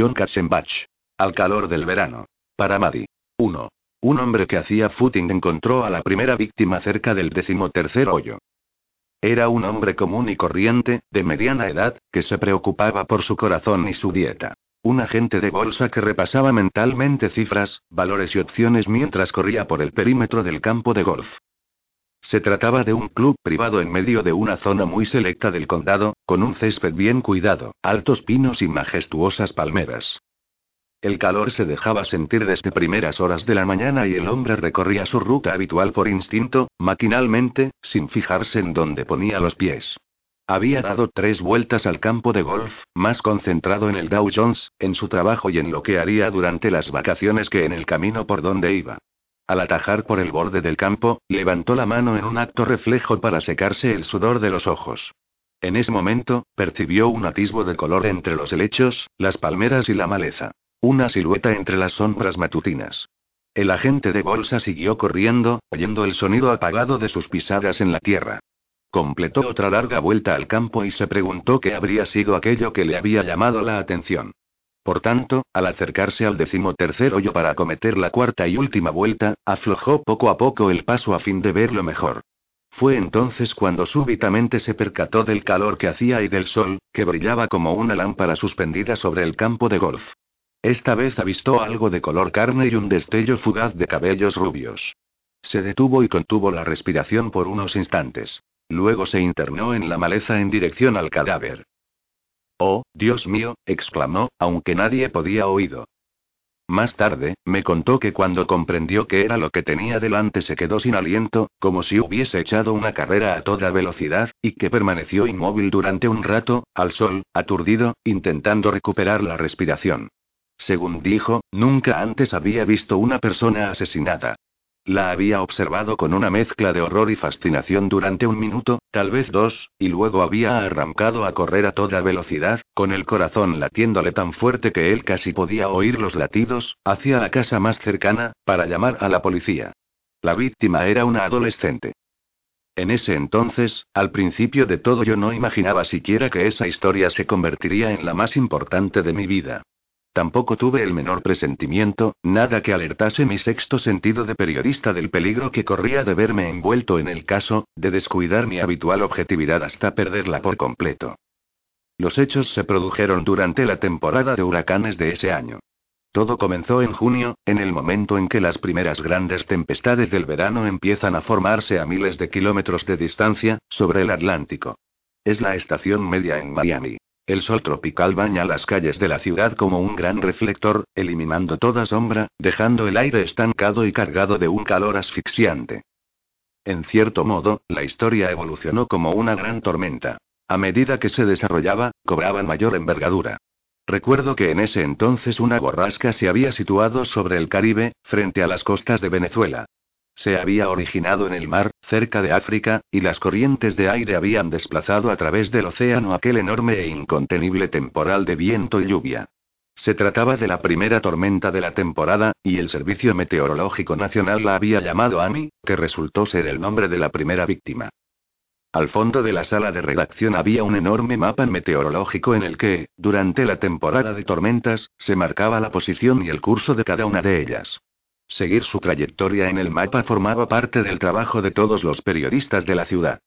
John Katzenbach. Al calor del verano. Para Maddie. 1. Un hombre que hacía footing encontró a la primera víctima cerca del decimotercer hoyo. Era un hombre común y corriente, de mediana edad, que se preocupaba por su corazón y su dieta. Un agente de bolsa que repasaba mentalmente cifras, valores y opciones mientras corría por el perímetro del campo de golf. Se trataba de un club privado en medio de una zona muy selecta del condado, con un césped bien cuidado, altos pinos y majestuosas palmeras. El calor se dejaba sentir desde primeras horas de la mañana y el hombre recorría su ruta habitual por instinto, maquinalmente, sin fijarse en dónde ponía los pies. Había dado tres vueltas al campo de golf, más concentrado en el Dow Jones, en su trabajo y en lo que haría durante las vacaciones que en el camino por donde iba. Al atajar por el borde del campo, levantó la mano en un acto reflejo para secarse el sudor de los ojos. En ese momento, percibió un atisbo de color entre los helechos, las palmeras y la maleza. Una silueta entre las sombras matutinas. El agente de bolsa siguió corriendo, oyendo el sonido apagado de sus pisadas en la tierra. Completó otra larga vuelta al campo y se preguntó qué habría sido aquello que le había llamado la atención. Por tanto, al acercarse al decimotercer hoyo para acometer la cuarta y última vuelta, aflojó poco a poco el paso a fin de verlo mejor. Fue entonces cuando súbitamente se percató del calor que hacía y del sol, que brillaba como una lámpara suspendida sobre el campo de golf. Esta vez avistó algo de color carne y un destello fugaz de cabellos rubios. Se detuvo y contuvo la respiración por unos instantes. Luego se internó en la maleza en dirección al cadáver. Oh, Dios mío, exclamó, aunque nadie podía oído. Más tarde, me contó que cuando comprendió que era lo que tenía delante se quedó sin aliento, como si hubiese echado una carrera a toda velocidad, y que permaneció inmóvil durante un rato, al sol, aturdido, intentando recuperar la respiración. Según dijo, nunca antes había visto una persona asesinada. La había observado con una mezcla de horror y fascinación durante un minuto, tal vez dos, y luego había arrancado a correr a toda velocidad, con el corazón latiéndole tan fuerte que él casi podía oír los latidos, hacia la casa más cercana, para llamar a la policía. La víctima era una adolescente. En ese entonces, al principio de todo yo no imaginaba siquiera que esa historia se convertiría en la más importante de mi vida. Tampoco tuve el menor presentimiento, nada que alertase mi sexto sentido de periodista del peligro que corría de verme envuelto en el caso, de descuidar mi habitual objetividad hasta perderla por completo. Los hechos se produjeron durante la temporada de huracanes de ese año. Todo comenzó en junio, en el momento en que las primeras grandes tempestades del verano empiezan a formarse a miles de kilómetros de distancia, sobre el Atlántico. Es la estación media en Miami. El sol tropical baña las calles de la ciudad como un gran reflector, eliminando toda sombra, dejando el aire estancado y cargado de un calor asfixiante. En cierto modo, la historia evolucionó como una gran tormenta. A medida que se desarrollaba, cobraban mayor envergadura. Recuerdo que en ese entonces una borrasca se había situado sobre el Caribe, frente a las costas de Venezuela. Se había originado en el mar, cerca de África, y las corrientes de aire habían desplazado a través del océano aquel enorme e incontenible temporal de viento y lluvia. Se trataba de la primera tormenta de la temporada, y el Servicio Meteorológico Nacional la había llamado Ami, que resultó ser el nombre de la primera víctima. Al fondo de la sala de redacción había un enorme mapa meteorológico en el que, durante la temporada de tormentas, se marcaba la posición y el curso de cada una de ellas. Seguir su trayectoria en el mapa formaba parte del trabajo de todos los periodistas de la ciudad.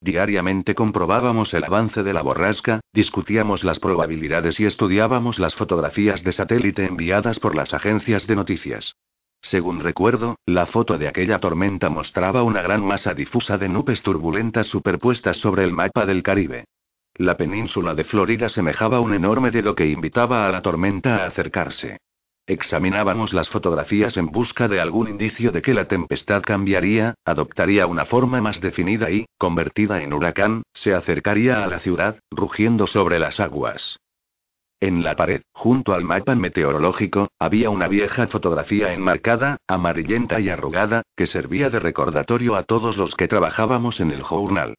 Diariamente comprobábamos el avance de la borrasca, discutíamos las probabilidades y estudiábamos las fotografías de satélite enviadas por las agencias de noticias. Según recuerdo, la foto de aquella tormenta mostraba una gran masa difusa de nubes turbulentas superpuestas sobre el mapa del Caribe. La península de Florida semejaba un enorme dedo que invitaba a la tormenta a acercarse. Examinábamos las fotografías en busca de algún indicio de que la tempestad cambiaría, adoptaría una forma más definida y, convertida en huracán, se acercaría a la ciudad, rugiendo sobre las aguas. En la pared, junto al mapa meteorológico, había una vieja fotografía enmarcada, amarillenta y arrugada, que servía de recordatorio a todos los que trabajábamos en el journal.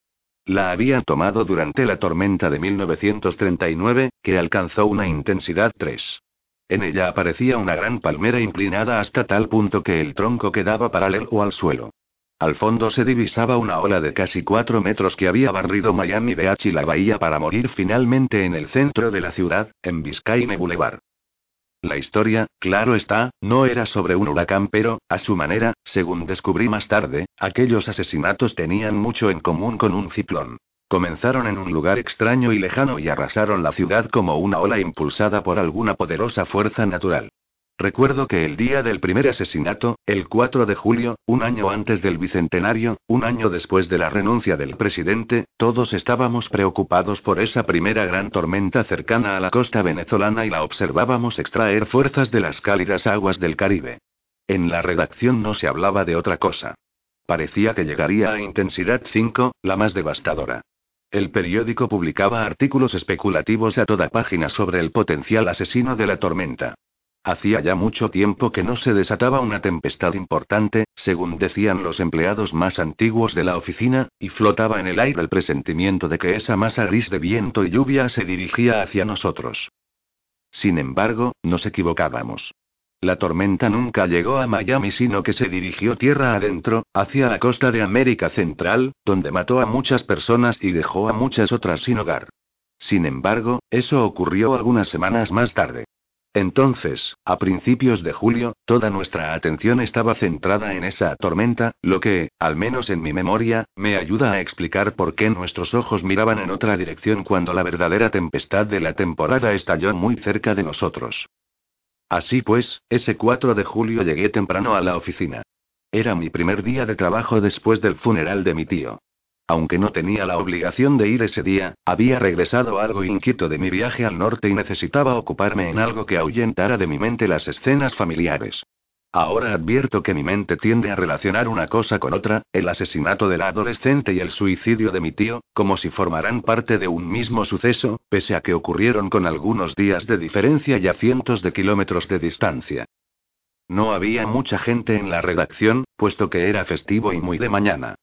La habían tomado durante la tormenta de 1939, que alcanzó una intensidad 3. En ella aparecía una gran palmera inclinada hasta tal punto que el tronco quedaba paralelo al suelo. Al fondo se divisaba una ola de casi cuatro metros que había barrido Miami Beach y la bahía para morir finalmente en el centro de la ciudad, en Biscayne Boulevard. La historia, claro está, no era sobre un huracán, pero, a su manera, según descubrí más tarde, aquellos asesinatos tenían mucho en común con un ciclón. Comenzaron en un lugar extraño y lejano y arrasaron la ciudad como una ola impulsada por alguna poderosa fuerza natural. Recuerdo que el día del primer asesinato, el 4 de julio, un año antes del bicentenario, un año después de la renuncia del presidente, todos estábamos preocupados por esa primera gran tormenta cercana a la costa venezolana y la observábamos extraer fuerzas de las cálidas aguas del Caribe. En la redacción no se hablaba de otra cosa. Parecía que llegaría a intensidad 5, la más devastadora. El periódico publicaba artículos especulativos a toda página sobre el potencial asesino de la tormenta. Hacía ya mucho tiempo que no se desataba una tempestad importante, según decían los empleados más antiguos de la oficina, y flotaba en el aire el presentimiento de que esa masa gris de viento y lluvia se dirigía hacia nosotros. Sin embargo, nos equivocábamos. La tormenta nunca llegó a Miami, sino que se dirigió tierra adentro, hacia la costa de América Central, donde mató a muchas personas y dejó a muchas otras sin hogar. Sin embargo, eso ocurrió algunas semanas más tarde. Entonces, a principios de julio, toda nuestra atención estaba centrada en esa tormenta, lo que, al menos en mi memoria, me ayuda a explicar por qué nuestros ojos miraban en otra dirección cuando la verdadera tempestad de la temporada estalló muy cerca de nosotros. Así pues, ese 4 de julio llegué temprano a la oficina. Era mi primer día de trabajo después del funeral de mi tío. Aunque no tenía la obligación de ir ese día, había regresado algo inquieto de mi viaje al norte y necesitaba ocuparme en algo que ahuyentara de mi mente las escenas familiares. Ahora advierto que mi mente tiende a relacionar una cosa con otra, el asesinato de la adolescente y el suicidio de mi tío, como si formaran parte de un mismo suceso, pese a que ocurrieron con algunos días de diferencia y a cientos de kilómetros de distancia. No había mucha gente en la redacción, puesto que era festivo y muy de mañana.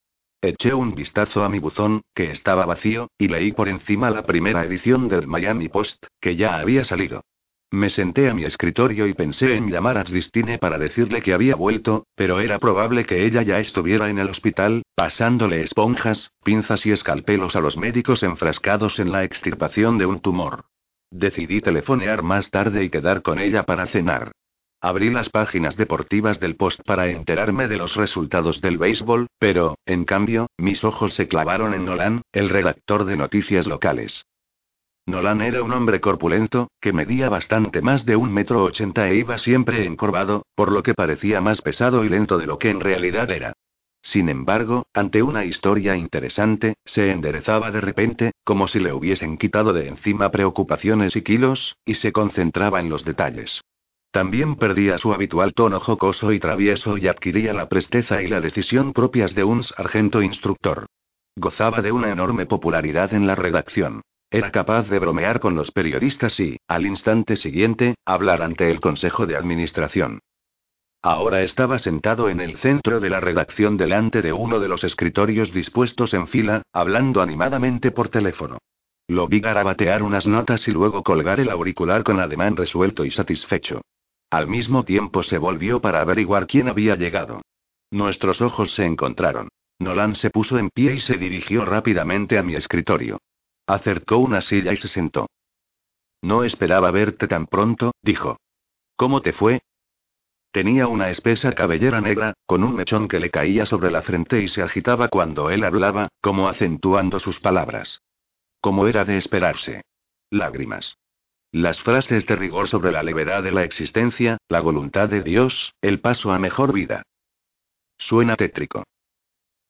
Eché un vistazo a mi buzón, que estaba vacío, y leí por encima la primera edición del Miami Post, que ya había salido. Me senté a mi escritorio y pensé en llamar a Christine para decirle que había vuelto, pero era probable que ella ya estuviera en el hospital, pasándole esponjas, pinzas y escalpelos a los médicos enfrascados en la extirpación de un tumor. Decidí telefonear más tarde y quedar con ella para cenar. Abrí las páginas deportivas del post para enterarme de los resultados del béisbol, pero, en cambio, mis ojos se clavaron en Nolan, el redactor de noticias locales. Nolan era un hombre corpulento, que medía bastante más de un metro ochenta e iba siempre encorvado, por lo que parecía más pesado y lento de lo que en realidad era. Sin embargo, ante una historia interesante, se enderezaba de repente, como si le hubiesen quitado de encima preocupaciones y kilos, y se concentraba en los detalles. También perdía su habitual tono jocoso y travieso y adquiría la presteza y la decisión propias de un sargento instructor. Gozaba de una enorme popularidad en la redacción. Era capaz de bromear con los periodistas y, al instante siguiente, hablar ante el Consejo de Administración. Ahora estaba sentado en el centro de la redacción delante de uno de los escritorios dispuestos en fila, hablando animadamente por teléfono. Lo vi garabatear unas notas y luego colgar el auricular con ademán resuelto y satisfecho. Al mismo tiempo se volvió para averiguar quién había llegado. Nuestros ojos se encontraron. Nolan se puso en pie y se dirigió rápidamente a mi escritorio. Acercó una silla y se sentó. No esperaba verte tan pronto, dijo. ¿Cómo te fue? Tenía una espesa cabellera negra, con un mechón que le caía sobre la frente y se agitaba cuando él hablaba, como acentuando sus palabras. Como era de esperarse. Lágrimas. Las frases de rigor sobre la levedad de la existencia, la voluntad de Dios, el paso a mejor vida. Suena tétrico.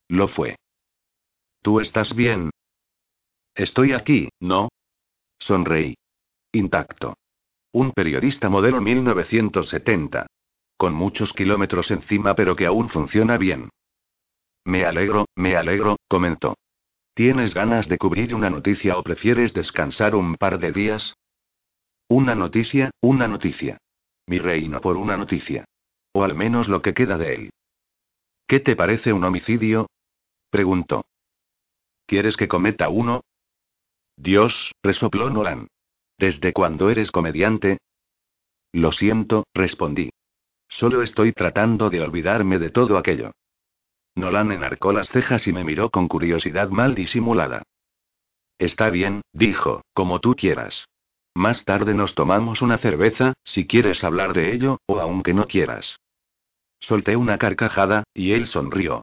Lo fue. ¿Tú estás bien? Estoy aquí, ¿no? Sonreí. Intacto. Un periodista modelo 1970. Con muchos kilómetros encima pero que aún funciona bien. Me alegro, me alegro, comentó. ¿Tienes ganas de cubrir una noticia o prefieres descansar un par de días? Una noticia, una noticia. Mi reino por una noticia. O al menos lo que queda de él. ¿Qué te parece un homicidio? preguntó. ¿Quieres que cometa uno? Dios, resopló Nolan. ¿Desde cuándo eres comediante? Lo siento, respondí. Solo estoy tratando de olvidarme de todo aquello. Nolan enarcó las cejas y me miró con curiosidad mal disimulada. Está bien, dijo, como tú quieras. Más tarde nos tomamos una cerveza, si quieres hablar de ello, o aunque no quieras. Solté una carcajada, y él sonrió.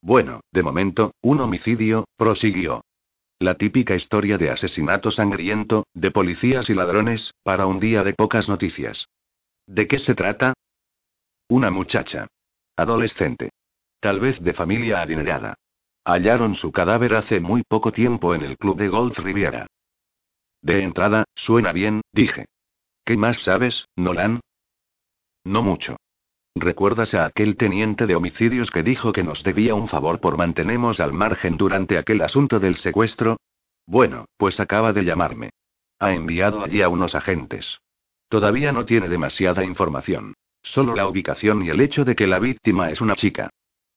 Bueno, de momento, un homicidio, prosiguió. La típica historia de asesinato sangriento, de policías y ladrones, para un día de pocas noticias. ¿De qué se trata? Una muchacha. Adolescente. Tal vez de familia adinerada. Hallaron su cadáver hace muy poco tiempo en el club de golf Riviera. De entrada, suena bien, dije. ¿Qué más sabes, Nolan? No mucho. ¿Recuerdas a aquel teniente de homicidios que dijo que nos debía un favor por mantenemos al margen durante aquel asunto del secuestro? Bueno, pues acaba de llamarme. Ha enviado allí a unos agentes. Todavía no tiene demasiada información. Solo la ubicación y el hecho de que la víctima es una chica.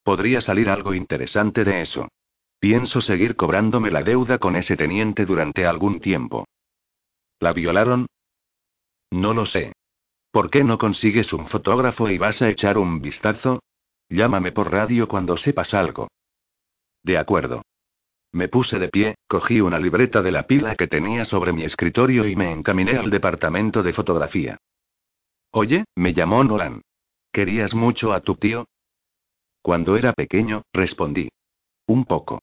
Podría salir algo interesante de eso. Pienso seguir cobrándome la deuda con ese teniente durante algún tiempo. ¿La violaron? No lo sé. ¿Por qué no consigues un fotógrafo y vas a echar un vistazo? Llámame por radio cuando sepas algo. De acuerdo. Me puse de pie, cogí una libreta de la pila que tenía sobre mi escritorio y me encaminé al departamento de fotografía. Oye, me llamó Nolan. ¿Querías mucho a tu tío? Cuando era pequeño, respondí. Un poco.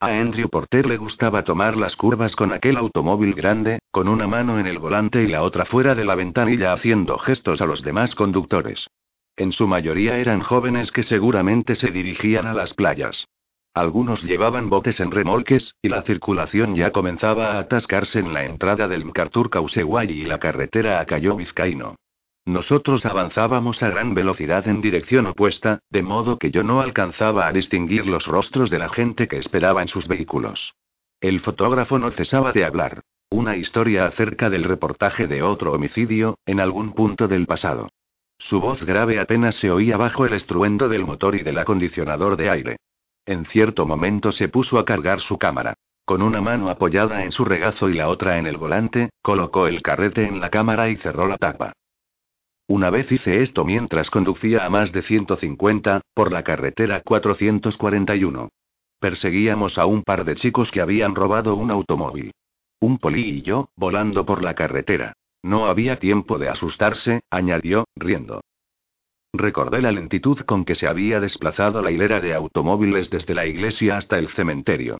A Andrew Porter le gustaba tomar las curvas con aquel automóvil grande, con una mano en el volante y la otra fuera de la ventanilla haciendo gestos a los demás conductores. En su mayoría eran jóvenes que seguramente se dirigían a las playas. Algunos llevaban botes en remolques, y la circulación ya comenzaba a atascarse en la entrada del MacArthur Causeway y la carretera a Cayo Vizcaíno. Nosotros avanzábamos a gran velocidad en dirección opuesta, de modo que yo no alcanzaba a distinguir los rostros de la gente que esperaba en sus vehículos. El fotógrafo no cesaba de hablar. Una historia acerca del reportaje de otro homicidio, en algún punto del pasado. Su voz grave apenas se oía bajo el estruendo del motor y del acondicionador de aire. En cierto momento se puso a cargar su cámara. Con una mano apoyada en su regazo y la otra en el volante, colocó el carrete en la cámara y cerró la tapa. Una vez hice esto mientras conducía a más de 150, por la carretera 441. Perseguíamos a un par de chicos que habían robado un automóvil. Un poli y yo, volando por la carretera. No había tiempo de asustarse, añadió, riendo. Recordé la lentitud con que se había desplazado la hilera de automóviles desde la iglesia hasta el cementerio.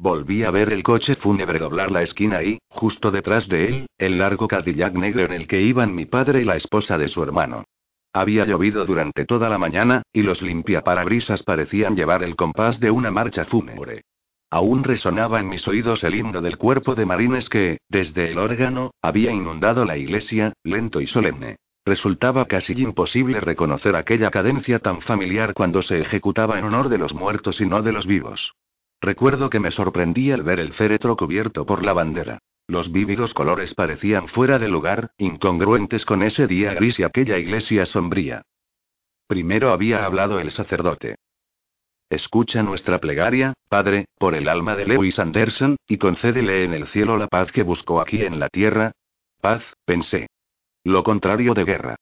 Volví a ver el coche fúnebre doblar la esquina y, justo detrás de él, el largo Cadillac negro en el que iban mi padre y la esposa de su hermano. Había llovido durante toda la mañana, y los limpiaparabrisas parecían llevar el compás de una marcha fúnebre. Aún resonaba en mis oídos el himno del cuerpo de marines que, desde el órgano, había inundado la iglesia, lento y solemne. Resultaba casi imposible reconocer aquella cadencia tan familiar cuando se ejecutaba en honor de los muertos y no de los vivos. Recuerdo que me sorprendí al ver el féretro cubierto por la bandera. Los vívidos colores parecían fuera de lugar, incongruentes con ese día gris y aquella iglesia sombría. Primero había hablado el sacerdote. Escucha nuestra plegaria, Padre, por el alma de Lewis Anderson, y concédele en el cielo la paz que buscó aquí en la tierra. Paz, pensé. Lo contrario de guerra.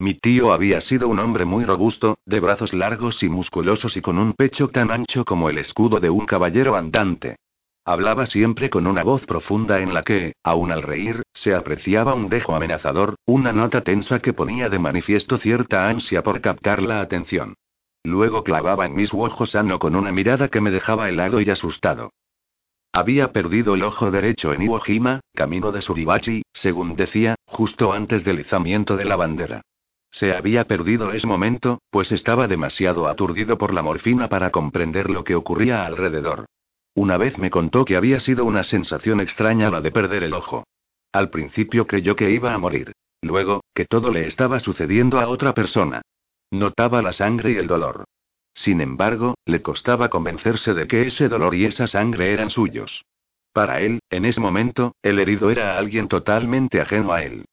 Mi tío había sido un hombre muy robusto, de brazos largos y musculosos y con un pecho tan ancho como el escudo de un caballero andante. Hablaba siempre con una voz profunda en la que, aun al reír, se apreciaba un dejo amenazador, una nota tensa que ponía de manifiesto cierta ansia por captar la atención. Luego clavaba en mis ojos sano con una mirada que me dejaba helado y asustado. Había perdido el ojo derecho en Iwo Jima, camino de Suribachi, según decía, justo antes del izamiento de la bandera. Se había perdido ese momento, pues estaba demasiado aturdido por la morfina para comprender lo que ocurría alrededor. Una vez me contó que había sido una sensación extraña la de perder el ojo. Al principio creyó que iba a morir. Luego, que todo le estaba sucediendo a otra persona. Notaba la sangre y el dolor. Sin embargo, le costaba convencerse de que ese dolor y esa sangre eran suyos. Para él, en ese momento, el herido era alguien totalmente ajeno a él.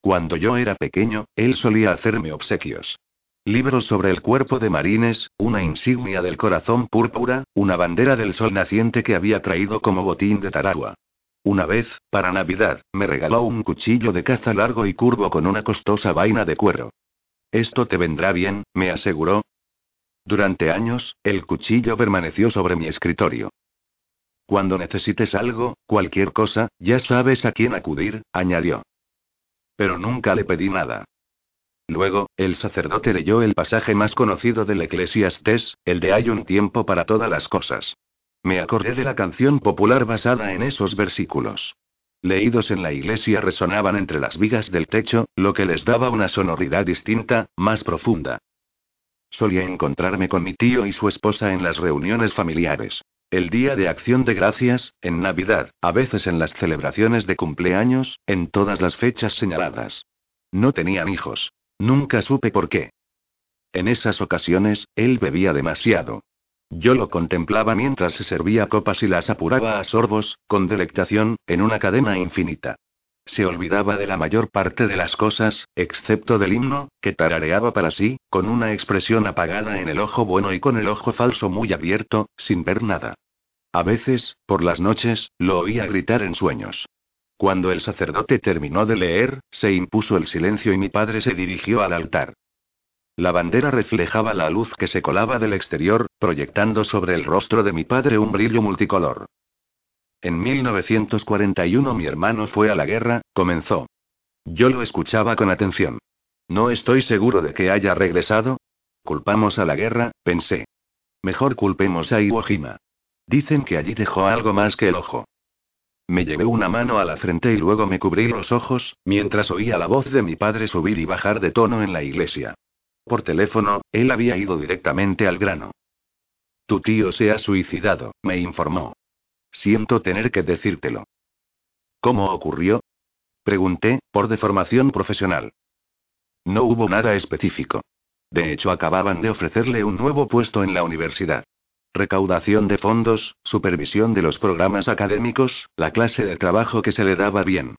Cuando yo era pequeño, él solía hacerme obsequios. Libros sobre el cuerpo de marines, una insignia del corazón púrpura, una bandera del sol naciente que había traído como botín de Taragua. Una vez, para Navidad, me regaló un cuchillo de caza largo y curvo con una costosa vaina de cuero. Esto te vendrá bien, me aseguró. Durante años, el cuchillo permaneció sobre mi escritorio. Cuando necesites algo, cualquier cosa, ya sabes a quién acudir, añadió. Pero nunca le pedí nada. Luego, el sacerdote leyó el pasaje más conocido del Eclesiastés, el de hay un tiempo para todas las cosas. Me acordé de la canción popular basada en esos versículos. Leídos en la iglesia resonaban entre las vigas del techo, lo que les daba una sonoridad distinta, más profunda. Solía encontrarme con mi tío y su esposa en las reuniones familiares. El día de acción de gracias, en Navidad, a veces en las celebraciones de cumpleaños, en todas las fechas señaladas. No tenían hijos. Nunca supe por qué. En esas ocasiones, él bebía demasiado. Yo lo contemplaba mientras se servía copas y las apuraba a sorbos, con delectación, en una cadena infinita. Se olvidaba de la mayor parte de las cosas, excepto del himno, que tarareaba para sí, con una expresión apagada en el ojo bueno y con el ojo falso muy abierto, sin ver nada. A veces, por las noches, lo oía gritar en sueños. Cuando el sacerdote terminó de leer, se impuso el silencio y mi padre se dirigió al altar. La bandera reflejaba la luz que se colaba del exterior, proyectando sobre el rostro de mi padre un brillo multicolor. En 1941 mi hermano fue a la guerra, comenzó. Yo lo escuchaba con atención. No estoy seguro de que haya regresado. Culpamos a la guerra, pensé. Mejor culpemos a Iwo Jima. Dicen que allí dejó algo más que el ojo. Me llevé una mano a la frente y luego me cubrí los ojos, mientras oía la voz de mi padre subir y bajar de tono en la iglesia. Por teléfono, él había ido directamente al grano. Tu tío se ha suicidado, me informó. Siento tener que decírtelo. ¿Cómo ocurrió? Pregunté, por deformación profesional. No hubo nada específico. De hecho, acababan de ofrecerle un nuevo puesto en la universidad. Recaudación de fondos, supervisión de los programas académicos, la clase de trabajo que se le daba bien.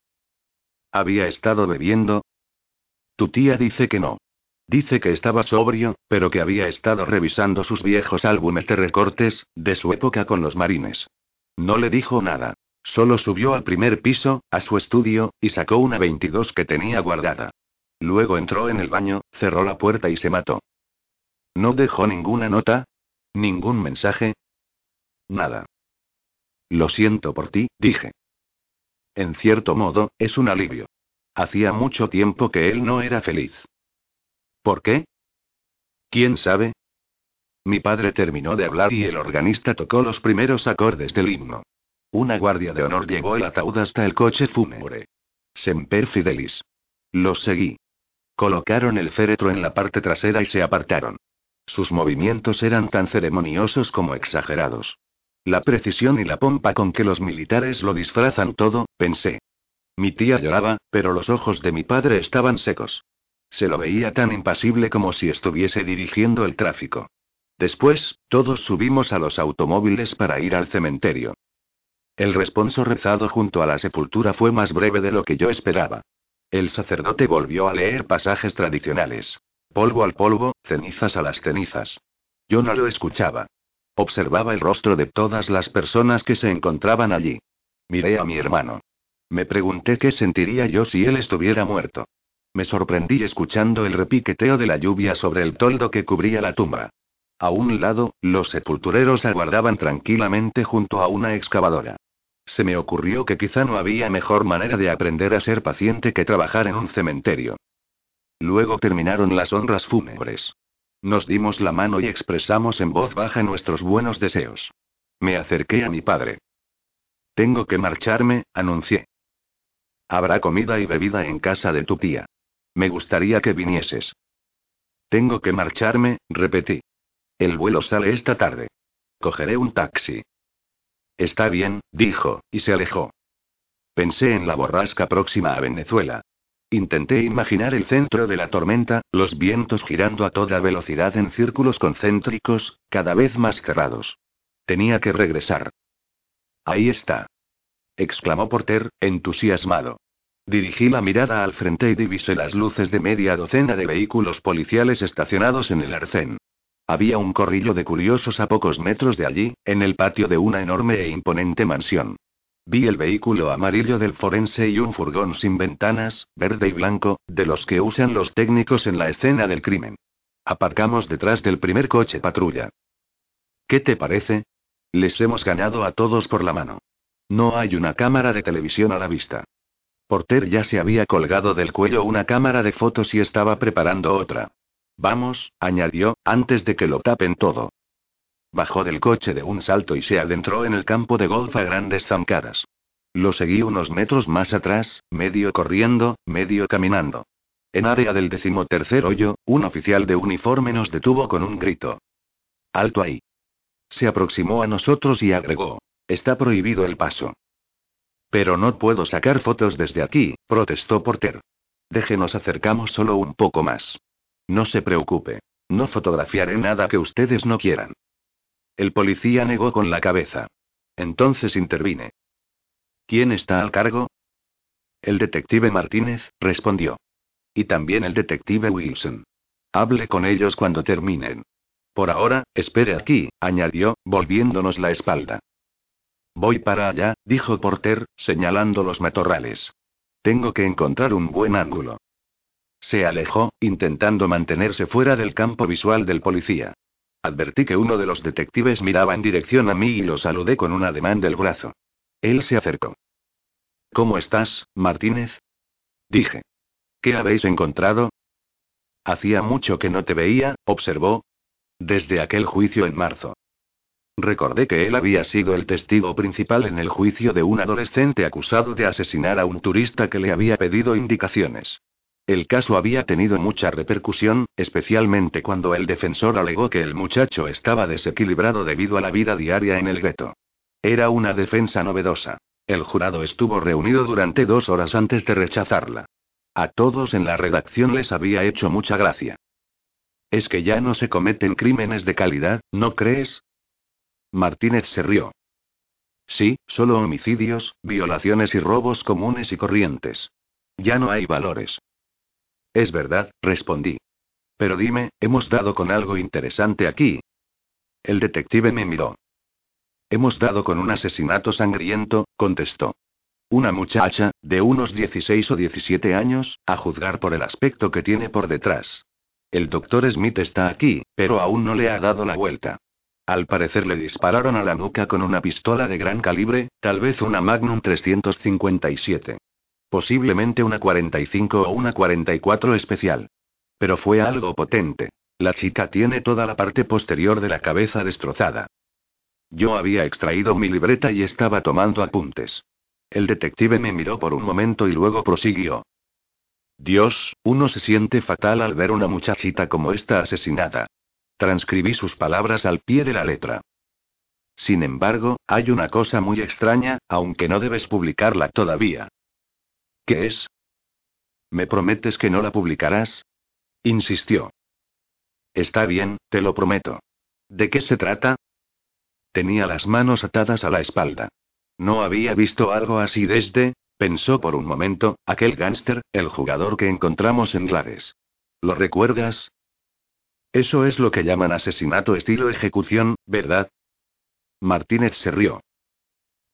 ¿Había estado bebiendo? Tu tía dice que no. Dice que estaba sobrio, pero que había estado revisando sus viejos álbumes de recortes, de su época con los marines. No le dijo nada. Solo subió al primer piso, a su estudio, y sacó una 22 que tenía guardada. Luego entró en el baño, cerró la puerta y se mató. ¿No dejó ninguna nota? ¿Ningún mensaje? Nada. Lo siento por ti, dije. En cierto modo, es un alivio. Hacía mucho tiempo que él no era feliz. ¿Por qué? ¿Quién sabe? Mi padre terminó de hablar y el organista tocó los primeros acordes del himno. Una guardia de honor llevó el ataúd hasta el coche fúnebre. Semper Fidelis. Los seguí. Colocaron el féretro en la parte trasera y se apartaron. Sus movimientos eran tan ceremoniosos como exagerados. La precisión y la pompa con que los militares lo disfrazan todo, pensé. Mi tía lloraba, pero los ojos de mi padre estaban secos. Se lo veía tan impasible como si estuviese dirigiendo el tráfico. Después, todos subimos a los automóviles para ir al cementerio. El responso rezado junto a la sepultura fue más breve de lo que yo esperaba. El sacerdote volvió a leer pasajes tradicionales. Polvo al polvo, cenizas a las cenizas. Yo no lo escuchaba. Observaba el rostro de todas las personas que se encontraban allí. Miré a mi hermano. Me pregunté qué sentiría yo si él estuviera muerto. Me sorprendí escuchando el repiqueteo de la lluvia sobre el toldo que cubría la tumba. A un lado, los sepultureros aguardaban tranquilamente junto a una excavadora. Se me ocurrió que quizá no había mejor manera de aprender a ser paciente que trabajar en un cementerio. Luego terminaron las honras fúnebres. Nos dimos la mano y expresamos en voz baja nuestros buenos deseos. Me acerqué a mi padre. Tengo que marcharme, anuncié. Habrá comida y bebida en casa de tu tía. Me gustaría que vinieses. Tengo que marcharme, repetí. El vuelo sale esta tarde. Cogeré un taxi. Está bien, dijo, y se alejó. Pensé en la borrasca próxima a Venezuela. Intenté imaginar el centro de la tormenta, los vientos girando a toda velocidad en círculos concéntricos, cada vez más cerrados. Tenía que regresar. Ahí está. exclamó Porter, entusiasmado. Dirigí la mirada al frente y divisé las luces de media docena de vehículos policiales estacionados en el arcén. Había un corrillo de curiosos a pocos metros de allí, en el patio de una enorme e imponente mansión. Vi el vehículo amarillo del forense y un furgón sin ventanas, verde y blanco, de los que usan los técnicos en la escena del crimen. Aparcamos detrás del primer coche patrulla. ¿Qué te parece? Les hemos ganado a todos por la mano. No hay una cámara de televisión a la vista. Porter ya se había colgado del cuello una cámara de fotos y estaba preparando otra. Vamos, añadió, antes de que lo tapen todo. Bajó del coche de un salto y se adentró en el campo de golf a grandes zancadas. Lo seguí unos metros más atrás, medio corriendo, medio caminando. En área del decimotercer hoyo, un oficial de uniforme nos detuvo con un grito. Alto ahí. Se aproximó a nosotros y agregó. Está prohibido el paso. Pero no puedo sacar fotos desde aquí, protestó Porter. Déjenos acercamos solo un poco más. No se preocupe. No fotografiaré nada que ustedes no quieran. El policía negó con la cabeza. Entonces intervine. ¿Quién está al cargo? El detective Martínez, respondió. Y también el detective Wilson. Hable con ellos cuando terminen. Por ahora, espere aquí, añadió, volviéndonos la espalda. Voy para allá, dijo Porter, señalando los matorrales. Tengo que encontrar un buen ángulo. Se alejó, intentando mantenerse fuera del campo visual del policía. Advertí que uno de los detectives miraba en dirección a mí y lo saludé con un ademán del brazo. Él se acercó. ¿Cómo estás, Martínez? Dije. ¿Qué habéis encontrado? Hacía mucho que no te veía, observó. Desde aquel juicio en marzo. Recordé que él había sido el testigo principal en el juicio de un adolescente acusado de asesinar a un turista que le había pedido indicaciones. El caso había tenido mucha repercusión, especialmente cuando el defensor alegó que el muchacho estaba desequilibrado debido a la vida diaria en el gueto. Era una defensa novedosa. El jurado estuvo reunido durante dos horas antes de rechazarla. A todos en la redacción les había hecho mucha gracia. Es que ya no se cometen crímenes de calidad, ¿no crees? Martínez se rió. Sí, solo homicidios, violaciones y robos comunes y corrientes. Ya no hay valores. Es verdad, respondí. Pero dime, hemos dado con algo interesante aquí. El detective me miró. Hemos dado con un asesinato sangriento, contestó. Una muchacha, de unos 16 o 17 años, a juzgar por el aspecto que tiene por detrás. El doctor Smith está aquí, pero aún no le ha dado la vuelta. Al parecer le dispararon a la nuca con una pistola de gran calibre, tal vez una Magnum 357. Posiblemente una 45 o una 44 especial. Pero fue algo potente. La chica tiene toda la parte posterior de la cabeza destrozada. Yo había extraído mi libreta y estaba tomando apuntes. El detective me miró por un momento y luego prosiguió. Dios, uno se siente fatal al ver una muchachita como esta asesinada. Transcribí sus palabras al pie de la letra. Sin embargo, hay una cosa muy extraña, aunque no debes publicarla todavía. ¿Qué es? ¿Me prometes que no la publicarás? Insistió. Está bien, te lo prometo. ¿De qué se trata? Tenía las manos atadas a la espalda. No había visto algo así desde, pensó por un momento, aquel gánster, el jugador que encontramos en Glades. ¿Lo recuerdas? Eso es lo que llaman asesinato estilo ejecución, ¿verdad? Martínez se rió.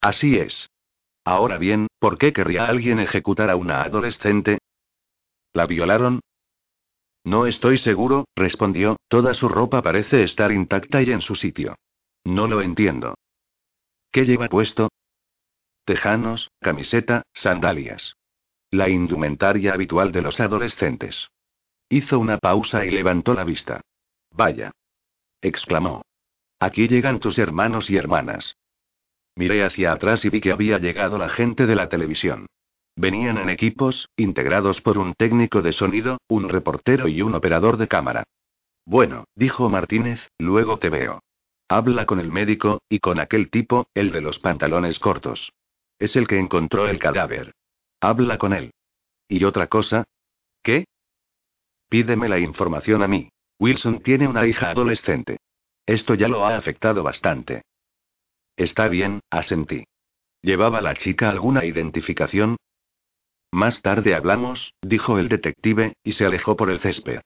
Así es. Ahora bien, ¿por qué querría alguien ejecutar a una adolescente? ¿La violaron? No estoy seguro, respondió, toda su ropa parece estar intacta y en su sitio. No lo entiendo. ¿Qué lleva puesto? Tejanos, camiseta, sandalias. La indumentaria habitual de los adolescentes. Hizo una pausa y levantó la vista. Vaya. exclamó. Aquí llegan tus hermanos y hermanas. Miré hacia atrás y vi que había llegado la gente de la televisión. Venían en equipos, integrados por un técnico de sonido, un reportero y un operador de cámara. Bueno, dijo Martínez, luego te veo. Habla con el médico, y con aquel tipo, el de los pantalones cortos. Es el que encontró el cadáver. Habla con él. ¿Y otra cosa? ¿Qué? Pídeme la información a mí. Wilson tiene una hija adolescente. Esto ya lo ha afectado bastante. Está bien, asentí. ¿Llevaba la chica alguna identificación? Más tarde hablamos, dijo el detective, y se alejó por el césped.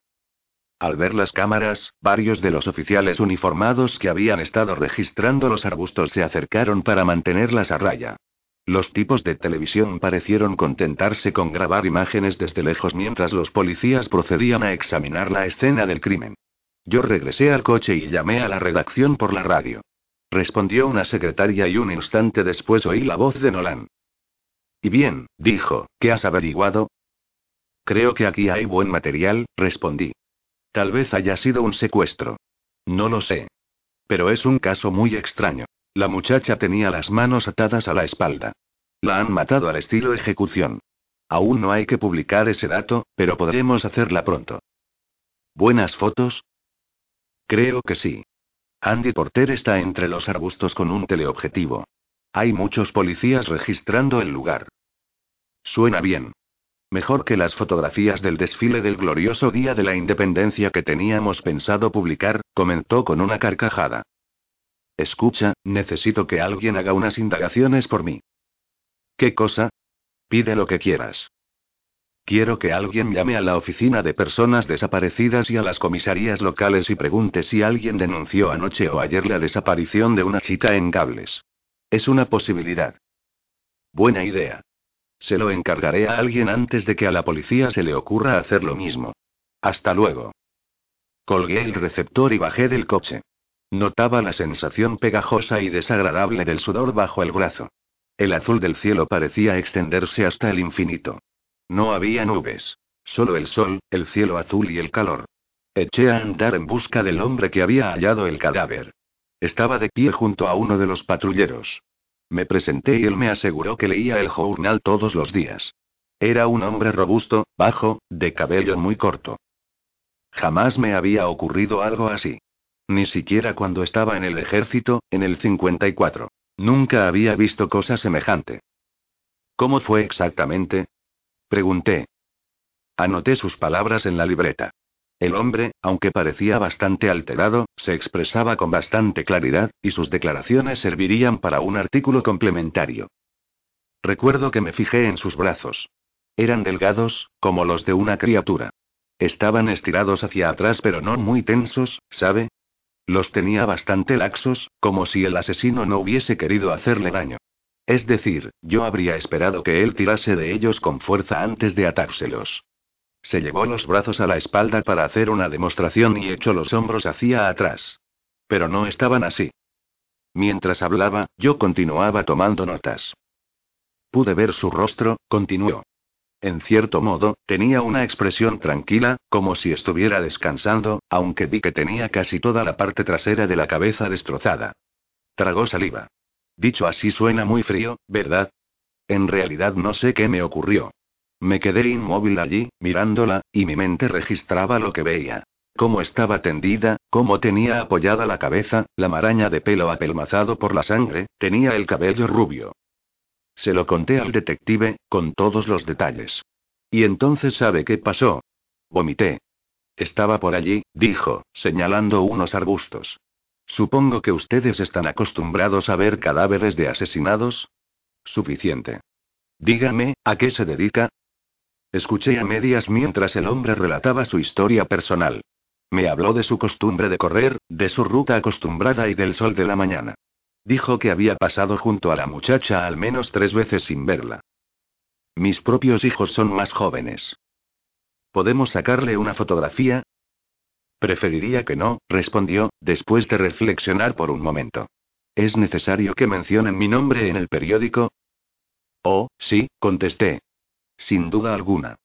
Al ver las cámaras, varios de los oficiales uniformados que habían estado registrando los arbustos se acercaron para mantenerlas a raya. Los tipos de televisión parecieron contentarse con grabar imágenes desde lejos mientras los policías procedían a examinar la escena del crimen. Yo regresé al coche y llamé a la redacción por la radio. Respondió una secretaria y un instante después oí la voz de Nolan. Y bien, dijo, ¿qué has averiguado? Creo que aquí hay buen material, respondí. Tal vez haya sido un secuestro. No lo sé. Pero es un caso muy extraño. La muchacha tenía las manos atadas a la espalda. La han matado al estilo ejecución. Aún no hay que publicar ese dato, pero podremos hacerla pronto. ¿Buenas fotos? Creo que sí. Andy Porter está entre los arbustos con un teleobjetivo. Hay muchos policías registrando el lugar. Suena bien. Mejor que las fotografías del desfile del glorioso Día de la Independencia que teníamos pensado publicar, comentó con una carcajada. Escucha, necesito que alguien haga unas indagaciones por mí. ¿Qué cosa? Pide lo que quieras. Quiero que alguien llame a la oficina de personas desaparecidas y a las comisarías locales y pregunte si alguien denunció anoche o ayer la desaparición de una chica en cables. Es una posibilidad. Buena idea. Se lo encargaré a alguien antes de que a la policía se le ocurra hacer lo mismo. Hasta luego. Colgué el receptor y bajé del coche. Notaba la sensación pegajosa y desagradable del sudor bajo el brazo. El azul del cielo parecía extenderse hasta el infinito. No había nubes. Solo el sol, el cielo azul y el calor. Eché a andar en busca del hombre que había hallado el cadáver. Estaba de pie junto a uno de los patrulleros. Me presenté y él me aseguró que leía el journal todos los días. Era un hombre robusto, bajo, de cabello muy corto. Jamás me había ocurrido algo así. Ni siquiera cuando estaba en el ejército, en el 54. Nunca había visto cosa semejante. ¿Cómo fue exactamente? Pregunté. Anoté sus palabras en la libreta. El hombre, aunque parecía bastante alterado, se expresaba con bastante claridad, y sus declaraciones servirían para un artículo complementario. Recuerdo que me fijé en sus brazos. Eran delgados, como los de una criatura. Estaban estirados hacia atrás pero no muy tensos, ¿sabe? Los tenía bastante laxos, como si el asesino no hubiese querido hacerle daño. Es decir, yo habría esperado que él tirase de ellos con fuerza antes de atárselos. Se llevó los brazos a la espalda para hacer una demostración y echó los hombros hacia atrás. Pero no estaban así. Mientras hablaba, yo continuaba tomando notas. Pude ver su rostro, continuó. En cierto modo, tenía una expresión tranquila, como si estuviera descansando, aunque vi que tenía casi toda la parte trasera de la cabeza destrozada. Tragó saliva. Dicho así suena muy frío, ¿verdad? En realidad no sé qué me ocurrió. Me quedé inmóvil allí, mirándola, y mi mente registraba lo que veía. Cómo estaba tendida, cómo tenía apoyada la cabeza, la maraña de pelo apelmazado por la sangre, tenía el cabello rubio. Se lo conté al detective, con todos los detalles. Y entonces sabe qué pasó. Vomité. Estaba por allí, dijo, señalando unos arbustos. Supongo que ustedes están acostumbrados a ver cadáveres de asesinados. Suficiente. Dígame, ¿a qué se dedica? Escuché a medias mientras el hombre relataba su historia personal. Me habló de su costumbre de correr, de su ruta acostumbrada y del sol de la mañana. Dijo que había pasado junto a la muchacha al menos tres veces sin verla. Mis propios hijos son más jóvenes. ¿Podemos sacarle una fotografía? Preferiría que no, respondió, después de reflexionar por un momento. ¿Es necesario que mencionen mi nombre en el periódico? Oh, sí, contesté. Sin duda alguna.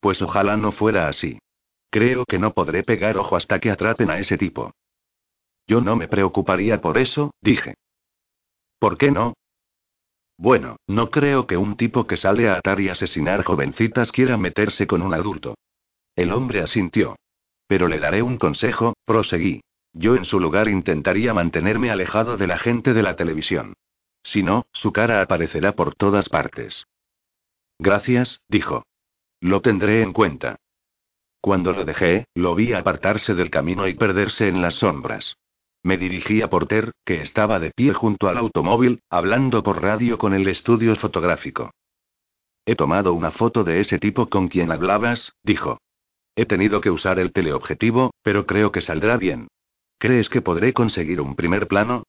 Pues ojalá no fuera así. Creo que no podré pegar ojo hasta que atrapen a ese tipo. Yo no me preocuparía por eso, dije. ¿Por qué no? Bueno, no creo que un tipo que sale a atar y asesinar jovencitas quiera meterse con un adulto. El hombre asintió. Pero le daré un consejo, proseguí. Yo en su lugar intentaría mantenerme alejado de la gente de la televisión. Si no, su cara aparecerá por todas partes. Gracias, dijo. Lo tendré en cuenta. Cuando lo dejé, lo vi apartarse del camino y perderse en las sombras. Me dirigí a Porter, que estaba de pie junto al automóvil, hablando por radio con el estudio fotográfico. He tomado una foto de ese tipo con quien hablabas, dijo. He tenido que usar el teleobjetivo, pero creo que saldrá bien. ¿Crees que podré conseguir un primer plano?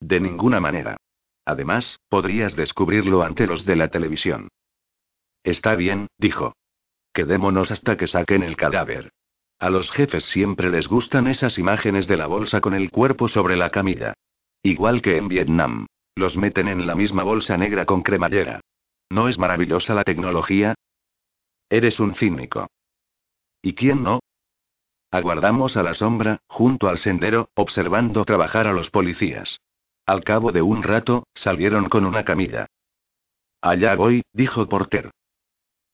De ninguna manera. Además, podrías descubrirlo ante los de la televisión. Está bien, dijo. Quedémonos hasta que saquen el cadáver. A los jefes siempre les gustan esas imágenes de la bolsa con el cuerpo sobre la camilla. Igual que en Vietnam. Los meten en la misma bolsa negra con cremallera. ¿No es maravillosa la tecnología? Eres un cínico. ¿Y quién no? Aguardamos a la sombra, junto al sendero, observando trabajar a los policías. Al cabo de un rato, salieron con una camilla. Allá voy, dijo Porter.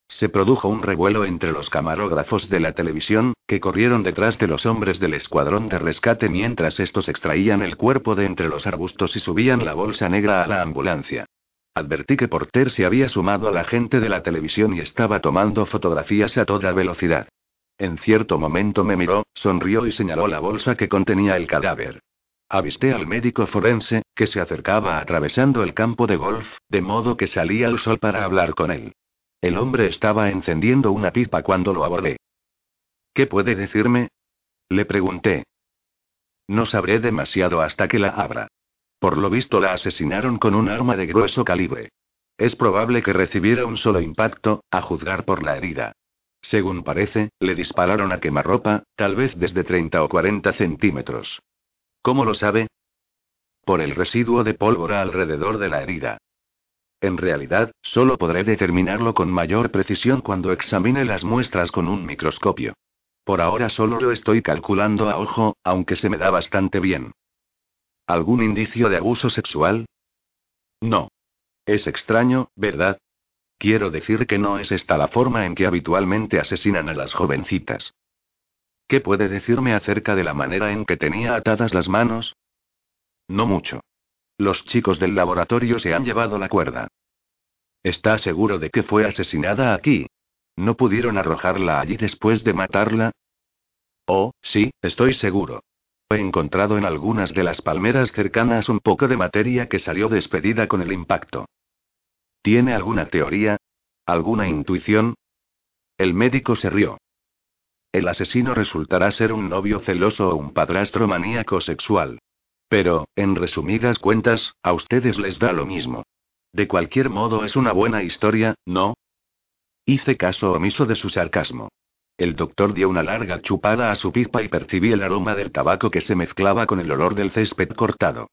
Se produjo un revuelo entre los camarógrafos de la televisión, que corrieron detrás de los hombres del escuadrón de rescate mientras estos extraían el cuerpo de entre los arbustos y subían la bolsa negra a la ambulancia. Advertí que Porter se había sumado a la gente de la televisión y estaba tomando fotografías a toda velocidad. En cierto momento me miró, sonrió y señaló la bolsa que contenía el cadáver. Avisté al médico forense, que se acercaba atravesando el campo de golf, de modo que salí al sol para hablar con él. El hombre estaba encendiendo una pipa cuando lo abordé. ¿Qué puede decirme? Le pregunté. No sabré demasiado hasta que la abra. Por lo visto la asesinaron con un arma de grueso calibre. Es probable que recibiera un solo impacto, a juzgar por la herida. Según parece, le dispararon a quemarropa, tal vez desde 30 o 40 centímetros. ¿Cómo lo sabe? Por el residuo de pólvora alrededor de la herida. En realidad, solo podré determinarlo con mayor precisión cuando examine las muestras con un microscopio. Por ahora solo lo estoy calculando a ojo, aunque se me da bastante bien. ¿Algún indicio de abuso sexual? No. Es extraño, ¿verdad? Quiero decir que no es esta la forma en que habitualmente asesinan a las jovencitas. ¿Qué puede decirme acerca de la manera en que tenía atadas las manos? No mucho. Los chicos del laboratorio se han llevado la cuerda. ¿Está seguro de que fue asesinada aquí? ¿No pudieron arrojarla allí después de matarla? Oh, sí, estoy seguro. He encontrado en algunas de las palmeras cercanas un poco de materia que salió despedida con el impacto. ¿Tiene alguna teoría? ¿Alguna intuición? El médico se rió. El asesino resultará ser un novio celoso o un padrastro maníaco sexual. Pero, en resumidas cuentas, a ustedes les da lo mismo. De cualquier modo es una buena historia, ¿no? Hice caso omiso de su sarcasmo. El doctor dio una larga chupada a su pipa y percibí el aroma del tabaco que se mezclaba con el olor del césped cortado.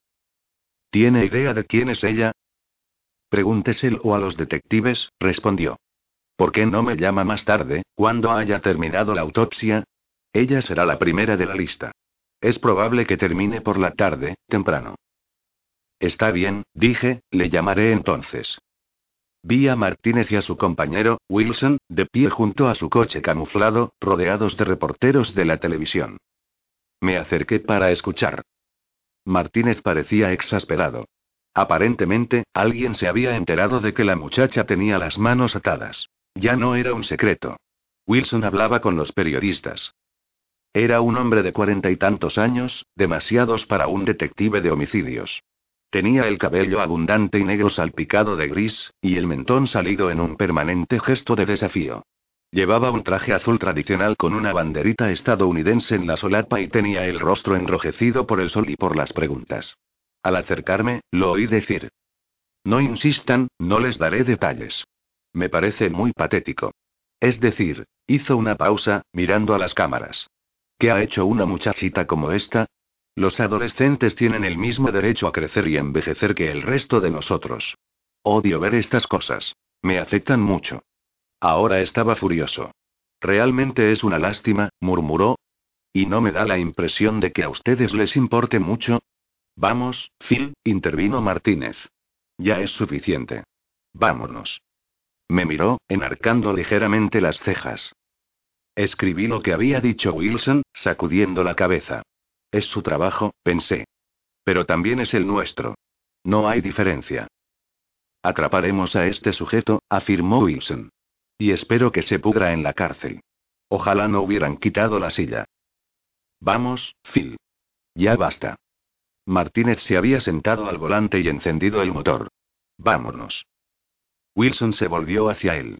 ¿Tiene idea de quién es ella? Pregúnteselo a los detectives, respondió. ¿Por qué no me llama más tarde, cuando haya terminado la autopsia? Ella será la primera de la lista. Es probable que termine por la tarde, temprano. Está bien, dije, le llamaré entonces. Vi a Martínez y a su compañero, Wilson, de pie junto a su coche camuflado, rodeados de reporteros de la televisión. Me acerqué para escuchar. Martínez parecía exasperado. Aparentemente, alguien se había enterado de que la muchacha tenía las manos atadas. Ya no era un secreto. Wilson hablaba con los periodistas. Era un hombre de cuarenta y tantos años, demasiados para un detective de homicidios. Tenía el cabello abundante y negro salpicado de gris, y el mentón salido en un permanente gesto de desafío. Llevaba un traje azul tradicional con una banderita estadounidense en la solapa y tenía el rostro enrojecido por el sol y por las preguntas. Al acercarme, lo oí decir. No insistan, no les daré detalles. Me parece muy patético. Es decir, hizo una pausa, mirando a las cámaras. ¿Qué ha hecho una muchachita como esta? Los adolescentes tienen el mismo derecho a crecer y envejecer que el resto de nosotros. Odio ver estas cosas. Me afectan mucho. Ahora estaba furioso. Realmente es una lástima, murmuró. ¿Y no me da la impresión de que a ustedes les importe mucho? Vamos, Phil, intervino Martínez. Ya es suficiente. Vámonos. Me miró, enarcando ligeramente las cejas. Escribí lo que había dicho Wilson, sacudiendo la cabeza. Es su trabajo, pensé. Pero también es el nuestro. No hay diferencia. Atraparemos a este sujeto, afirmó Wilson. Y espero que se pudra en la cárcel. Ojalá no hubieran quitado la silla. Vamos, Phil. Ya basta. Martínez se había sentado al volante y encendido el motor. Vámonos. Wilson se volvió hacia él.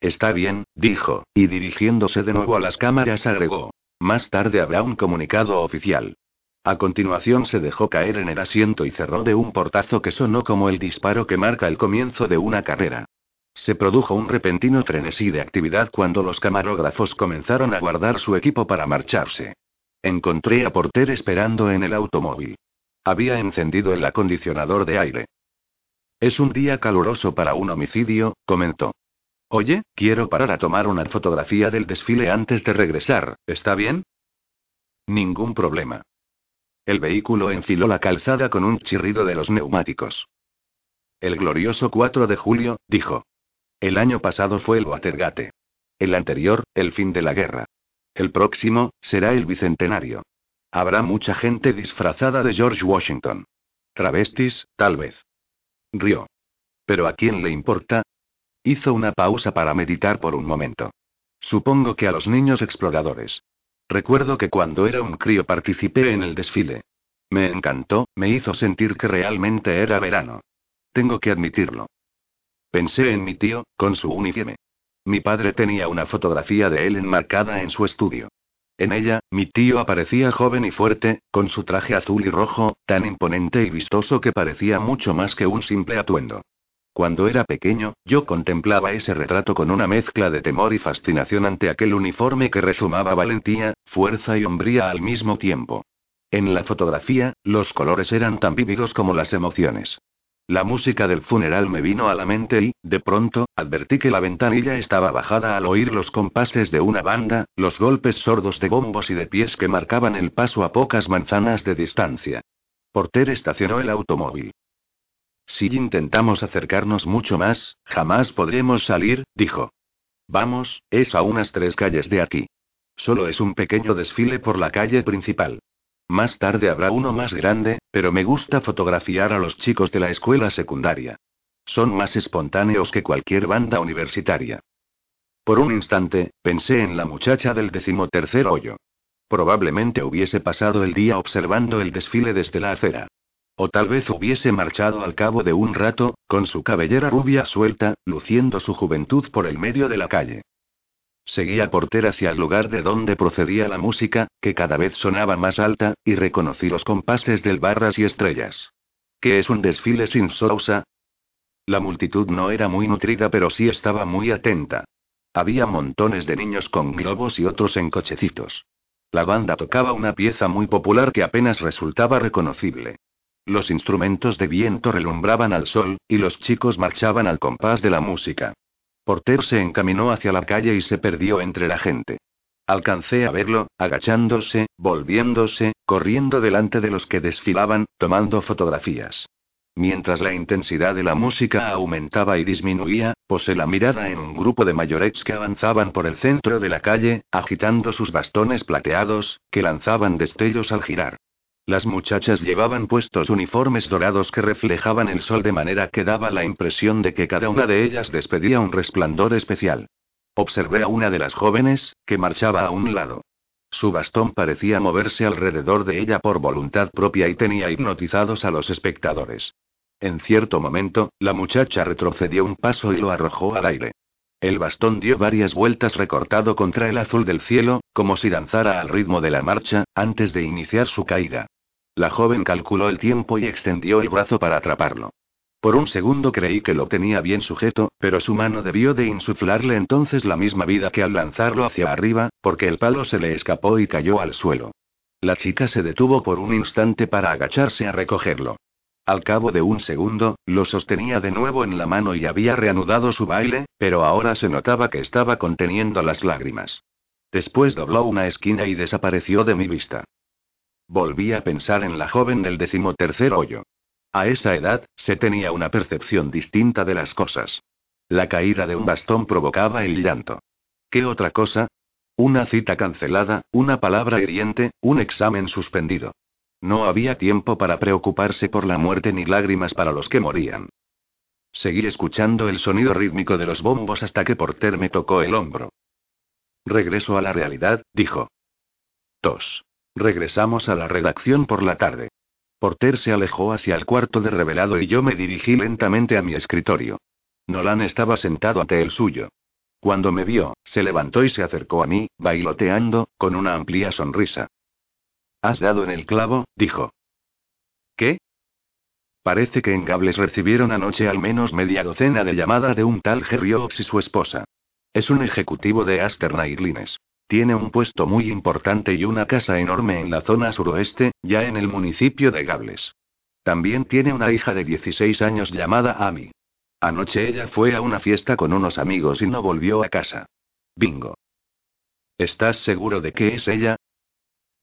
Está bien, dijo, y dirigiéndose de nuevo a las cámaras agregó. Más tarde habrá un comunicado oficial. A continuación se dejó caer en el asiento y cerró de un portazo que sonó como el disparo que marca el comienzo de una carrera. Se produjo un repentino frenesí de actividad cuando los camarógrafos comenzaron a guardar su equipo para marcharse. Encontré a Porter esperando en el automóvil. Había encendido el acondicionador de aire. Es un día caluroso para un homicidio, comentó. Oye, quiero parar a tomar una fotografía del desfile antes de regresar, ¿está bien? Ningún problema. El vehículo enfiló la calzada con un chirrido de los neumáticos. El glorioso 4 de julio, dijo. El año pasado fue el Watergate. El anterior, el fin de la guerra. El próximo, será el bicentenario. Habrá mucha gente disfrazada de George Washington. Travestis, tal vez. Rió. ¿Pero a quién le importa? Hizo una pausa para meditar por un momento. Supongo que a los niños exploradores. Recuerdo que cuando era un crío participé en el desfile. Me encantó, me hizo sentir que realmente era verano. Tengo que admitirlo. Pensé en mi tío, con su uniforme. Mi padre tenía una fotografía de él enmarcada en su estudio. En ella, mi tío aparecía joven y fuerte, con su traje azul y rojo, tan imponente y vistoso que parecía mucho más que un simple atuendo. Cuando era pequeño, yo contemplaba ese retrato con una mezcla de temor y fascinación ante aquel uniforme que resumaba valentía, fuerza y hombría al mismo tiempo. En la fotografía, los colores eran tan vívidos como las emociones. La música del funeral me vino a la mente y, de pronto, advertí que la ventanilla estaba bajada al oír los compases de una banda, los golpes sordos de bombos y de pies que marcaban el paso a pocas manzanas de distancia. Porter estacionó el automóvil. Si intentamos acercarnos mucho más, jamás podremos salir, dijo. Vamos, es a unas tres calles de aquí. Solo es un pequeño desfile por la calle principal. Más tarde habrá uno más grande, pero me gusta fotografiar a los chicos de la escuela secundaria. Son más espontáneos que cualquier banda universitaria. Por un instante, pensé en la muchacha del decimotercer hoyo. Probablemente hubiese pasado el día observando el desfile desde la acera. O tal vez hubiese marchado al cabo de un rato, con su cabellera rubia suelta, luciendo su juventud por el medio de la calle. Seguí a Porter hacia el lugar de donde procedía la música, que cada vez sonaba más alta, y reconocí los compases del Barras y Estrellas. ¿Qué es un desfile sin Sousa? La multitud no era muy nutrida, pero sí estaba muy atenta. Había montones de niños con globos y otros en cochecitos. La banda tocaba una pieza muy popular que apenas resultaba reconocible. Los instrumentos de viento relumbraban al sol, y los chicos marchaban al compás de la música. Porter se encaminó hacia la calle y se perdió entre la gente. Alcancé a verlo, agachándose, volviéndose, corriendo delante de los que desfilaban, tomando fotografías. Mientras la intensidad de la música aumentaba y disminuía, posé la mirada en un grupo de mayorets que avanzaban por el centro de la calle, agitando sus bastones plateados, que lanzaban destellos al girar. Las muchachas llevaban puestos uniformes dorados que reflejaban el sol de manera que daba la impresión de que cada una de ellas despedía un resplandor especial. Observé a una de las jóvenes, que marchaba a un lado. Su bastón parecía moverse alrededor de ella por voluntad propia y tenía hipnotizados a los espectadores. En cierto momento, la muchacha retrocedió un paso y lo arrojó al aire. El bastón dio varias vueltas recortado contra el azul del cielo, como si danzara al ritmo de la marcha, antes de iniciar su caída. La joven calculó el tiempo y extendió el brazo para atraparlo. Por un segundo creí que lo tenía bien sujeto, pero su mano debió de insuflarle entonces la misma vida que al lanzarlo hacia arriba, porque el palo se le escapó y cayó al suelo. La chica se detuvo por un instante para agacharse a recogerlo. Al cabo de un segundo, lo sostenía de nuevo en la mano y había reanudado su baile, pero ahora se notaba que estaba conteniendo las lágrimas. Después dobló una esquina y desapareció de mi vista. Volví a pensar en la joven del decimotercer hoyo. A esa edad, se tenía una percepción distinta de las cosas. La caída de un bastón provocaba el llanto. ¿Qué otra cosa? Una cita cancelada, una palabra hiriente, un examen suspendido. No había tiempo para preocuparse por la muerte ni lágrimas para los que morían. Seguí escuchando el sonido rítmico de los bombos hasta que Porter me tocó el hombro. Regreso a la realidad, dijo. Tos. Regresamos a la redacción por la tarde. Porter se alejó hacia el cuarto de revelado y yo me dirigí lentamente a mi escritorio. Nolan estaba sentado ante el suyo. Cuando me vio, se levantó y se acercó a mí, bailoteando, con una amplia sonrisa. Has dado en el clavo, dijo. ¿Qué? Parece que en Gables recibieron anoche al menos media docena de llamadas de un tal Jerry Oaks y su esposa. Es un ejecutivo de Asterna Tiene un puesto muy importante y una casa enorme en la zona suroeste, ya en el municipio de Gables. También tiene una hija de 16 años llamada Amy. Anoche ella fue a una fiesta con unos amigos y no volvió a casa. Bingo. ¿Estás seguro de que es ella?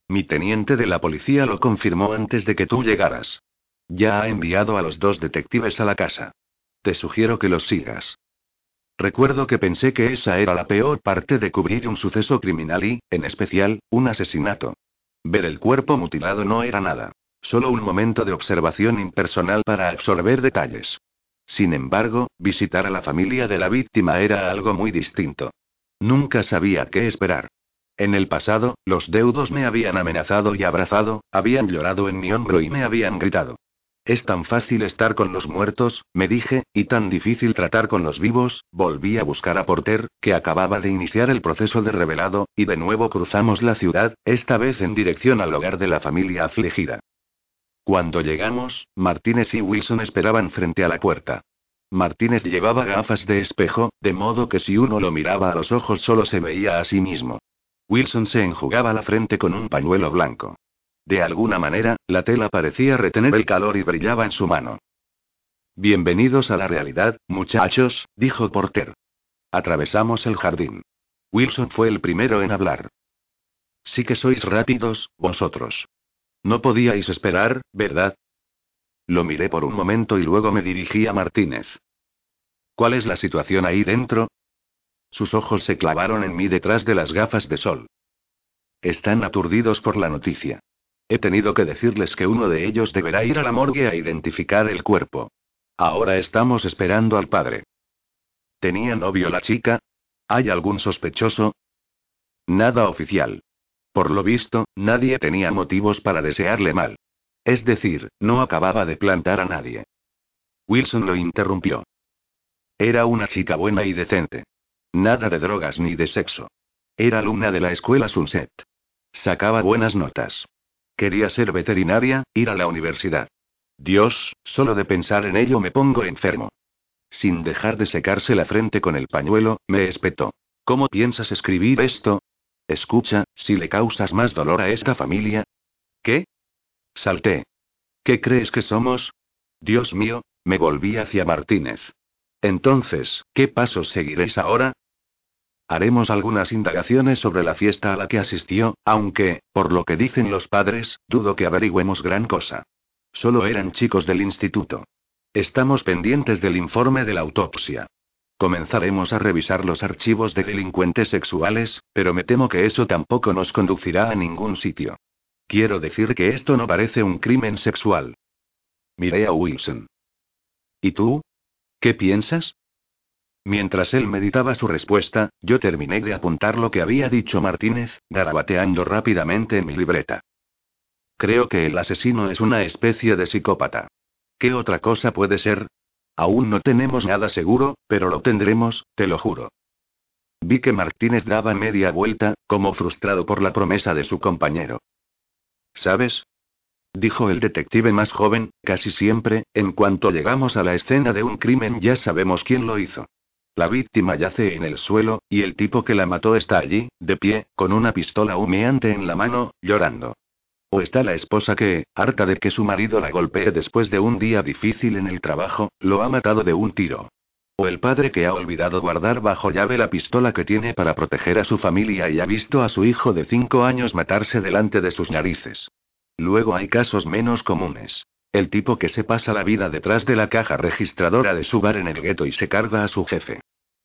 Mi teniente de la policía lo confirmó antes de que tú llegaras. Ya ha enviado a los dos detectives a la casa. Te sugiero que los sigas. Recuerdo que pensé que esa era la peor parte de cubrir un suceso criminal y, en especial, un asesinato. Ver el cuerpo mutilado no era nada. Solo un momento de observación impersonal para absorber detalles. Sin embargo, visitar a la familia de la víctima era algo muy distinto. Nunca sabía qué esperar. En el pasado, los deudos me habían amenazado y abrazado, habían llorado en mi hombro y me habían gritado. Es tan fácil estar con los muertos, me dije, y tan difícil tratar con los vivos, volví a buscar a Porter, que acababa de iniciar el proceso de revelado, y de nuevo cruzamos la ciudad, esta vez en dirección al hogar de la familia afligida. Cuando llegamos, Martínez y Wilson esperaban frente a la puerta. Martínez llevaba gafas de espejo, de modo que si uno lo miraba a los ojos solo se veía a sí mismo. Wilson se enjugaba la frente con un pañuelo blanco. De alguna manera, la tela parecía retener el calor y brillaba en su mano. Bienvenidos a la realidad, muchachos, dijo Porter. Atravesamos el jardín. Wilson fue el primero en hablar. Sí que sois rápidos, vosotros. No podíais esperar, ¿verdad? Lo miré por un momento y luego me dirigí a Martínez. ¿Cuál es la situación ahí dentro? Sus ojos se clavaron en mí detrás de las gafas de sol. Están aturdidos por la noticia. He tenido que decirles que uno de ellos deberá ir a la morgue a identificar el cuerpo. Ahora estamos esperando al padre. ¿Tenía novio la chica? ¿Hay algún sospechoso? Nada oficial. Por lo visto, nadie tenía motivos para desearle mal. Es decir, no acababa de plantar a nadie. Wilson lo interrumpió. Era una chica buena y decente. Nada de drogas ni de sexo. Era alumna de la escuela Sunset. Sacaba buenas notas. Quería ser veterinaria, ir a la universidad. Dios, solo de pensar en ello me pongo enfermo. Sin dejar de secarse la frente con el pañuelo, me espetó. ¿Cómo piensas escribir esto? Escucha, si le causas más dolor a esta familia. ¿Qué? Salté. ¿Qué crees que somos? Dios mío, me volví hacia Martínez. Entonces, ¿qué pasos seguiréis ahora? Haremos algunas indagaciones sobre la fiesta a la que asistió, aunque, por lo que dicen los padres, dudo que averigüemos gran cosa. Solo eran chicos del instituto. Estamos pendientes del informe de la autopsia. Comenzaremos a revisar los archivos de delincuentes sexuales, pero me temo que eso tampoco nos conducirá a ningún sitio. Quiero decir que esto no parece un crimen sexual. Miré a Wilson. ¿Y tú? ¿Qué piensas? Mientras él meditaba su respuesta, yo terminé de apuntar lo que había dicho Martínez, garabateando rápidamente en mi libreta. Creo que el asesino es una especie de psicópata. ¿Qué otra cosa puede ser? Aún no tenemos nada seguro, pero lo tendremos, te lo juro. Vi que Martínez daba media vuelta, como frustrado por la promesa de su compañero. ¿Sabes? Dijo el detective más joven, casi siempre, en cuanto llegamos a la escena de un crimen ya sabemos quién lo hizo. La víctima yace en el suelo, y el tipo que la mató está allí, de pie, con una pistola humeante en la mano, llorando. O está la esposa que, harta de que su marido la golpee después de un día difícil en el trabajo, lo ha matado de un tiro. O el padre que ha olvidado guardar bajo llave la pistola que tiene para proteger a su familia y ha visto a su hijo de cinco años matarse delante de sus narices. Luego hay casos menos comunes. El tipo que se pasa la vida detrás de la caja registradora de su bar en el gueto y se carga a su jefe.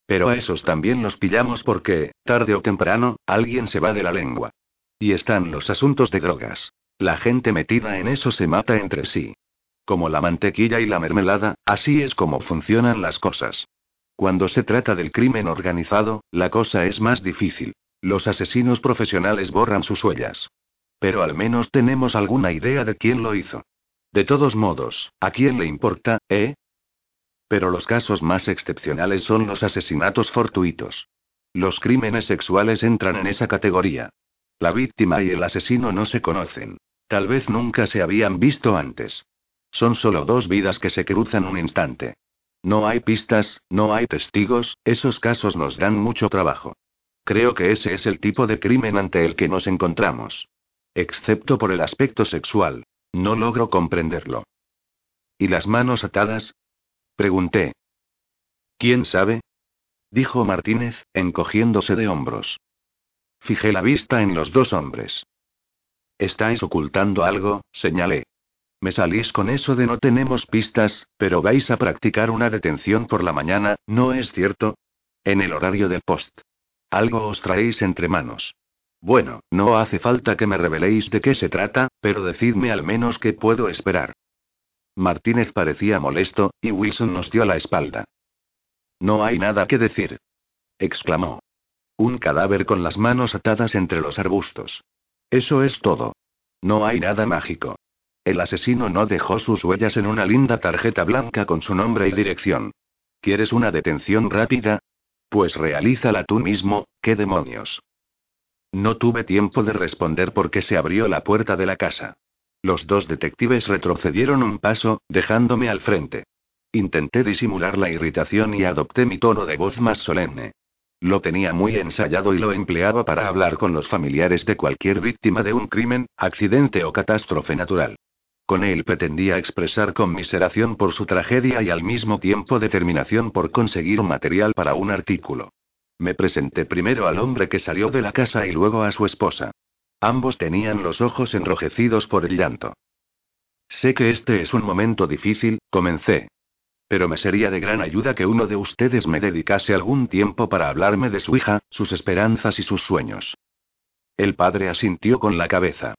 Pero a esos también los pillamos porque, tarde o temprano, alguien se va de la lengua. Y están los asuntos de drogas. La gente metida en eso se mata entre sí. Como la mantequilla y la mermelada, así es como funcionan las cosas. Cuando se trata del crimen organizado, la cosa es más difícil. Los asesinos profesionales borran sus huellas. Pero al menos tenemos alguna idea de quién lo hizo. De todos modos, ¿a quién le importa, eh? Pero los casos más excepcionales son los asesinatos fortuitos. Los crímenes sexuales entran en esa categoría. La víctima y el asesino no se conocen. Tal vez nunca se habían visto antes. Son solo dos vidas que se cruzan un instante. No hay pistas, no hay testigos, esos casos nos dan mucho trabajo. Creo que ese es el tipo de crimen ante el que nos encontramos. Excepto por el aspecto sexual. No logro comprenderlo. ¿Y las manos atadas? Pregunté. ¿Quién sabe? Dijo Martínez, encogiéndose de hombros. Fijé la vista en los dos hombres. ¿Estáis ocultando algo? señalé. Me salís con eso de no tenemos pistas, pero vais a practicar una detención por la mañana, ¿no es cierto? En el horario del post. Algo os traéis entre manos. Bueno, no hace falta que me reveléis de qué se trata, pero decidme al menos qué puedo esperar. Martínez parecía molesto, y Wilson nos dio la espalda. No hay nada que decir. exclamó. Un cadáver con las manos atadas entre los arbustos. Eso es todo. No hay nada mágico. El asesino no dejó sus huellas en una linda tarjeta blanca con su nombre y dirección. ¿Quieres una detención rápida? Pues realízala tú mismo, ¿qué demonios? No tuve tiempo de responder porque se abrió la puerta de la casa. Los dos detectives retrocedieron un paso, dejándome al frente. Intenté disimular la irritación y adopté mi tono de voz más solemne. Lo tenía muy ensayado y lo empleaba para hablar con los familiares de cualquier víctima de un crimen, accidente o catástrofe natural. Con él pretendía expresar conmiseración por su tragedia y al mismo tiempo determinación por conseguir material para un artículo. Me presenté primero al hombre que salió de la casa y luego a su esposa. Ambos tenían los ojos enrojecidos por el llanto. Sé que este es un momento difícil, comencé. Pero me sería de gran ayuda que uno de ustedes me dedicase algún tiempo para hablarme de su hija, sus esperanzas y sus sueños. El padre asintió con la cabeza.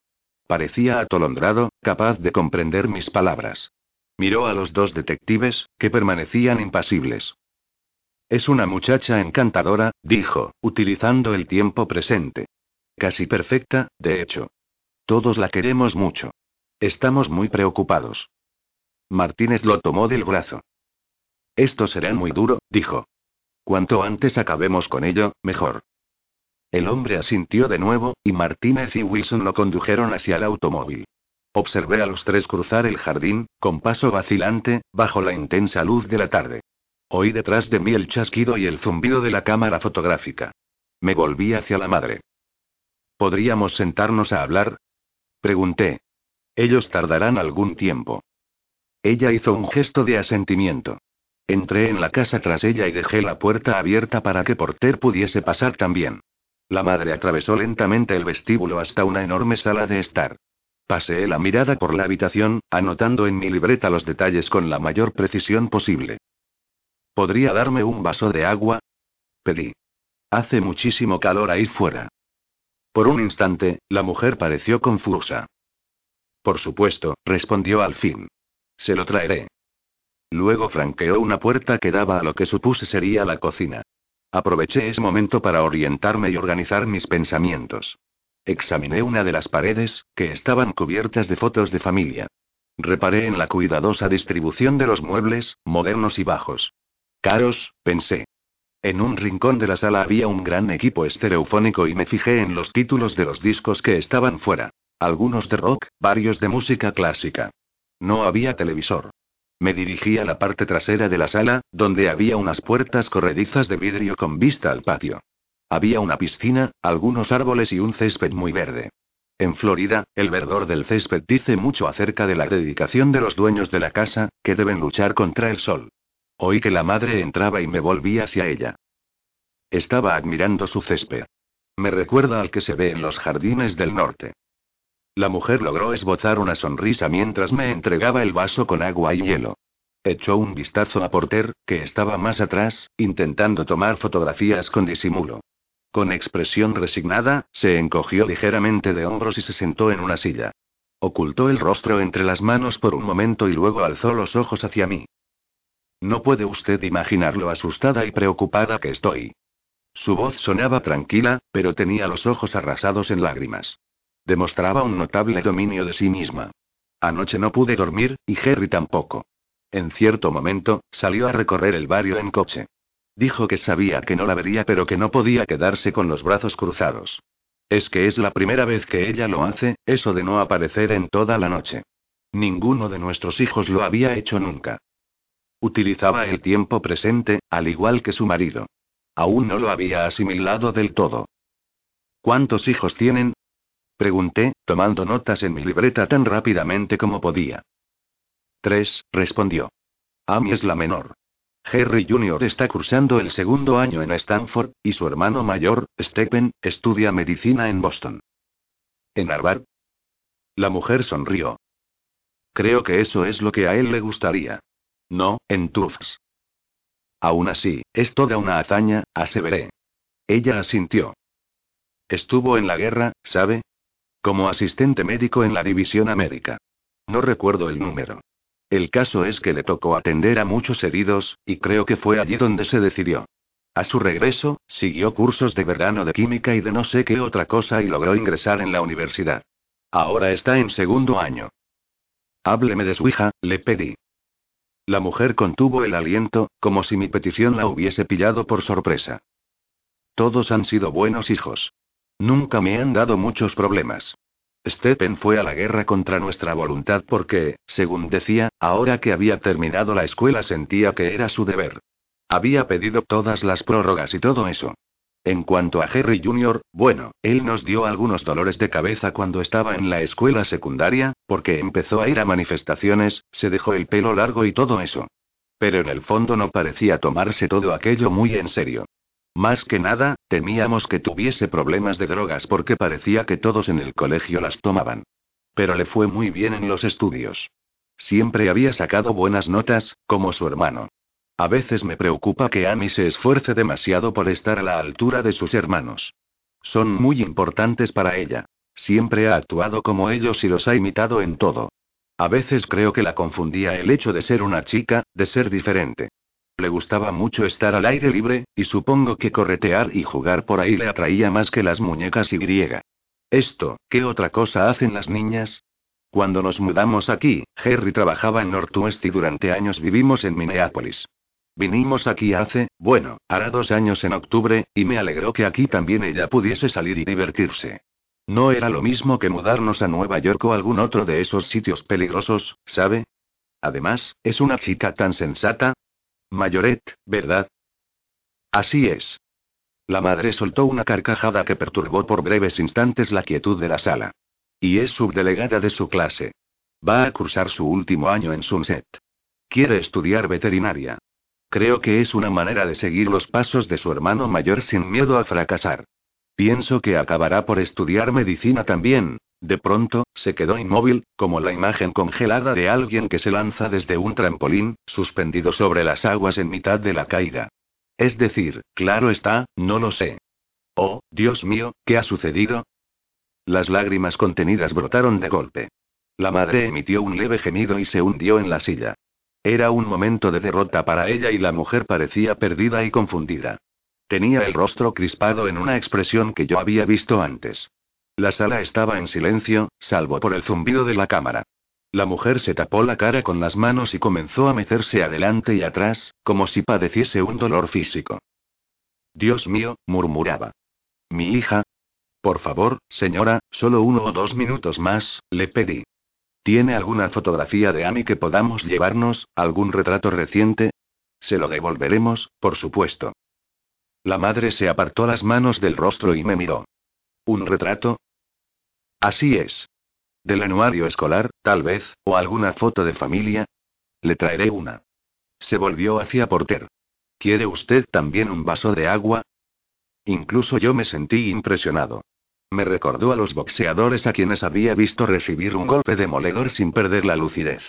Parecía atolondrado, capaz de comprender mis palabras. Miró a los dos detectives, que permanecían impasibles. Es una muchacha encantadora, dijo, utilizando el tiempo presente. Casi perfecta, de hecho. Todos la queremos mucho. Estamos muy preocupados. Martínez lo tomó del brazo. Esto será muy duro, dijo. Cuanto antes acabemos con ello, mejor. El hombre asintió de nuevo, y Martínez y Wilson lo condujeron hacia el automóvil. Observé a los tres cruzar el jardín, con paso vacilante, bajo la intensa luz de la tarde. Oí detrás de mí el chasquido y el zumbido de la cámara fotográfica. Me volví hacia la madre. ¿Podríamos sentarnos a hablar? Pregunté. Ellos tardarán algún tiempo. Ella hizo un gesto de asentimiento. Entré en la casa tras ella y dejé la puerta abierta para que Porter pudiese pasar también. La madre atravesó lentamente el vestíbulo hasta una enorme sala de estar. Paseé la mirada por la habitación, anotando en mi libreta los detalles con la mayor precisión posible. ¿Podría darme un vaso de agua? Pedí. Hace muchísimo calor ahí fuera. Por un instante, la mujer pareció confusa. Por supuesto, respondió al fin. Se lo traeré. Luego franqueó una puerta que daba a lo que supuse sería la cocina. Aproveché ese momento para orientarme y organizar mis pensamientos. Examiné una de las paredes, que estaban cubiertas de fotos de familia. Reparé en la cuidadosa distribución de los muebles, modernos y bajos. Caros, pensé. En un rincón de la sala había un gran equipo estereofónico y me fijé en los títulos de los discos que estaban fuera. Algunos de rock, varios de música clásica. No había televisor. Me dirigí a la parte trasera de la sala, donde había unas puertas corredizas de vidrio con vista al patio. Había una piscina, algunos árboles y un césped muy verde. En Florida, el verdor del césped dice mucho acerca de la dedicación de los dueños de la casa, que deben luchar contra el sol. Oí que la madre entraba y me volví hacia ella. Estaba admirando su césped. Me recuerda al que se ve en los jardines del norte. La mujer logró esbozar una sonrisa mientras me entregaba el vaso con agua y hielo. Echó un vistazo a Porter, que estaba más atrás, intentando tomar fotografías con disimulo. Con expresión resignada, se encogió ligeramente de hombros y se sentó en una silla. Ocultó el rostro entre las manos por un momento y luego alzó los ojos hacia mí. No puede usted imaginar lo asustada y preocupada que estoy. Su voz sonaba tranquila, pero tenía los ojos arrasados en lágrimas. Demostraba un notable dominio de sí misma. Anoche no pude dormir, y Jerry tampoco. En cierto momento, salió a recorrer el barrio en coche. Dijo que sabía que no la vería pero que no podía quedarse con los brazos cruzados. Es que es la primera vez que ella lo hace, eso de no aparecer en toda la noche. Ninguno de nuestros hijos lo había hecho nunca. Utilizaba el tiempo presente, al igual que su marido. Aún no lo había asimilado del todo. ¿Cuántos hijos tienen? Pregunté, tomando notas en mi libreta tan rápidamente como podía. Tres, respondió. Amy es la menor. Harry Jr. está cursando el segundo año en Stanford, y su hermano mayor, Stephen, estudia medicina en Boston. ¿En Harvard? La mujer sonrió. Creo que eso es lo que a él le gustaría. No, en Tufts. Aún así, es toda una hazaña, aseveré. Ella asintió. Estuvo en la guerra, ¿sabe? Como asistente médico en la División América. No recuerdo el número. El caso es que le tocó atender a muchos heridos, y creo que fue allí donde se decidió. A su regreso, siguió cursos de verano de química y de no sé qué otra cosa y logró ingresar en la universidad. Ahora está en segundo año. Hábleme de su hija, le pedí. La mujer contuvo el aliento, como si mi petición la hubiese pillado por sorpresa. Todos han sido buenos hijos. Nunca me han dado muchos problemas. Stephen fue a la guerra contra nuestra voluntad porque, según decía, ahora que había terminado la escuela sentía que era su deber. Había pedido todas las prórrogas y todo eso. En cuanto a Harry Jr., bueno, él nos dio algunos dolores de cabeza cuando estaba en la escuela secundaria, porque empezó a ir a manifestaciones, se dejó el pelo largo y todo eso. Pero en el fondo no parecía tomarse todo aquello muy en serio. Más que nada, temíamos que tuviese problemas de drogas porque parecía que todos en el colegio las tomaban. Pero le fue muy bien en los estudios. Siempre había sacado buenas notas, como su hermano. A veces me preocupa que Amy se esfuerce demasiado por estar a la altura de sus hermanos. Son muy importantes para ella. Siempre ha actuado como ellos y los ha imitado en todo. A veces creo que la confundía el hecho de ser una chica, de ser diferente. Le gustaba mucho estar al aire libre, y supongo que corretear y jugar por ahí le atraía más que las muñecas y griega. Esto, ¿qué otra cosa hacen las niñas? Cuando nos mudamos aquí, Harry trabajaba en Northwest y durante años vivimos en Minneapolis. Vinimos aquí hace, bueno, hará dos años en octubre, y me alegró que aquí también ella pudiese salir y divertirse. No era lo mismo que mudarnos a Nueva York o algún otro de esos sitios peligrosos, ¿sabe? Además, es una chica tan sensata, Mayoret, ¿verdad? Así es. La madre soltó una carcajada que perturbó por breves instantes la quietud de la sala. Y es subdelegada de su clase. Va a cursar su último año en Sunset. Quiere estudiar veterinaria. Creo que es una manera de seguir los pasos de su hermano mayor sin miedo a fracasar. Pienso que acabará por estudiar medicina también, de pronto, se quedó inmóvil, como la imagen congelada de alguien que se lanza desde un trampolín, suspendido sobre las aguas en mitad de la caída. Es decir, claro está, no lo sé. Oh, Dios mío, ¿qué ha sucedido? Las lágrimas contenidas brotaron de golpe. La madre emitió un leve gemido y se hundió en la silla. Era un momento de derrota para ella y la mujer parecía perdida y confundida. Tenía el rostro crispado en una expresión que yo había visto antes. La sala estaba en silencio, salvo por el zumbido de la cámara. La mujer se tapó la cara con las manos y comenzó a mecerse adelante y atrás, como si padeciese un dolor físico. Dios mío, murmuraba. Mi hija. Por favor, señora, solo uno o dos minutos más, le pedí. ¿Tiene alguna fotografía de Amy que podamos llevarnos, algún retrato reciente? Se lo devolveremos, por supuesto. La madre se apartó las manos del rostro y me miró. ¿Un retrato? Así es. Del anuario escolar, tal vez, o alguna foto de familia. Le traeré una. Se volvió hacia Porter. ¿Quiere usted también un vaso de agua? Incluso yo me sentí impresionado. Me recordó a los boxeadores a quienes había visto recibir un golpe demoledor sin perder la lucidez.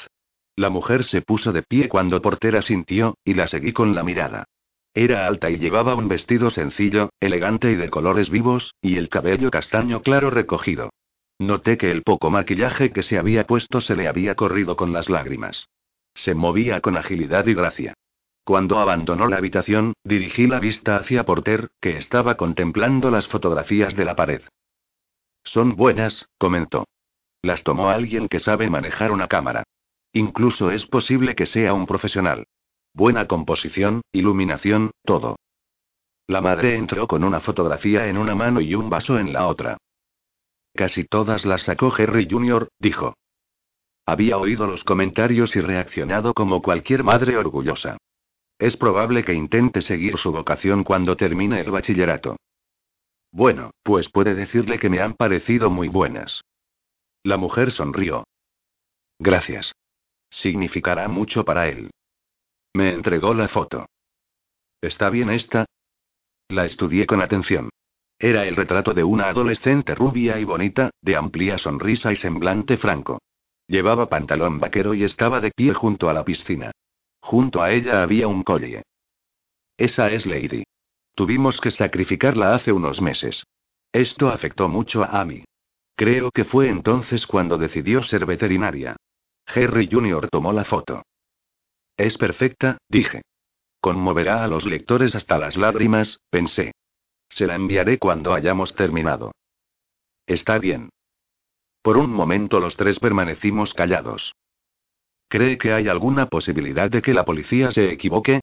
La mujer se puso de pie cuando Porter asintió, y la seguí con la mirada. Era alta y llevaba un vestido sencillo, elegante y de colores vivos, y el cabello castaño claro recogido. Noté que el poco maquillaje que se había puesto se le había corrido con las lágrimas. Se movía con agilidad y gracia. Cuando abandonó la habitación, dirigí la vista hacia Porter, que estaba contemplando las fotografías de la pared. Son buenas, comentó. Las tomó alguien que sabe manejar una cámara. Incluso es posible que sea un profesional. Buena composición, iluminación, todo. La madre entró con una fotografía en una mano y un vaso en la otra. Casi todas las sacó Harry Jr., dijo. Había oído los comentarios y reaccionado como cualquier madre orgullosa. Es probable que intente seguir su vocación cuando termine el bachillerato. Bueno, pues puede decirle que me han parecido muy buenas. La mujer sonrió. Gracias. Significará mucho para él. Me entregó la foto. ¿Está bien esta? La estudié con atención. Era el retrato de una adolescente rubia y bonita, de amplia sonrisa y semblante franco. Llevaba pantalón vaquero y estaba de pie junto a la piscina. Junto a ella había un collie. Esa es Lady. Tuvimos que sacrificarla hace unos meses. Esto afectó mucho a Amy. Creo que fue entonces cuando decidió ser veterinaria. Harry Jr. tomó la foto. Es perfecta, dije. Conmoverá a los lectores hasta las lágrimas, pensé. Se la enviaré cuando hayamos terminado. Está bien. Por un momento los tres permanecimos callados. ¿Cree que hay alguna posibilidad de que la policía se equivoque?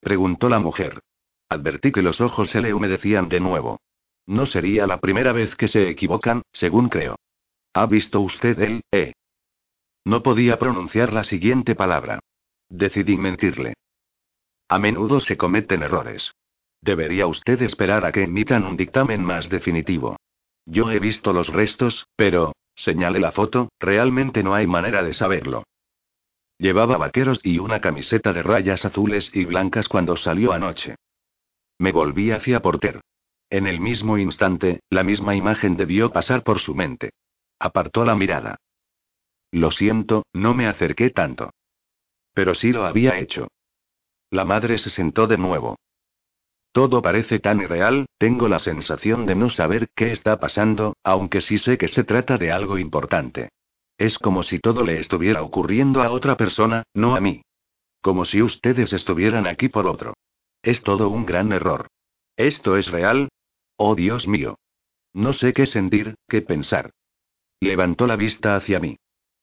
preguntó la mujer. Advertí que los ojos se le humedecían de nuevo. No sería la primera vez que se equivocan, según creo. ¿Ha visto usted el E? No podía pronunciar la siguiente palabra. Decidí mentirle. A menudo se cometen errores. Debería usted esperar a que emitan un dictamen más definitivo. Yo he visto los restos, pero, señale la foto, realmente no hay manera de saberlo. Llevaba vaqueros y una camiseta de rayas azules y blancas cuando salió anoche. Me volví hacia Porter. En el mismo instante, la misma imagen debió pasar por su mente. Apartó la mirada. Lo siento, no me acerqué tanto. Pero sí lo había hecho. La madre se sentó de nuevo. Todo parece tan irreal, tengo la sensación de no saber qué está pasando, aunque sí sé que se trata de algo importante. Es como si todo le estuviera ocurriendo a otra persona, no a mí. Como si ustedes estuvieran aquí por otro. Es todo un gran error. ¿Esto es real? Oh Dios mío. No sé qué sentir, qué pensar. Levantó la vista hacia mí.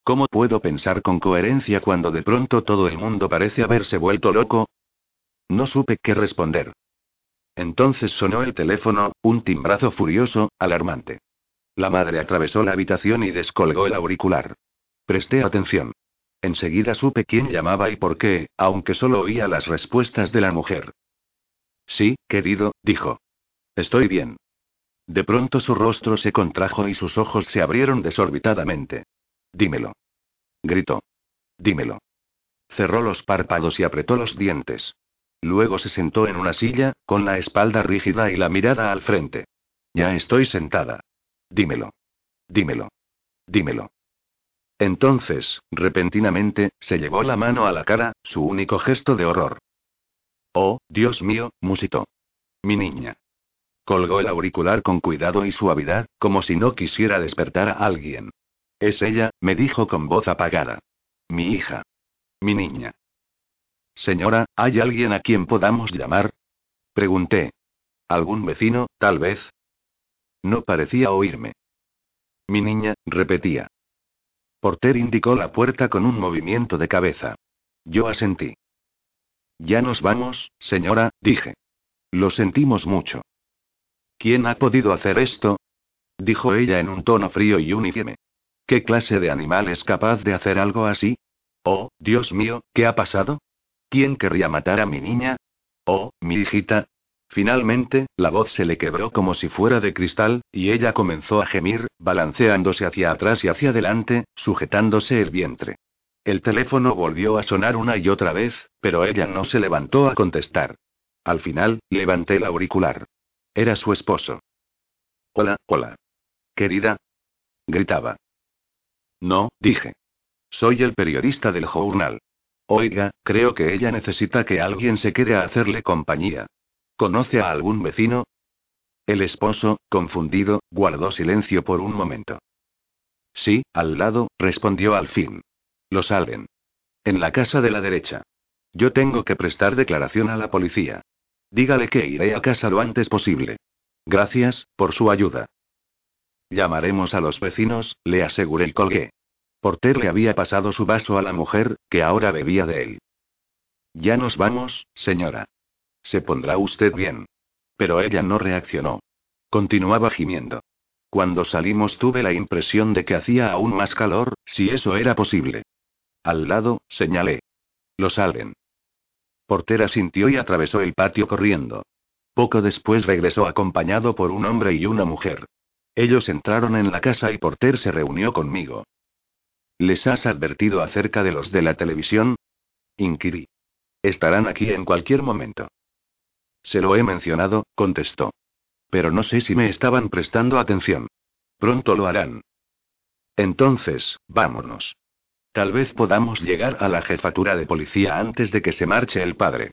¿Cómo puedo pensar con coherencia cuando de pronto todo el mundo parece haberse vuelto loco? No supe qué responder. Entonces sonó el teléfono, un timbrazo furioso, alarmante. La madre atravesó la habitación y descolgó el auricular. Presté atención. Enseguida supe quién llamaba y por qué, aunque solo oía las respuestas de la mujer. Sí, querido, dijo. Estoy bien. De pronto su rostro se contrajo y sus ojos se abrieron desorbitadamente. Dímelo. Gritó. Dímelo. Cerró los párpados y apretó los dientes. Luego se sentó en una silla, con la espalda rígida y la mirada al frente. Ya estoy sentada. Dímelo. Dímelo. Dímelo. Entonces, repentinamente, se llevó la mano a la cara, su único gesto de horror. Oh, Dios mío, musitó. Mi niña. Colgó el auricular con cuidado y suavidad, como si no quisiera despertar a alguien. Es ella, me dijo con voz apagada. Mi hija. Mi niña. Señora, ¿hay alguien a quien podamos llamar? Pregunté. ¿Algún vecino, tal vez? No parecía oírme. Mi niña, repetía. Porter indicó la puerta con un movimiento de cabeza. Yo asentí. Ya nos vamos, señora, dije. Lo sentimos mucho. ¿Quién ha podido hacer esto? dijo ella en un tono frío y uniforme. ¿Qué clase de animal es capaz de hacer algo así? Oh, Dios mío, ¿qué ha pasado? ¿Quién querría matar a mi niña? Oh, mi hijita. Finalmente, la voz se le quebró como si fuera de cristal, y ella comenzó a gemir, balanceándose hacia atrás y hacia adelante, sujetándose el vientre. El teléfono volvió a sonar una y otra vez, pero ella no se levantó a contestar. Al final, levanté el auricular. Era su esposo. Hola, hola. Querida. Gritaba. No, dije. Soy el periodista del journal. Oiga, creo que ella necesita que alguien se quede a hacerle compañía. ¿Conoce a algún vecino? El esposo, confundido, guardó silencio por un momento. Sí, al lado, respondió al fin. Lo salven. En la casa de la derecha. Yo tengo que prestar declaración a la policía. Dígale que iré a casa lo antes posible. Gracias, por su ayuda. Llamaremos a los vecinos, le aseguré y colgué. Porter le había pasado su vaso a la mujer, que ahora bebía de él. Ya nos vamos, señora. Se pondrá usted bien. Pero ella no reaccionó. Continuaba gimiendo. Cuando salimos tuve la impresión de que hacía aún más calor, si eso era posible. Al lado, señalé. Lo salven. Porter asintió y atravesó el patio corriendo. Poco después regresó acompañado por un hombre y una mujer. Ellos entraron en la casa y Porter se reunió conmigo. ¿Les has advertido acerca de los de la televisión? Inquirí. Estarán aquí en cualquier momento. Se lo he mencionado, contestó. Pero no sé si me estaban prestando atención. Pronto lo harán. Entonces, vámonos. Tal vez podamos llegar a la jefatura de policía antes de que se marche el padre.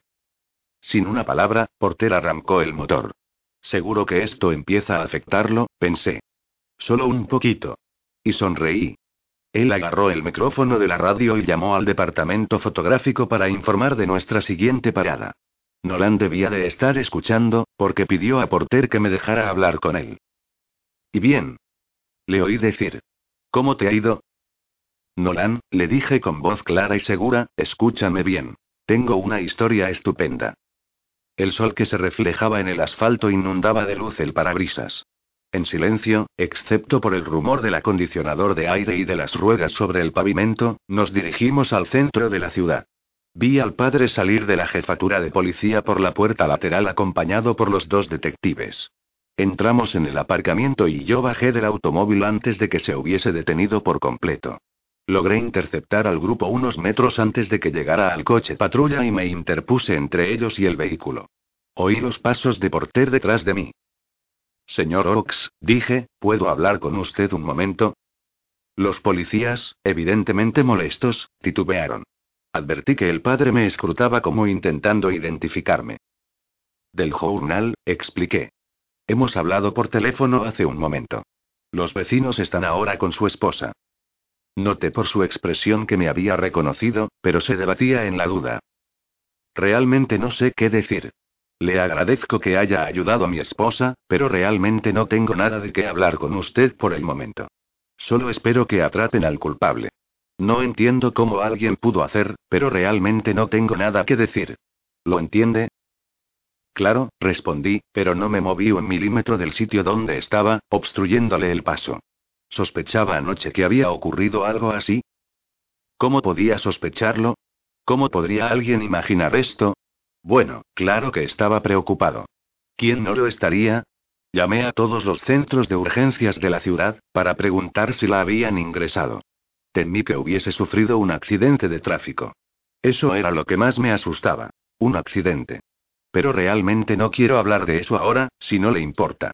Sin una palabra, Porter arrancó el motor. Seguro que esto empieza a afectarlo, pensé. Solo un poquito. Y sonreí. Él agarró el micrófono de la radio y llamó al departamento fotográfico para informar de nuestra siguiente parada. Nolan debía de estar escuchando, porque pidió a Porter que me dejara hablar con él. ¿Y bien? Le oí decir. ¿Cómo te ha ido? Nolan, le dije con voz clara y segura, escúchame bien. Tengo una historia estupenda. El sol que se reflejaba en el asfalto inundaba de luz el parabrisas. En silencio, excepto por el rumor del acondicionador de aire y de las ruedas sobre el pavimento, nos dirigimos al centro de la ciudad. Vi al padre salir de la jefatura de policía por la puerta lateral acompañado por los dos detectives. Entramos en el aparcamiento y yo bajé del automóvil antes de que se hubiese detenido por completo. Logré interceptar al grupo unos metros antes de que llegara al coche patrulla y me interpuse entre ellos y el vehículo. Oí los pasos de Porter detrás de mí. Señor Ox, dije, ¿puedo hablar con usted un momento? Los policías, evidentemente molestos, titubearon. Advertí que el padre me escrutaba como intentando identificarme. Del journal, expliqué. Hemos hablado por teléfono hace un momento. Los vecinos están ahora con su esposa. Noté por su expresión que me había reconocido, pero se debatía en la duda. Realmente no sé qué decir. Le agradezco que haya ayudado a mi esposa, pero realmente no tengo nada de qué hablar con usted por el momento. Solo espero que atrapen al culpable. No entiendo cómo alguien pudo hacer, pero realmente no tengo nada que decir. ¿Lo entiende? Claro, respondí, pero no me moví un milímetro del sitio donde estaba, obstruyéndole el paso. ¿Sospechaba anoche que había ocurrido algo así? ¿Cómo podía sospecharlo? ¿Cómo podría alguien imaginar esto? Bueno, claro que estaba preocupado. ¿Quién no lo estaría? Llamé a todos los centros de urgencias de la ciudad, para preguntar si la habían ingresado. Temí que hubiese sufrido un accidente de tráfico. Eso era lo que más me asustaba. Un accidente. Pero realmente no quiero hablar de eso ahora, si no le importa.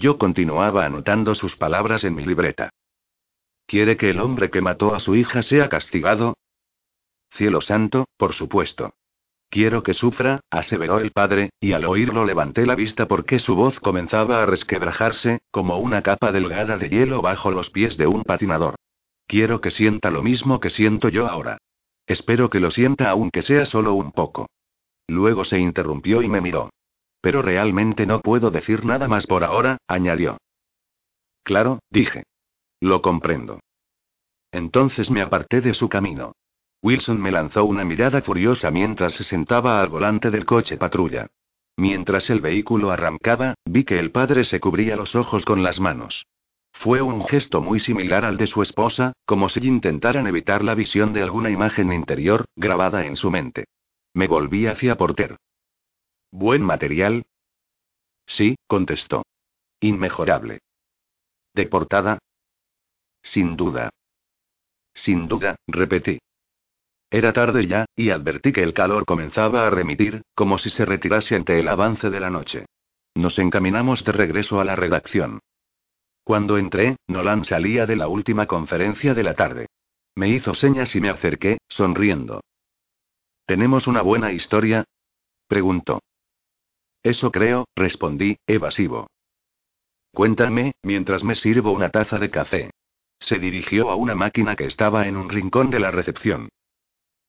Yo continuaba anotando sus palabras en mi libreta. ¿Quiere que el hombre que mató a su hija sea castigado? Cielo santo, por supuesto. Quiero que sufra, aseveró el padre, y al oírlo levanté la vista porque su voz comenzaba a resquebrajarse, como una capa delgada de hielo bajo los pies de un patinador. Quiero que sienta lo mismo que siento yo ahora. Espero que lo sienta aunque sea solo un poco. Luego se interrumpió y me miró. Pero realmente no puedo decir nada más por ahora, añadió. Claro, dije. Lo comprendo. Entonces me aparté de su camino. Wilson me lanzó una mirada furiosa mientras se sentaba al volante del coche patrulla. Mientras el vehículo arrancaba, vi que el padre se cubría los ojos con las manos. Fue un gesto muy similar al de su esposa, como si intentaran evitar la visión de alguna imagen interior, grabada en su mente. Me volví hacia Porter. ¿Buen material? Sí, contestó. Inmejorable. ¿De portada? Sin duda. Sin duda, repetí. Era tarde ya, y advertí que el calor comenzaba a remitir, como si se retirase ante el avance de la noche. Nos encaminamos de regreso a la redacción. Cuando entré, Nolan salía de la última conferencia de la tarde. Me hizo señas y me acerqué, sonriendo. ¿Tenemos una buena historia? preguntó. Eso creo, respondí, evasivo. Cuéntame, mientras me sirvo una taza de café. Se dirigió a una máquina que estaba en un rincón de la recepción.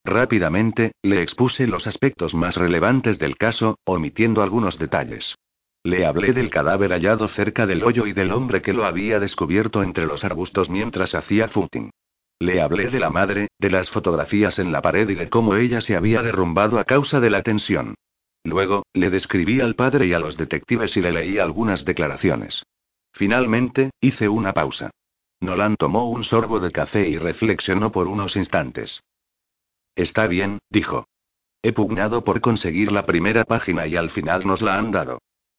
Rápidamente, le expuse los aspectos más relevantes del caso, omitiendo algunos detalles. Le hablé del cadáver hallado cerca del hoyo y del hombre que lo había descubierto entre los arbustos mientras hacía footing. Le hablé de la madre, de las fotografías en la pared y de cómo ella se había derrumbado a causa de la tensión. Luego, le describí al padre y a los detectives y le leí algunas declaraciones. Finalmente, hice una pausa. Nolan tomó un sorbo de café y reflexionó por unos instantes. Está bien, dijo. He pugnado por conseguir la primera página y al final nos la han dado.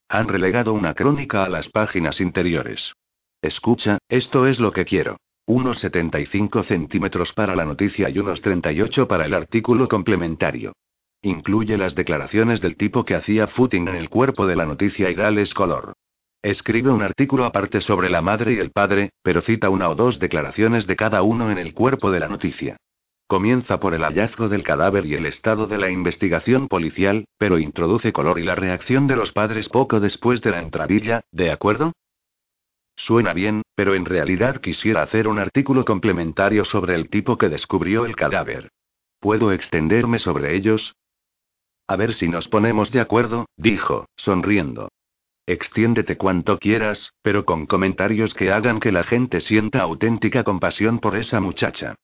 Han relegado una crónica a las páginas interiores. Escucha, esto es lo que quiero. Unos 75 centímetros para la noticia y unos 38 para el artículo complementario. Incluye las declaraciones del tipo que hacía footing en el cuerpo de la noticia y dales color. Escribe un artículo aparte sobre la madre y el padre, pero cita una o dos declaraciones de cada uno en el cuerpo de la noticia. Comienza por el hallazgo del cadáver y el estado de la investigación policial, pero introduce color y la reacción de los padres poco después de la entradilla, ¿de acuerdo? Suena bien, pero en realidad quisiera hacer un artículo complementario sobre el tipo que descubrió el cadáver. ¿Puedo extenderme sobre ellos? A ver si nos ponemos de acuerdo, dijo, sonriendo. Extiéndete cuanto quieras, pero con comentarios que hagan que la gente sienta auténtica compasión por esa muchacha.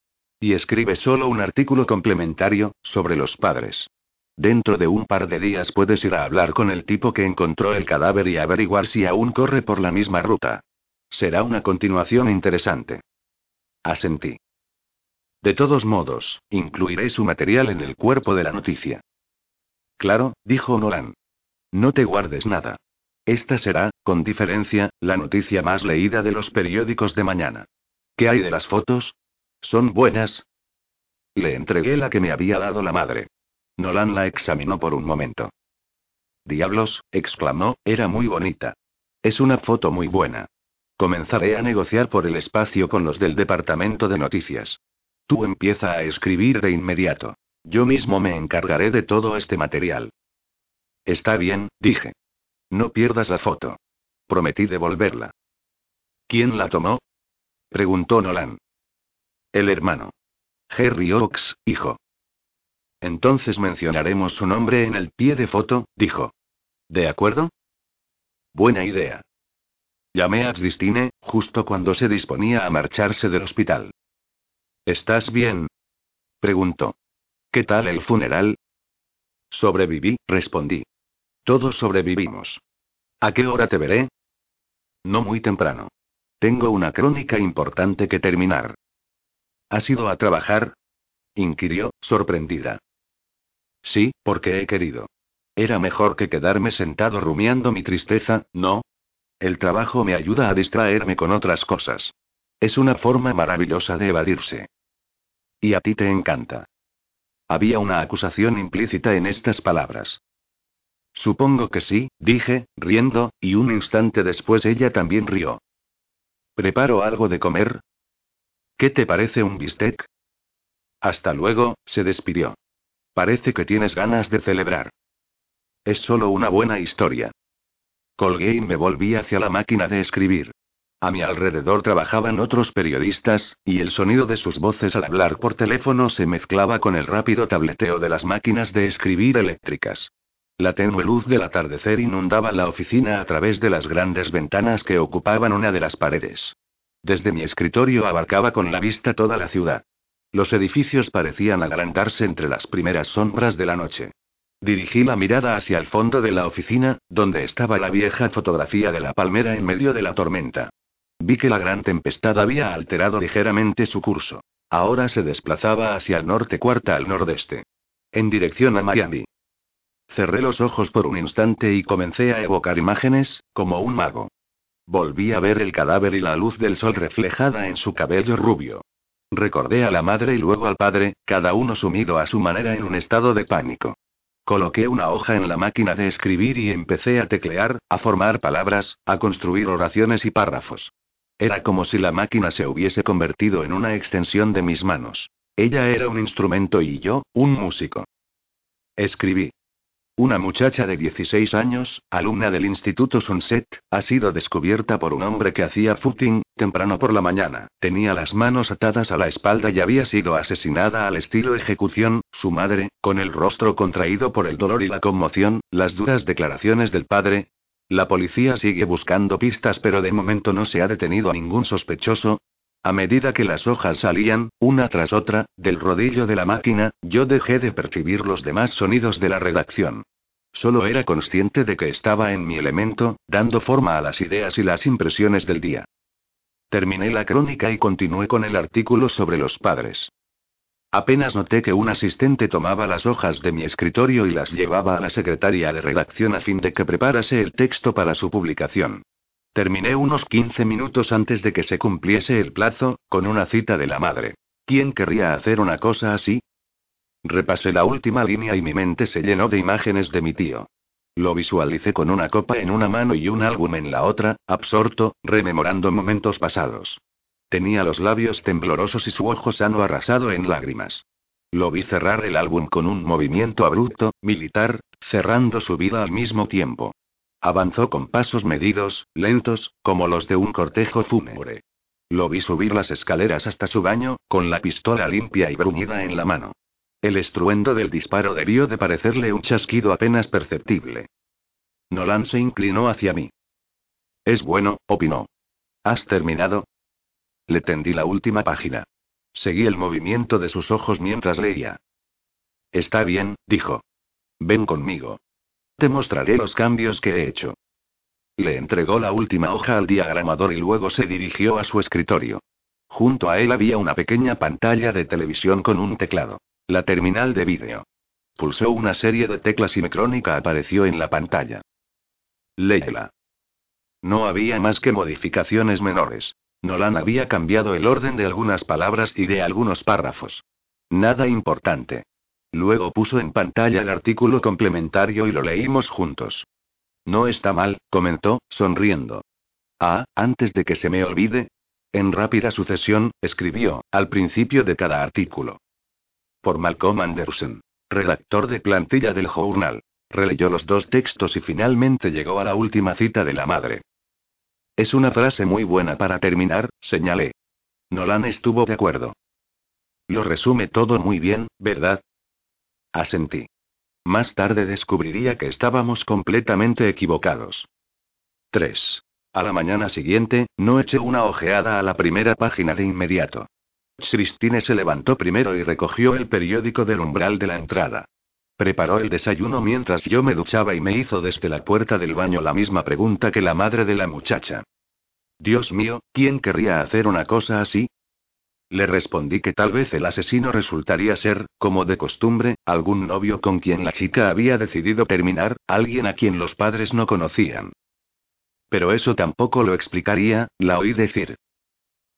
Y escribe solo un artículo complementario, sobre los padres. Dentro de un par de días puedes ir a hablar con el tipo que encontró el cadáver y averiguar si aún corre por la misma ruta. Será una continuación interesante. Asentí. De todos modos, incluiré su material en el cuerpo de la noticia. Claro, dijo Nolan. No te guardes nada. Esta será, con diferencia, la noticia más leída de los periódicos de mañana. ¿Qué hay de las fotos? ¿Son buenas? Le entregué la que me había dado la madre. Nolan la examinó por un momento. Diablos, exclamó, era muy bonita. Es una foto muy buena. Comenzaré a negociar por el espacio con los del departamento de noticias. Tú empieza a escribir de inmediato. Yo mismo me encargaré de todo este material. Está bien, dije. No pierdas la foto. Prometí devolverla. ¿Quién la tomó? preguntó Nolan. El hermano. Harry Oaks, hijo. Entonces mencionaremos su nombre en el pie de foto, dijo. ¿De acuerdo? Buena idea. Llamé a Christine, justo cuando se disponía a marcharse del hospital. ¿Estás bien? preguntó. ¿Qué tal el funeral? Sobreviví, respondí. Todos sobrevivimos. ¿A qué hora te veré? No muy temprano. Tengo una crónica importante que terminar. ¿Has ido a trabajar? inquirió, sorprendida. Sí, porque he querido. Era mejor que quedarme sentado rumiando mi tristeza, ¿no? El trabajo me ayuda a distraerme con otras cosas. Es una forma maravillosa de evadirse. Y a ti te encanta. Había una acusación implícita en estas palabras. Supongo que sí, dije, riendo, y un instante después ella también rió. ¿Preparo algo de comer? ¿Qué te parece un bistec? Hasta luego, se despidió. Parece que tienes ganas de celebrar. Es solo una buena historia. Colgué y me volví hacia la máquina de escribir. A mi alrededor trabajaban otros periodistas, y el sonido de sus voces al hablar por teléfono se mezclaba con el rápido tableteo de las máquinas de escribir eléctricas. La tenue luz del atardecer inundaba la oficina a través de las grandes ventanas que ocupaban una de las paredes. Desde mi escritorio abarcaba con la vista toda la ciudad. Los edificios parecían agrandarse entre las primeras sombras de la noche. Dirigí la mirada hacia el fondo de la oficina, donde estaba la vieja fotografía de la palmera en medio de la tormenta. Vi que la gran tempestad había alterado ligeramente su curso. Ahora se desplazaba hacia el norte cuarta al nordeste. En dirección a Miami. Cerré los ojos por un instante y comencé a evocar imágenes, como un mago. Volví a ver el cadáver y la luz del sol reflejada en su cabello rubio. Recordé a la madre y luego al padre, cada uno sumido a su manera en un estado de pánico. Coloqué una hoja en la máquina de escribir y empecé a teclear, a formar palabras, a construir oraciones y párrafos. Era como si la máquina se hubiese convertido en una extensión de mis manos. Ella era un instrumento y yo, un músico. Escribí. Una muchacha de 16 años, alumna del Instituto Sunset, ha sido descubierta por un hombre que hacía footing, temprano por la mañana. Tenía las manos atadas a la espalda y había sido asesinada al estilo ejecución, su madre, con el rostro contraído por el dolor y la conmoción, las duras declaraciones del padre. La policía sigue buscando pistas pero de momento no se ha detenido a ningún sospechoso, a medida que las hojas salían, una tras otra, del rodillo de la máquina, yo dejé de percibir los demás sonidos de la redacción. Solo era consciente de que estaba en mi elemento, dando forma a las ideas y las impresiones del día. Terminé la crónica y continué con el artículo sobre los padres. Apenas noté que un asistente tomaba las hojas de mi escritorio y las llevaba a la secretaria de redacción a fin de que preparase el texto para su publicación. Terminé unos 15 minutos antes de que se cumpliese el plazo, con una cita de la madre. ¿Quién querría hacer una cosa así? Repasé la última línea y mi mente se llenó de imágenes de mi tío. Lo visualicé con una copa en una mano y un álbum en la otra, absorto, rememorando momentos pasados. Tenía los labios temblorosos y su ojo sano arrasado en lágrimas. Lo vi cerrar el álbum con un movimiento abrupto, militar, cerrando su vida al mismo tiempo. Avanzó con pasos medidos, lentos, como los de un cortejo fúnebre. Lo vi subir las escaleras hasta su baño, con la pistola limpia y bruñida en la mano. El estruendo del disparo debió de parecerle un chasquido apenas perceptible. Nolan se inclinó hacia mí. Es bueno, opinó. ¿Has terminado? Le tendí la última página. Seguí el movimiento de sus ojos mientras leía. Está bien, dijo. Ven conmigo. Te mostraré los cambios que he hecho. Le entregó la última hoja al diagramador y luego se dirigió a su escritorio. Junto a él había una pequeña pantalla de televisión con un teclado. La terminal de vídeo. Pulsó una serie de teclas y Mecrónica apareció en la pantalla. Léela. No había más que modificaciones menores. Nolan había cambiado el orden de algunas palabras y de algunos párrafos. Nada importante. Luego puso en pantalla el artículo complementario y lo leímos juntos. No está mal, comentó, sonriendo. Ah, antes de que se me olvide. En rápida sucesión, escribió, al principio de cada artículo. Por Malcolm Anderson, redactor de plantilla del journal. Releyó los dos textos y finalmente llegó a la última cita de la madre. Es una frase muy buena para terminar, señalé. Nolan estuvo de acuerdo. Lo resume todo muy bien, ¿verdad? Asentí. Más tarde descubriría que estábamos completamente equivocados. 3. A la mañana siguiente, no eché una ojeada a la primera página de inmediato. Christine se levantó primero y recogió el periódico del umbral de la entrada. Preparó el desayuno mientras yo me duchaba y me hizo desde la puerta del baño la misma pregunta que la madre de la muchacha. Dios mío, ¿quién querría hacer una cosa así? Le respondí que tal vez el asesino resultaría ser, como de costumbre, algún novio con quien la chica había decidido terminar, alguien a quien los padres no conocían. Pero eso tampoco lo explicaría, la oí decir.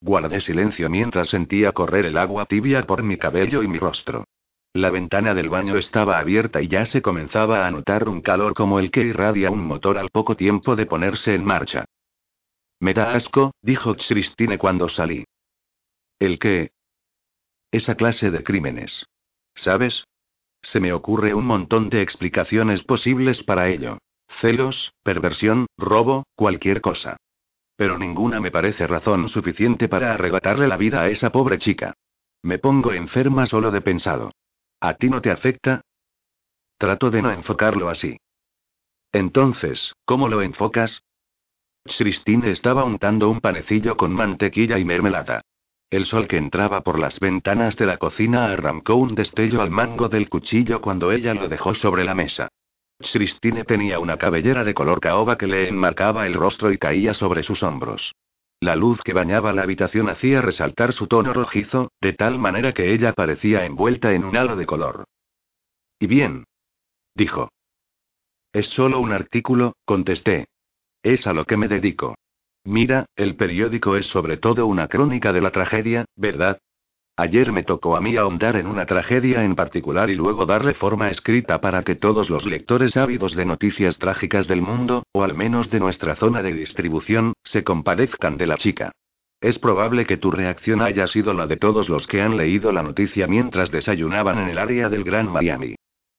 Guardé silencio mientras sentía correr el agua tibia por mi cabello y mi rostro. La ventana del baño estaba abierta y ya se comenzaba a notar un calor como el que irradia un motor al poco tiempo de ponerse en marcha. Me da asco, dijo Christine cuando salí. ¿El qué? Esa clase de crímenes. ¿Sabes? Se me ocurre un montón de explicaciones posibles para ello. Celos, perversión, robo, cualquier cosa. Pero ninguna me parece razón suficiente para arrebatarle la vida a esa pobre chica. Me pongo enferma solo de pensado. ¿A ti no te afecta? Trato de no enfocarlo así. Entonces, ¿cómo lo enfocas? Christine estaba untando un panecillo con mantequilla y mermelada. El sol que entraba por las ventanas de la cocina arrancó un destello al mango del cuchillo cuando ella lo dejó sobre la mesa. Christine tenía una cabellera de color caoba que le enmarcaba el rostro y caía sobre sus hombros. La luz que bañaba la habitación hacía resaltar su tono rojizo, de tal manera que ella parecía envuelta en un halo de color. ¿Y bien? dijo. Es solo un artículo, contesté. Es a lo que me dedico. Mira, el periódico es sobre todo una crónica de la tragedia, ¿verdad? Ayer me tocó a mí ahondar en una tragedia en particular y luego darle forma escrita para que todos los lectores ávidos de noticias trágicas del mundo, o al menos de nuestra zona de distribución, se compadezcan de la chica. Es probable que tu reacción haya sido la de todos los que han leído la noticia mientras desayunaban en el área del Gran Miami.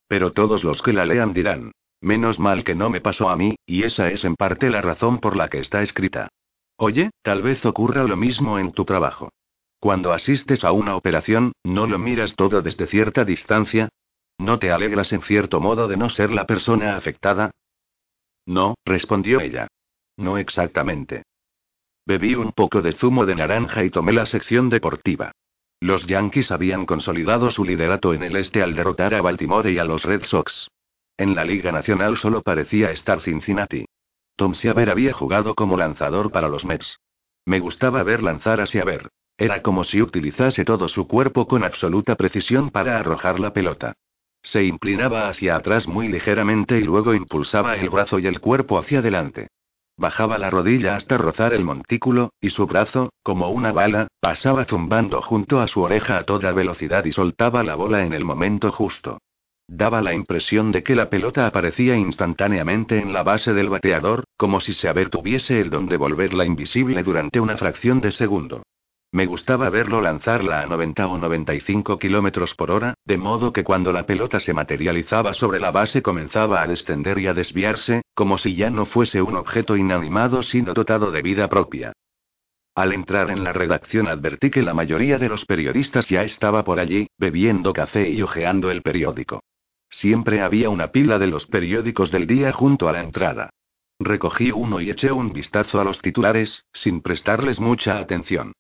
Pero todos los que la lean dirán, menos mal que no me pasó a mí, y esa es en parte la razón por la que está escrita. Oye, tal vez ocurra lo mismo en tu trabajo. Cuando asistes a una operación, ¿no lo miras todo desde cierta distancia? ¿No te alegras en cierto modo de no ser la persona afectada? No, respondió ella. No exactamente. Bebí un poco de zumo de naranja y tomé la sección deportiva. Los Yankees habían consolidado su liderato en el este al derrotar a Baltimore y a los Red Sox. En la Liga Nacional solo parecía estar Cincinnati. Tom Seaver había jugado como lanzador para los Mets. Me gustaba ver lanzar a Seaver. Era como si utilizase todo su cuerpo con absoluta precisión para arrojar la pelota. Se inclinaba hacia atrás muy ligeramente y luego impulsaba el brazo y el cuerpo hacia adelante. Bajaba la rodilla hasta rozar el montículo, y su brazo, como una bala, pasaba zumbando junto a su oreja a toda velocidad y soltaba la bola en el momento justo. Daba la impresión de que la pelota aparecía instantáneamente en la base del bateador, como si se tuviese el don de volverla invisible durante una fracción de segundo. Me gustaba verlo lanzarla a 90 o 95 kilómetros por hora, de modo que cuando la pelota se materializaba sobre la base comenzaba a descender y a desviarse, como si ya no fuese un objeto inanimado sino dotado de vida propia. Al entrar en la redacción advertí que la mayoría de los periodistas ya estaba por allí, bebiendo café y hojeando el periódico. Siempre había una pila de los periódicos del día junto a la entrada. Recogí uno y eché un vistazo a los titulares, sin prestarles mucha atención.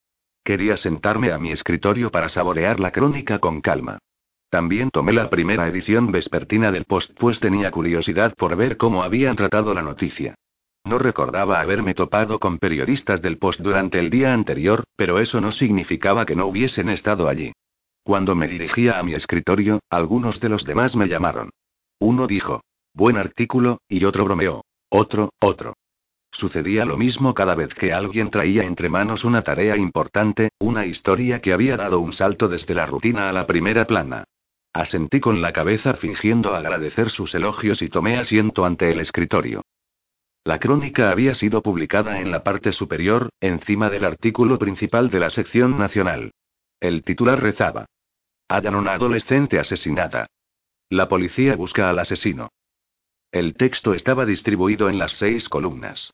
Quería sentarme a mi escritorio para saborear la crónica con calma. También tomé la primera edición vespertina del Post, pues tenía curiosidad por ver cómo habían tratado la noticia. No recordaba haberme topado con periodistas del Post durante el día anterior, pero eso no significaba que no hubiesen estado allí. Cuando me dirigía a mi escritorio, algunos de los demás me llamaron. Uno dijo, buen artículo, y otro bromeó. Otro, otro. Sucedía lo mismo cada vez que alguien traía entre manos una tarea importante, una historia que había dado un salto desde la rutina a la primera plana. Asentí con la cabeza fingiendo agradecer sus elogios y tomé asiento ante el escritorio. La crónica había sido publicada en la parte superior, encima del artículo principal de la sección nacional. El titular rezaba. Hallan una adolescente asesinada. La policía busca al asesino. El texto estaba distribuido en las seis columnas.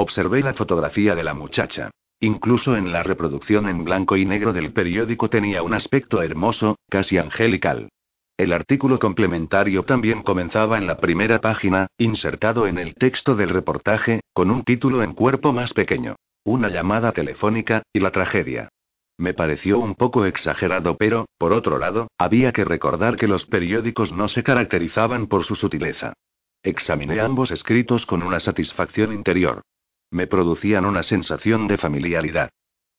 Observé la fotografía de la muchacha. Incluso en la reproducción en blanco y negro del periódico tenía un aspecto hermoso, casi angelical. El artículo complementario también comenzaba en la primera página, insertado en el texto del reportaje, con un título en cuerpo más pequeño. Una llamada telefónica, y la tragedia. Me pareció un poco exagerado, pero, por otro lado, había que recordar que los periódicos no se caracterizaban por su sutileza. Examiné ambos escritos con una satisfacción interior. Me producían una sensación de familiaridad.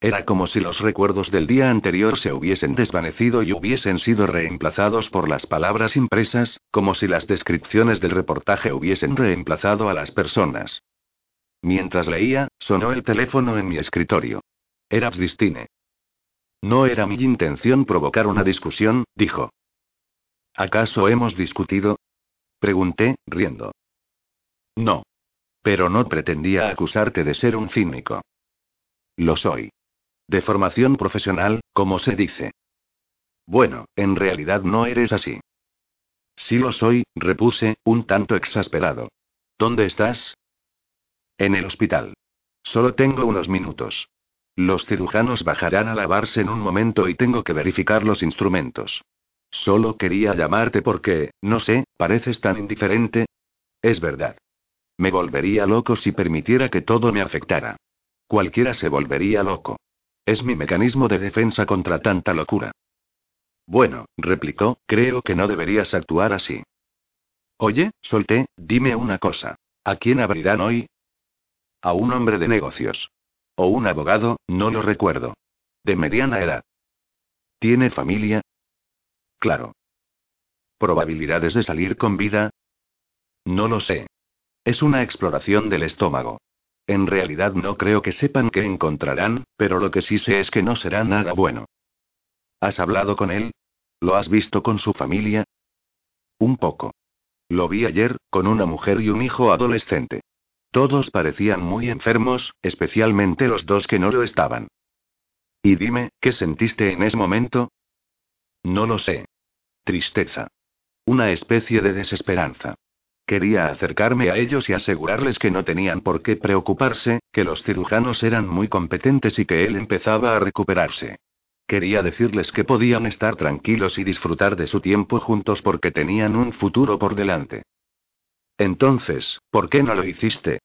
Era como si los recuerdos del día anterior se hubiesen desvanecido y hubiesen sido reemplazados por las palabras impresas, como si las descripciones del reportaje hubiesen reemplazado a las personas. Mientras leía, sonó el teléfono en mi escritorio. Era Vzdistine. No era mi intención provocar una discusión, dijo. ¿Acaso hemos discutido? Pregunté, riendo. No. Pero no pretendía acusarte de ser un cínico. Lo soy. De formación profesional, como se dice. Bueno, en realidad no eres así. Sí lo soy, repuse, un tanto exasperado. ¿Dónde estás? En el hospital. Solo tengo unos minutos. Los cirujanos bajarán a lavarse en un momento y tengo que verificar los instrumentos. Solo quería llamarte porque, no sé, pareces tan indiferente. Es verdad. Me volvería loco si permitiera que todo me afectara. Cualquiera se volvería loco. Es mi mecanismo de defensa contra tanta locura. Bueno, replicó, creo que no deberías actuar así. Oye, solté, dime una cosa. ¿A quién abrirán hoy? A un hombre de negocios. O un abogado, no lo recuerdo. De mediana edad. ¿Tiene familia? Claro. ¿Probabilidades de salir con vida? No lo sé. Es una exploración del estómago. En realidad no creo que sepan qué encontrarán, pero lo que sí sé es que no será nada bueno. ¿Has hablado con él? ¿Lo has visto con su familia? Un poco. Lo vi ayer, con una mujer y un hijo adolescente. Todos parecían muy enfermos, especialmente los dos que no lo estaban. Y dime, ¿qué sentiste en ese momento? No lo sé. Tristeza. Una especie de desesperanza. Quería acercarme a ellos y asegurarles que no tenían por qué preocuparse, que los cirujanos eran muy competentes y que él empezaba a recuperarse. Quería decirles que podían estar tranquilos y disfrutar de su tiempo juntos porque tenían un futuro por delante. Entonces, ¿por qué no lo hiciste?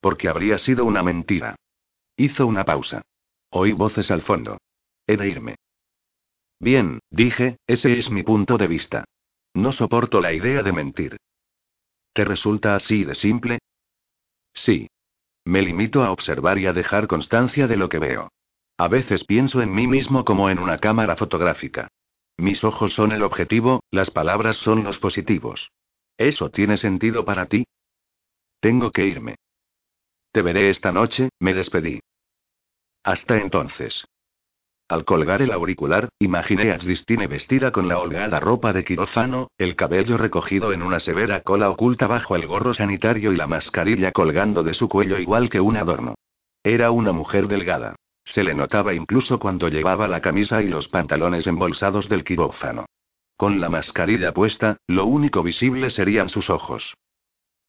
Porque habría sido una mentira. Hizo una pausa. Oí voces al fondo. He de irme. Bien, dije, ese es mi punto de vista. No soporto la idea de mentir. ¿Te resulta así de simple? Sí. Me limito a observar y a dejar constancia de lo que veo. A veces pienso en mí mismo como en una cámara fotográfica. Mis ojos son el objetivo, las palabras son los positivos. ¿Eso tiene sentido para ti? Tengo que irme. Te veré esta noche, me despedí. Hasta entonces. Al colgar el auricular, imaginé a Christine vestida con la holgada ropa de quirófano, el cabello recogido en una severa cola oculta bajo el gorro sanitario y la mascarilla colgando de su cuello igual que un adorno. Era una mujer delgada. Se le notaba incluso cuando llevaba la camisa y los pantalones embolsados del quirófano. Con la mascarilla puesta, lo único visible serían sus ojos.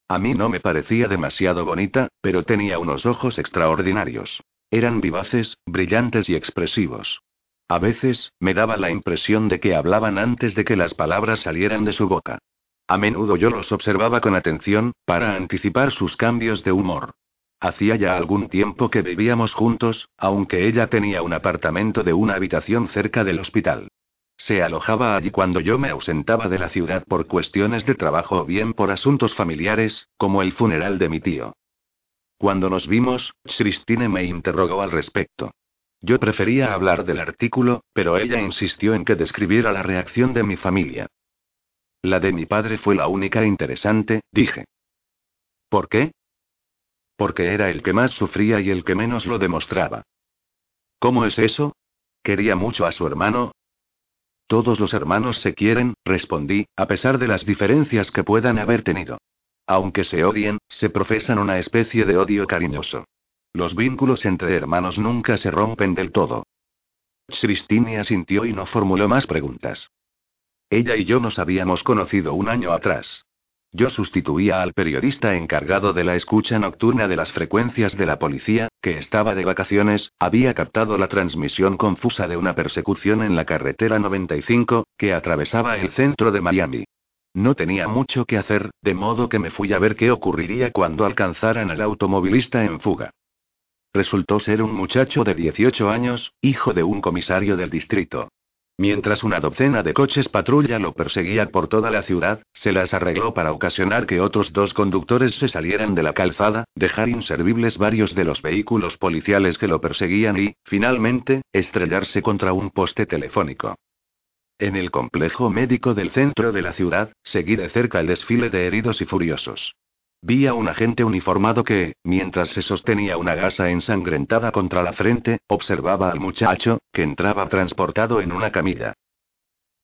A mí no me parecía demasiado bonita, pero tenía unos ojos extraordinarios. Eran vivaces, brillantes y expresivos. A veces, me daba la impresión de que hablaban antes de que las palabras salieran de su boca. A menudo yo los observaba con atención, para anticipar sus cambios de humor. Hacía ya algún tiempo que vivíamos juntos, aunque ella tenía un apartamento de una habitación cerca del hospital. Se alojaba allí cuando yo me ausentaba de la ciudad por cuestiones de trabajo o bien por asuntos familiares, como el funeral de mi tío. Cuando nos vimos, Christine me interrogó al respecto. Yo prefería hablar del artículo, pero ella insistió en que describiera la reacción de mi familia. La de mi padre fue la única interesante, dije. ¿Por qué? Porque era el que más sufría y el que menos lo demostraba. ¿Cómo es eso? ¿Quería mucho a su hermano? Todos los hermanos se quieren, respondí, a pesar de las diferencias que puedan haber tenido. Aunque se odien, se profesan una especie de odio cariñoso. Los vínculos entre hermanos nunca se rompen del todo. Christine asintió y no formuló más preguntas. Ella y yo nos habíamos conocido un año atrás. Yo sustituía al periodista encargado de la escucha nocturna de las frecuencias de la policía, que estaba de vacaciones, había captado la transmisión confusa de una persecución en la carretera 95, que atravesaba el centro de Miami. No tenía mucho que hacer, de modo que me fui a ver qué ocurriría cuando alcanzaran al automovilista en fuga. Resultó ser un muchacho de 18 años, hijo de un comisario del distrito. Mientras una docena de coches patrulla lo perseguía por toda la ciudad, se las arregló para ocasionar que otros dos conductores se salieran de la calzada, dejar inservibles varios de los vehículos policiales que lo perseguían y, finalmente, estrellarse contra un poste telefónico. En el complejo médico del centro de la ciudad, seguí de cerca el desfile de heridos y furiosos. Vi a un agente uniformado que, mientras se sostenía una gasa ensangrentada contra la frente, observaba al muchacho, que entraba transportado en una camilla.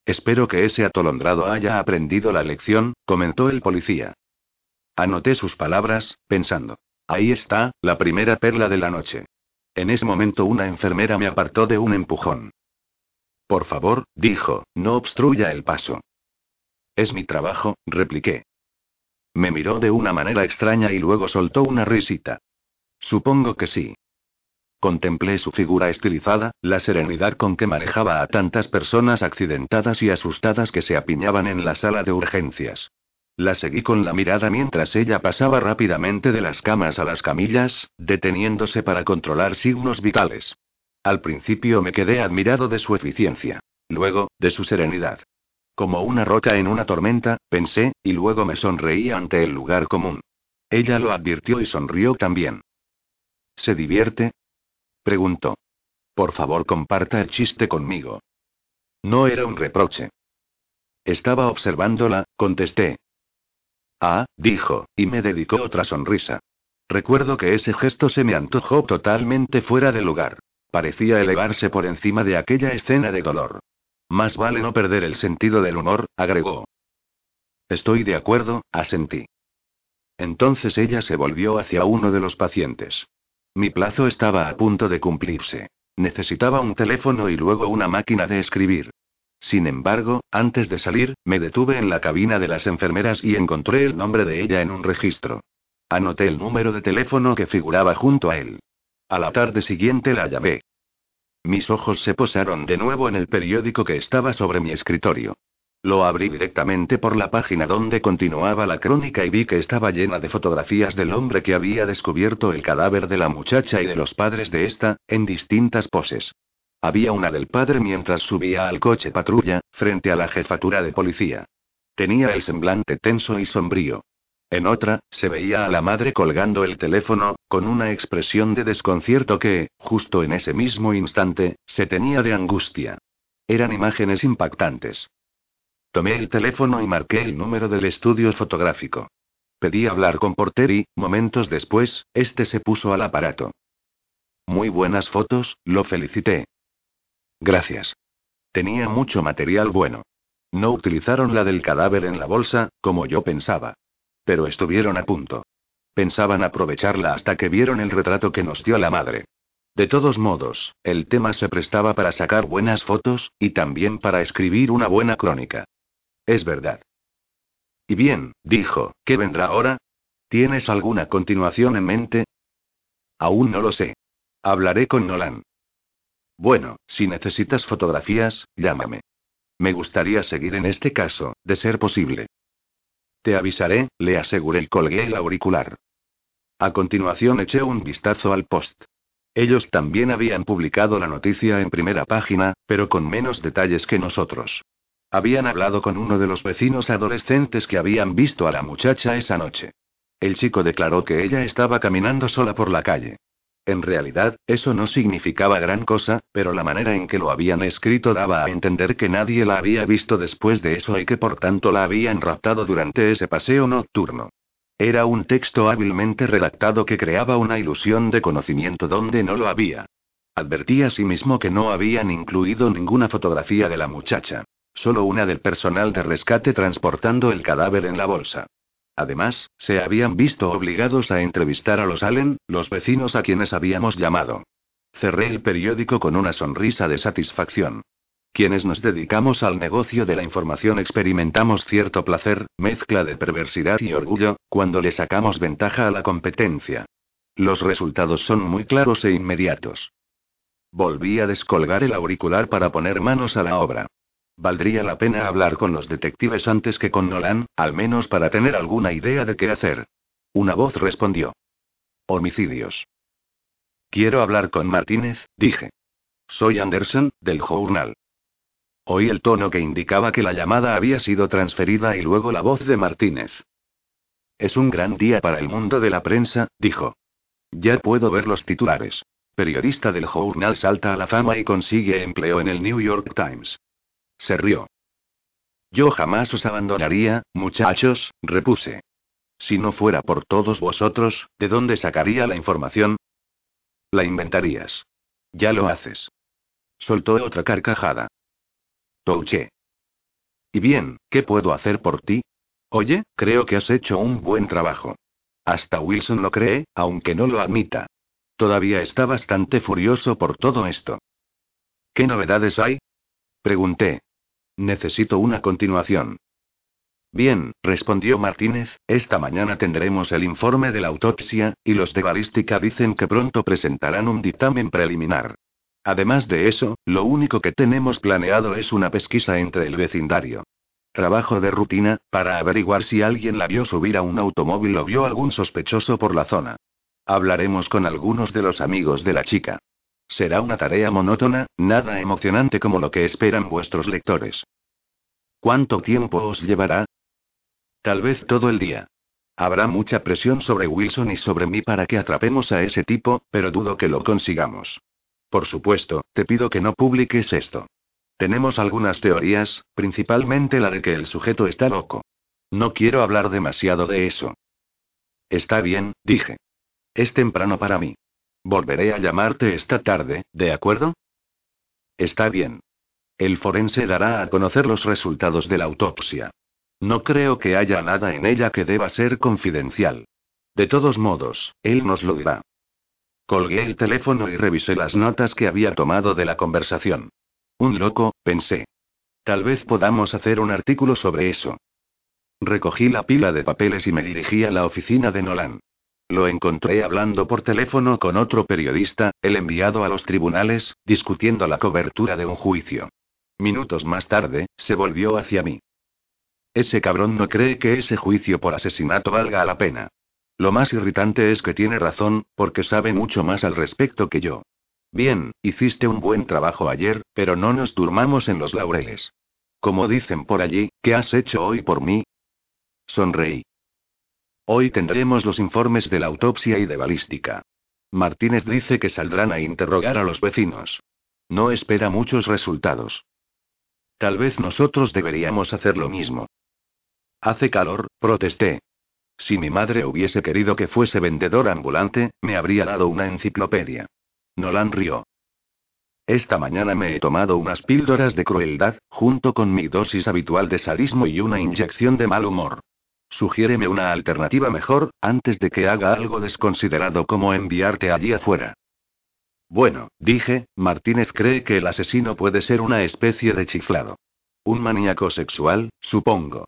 Espero que ese atolondrado haya aprendido la lección, comentó el policía. Anoté sus palabras, pensando. Ahí está, la primera perla de la noche. En ese momento una enfermera me apartó de un empujón. Por favor, dijo, no obstruya el paso. Es mi trabajo, repliqué. Me miró de una manera extraña y luego soltó una risita. Supongo que sí. Contemplé su figura estilizada, la serenidad con que manejaba a tantas personas accidentadas y asustadas que se apiñaban en la sala de urgencias. La seguí con la mirada mientras ella pasaba rápidamente de las camas a las camillas, deteniéndose para controlar signos vitales. Al principio me quedé admirado de su eficiencia. Luego, de su serenidad. Como una roca en una tormenta, pensé, y luego me sonreí ante el lugar común. Ella lo advirtió y sonrió también. ¿Se divierte? Preguntó. Por favor, comparta el chiste conmigo. No era un reproche. Estaba observándola, contesté. Ah, dijo, y me dedicó otra sonrisa. Recuerdo que ese gesto se me antojó totalmente fuera de lugar. Parecía elevarse por encima de aquella escena de dolor. Más vale no perder el sentido del humor, agregó. Estoy de acuerdo, asentí. Entonces ella se volvió hacia uno de los pacientes. Mi plazo estaba a punto de cumplirse. Necesitaba un teléfono y luego una máquina de escribir. Sin embargo, antes de salir, me detuve en la cabina de las enfermeras y encontré el nombre de ella en un registro. Anoté el número de teléfono que figuraba junto a él. A la tarde siguiente la llamé. Mis ojos se posaron de nuevo en el periódico que estaba sobre mi escritorio. Lo abrí directamente por la página donde continuaba la crónica y vi que estaba llena de fotografías del hombre que había descubierto el cadáver de la muchacha y de los padres de esta, en distintas poses. Había una del padre mientras subía al coche patrulla, frente a la jefatura de policía. Tenía el semblante tenso y sombrío. En otra, se veía a la madre colgando el teléfono, con una expresión de desconcierto que, justo en ese mismo instante, se tenía de angustia. Eran imágenes impactantes. Tomé el teléfono y marqué el número del estudio fotográfico. Pedí hablar con Porter y, momentos después, este se puso al aparato. Muy buenas fotos, lo felicité. Gracias. Tenía mucho material bueno. No utilizaron la del cadáver en la bolsa, como yo pensaba. Pero estuvieron a punto. Pensaban aprovecharla hasta que vieron el retrato que nos dio la madre. De todos modos, el tema se prestaba para sacar buenas fotos, y también para escribir una buena crónica. Es verdad. Y bien, dijo, ¿qué vendrá ahora? ¿Tienes alguna continuación en mente? Aún no lo sé. Hablaré con Nolan. Bueno, si necesitas fotografías, llámame. Me gustaría seguir en este caso, de ser posible. Te avisaré, le aseguré y colgué el auricular. A continuación eché un vistazo al post. Ellos también habían publicado la noticia en primera página, pero con menos detalles que nosotros. Habían hablado con uno de los vecinos adolescentes que habían visto a la muchacha esa noche. El chico declaró que ella estaba caminando sola por la calle. En realidad, eso no significaba gran cosa, pero la manera en que lo habían escrito daba a entender que nadie la había visto después de eso y que por tanto la habían raptado durante ese paseo nocturno. Era un texto hábilmente redactado que creaba una ilusión de conocimiento donde no lo había. Advertía asimismo que no habían incluido ninguna fotografía de la muchacha. Solo una del personal de rescate transportando el cadáver en la bolsa. Además, se habían visto obligados a entrevistar a los Allen, los vecinos a quienes habíamos llamado. Cerré el periódico con una sonrisa de satisfacción. Quienes nos dedicamos al negocio de la información experimentamos cierto placer, mezcla de perversidad y orgullo, cuando le sacamos ventaja a la competencia. Los resultados son muy claros e inmediatos. Volví a descolgar el auricular para poner manos a la obra. Valdría la pena hablar con los detectives antes que con Nolan, al menos para tener alguna idea de qué hacer. Una voz respondió. Homicidios. Quiero hablar con Martínez, dije. Soy Anderson, del Journal. Oí el tono que indicaba que la llamada había sido transferida y luego la voz de Martínez. Es un gran día para el mundo de la prensa, dijo. Ya puedo ver los titulares. Periodista del Journal salta a la fama y consigue empleo en el New York Times. Se rió. Yo jamás os abandonaría, muchachos, repuse. Si no fuera por todos vosotros, ¿de dónde sacaría la información? La inventarías. Ya lo haces. Soltó otra carcajada. Touché. Y bien, ¿qué puedo hacer por ti? Oye, creo que has hecho un buen trabajo. Hasta Wilson lo cree, aunque no lo admita. Todavía está bastante furioso por todo esto. ¿Qué novedades hay? Pregunté. Necesito una continuación. Bien, respondió Martínez, esta mañana tendremos el informe de la autopsia, y los de balística dicen que pronto presentarán un dictamen preliminar. Además de eso, lo único que tenemos planeado es una pesquisa entre el vecindario. Trabajo de rutina, para averiguar si alguien la vio subir a un automóvil o vio algún sospechoso por la zona. Hablaremos con algunos de los amigos de la chica. Será una tarea monótona, nada emocionante como lo que esperan vuestros lectores. ¿Cuánto tiempo os llevará? Tal vez todo el día. Habrá mucha presión sobre Wilson y sobre mí para que atrapemos a ese tipo, pero dudo que lo consigamos. Por supuesto, te pido que no publiques esto. Tenemos algunas teorías, principalmente la de que el sujeto está loco. No quiero hablar demasiado de eso. Está bien, dije. Es temprano para mí. Volveré a llamarte esta tarde, ¿de acuerdo? Está bien. El forense dará a conocer los resultados de la autopsia. No creo que haya nada en ella que deba ser confidencial. De todos modos, él nos lo dirá. Colgué el teléfono y revisé las notas que había tomado de la conversación. Un loco, pensé. Tal vez podamos hacer un artículo sobre eso. Recogí la pila de papeles y me dirigí a la oficina de Nolan. Lo encontré hablando por teléfono con otro periodista, el enviado a los tribunales, discutiendo la cobertura de un juicio. Minutos más tarde, se volvió hacia mí. Ese cabrón no cree que ese juicio por asesinato valga la pena. Lo más irritante es que tiene razón, porque sabe mucho más al respecto que yo. Bien, hiciste un buen trabajo ayer, pero no nos durmamos en los laureles. Como dicen por allí, ¿qué has hecho hoy por mí? Sonreí. Hoy tendremos los informes de la autopsia y de balística. Martínez dice que saldrán a interrogar a los vecinos. No espera muchos resultados. Tal vez nosotros deberíamos hacer lo mismo. Hace calor, protesté. Si mi madre hubiese querido que fuese vendedor ambulante, me habría dado una enciclopedia. Nolan rió. Esta mañana me he tomado unas píldoras de crueldad, junto con mi dosis habitual de sadismo y una inyección de mal humor. Sugiéreme una alternativa mejor, antes de que haga algo desconsiderado como enviarte allí afuera. Bueno, dije, Martínez cree que el asesino puede ser una especie de chiflado. Un maníaco sexual, supongo.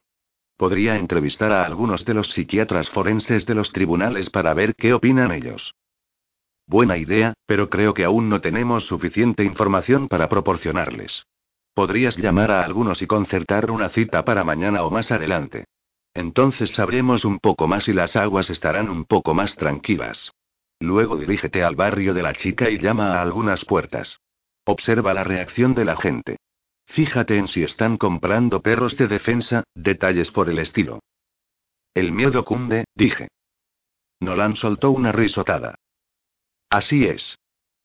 Podría entrevistar a algunos de los psiquiatras forenses de los tribunales para ver qué opinan ellos. Buena idea, pero creo que aún no tenemos suficiente información para proporcionarles. Podrías llamar a algunos y concertar una cita para mañana o más adelante. Entonces sabremos un poco más y las aguas estarán un poco más tranquilas. Luego dirígete al barrio de la chica y llama a algunas puertas. Observa la reacción de la gente. Fíjate en si están comprando perros de defensa, detalles por el estilo. El miedo cunde, dije. Nolan soltó una risotada. Así es.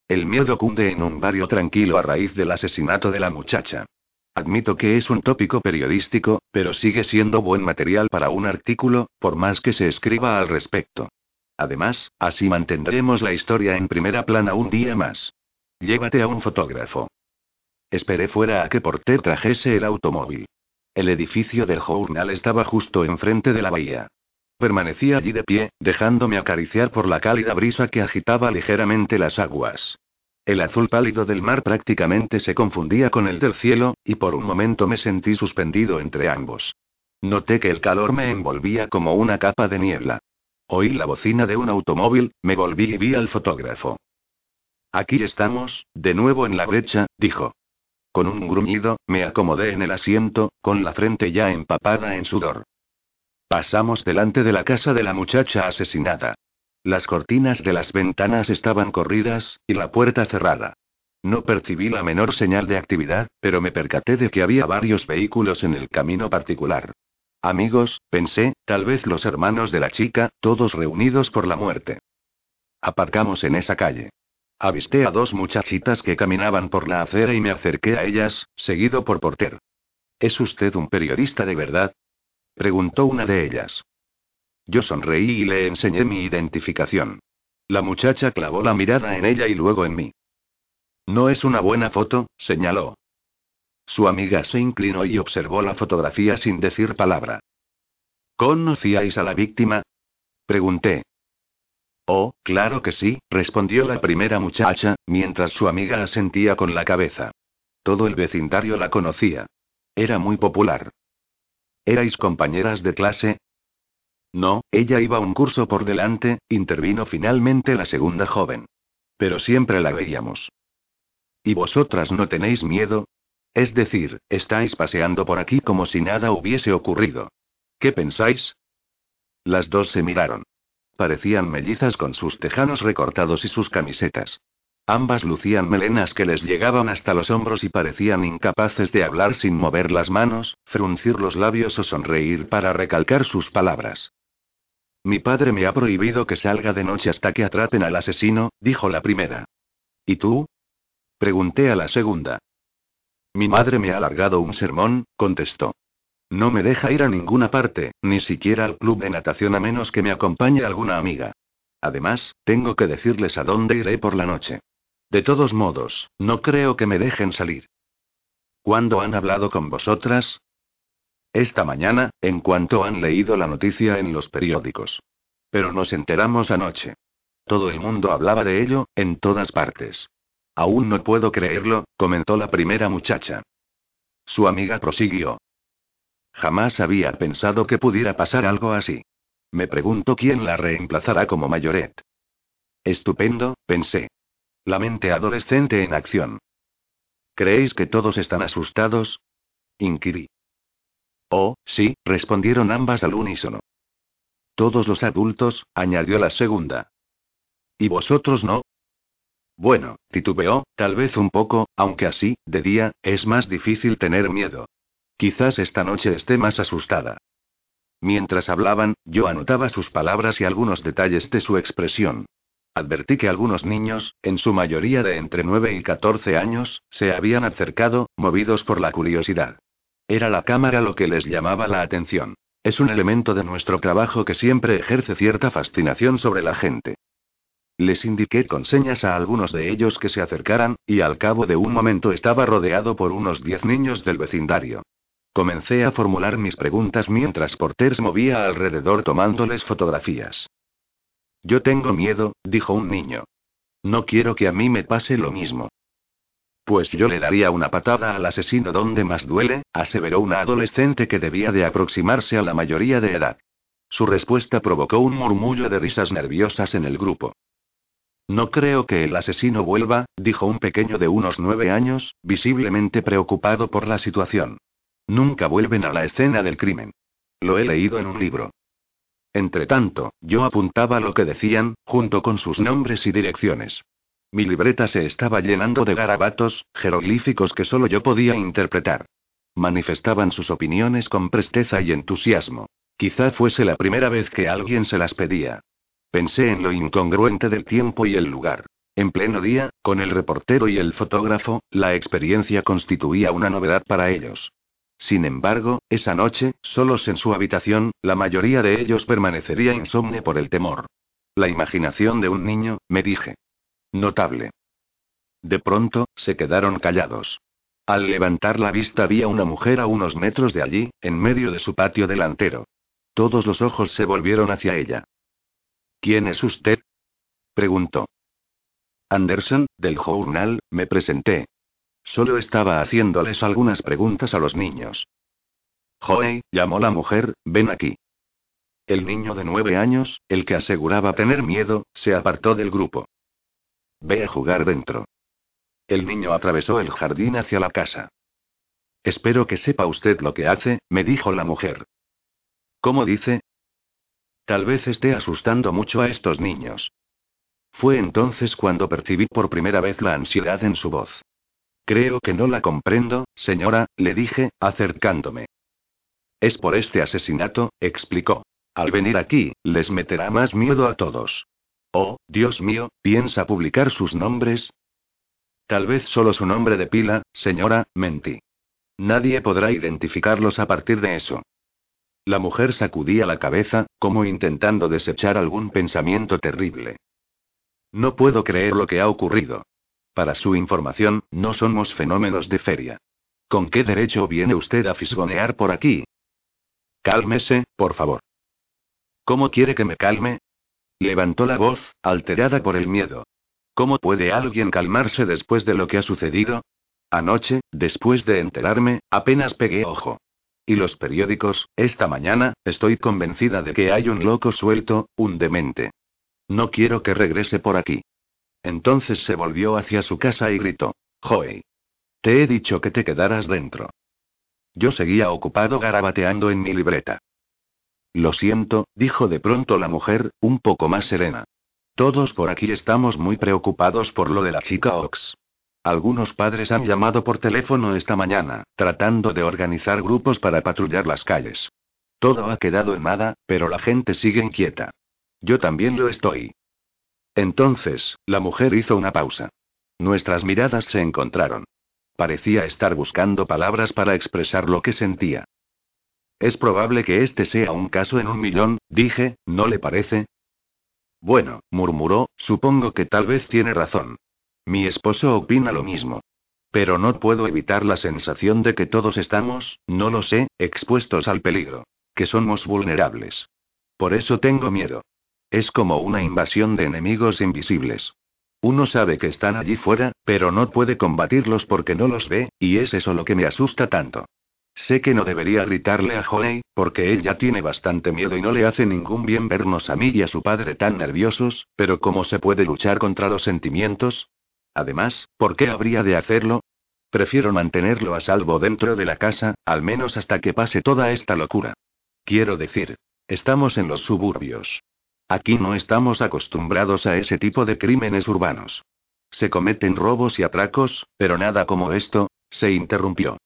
El miedo cunde en un barrio tranquilo a raíz del asesinato de la muchacha. Admito que es un tópico periodístico, pero sigue siendo buen material para un artículo, por más que se escriba al respecto. Además, así mantendremos la historia en primera plana un día más. Llévate a un fotógrafo. Esperé fuera a que Porter trajese el automóvil. El edificio del journal estaba justo enfrente de la bahía. Permanecí allí de pie, dejándome acariciar por la cálida brisa que agitaba ligeramente las aguas. El azul pálido del mar prácticamente se confundía con el del cielo, y por un momento me sentí suspendido entre ambos. Noté que el calor me envolvía como una capa de niebla. Oí la bocina de un automóvil, me volví y vi al fotógrafo. Aquí estamos, de nuevo en la brecha, dijo. Con un gruñido, me acomodé en el asiento, con la frente ya empapada en sudor. Pasamos delante de la casa de la muchacha asesinada. Las cortinas de las ventanas estaban corridas, y la puerta cerrada. No percibí la menor señal de actividad, pero me percaté de que había varios vehículos en el camino particular. Amigos, pensé, tal vez los hermanos de la chica, todos reunidos por la muerte. Aparcamos en esa calle. Avisté a dos muchachitas que caminaban por la acera y me acerqué a ellas, seguido por Porter. ¿Es usted un periodista de verdad? preguntó una de ellas. Yo sonreí y le enseñé mi identificación. La muchacha clavó la mirada en ella y luego en mí. No es una buena foto, señaló. Su amiga se inclinó y observó la fotografía sin decir palabra. ¿Conocíais a la víctima? Pregunté. Oh, claro que sí, respondió la primera muchacha, mientras su amiga asentía con la cabeza. Todo el vecindario la conocía. Era muy popular. ¿Erais compañeras de clase? No, ella iba un curso por delante, intervino finalmente la segunda joven. Pero siempre la veíamos. ¿Y vosotras no tenéis miedo? Es decir, estáis paseando por aquí como si nada hubiese ocurrido. ¿Qué pensáis? Las dos se miraron. Parecían mellizas con sus tejanos recortados y sus camisetas. Ambas lucían melenas que les llegaban hasta los hombros y parecían incapaces de hablar sin mover las manos, fruncir los labios o sonreír para recalcar sus palabras. Mi padre me ha prohibido que salga de noche hasta que atrapen al asesino, dijo la primera. ¿Y tú? Pregunté a la segunda. Mi madre me ha alargado un sermón, contestó. No me deja ir a ninguna parte, ni siquiera al club de natación a menos que me acompañe alguna amiga. Además, tengo que decirles a dónde iré por la noche. De todos modos, no creo que me dejen salir. ¿Cuándo han hablado con vosotras? Esta mañana, en cuanto han leído la noticia en los periódicos. Pero nos enteramos anoche. Todo el mundo hablaba de ello, en todas partes. Aún no puedo creerlo, comentó la primera muchacha. Su amiga prosiguió. Jamás había pensado que pudiera pasar algo así. Me pregunto quién la reemplazará como mayoret. Estupendo, pensé. La mente adolescente en acción. ¿Creéis que todos están asustados? Inquirí. Oh, sí, respondieron ambas al unísono. Todos los adultos, añadió la segunda. ¿Y vosotros no? Bueno, titubeó, tal vez un poco, aunque así, de día, es más difícil tener miedo. Quizás esta noche esté más asustada. Mientras hablaban, yo anotaba sus palabras y algunos detalles de su expresión. Advertí que algunos niños, en su mayoría de entre 9 y 14 años, se habían acercado, movidos por la curiosidad. Era la cámara lo que les llamaba la atención. Es un elemento de nuestro trabajo que siempre ejerce cierta fascinación sobre la gente. Les indiqué con señas a algunos de ellos que se acercaran, y al cabo de un momento estaba rodeado por unos diez niños del vecindario. Comencé a formular mis preguntas mientras Porter movía alrededor tomándoles fotografías. Yo tengo miedo, dijo un niño. No quiero que a mí me pase lo mismo. Pues yo le daría una patada al asesino donde más duele, aseveró una adolescente que debía de aproximarse a la mayoría de edad. Su respuesta provocó un murmullo de risas nerviosas en el grupo. No creo que el asesino vuelva, dijo un pequeño de unos nueve años, visiblemente preocupado por la situación. Nunca vuelven a la escena del crimen. Lo he leído en un libro. Entretanto, yo apuntaba lo que decían, junto con sus nombres y direcciones. Mi libreta se estaba llenando de garabatos, jeroglíficos que solo yo podía interpretar. Manifestaban sus opiniones con presteza y entusiasmo. Quizá fuese la primera vez que alguien se las pedía. Pensé en lo incongruente del tiempo y el lugar. En pleno día, con el reportero y el fotógrafo, la experiencia constituía una novedad para ellos. Sin embargo, esa noche, solos en su habitación, la mayoría de ellos permanecería insomne por el temor. La imaginación de un niño, me dije. Notable. De pronto, se quedaron callados. Al levantar la vista vi a una mujer a unos metros de allí, en medio de su patio delantero. Todos los ojos se volvieron hacia ella. ¿Quién es usted? preguntó. Anderson, del journal, me presenté. Solo estaba haciéndoles algunas preguntas a los niños. Joey, llamó la mujer, ven aquí. El niño de nueve años, el que aseguraba tener miedo, se apartó del grupo. Ve a jugar dentro. El niño atravesó el jardín hacia la casa. Espero que sepa usted lo que hace, me dijo la mujer. ¿Cómo dice? Tal vez esté asustando mucho a estos niños. Fue entonces cuando percibí por primera vez la ansiedad en su voz. Creo que no la comprendo, señora, le dije, acercándome. Es por este asesinato, explicó. Al venir aquí, les meterá más miedo a todos. Oh, Dios mío, ¿piensa publicar sus nombres? Tal vez solo su nombre de pila, señora, mentí. Nadie podrá identificarlos a partir de eso. La mujer sacudía la cabeza, como intentando desechar algún pensamiento terrible. No puedo creer lo que ha ocurrido. Para su información, no somos fenómenos de feria. ¿Con qué derecho viene usted a fisgonear por aquí? Cálmese, por favor. ¿Cómo quiere que me calme? Levantó la voz, alterada por el miedo. ¿Cómo puede alguien calmarse después de lo que ha sucedido? Anoche, después de enterarme, apenas pegué ojo. ¿Y los periódicos? Esta mañana, estoy convencida de que hay un loco suelto, un demente. No quiero que regrese por aquí. Entonces se volvió hacia su casa y gritó. Joey. Te he dicho que te quedaras dentro. Yo seguía ocupado garabateando en mi libreta. Lo siento, dijo de pronto la mujer, un poco más serena. Todos por aquí estamos muy preocupados por lo de la chica Ox. Algunos padres han llamado por teléfono esta mañana, tratando de organizar grupos para patrullar las calles. Todo ha quedado en nada, pero la gente sigue inquieta. Yo también lo estoy. Entonces, la mujer hizo una pausa. Nuestras miradas se encontraron. Parecía estar buscando palabras para expresar lo que sentía. Es probable que este sea un caso en un millón, dije, ¿no le parece? Bueno, murmuró, supongo que tal vez tiene razón. Mi esposo opina lo mismo. Pero no puedo evitar la sensación de que todos estamos, no lo sé, expuestos al peligro. Que somos vulnerables. Por eso tengo miedo. Es como una invasión de enemigos invisibles. Uno sabe que están allí fuera, pero no puede combatirlos porque no los ve, y es eso lo que me asusta tanto. Sé que no debería gritarle a Joey, porque él ya tiene bastante miedo y no le hace ningún bien vernos a mí y a su padre tan nerviosos, pero ¿cómo se puede luchar contra los sentimientos? Además, ¿por qué habría de hacerlo? Prefiero mantenerlo a salvo dentro de la casa, al menos hasta que pase toda esta locura. Quiero decir, estamos en los suburbios. Aquí no estamos acostumbrados a ese tipo de crímenes urbanos. Se cometen robos y atracos, pero nada como esto, se interrumpió.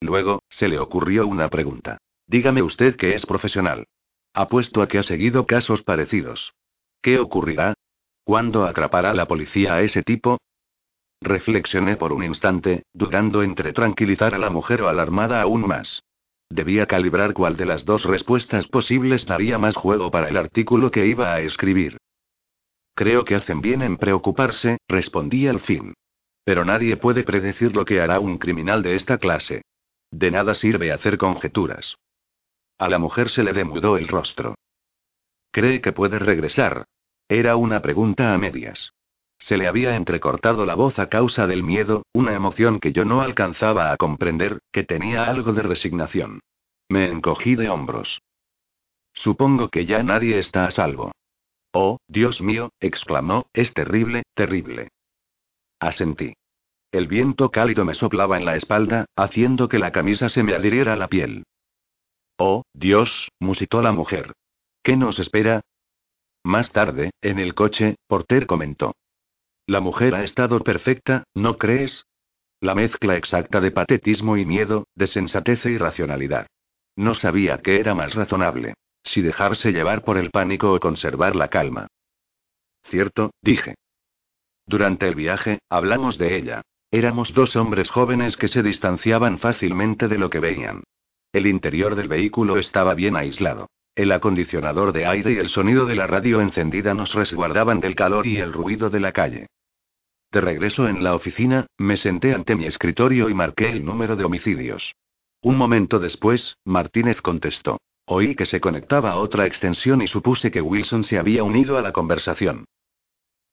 Luego, se le ocurrió una pregunta. Dígame usted que es profesional. Apuesto a que ha seguido casos parecidos. ¿Qué ocurrirá? ¿Cuándo atrapará la policía a ese tipo? Reflexioné por un instante, dudando entre tranquilizar a la mujer o alarmada aún más. Debía calibrar cuál de las dos respuestas posibles daría más juego para el artículo que iba a escribir. Creo que hacen bien en preocuparse, respondí al fin. Pero nadie puede predecir lo que hará un criminal de esta clase. De nada sirve hacer conjeturas. A la mujer se le demudó el rostro. ¿Cree que puede regresar? Era una pregunta a medias. Se le había entrecortado la voz a causa del miedo, una emoción que yo no alcanzaba a comprender, que tenía algo de resignación. Me encogí de hombros. Supongo que ya nadie está a salvo. Oh, Dios mío, exclamó, es terrible, terrible. Asentí. El viento cálido me soplaba en la espalda, haciendo que la camisa se me adhiriera a la piel. Oh, Dios, musitó la mujer. ¿Qué nos espera? Más tarde, en el coche, Porter comentó. La mujer ha estado perfecta, ¿no crees? La mezcla exacta de patetismo y miedo, de sensatez e irracionalidad. No sabía qué era más razonable. Si dejarse llevar por el pánico o conservar la calma. Cierto, dije. Durante el viaje, hablamos de ella. Éramos dos hombres jóvenes que se distanciaban fácilmente de lo que veían. El interior del vehículo estaba bien aislado. El acondicionador de aire y el sonido de la radio encendida nos resguardaban del calor y el ruido de la calle. De regreso en la oficina, me senté ante mi escritorio y marqué el número de homicidios. Un momento después, Martínez contestó. Oí que se conectaba a otra extensión y supuse que Wilson se había unido a la conversación.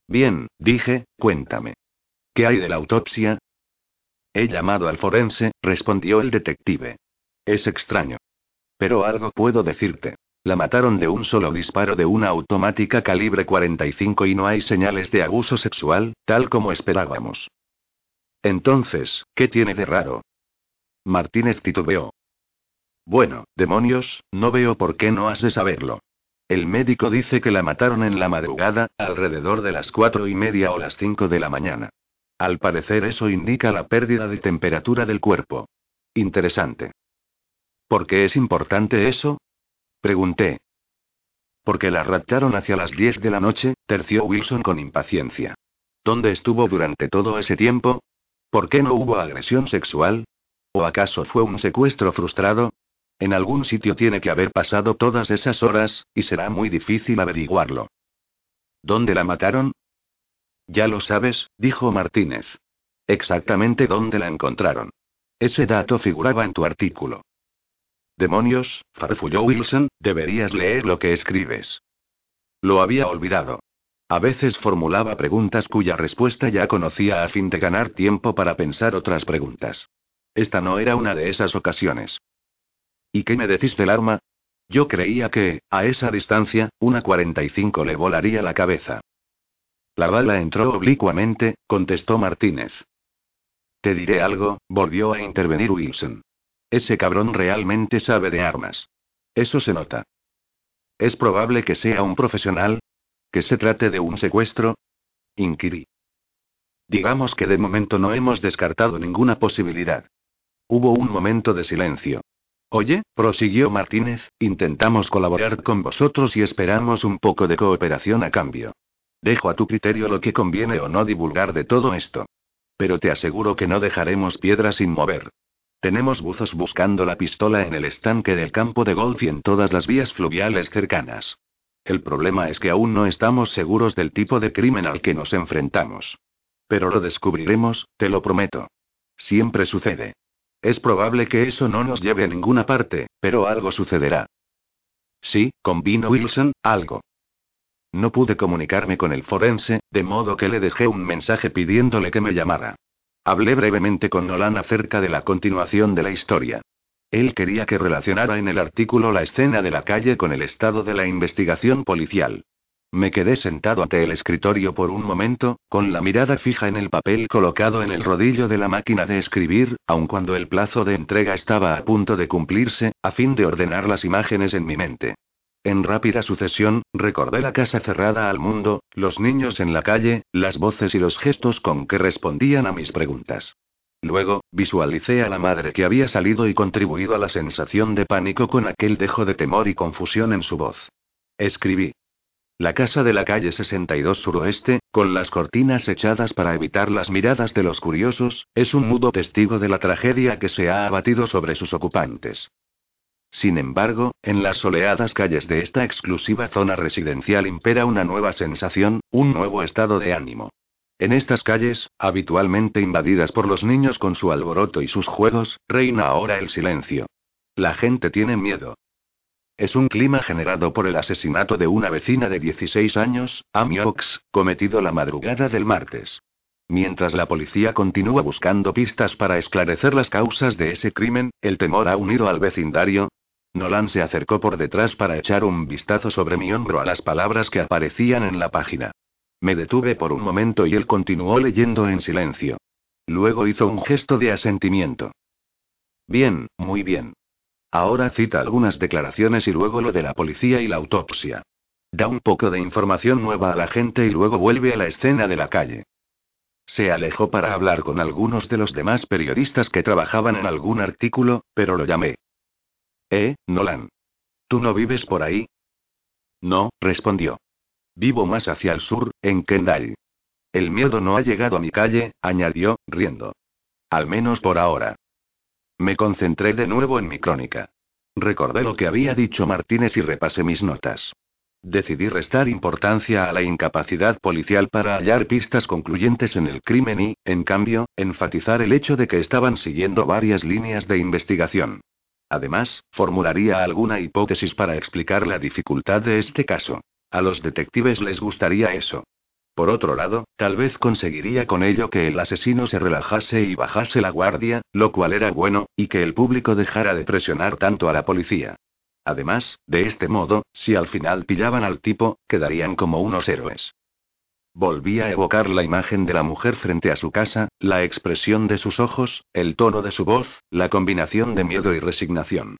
Bien, dije, cuéntame. ¿Qué hay de la autopsia? He llamado al forense, respondió el detective. Es extraño. Pero algo puedo decirte. La mataron de un solo disparo de una automática calibre 45 y no hay señales de abuso sexual, tal como esperábamos. Entonces, ¿qué tiene de raro? Martínez titubeó. Bueno, demonios, no veo por qué no has de saberlo. El médico dice que la mataron en la madrugada, alrededor de las cuatro y media o las cinco de la mañana. Al parecer eso indica la pérdida de temperatura del cuerpo. Interesante. ¿Por qué es importante eso? Pregunté. Porque la raptaron hacia las 10 de la noche, terció Wilson con impaciencia. ¿Dónde estuvo durante todo ese tiempo? ¿Por qué no hubo agresión sexual? ¿O acaso fue un secuestro frustrado? En algún sitio tiene que haber pasado todas esas horas, y será muy difícil averiguarlo. ¿Dónde la mataron? Ya lo sabes, dijo Martínez. Exactamente dónde la encontraron. Ese dato figuraba en tu artículo. Demonios, farfulló Wilson, deberías leer lo que escribes. Lo había olvidado. A veces formulaba preguntas cuya respuesta ya conocía a fin de ganar tiempo para pensar otras preguntas. Esta no era una de esas ocasiones. ¿Y qué me decís del arma? Yo creía que, a esa distancia, una 45 le volaría la cabeza. La bala entró oblicuamente, contestó Martínez. Te diré algo, volvió a intervenir Wilson. Ese cabrón realmente sabe de armas. Eso se nota. ¿Es probable que sea un profesional? ¿Que se trate de un secuestro? Inquirí. Digamos que de momento no hemos descartado ninguna posibilidad. Hubo un momento de silencio. Oye, prosiguió Martínez, intentamos colaborar con vosotros y esperamos un poco de cooperación a cambio. Dejo a tu criterio lo que conviene o no divulgar de todo esto. Pero te aseguro que no dejaremos piedra sin mover. Tenemos buzos buscando la pistola en el estanque del campo de golf y en todas las vías fluviales cercanas. El problema es que aún no estamos seguros del tipo de crimen al que nos enfrentamos. Pero lo descubriremos, te lo prometo. Siempre sucede. Es probable que eso no nos lleve a ninguna parte, pero algo sucederá. Sí, convino Wilson, algo. No pude comunicarme con el forense, de modo que le dejé un mensaje pidiéndole que me llamara. Hablé brevemente con Nolan acerca de la continuación de la historia. Él quería que relacionara en el artículo la escena de la calle con el estado de la investigación policial. Me quedé sentado ante el escritorio por un momento, con la mirada fija en el papel colocado en el rodillo de la máquina de escribir, aun cuando el plazo de entrega estaba a punto de cumplirse, a fin de ordenar las imágenes en mi mente. En rápida sucesión, recordé la casa cerrada al mundo, los niños en la calle, las voces y los gestos con que respondían a mis preguntas. Luego, visualicé a la madre que había salido y contribuido a la sensación de pánico con aquel dejo de temor y confusión en su voz. Escribí. La casa de la calle 62 suroeste, con las cortinas echadas para evitar las miradas de los curiosos, es un mudo testigo de la tragedia que se ha abatido sobre sus ocupantes. Sin embargo, en las soleadas calles de esta exclusiva zona residencial impera una nueva sensación, un nuevo estado de ánimo. En estas calles, habitualmente invadidas por los niños con su alboroto y sus juegos, reina ahora el silencio. La gente tiene miedo. Es un clima generado por el asesinato de una vecina de 16 años, Amy Ox, cometido la madrugada del martes. Mientras la policía continúa buscando pistas para esclarecer las causas de ese crimen, el temor ha unido al vecindario. Nolan se acercó por detrás para echar un vistazo sobre mi hombro a las palabras que aparecían en la página. Me detuve por un momento y él continuó leyendo en silencio. Luego hizo un gesto de asentimiento. Bien, muy bien. Ahora cita algunas declaraciones y luego lo de la policía y la autopsia. Da un poco de información nueva a la gente y luego vuelve a la escena de la calle. Se alejó para hablar con algunos de los demás periodistas que trabajaban en algún artículo, pero lo llamé. ¿Eh, Nolan? ¿Tú no vives por ahí? No, respondió. Vivo más hacia el sur, en Kendall. El miedo no ha llegado a mi calle, añadió, riendo. Al menos por ahora. Me concentré de nuevo en mi crónica. Recordé lo que había dicho Martínez y repasé mis notas. Decidí restar importancia a la incapacidad policial para hallar pistas concluyentes en el crimen y, en cambio, enfatizar el hecho de que estaban siguiendo varias líneas de investigación. Además, formularía alguna hipótesis para explicar la dificultad de este caso. A los detectives les gustaría eso. Por otro lado, tal vez conseguiría con ello que el asesino se relajase y bajase la guardia, lo cual era bueno, y que el público dejara de presionar tanto a la policía. Además, de este modo, si al final pillaban al tipo, quedarían como unos héroes. Volví a evocar la imagen de la mujer frente a su casa, la expresión de sus ojos, el tono de su voz, la combinación de miedo y resignación.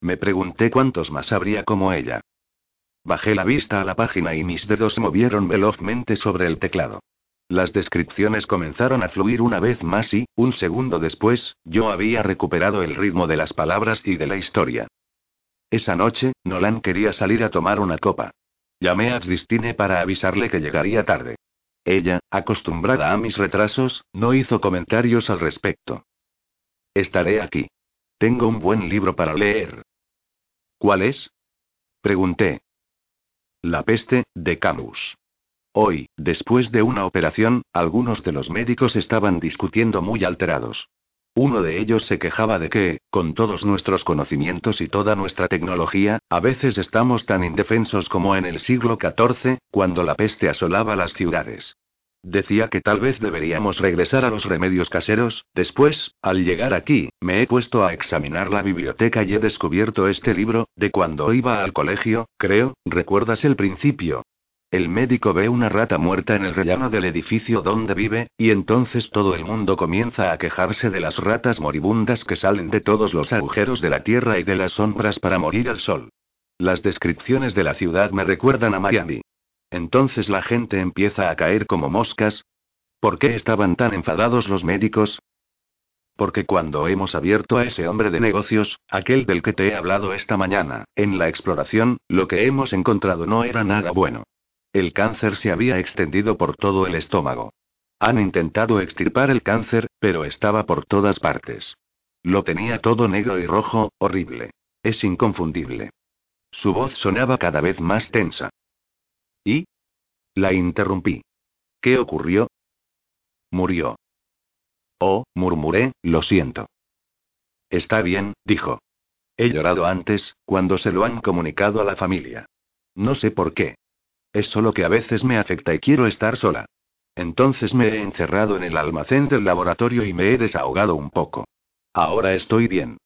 Me pregunté cuántos más habría como ella. Bajé la vista a la página y mis dedos se movieron velozmente sobre el teclado. Las descripciones comenzaron a fluir una vez más y, un segundo después, yo había recuperado el ritmo de las palabras y de la historia. Esa noche, Nolan quería salir a tomar una copa. Llamé a Christine para avisarle que llegaría tarde. Ella, acostumbrada a mis retrasos, no hizo comentarios al respecto. Estaré aquí. Tengo un buen libro para leer. ¿Cuál es? Pregunté. La peste, de Camus. Hoy, después de una operación, algunos de los médicos estaban discutiendo muy alterados. Uno de ellos se quejaba de que, con todos nuestros conocimientos y toda nuestra tecnología, a veces estamos tan indefensos como en el siglo XIV, cuando la peste asolaba las ciudades. Decía que tal vez deberíamos regresar a los remedios caseros. Después, al llegar aquí, me he puesto a examinar la biblioteca y he descubierto este libro, de cuando iba al colegio, creo, ¿recuerdas el principio? El médico ve una rata muerta en el rellano del edificio donde vive, y entonces todo el mundo comienza a quejarse de las ratas moribundas que salen de todos los agujeros de la tierra y de las sombras para morir al sol. Las descripciones de la ciudad me recuerdan a Miami. Entonces la gente empieza a caer como moscas. ¿Por qué estaban tan enfadados los médicos? Porque cuando hemos abierto a ese hombre de negocios, aquel del que te he hablado esta mañana, en la exploración, lo que hemos encontrado no era nada bueno. El cáncer se había extendido por todo el estómago. Han intentado extirpar el cáncer, pero estaba por todas partes. Lo tenía todo negro y rojo, horrible. Es inconfundible. Su voz sonaba cada vez más tensa. ¿Y? La interrumpí. ¿Qué ocurrió? Murió. Oh, murmuré, lo siento. Está bien, dijo. He llorado antes, cuando se lo han comunicado a la familia. No sé por qué. Es solo que a veces me afecta y quiero estar sola. Entonces me he encerrado en el almacén del laboratorio y me he desahogado un poco. Ahora estoy bien.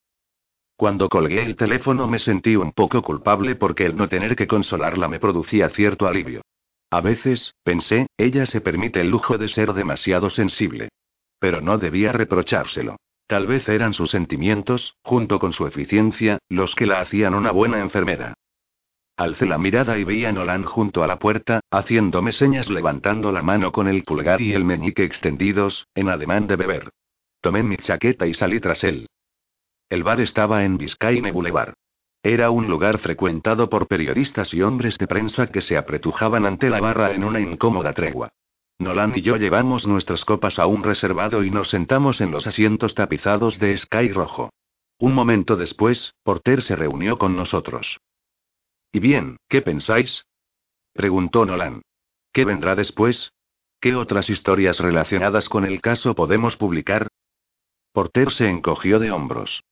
Cuando colgué el teléfono me sentí un poco culpable porque el no tener que consolarla me producía cierto alivio. A veces, pensé, ella se permite el lujo de ser demasiado sensible. Pero no debía reprochárselo. Tal vez eran sus sentimientos, junto con su eficiencia, los que la hacían una buena enfermera. Alcé la mirada y vi a Nolan junto a la puerta, haciéndome señas levantando la mano con el pulgar y el meñique extendidos, en ademán de beber. Tomé mi chaqueta y salí tras él. El bar estaba en Biscayne Boulevard. Era un lugar frecuentado por periodistas y hombres de prensa que se apretujaban ante la barra en una incómoda tregua. Nolan y yo llevamos nuestras copas a un reservado y nos sentamos en los asientos tapizados de sky rojo. Un momento después, Porter se reunió con nosotros. ¿Y bien, qué pensáis? preguntó Nolan. ¿Qué vendrá después? ¿Qué otras historias relacionadas con el caso podemos publicar? Porter se encogió de hombros.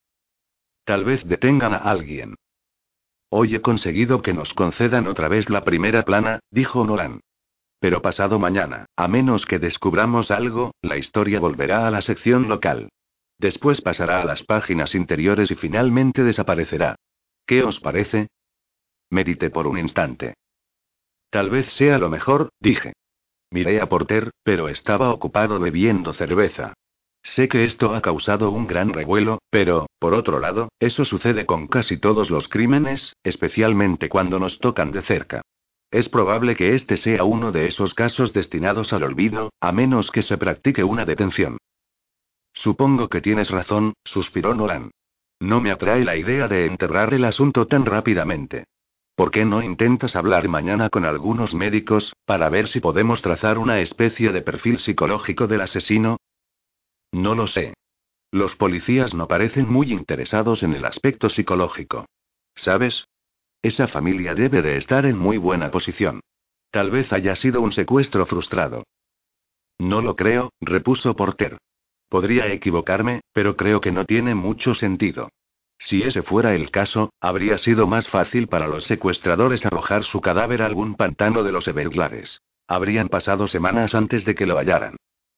Tal vez detengan a alguien. Hoy he conseguido que nos concedan otra vez la primera plana, dijo Nolan. Pero pasado mañana, a menos que descubramos algo, la historia volverá a la sección local. Después pasará a las páginas interiores y finalmente desaparecerá. ¿Qué os parece? Medité por un instante. Tal vez sea lo mejor, dije. Miré a Porter, pero estaba ocupado bebiendo cerveza. Sé que esto ha causado un gran revuelo, pero, por otro lado, eso sucede con casi todos los crímenes, especialmente cuando nos tocan de cerca. Es probable que este sea uno de esos casos destinados al olvido, a menos que se practique una detención. Supongo que tienes razón, suspiró Nolan. No me atrae la idea de enterrar el asunto tan rápidamente. ¿Por qué no intentas hablar mañana con algunos médicos, para ver si podemos trazar una especie de perfil psicológico del asesino? No lo sé. Los policías no parecen muy interesados en el aspecto psicológico. ¿Sabes? Esa familia debe de estar en muy buena posición. Tal vez haya sido un secuestro frustrado. No lo creo, repuso Porter. Podría equivocarme, pero creo que no tiene mucho sentido. Si ese fuera el caso, habría sido más fácil para los secuestradores arrojar su cadáver a algún pantano de los Everglades. Habrían pasado semanas antes de que lo hallaran.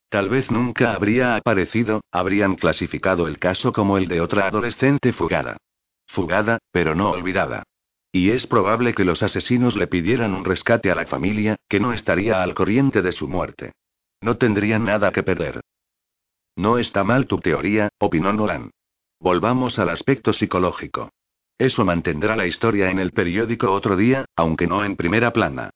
Tal vez nunca habría aparecido, habrían clasificado el caso como el de otra adolescente fugada. Fugada, pero no olvidada. Y es probable que los asesinos le pidieran un rescate a la familia, que no estaría al corriente de su muerte. No tendrían nada que perder. No está mal tu teoría, opinó Nolan. Volvamos al aspecto psicológico. Eso mantendrá la historia en el periódico otro día, aunque no en primera plana.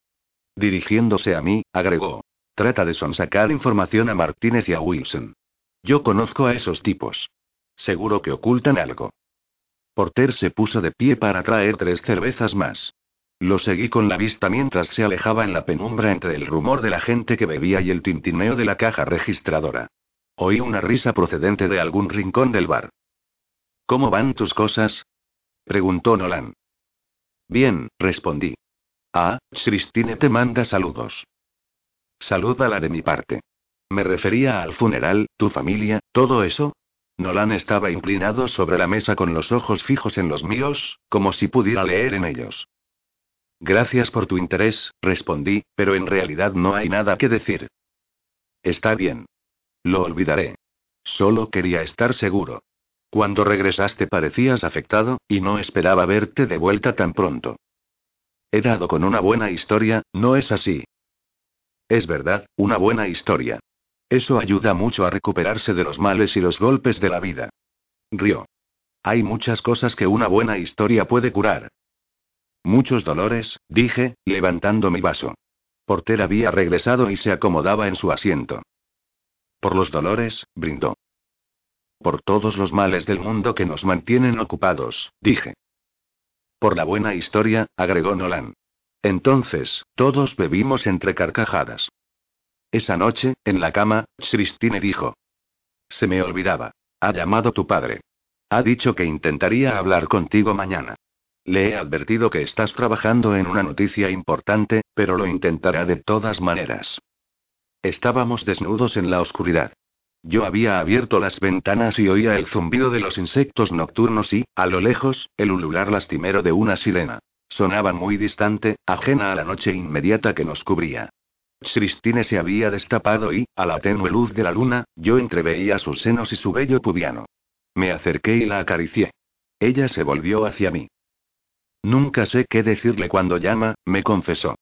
Dirigiéndose a mí, agregó. Trata de sonsacar información a Martínez y a Wilson. Yo conozco a esos tipos. Seguro que ocultan algo. Porter se puso de pie para traer tres cervezas más. Lo seguí con la vista mientras se alejaba en la penumbra entre el rumor de la gente que bebía y el tintineo de la caja registradora. Oí una risa procedente de algún rincón del bar. ¿Cómo van tus cosas? preguntó Nolan. Bien, respondí. Ah, Christine te manda saludos. Salúdala de mi parte. Me refería al funeral, tu familia, todo eso. Nolan estaba inclinado sobre la mesa con los ojos fijos en los míos, como si pudiera leer en ellos. Gracias por tu interés, respondí, pero en realidad no hay nada que decir. Está bien. Lo olvidaré. Solo quería estar seguro. Cuando regresaste parecías afectado, y no esperaba verte de vuelta tan pronto. He dado con una buena historia, ¿no es así? Es verdad, una buena historia. Eso ayuda mucho a recuperarse de los males y los golpes de la vida. Río. Hay muchas cosas que una buena historia puede curar. Muchos dolores, dije, levantando mi vaso. Porter había regresado y se acomodaba en su asiento. Por los dolores, brindó. Por todos los males del mundo que nos mantienen ocupados, dije. Por la buena historia, agregó Nolan. Entonces, todos bebimos entre carcajadas. Esa noche, en la cama, Christine dijo. Se me olvidaba. Ha llamado tu padre. Ha dicho que intentaría hablar contigo mañana. Le he advertido que estás trabajando en una noticia importante, pero lo intentará de todas maneras. Estábamos desnudos en la oscuridad. Yo había abierto las ventanas y oía el zumbido de los insectos nocturnos y, a lo lejos, el ulular lastimero de una sirena. Sonaban muy distante, ajena a la noche inmediata que nos cubría. Christine se había destapado y, a la tenue luz de la luna, yo entreveía sus senos y su vello pubiano. Me acerqué y la acaricié. Ella se volvió hacia mí. Nunca sé qué decirle cuando llama, me confesó.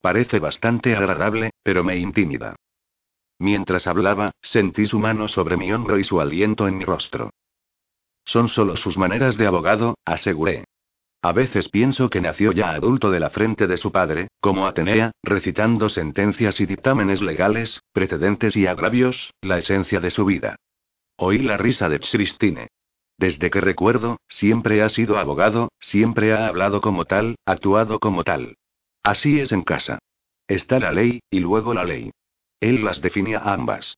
Parece bastante agradable, pero me intimida. Mientras hablaba, sentí su mano sobre mi hombro y su aliento en mi rostro. Son solo sus maneras de abogado, aseguré. A veces pienso que nació ya adulto de la frente de su padre, como Atenea, recitando sentencias y dictámenes legales, precedentes y agravios, la esencia de su vida. Oí la risa de Christine. Desde que recuerdo, siempre ha sido abogado, siempre ha hablado como tal, actuado como tal. Así es en casa. Está la ley, y luego la ley. Él las definía ambas.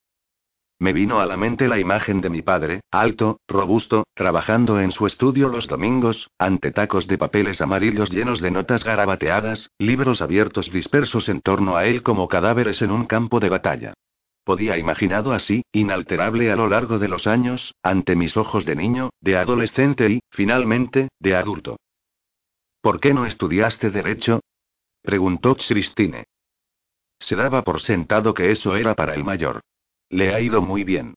Me vino a la mente la imagen de mi padre, alto, robusto, trabajando en su estudio los domingos, ante tacos de papeles amarillos llenos de notas garabateadas, libros abiertos dispersos en torno a él como cadáveres en un campo de batalla. Podía imaginado así, inalterable a lo largo de los años, ante mis ojos de niño, de adolescente y, finalmente, de adulto. ¿Por qué no estudiaste derecho? preguntó Christine. Se daba por sentado que eso era para el mayor. Le ha ido muy bien.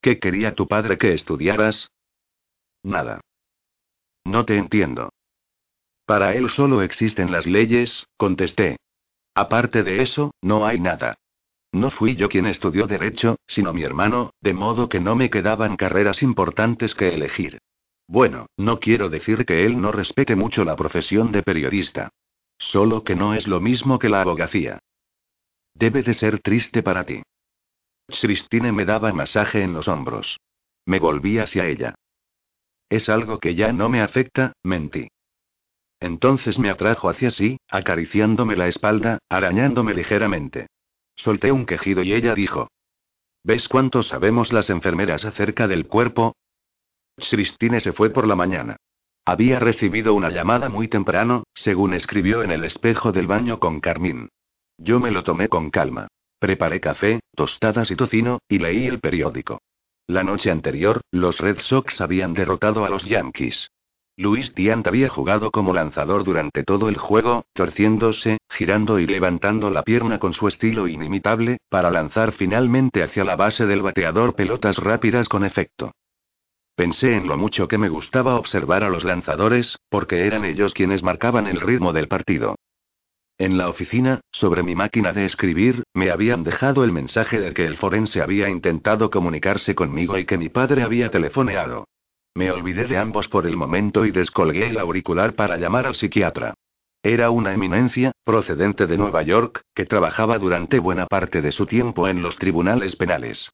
¿Qué quería tu padre que estudiaras? Nada. No te entiendo. Para él solo existen las leyes, contesté. Aparte de eso, no hay nada. No fui yo quien estudió derecho, sino mi hermano, de modo que no me quedaban carreras importantes que elegir. Bueno, no quiero decir que él no respete mucho la profesión de periodista. Solo que no es lo mismo que la abogacía. Debe de ser triste para ti. Christine me daba masaje en los hombros. Me volví hacia ella. Es algo que ya no me afecta, mentí. Entonces me atrajo hacia sí, acariciándome la espalda, arañándome ligeramente. Solté un quejido y ella dijo. ¿Ves cuánto sabemos las enfermeras acerca del cuerpo? Christine se fue por la mañana. Había recibido una llamada muy temprano, según escribió en el espejo del baño con Carmín. Yo me lo tomé con calma. Preparé café, tostadas y tocino, y leí el periódico. La noche anterior, los Red Sox habían derrotado a los Yankees. Luis Tiant había jugado como lanzador durante todo el juego, torciéndose, girando y levantando la pierna con su estilo inimitable, para lanzar finalmente hacia la base del bateador pelotas rápidas con efecto. Pensé en lo mucho que me gustaba observar a los lanzadores, porque eran ellos quienes marcaban el ritmo del partido. En la oficina, sobre mi máquina de escribir, me habían dejado el mensaje de que el forense había intentado comunicarse conmigo y que mi padre había telefoneado. Me olvidé de ambos por el momento y descolgué el auricular para llamar al psiquiatra. Era una eminencia, procedente de Nueva York, que trabajaba durante buena parte de su tiempo en los tribunales penales.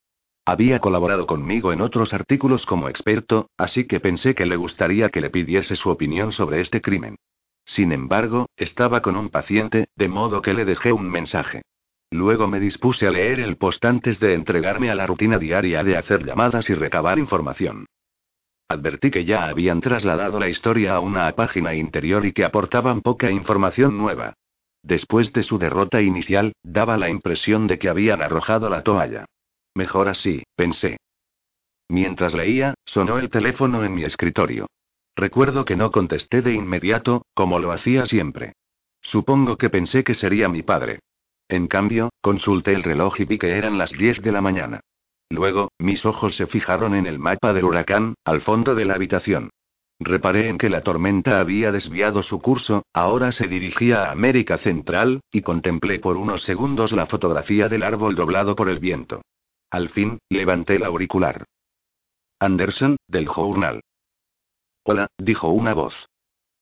Había colaborado conmigo en otros artículos como experto, así que pensé que le gustaría que le pidiese su opinión sobre este crimen. Sin embargo, estaba con un paciente, de modo que le dejé un mensaje. Luego me dispuse a leer el post antes de entregarme a la rutina diaria de hacer llamadas y recabar información. Advertí que ya habían trasladado la historia a una página interior y que aportaban poca información nueva. Después de su derrota inicial, daba la impresión de que habían arrojado la toalla. Mejor así, pensé. Mientras leía, sonó el teléfono en mi escritorio. Recuerdo que no contesté de inmediato, como lo hacía siempre. Supongo que pensé que sería mi padre. En cambio, consulté el reloj y vi que eran las 10 de la mañana. Luego, mis ojos se fijaron en el mapa del huracán, al fondo de la habitación. Reparé en que la tormenta había desviado su curso, ahora se dirigía a América Central, y contemplé por unos segundos la fotografía del árbol doblado por el viento. Al fin, levanté el auricular. Anderson, del Journal. Hola, dijo una voz.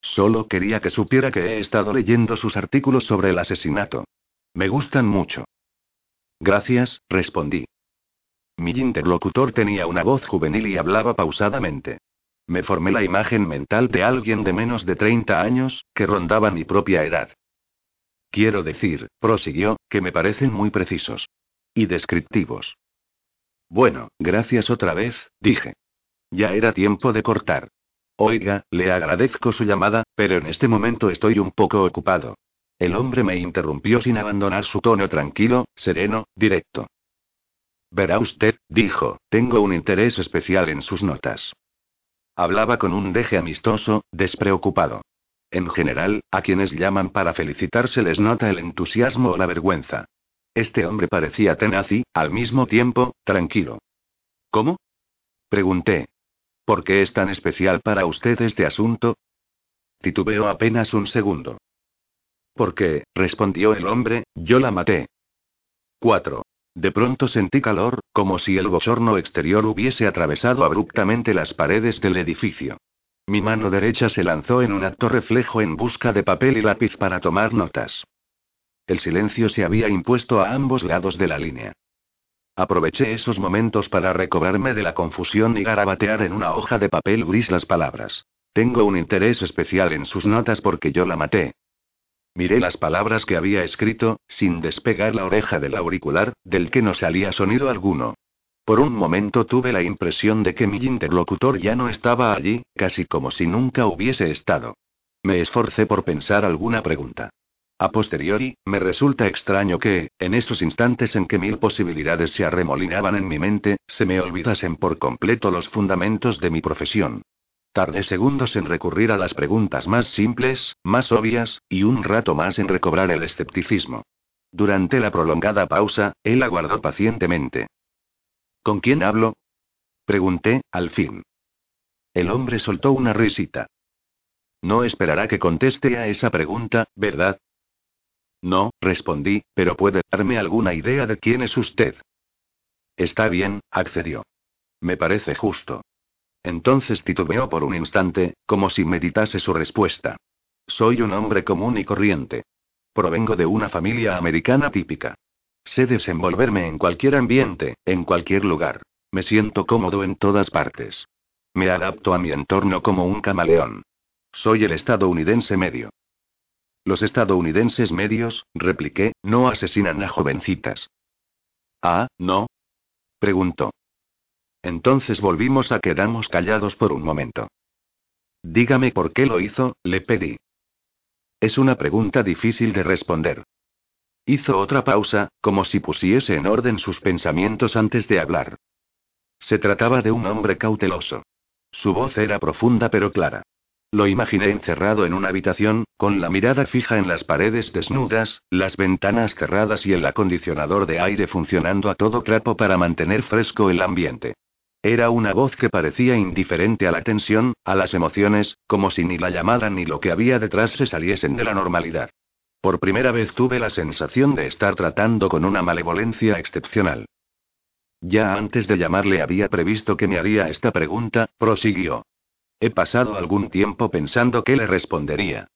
Solo quería que supiera que he estado leyendo sus artículos sobre el asesinato. Me gustan mucho. Gracias, respondí. Mi interlocutor tenía una voz juvenil y hablaba pausadamente. Me formé la imagen mental de alguien de menos de 30 años, que rondaba mi propia edad. Quiero decir, prosiguió, que me parecen muy precisos. Y descriptivos. Bueno, gracias otra vez, dije. Ya era tiempo de cortar. Oiga, le agradezco su llamada, pero en este momento estoy un poco ocupado. El hombre me interrumpió sin abandonar su tono tranquilo, sereno, directo. Verá usted, dijo, tengo un interés especial en sus notas. Hablaba con un deje amistoso, despreocupado. En general, a quienes llaman para felicitarse les nota el entusiasmo o la vergüenza. Este hombre parecía tenaz y, al mismo tiempo, tranquilo. ¿Cómo? Pregunté, ¿Por qué es tan especial para usted este asunto? Titubeó apenas un segundo. Porque, respondió el hombre, yo la maté. 4. De pronto sentí calor, como si el bochorno exterior hubiese atravesado abruptamente las paredes del edificio. Mi mano derecha se lanzó en un acto reflejo en busca de papel y lápiz para tomar notas. El silencio se había impuesto a ambos lados de la línea. Aproveché esos momentos para recobrarme de la confusión y garabatear en una hoja de papel gris las palabras. Tengo un interés especial en sus notas porque yo la maté. Miré las palabras que había escrito, sin despegar la oreja del auricular, del que no salía sonido alguno. Por un momento tuve la impresión de que mi interlocutor ya no estaba allí, casi como si nunca hubiese estado. Me esforcé por pensar alguna pregunta. A posteriori, me resulta extraño que, en esos instantes en que mil posibilidades se arremolinaban en mi mente, se me olvidasen por completo los fundamentos de mi profesión. Tardé segundos en recurrir a las preguntas más simples, más obvias, y un rato más en recobrar el escepticismo. Durante la prolongada pausa, él aguardó pacientemente. ¿Con quién hablo? Pregunté, al fin. El hombre soltó una risita. No esperará que conteste a esa pregunta, ¿verdad? No, respondí, pero puede darme alguna idea de quién es usted. Está bien, accedió. Me parece justo. Entonces titubeó por un instante, como si meditase su respuesta. Soy un hombre común y corriente. Provengo de una familia americana típica. Sé desenvolverme en cualquier ambiente, en cualquier lugar. Me siento cómodo en todas partes. Me adapto a mi entorno como un camaleón. Soy el estadounidense medio. Los estadounidenses medios, repliqué, no asesinan a jovencitas. Ah, ¿no? Preguntó. Entonces volvimos a quedarnos callados por un momento. Dígame por qué lo hizo, le pedí. Es una pregunta difícil de responder. Hizo otra pausa, como si pusiese en orden sus pensamientos antes de hablar. Se trataba de un hombre cauteloso. Su voz era profunda pero clara. Lo imaginé encerrado en una habitación, con la mirada fija en las paredes desnudas, las ventanas cerradas y el acondicionador de aire funcionando a todo trapo para mantener fresco el ambiente. Era una voz que parecía indiferente a la tensión, a las emociones, como si ni la llamada ni lo que había detrás se saliesen de la normalidad. Por primera vez tuve la sensación de estar tratando con una malevolencia excepcional. Ya antes de llamarle había previsto que me haría esta pregunta, prosiguió. He pasado algún tiempo pensando qué le respondería.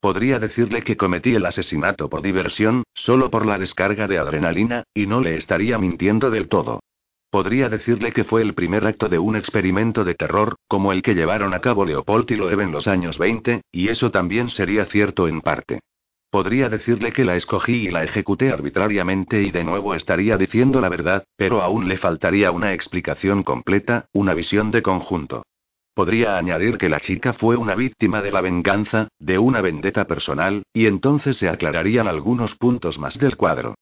Podría decirle que cometí el asesinato por diversión, solo por la descarga de adrenalina, y no le estaría mintiendo del todo. Podría decirle que fue el primer acto de un experimento de terror, como el que llevaron a cabo Leopold y Loeb en los años 20, y eso también sería cierto en parte. Podría decirle que la escogí y la ejecuté arbitrariamente y de nuevo estaría diciendo la verdad, pero aún le faltaría una explicación completa, una visión de conjunto. Podría añadir que la chica fue una víctima de la venganza, de una vendetta personal, y entonces se aclararían algunos puntos más del cuadro.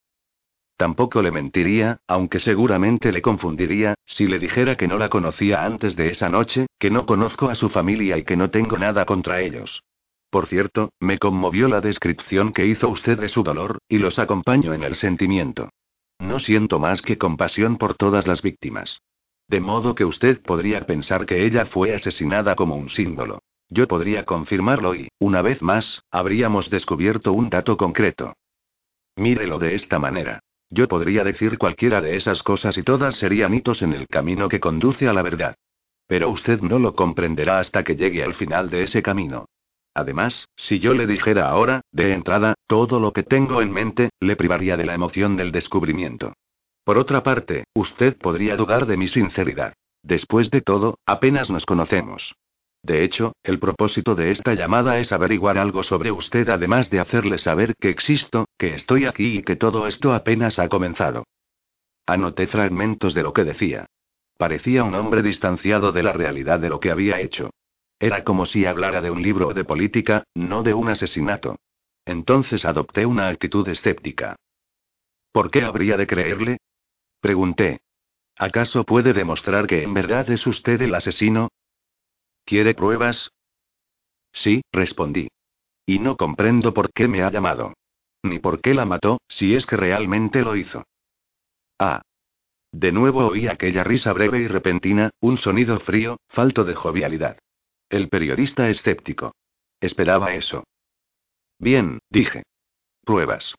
Tampoco le mentiría, aunque seguramente le confundiría, si le dijera que no la conocía antes de esa noche, que no conozco a su familia y que no tengo nada contra ellos. Por cierto, me conmovió la descripción que hizo usted de su dolor, y los acompaño en el sentimiento. No siento más que compasión por todas las víctimas. De modo que usted podría pensar que ella fue asesinada como un símbolo. Yo podría confirmarlo y, una vez más, habríamos descubierto un dato concreto. Mírelo de esta manera. Yo podría decir cualquiera de esas cosas y todas serían hitos en el camino que conduce a la verdad. Pero usted no lo comprenderá hasta que llegue al final de ese camino. Además, si yo le dijera ahora, de entrada, todo lo que tengo en mente, le privaría de la emoción del descubrimiento. Por otra parte, usted podría dudar de mi sinceridad. Después de todo, apenas nos conocemos. De hecho, el propósito de esta llamada es averiguar algo sobre usted además de hacerle saber que existo, que estoy aquí y que todo esto apenas ha comenzado. Anoté fragmentos de lo que decía. Parecía un hombre distanciado de la realidad de lo que había hecho. Era como si hablara de un libro de política, no de un asesinato. Entonces adopté una actitud escéptica. ¿Por qué habría de creerle? Pregunté. ¿Acaso puede demostrar que en verdad es usted el asesino? ¿Quiere pruebas? Sí, respondí. Y no comprendo por qué me ha llamado. Ni por qué la mató, si es que realmente lo hizo. Ah. De nuevo oí aquella risa breve y repentina, un sonido frío, falto de jovialidad. El periodista escéptico. Esperaba eso. Bien, dije. Pruebas.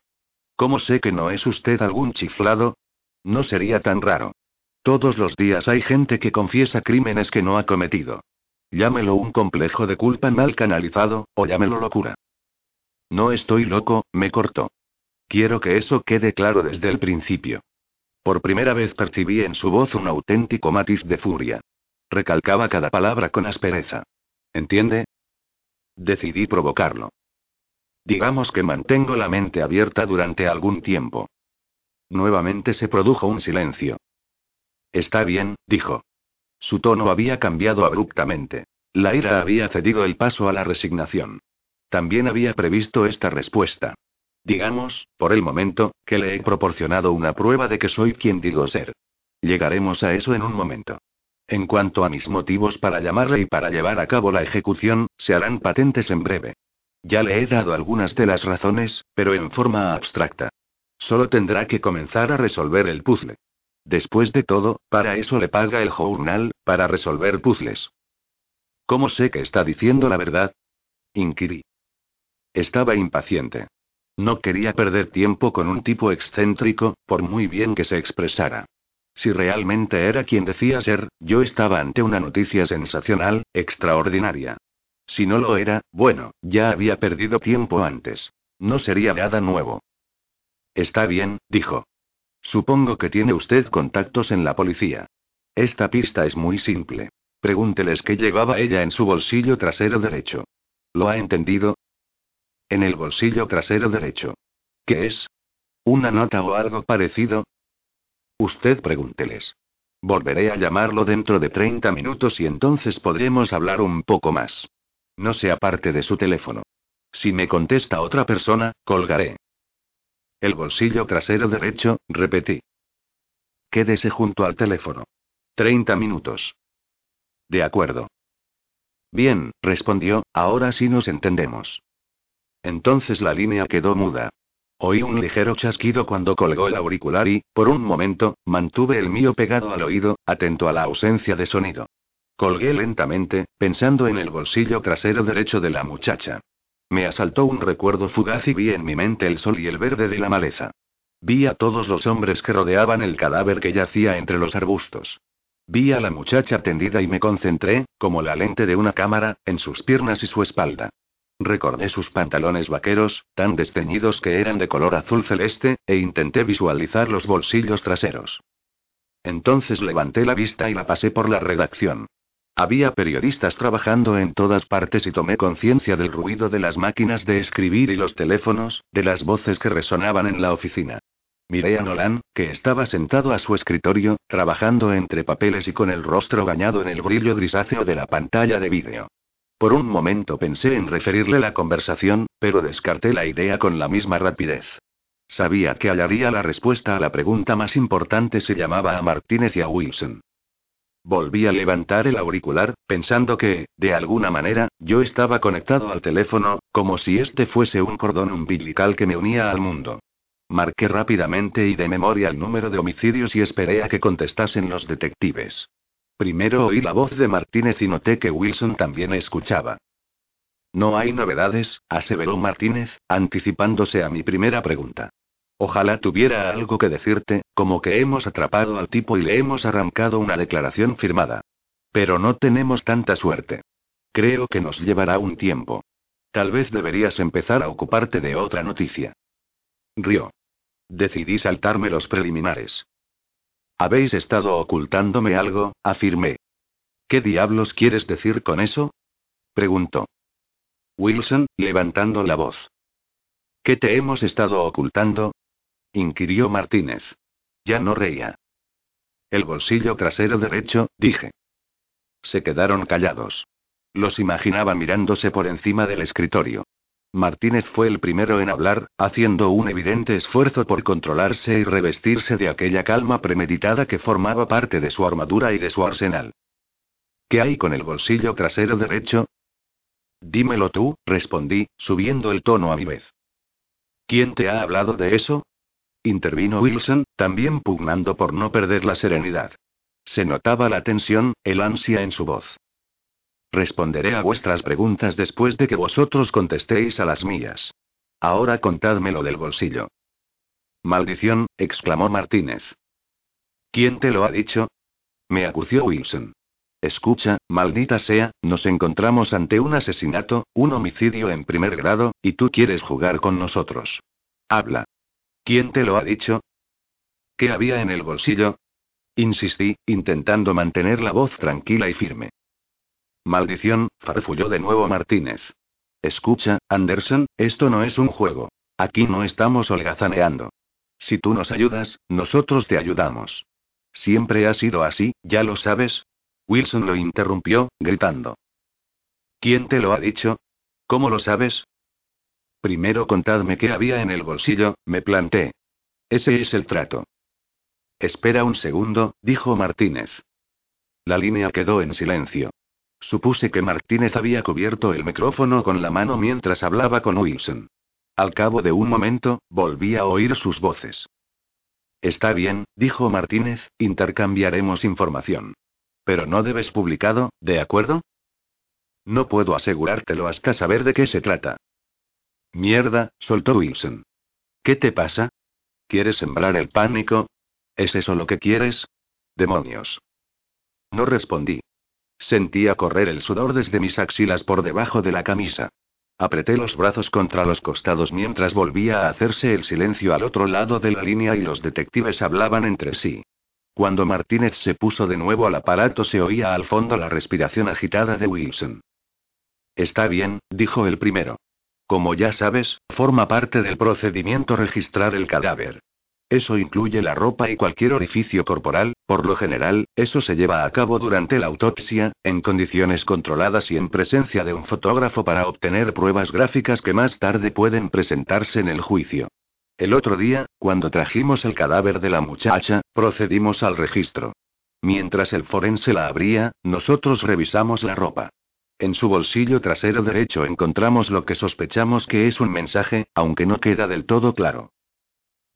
¿Cómo sé que no es usted algún chiflado? No sería tan raro. Todos los días hay gente que confiesa crímenes que no ha cometido. Llámelo un complejo de culpa mal canalizado, o llámelo locura. No estoy loco, me cortó. Quiero que eso quede claro desde el principio. Por primera vez percibí en su voz un auténtico matiz de furia. Recalcaba cada palabra con aspereza. ¿Entiende? Decidí provocarlo. Digamos que mantengo la mente abierta durante algún tiempo. Nuevamente se produjo un silencio. Está bien, dijo. Su tono había cambiado abruptamente. La ira había cedido el paso a la resignación. También había previsto esta respuesta. Digamos, por el momento, que le he proporcionado una prueba de que soy quien digo ser. Llegaremos a eso en un momento. En cuanto a mis motivos para llamarle y para llevar a cabo la ejecución, se harán patentes en breve. Ya le he dado algunas de las razones, pero en forma abstracta. Solo tendrá que comenzar a resolver el puzzle. Después de todo, para eso le paga el journal, para resolver puzzles. ¿Cómo sé que está diciendo la verdad? Inquirí. Estaba impaciente. No quería perder tiempo con un tipo excéntrico, por muy bien que se expresara. Si realmente era quien decía ser, yo estaba ante una noticia sensacional, extraordinaria. Si no lo era, bueno, ya había perdido tiempo antes. No sería nada nuevo. Está bien, dijo. Supongo que tiene usted contactos en la policía. Esta pista es muy simple. Pregúnteles qué llevaba ella en su bolsillo trasero derecho. ¿Lo ha entendido? En el bolsillo trasero derecho. ¿Qué es? ¿Una nota o algo parecido? Usted pregúnteles. Volveré a llamarlo dentro de 30 minutos y entonces podremos hablar un poco más. No se aparte de su teléfono. Si me contesta otra persona, colgaré. El bolsillo trasero derecho, repetí. Quédese junto al teléfono. Treinta minutos. De acuerdo. Bien, respondió, ahora sí nos entendemos. Entonces la línea quedó muda. Oí un ligero chasquido cuando colgó el auricular y, por un momento, mantuve el mío pegado al oído, atento a la ausencia de sonido. Colgué lentamente, pensando en el bolsillo trasero derecho de la muchacha. Me asaltó un recuerdo fugaz y vi en mi mente el sol y el verde de la maleza. Vi a todos los hombres que rodeaban el cadáver que yacía entre los arbustos. Vi a la muchacha tendida y me concentré, como la lente de una cámara, en sus piernas y su espalda. Recordé sus pantalones vaqueros, tan desteñidos que eran de color azul celeste, e intenté visualizar los bolsillos traseros. Entonces levanté la vista y la pasé por la redacción. Había periodistas trabajando en todas partes y tomé conciencia del ruido de las máquinas de escribir y los teléfonos, de las voces que resonaban en la oficina. Miré a Nolan, que estaba sentado a su escritorio, trabajando entre papeles y con el rostro bañado en el brillo grisáceo de la pantalla de vídeo. Por un momento pensé en referirle la conversación, pero descarté la idea con la misma rapidez. Sabía que hallaría la respuesta a la pregunta más importante si llamaba a Martínez y a Wilson. Volví a levantar el auricular, pensando que, de alguna manera, yo estaba conectado al teléfono, como si este fuese un cordón umbilical que me unía al mundo. Marqué rápidamente y de memoria el número de homicidios y esperé a que contestasen los detectives. Primero oí la voz de Martínez y noté que Wilson también escuchaba. No hay novedades, aseveró Martínez, anticipándose a mi primera pregunta. Ojalá tuviera algo que decirte, como que hemos atrapado al tipo y le hemos arrancado una declaración firmada. Pero no tenemos tanta suerte. Creo que nos llevará un tiempo. Tal vez deberías empezar a ocuparte de otra noticia. Río. Decidí saltarme los preliminares. Habéis estado ocultándome algo, afirmé. ¿Qué diablos quieres decir con eso? preguntó. Wilson, levantando la voz. ¿Qué te hemos estado ocultando? Inquirió Martínez. Ya no reía. El bolsillo trasero derecho, dije. Se quedaron callados. Los imaginaba mirándose por encima del escritorio. Martínez fue el primero en hablar, haciendo un evidente esfuerzo por controlarse y revestirse de aquella calma premeditada que formaba parte de su armadura y de su arsenal. ¿Qué hay con el bolsillo trasero derecho? Dímelo tú, respondí, subiendo el tono a mi vez. ¿Quién te ha hablado de eso? Intervino Wilson, también pugnando por no perder la serenidad. Se notaba la tensión, el ansia en su voz. Responderé a vuestras preguntas después de que vosotros contestéis a las mías. Ahora contádmelo del bolsillo. Maldición, exclamó Martínez. ¿Quién te lo ha dicho? Me acució Wilson. Escucha, maldita sea, nos encontramos ante un asesinato, un homicidio en primer grado, y tú quieres jugar con nosotros. Habla. ¿Quién te lo ha dicho? ¿Qué había en el bolsillo? Insistí, intentando mantener la voz tranquila y firme. Maldición, farfulló de nuevo Martínez. Escucha, Anderson, esto no es un juego. Aquí no estamos holgazaneando. Si tú nos ayudas, nosotros te ayudamos. Siempre ha sido así, ya lo sabes. Wilson lo interrumpió, gritando. ¿Quién te lo ha dicho? ¿Cómo lo sabes? Primero contadme qué había en el bolsillo, me planté. Ese es el trato. Espera un segundo, dijo Martínez. La línea quedó en silencio. Supuse que Martínez había cubierto el micrófono con la mano mientras hablaba con Wilson. Al cabo de un momento, volví a oír sus voces. Está bien, dijo Martínez, intercambiaremos información. Pero no debes publicado, ¿de acuerdo? No puedo asegurártelo hasta saber de qué se trata. Mierda, soltó Wilson. ¿Qué te pasa? ¿Quieres sembrar el pánico? ¿Es eso lo que quieres? Demonios. No respondí. Sentía correr el sudor desde mis axilas por debajo de la camisa. Apreté los brazos contra los costados mientras volvía a hacerse el silencio al otro lado de la línea y los detectives hablaban entre sí. Cuando Martínez se puso de nuevo al aparato se oía al fondo la respiración agitada de Wilson. Está bien, dijo el primero. Como ya sabes, forma parte del procedimiento registrar el cadáver. Eso incluye la ropa y cualquier orificio corporal, por lo general, eso se lleva a cabo durante la autopsia, en condiciones controladas y en presencia de un fotógrafo para obtener pruebas gráficas que más tarde pueden presentarse en el juicio. El otro día, cuando trajimos el cadáver de la muchacha, procedimos al registro. Mientras el forense la abría, nosotros revisamos la ropa. En su bolsillo trasero derecho encontramos lo que sospechamos que es un mensaje, aunque no queda del todo claro.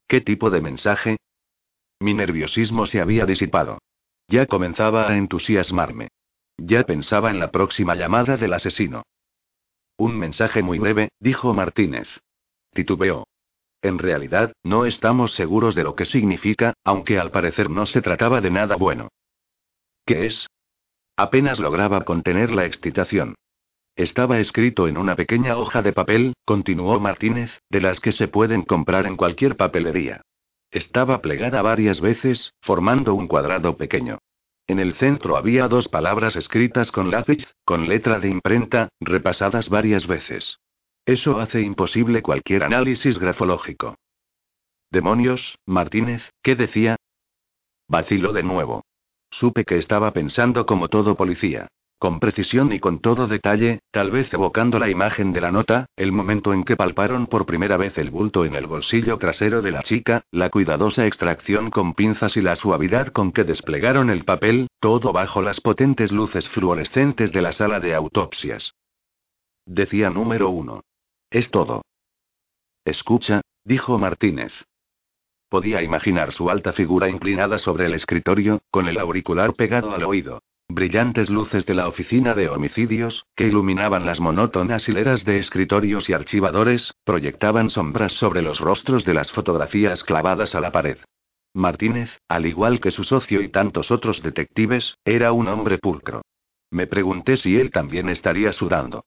¿Qué tipo de mensaje? Mi nerviosismo se había disipado. Ya comenzaba a entusiasmarme. Ya pensaba en la próxima llamada del asesino. Un mensaje muy breve, dijo Martínez. Titubeó. En realidad, no estamos seguros de lo que significa, aunque al parecer no se trataba de nada bueno. ¿Qué es? Apenas lograba contener la excitación. Estaba escrito en una pequeña hoja de papel, continuó Martínez, de las que se pueden comprar en cualquier papelería. Estaba plegada varias veces, formando un cuadrado pequeño. En el centro había dos palabras escritas con lápiz, con letra de imprenta, repasadas varias veces. Eso hace imposible cualquier análisis grafológico. Demonios, Martínez, ¿qué decía? Vaciló de nuevo. Supe que estaba pensando como todo policía. Con precisión y con todo detalle, tal vez evocando la imagen de la nota, el momento en que palparon por primera vez el bulto en el bolsillo trasero de la chica, la cuidadosa extracción con pinzas y la suavidad con que desplegaron el papel, todo bajo las potentes luces fluorescentes de la sala de autopsias. Decía número uno. Es todo. Escucha, dijo Martínez. Podía imaginar su alta figura inclinada sobre el escritorio, con el auricular pegado al oído. Brillantes luces de la oficina de homicidios, que iluminaban las monótonas hileras de escritorios y archivadores, proyectaban sombras sobre los rostros de las fotografías clavadas a la pared. Martínez, al igual que su socio y tantos otros detectives, era un hombre pulcro. Me pregunté si él también estaría sudando.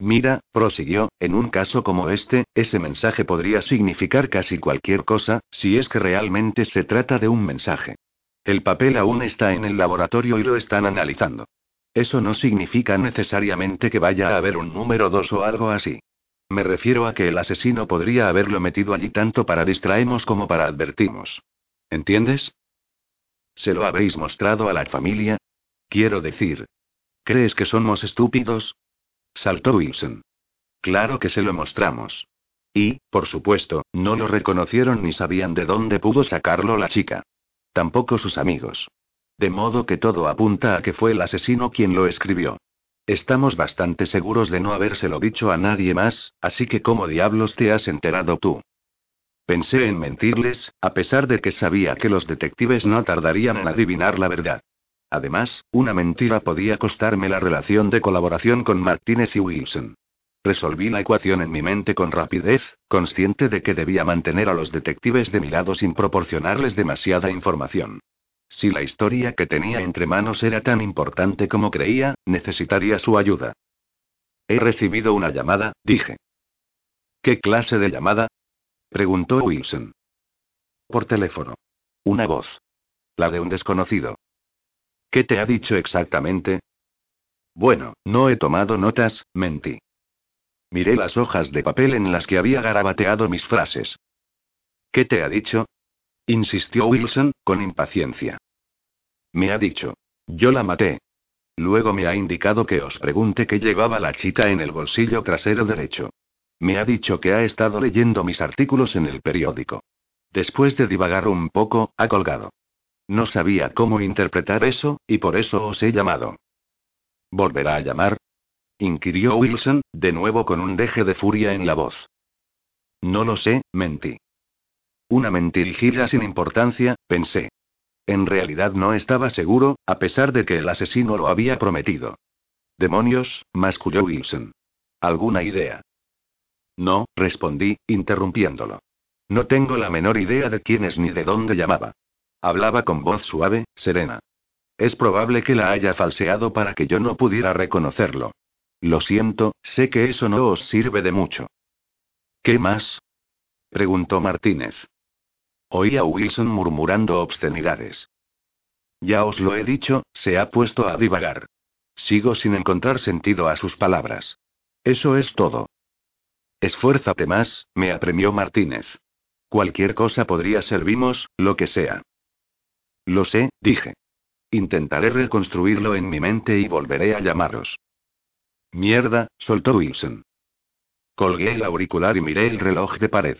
Mira, prosiguió, en un caso como este, ese mensaje podría significar casi cualquier cosa, si es que realmente se trata de un mensaje. El papel aún está en el laboratorio y lo están analizando. Eso no significa necesariamente que vaya a haber un número 2 o algo así. Me refiero a que el asesino podría haberlo metido allí tanto para distraemos como para advertimos. ¿Entiendes? ¿Se lo habéis mostrado a la familia? Quiero decir. ¿Crees que somos estúpidos? Saltó Wilson. Claro que se lo mostramos. Y, por supuesto, no lo reconocieron ni sabían de dónde pudo sacarlo la chica. Tampoco sus amigos. De modo que todo apunta a que fue el asesino quien lo escribió. Estamos bastante seguros de no habérselo dicho a nadie más, así que ¿cómo diablos te has enterado tú? Pensé en mentirles, a pesar de que sabía que los detectives no tardarían en adivinar la verdad. Además, una mentira podía costarme la relación de colaboración con Martínez y Wilson. Resolví la ecuación en mi mente con rapidez, consciente de que debía mantener a los detectives de mi lado sin proporcionarles demasiada información. Si la historia que tenía entre manos era tan importante como creía, necesitaría su ayuda. He recibido una llamada, dije. ¿Qué clase de llamada? preguntó Wilson. Por teléfono. Una voz. La de un desconocido. ¿Qué te ha dicho exactamente? Bueno, no he tomado notas, mentí. Miré las hojas de papel en las que había garabateado mis frases. ¿Qué te ha dicho? insistió Wilson, con impaciencia. Me ha dicho. Yo la maté. Luego me ha indicado que os pregunte qué llevaba la chica en el bolsillo trasero derecho. Me ha dicho que ha estado leyendo mis artículos en el periódico. Después de divagar un poco, ha colgado. No sabía cómo interpretar eso, y por eso os he llamado. ¿Volverá a llamar? inquirió Wilson, de nuevo con un deje de furia en la voz. No lo sé, mentí. Una mentirijilla sin importancia, pensé. En realidad no estaba seguro, a pesar de que el asesino lo había prometido. Demonios, masculló Wilson. ¿Alguna idea? No, respondí, interrumpiéndolo. No tengo la menor idea de quién es ni de dónde llamaba. Hablaba con voz suave, serena. Es probable que la haya falseado para que yo no pudiera reconocerlo. Lo siento, sé que eso no os sirve de mucho. ¿Qué más? preguntó Martínez. Oí a Wilson murmurando obscenidades. Ya os lo he dicho, se ha puesto a divagar. Sigo sin encontrar sentido a sus palabras. Eso es todo. Esfuérzate más, me apremió Martínez. Cualquier cosa podría servimos, lo que sea. Lo sé, dije. Intentaré reconstruirlo en mi mente y volveré a llamaros. Mierda, soltó Wilson. Colgué el auricular y miré el reloj de pared.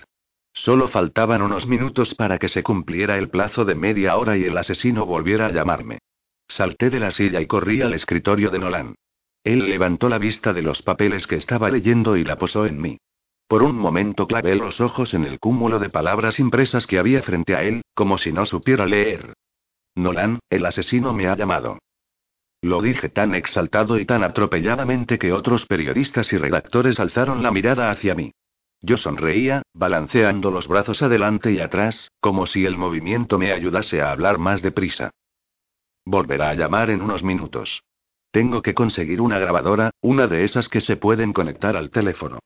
Solo faltaban unos minutos para que se cumpliera el plazo de media hora y el asesino volviera a llamarme. Salté de la silla y corrí al escritorio de Nolan. Él levantó la vista de los papeles que estaba leyendo y la posó en mí. Por un momento clavé los ojos en el cúmulo de palabras impresas que había frente a él, como si no supiera leer. Nolan, el asesino me ha llamado. Lo dije tan exaltado y tan atropelladamente que otros periodistas y redactores alzaron la mirada hacia mí. Yo sonreía, balanceando los brazos adelante y atrás, como si el movimiento me ayudase a hablar más deprisa. Volverá a llamar en unos minutos. Tengo que conseguir una grabadora, una de esas que se pueden conectar al teléfono.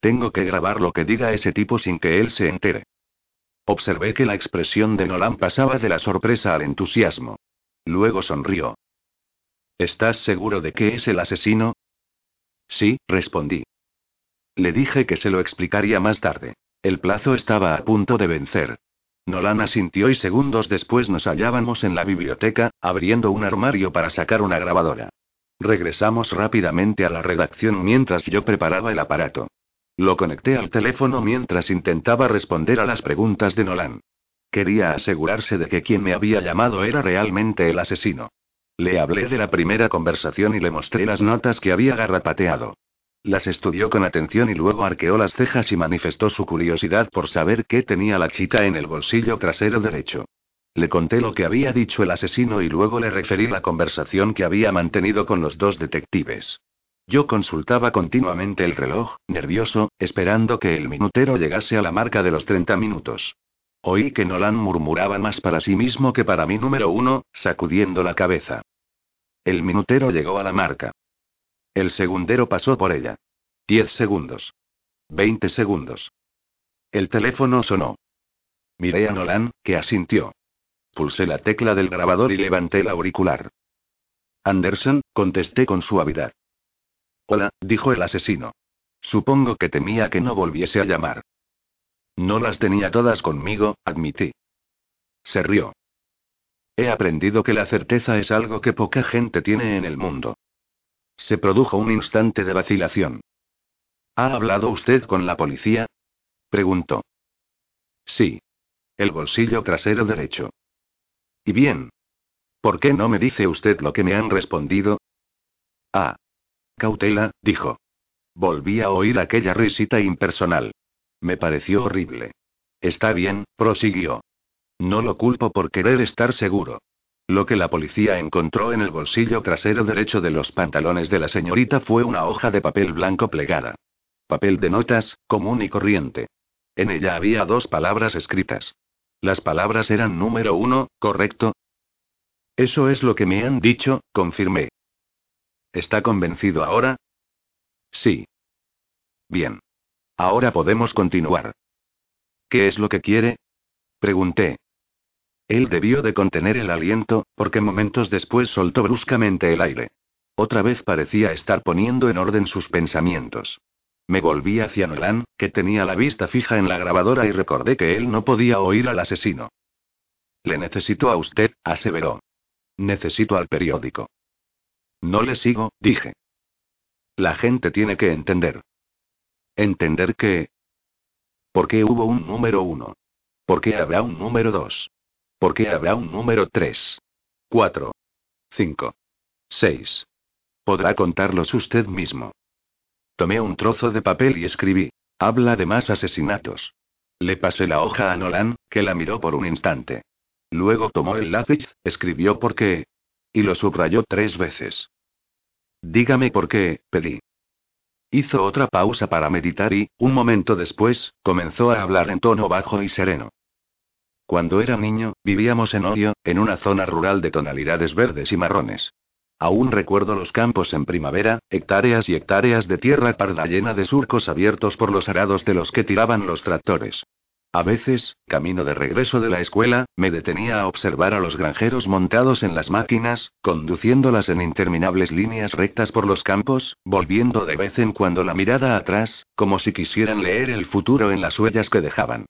Tengo que grabar lo que diga ese tipo sin que él se entere. Observé que la expresión de Nolan pasaba de la sorpresa al entusiasmo. Luego sonrió. ¿Estás seguro de que es el asesino? Sí, respondí. Le dije que se lo explicaría más tarde. El plazo estaba a punto de vencer. Nolan asintió y segundos después nos hallábamos en la biblioteca, abriendo un armario para sacar una grabadora. Regresamos rápidamente a la redacción mientras yo preparaba el aparato. Lo conecté al teléfono mientras intentaba responder a las preguntas de Nolan. Quería asegurarse de que quien me había llamado era realmente el asesino. Le hablé de la primera conversación y le mostré las notas que había garrapateado. Las estudió con atención y luego arqueó las cejas y manifestó su curiosidad por saber qué tenía la chica en el bolsillo trasero derecho. Le conté lo que había dicho el asesino y luego le referí la conversación que había mantenido con los dos detectives. Yo consultaba continuamente el reloj, nervioso, esperando que el minutero llegase a la marca de los 30 minutos. Oí que Nolan murmuraba más para sí mismo que para mi número uno, sacudiendo la cabeza. El minutero llegó a la marca. El segundero pasó por ella. Diez segundos. Veinte segundos. El teléfono sonó. Miré a Nolan, que asintió. Pulsé la tecla del grabador y levanté el auricular. Anderson, contesté con suavidad. Hola, dijo el asesino. Supongo que temía que no volviese a llamar. No las tenía todas conmigo, admití. Se rió. He aprendido que la certeza es algo que poca gente tiene en el mundo. Se produjo un instante de vacilación. ¿Ha hablado usted con la policía? preguntó. Sí. El bolsillo trasero derecho. ¿Y bien? ¿Por qué no me dice usted lo que me han respondido? Ah. Cautela, dijo. Volví a oír aquella risita impersonal. Me pareció horrible. Está bien, prosiguió. No lo culpo por querer estar seguro. Lo que la policía encontró en el bolsillo trasero derecho de los pantalones de la señorita fue una hoja de papel blanco plegada. Papel de notas, común y corriente. En ella había dos palabras escritas. Las palabras eran número uno, ¿correcto? Eso es lo que me han dicho, confirmé. ¿Está convencido ahora? Sí. Bien. Ahora podemos continuar. ¿Qué es lo que quiere? Pregunté. Él debió de contener el aliento, porque momentos después soltó bruscamente el aire. Otra vez parecía estar poniendo en orden sus pensamientos. Me volví hacia Nolan, que tenía la vista fija en la grabadora y recordé que él no podía oír al asesino. Le necesito a usted, aseveró. Necesito al periódico. No le sigo, dije. La gente tiene que entender. ¿Entender qué? ¿Por qué hubo un número uno? ¿Por qué habrá un número dos? ¿Por qué habrá un número tres? Cuatro. Cinco. Seis. Podrá contarlos usted mismo. Tomé un trozo de papel y escribí. Habla de más asesinatos. Le pasé la hoja a Nolan, que la miró por un instante. Luego tomó el lápiz, escribió por qué. Y lo subrayó tres veces. Dígame por qué, pedí. Hizo otra pausa para meditar y, un momento después, comenzó a hablar en tono bajo y sereno. Cuando era niño, vivíamos en Odio, en una zona rural de tonalidades verdes y marrones. Aún recuerdo los campos en primavera, hectáreas y hectáreas de tierra parda llena de surcos abiertos por los arados de los que tiraban los tractores. A veces, camino de regreso de la escuela, me detenía a observar a los granjeros montados en las máquinas, conduciéndolas en interminables líneas rectas por los campos, volviendo de vez en cuando la mirada atrás, como si quisieran leer el futuro en las huellas que dejaban.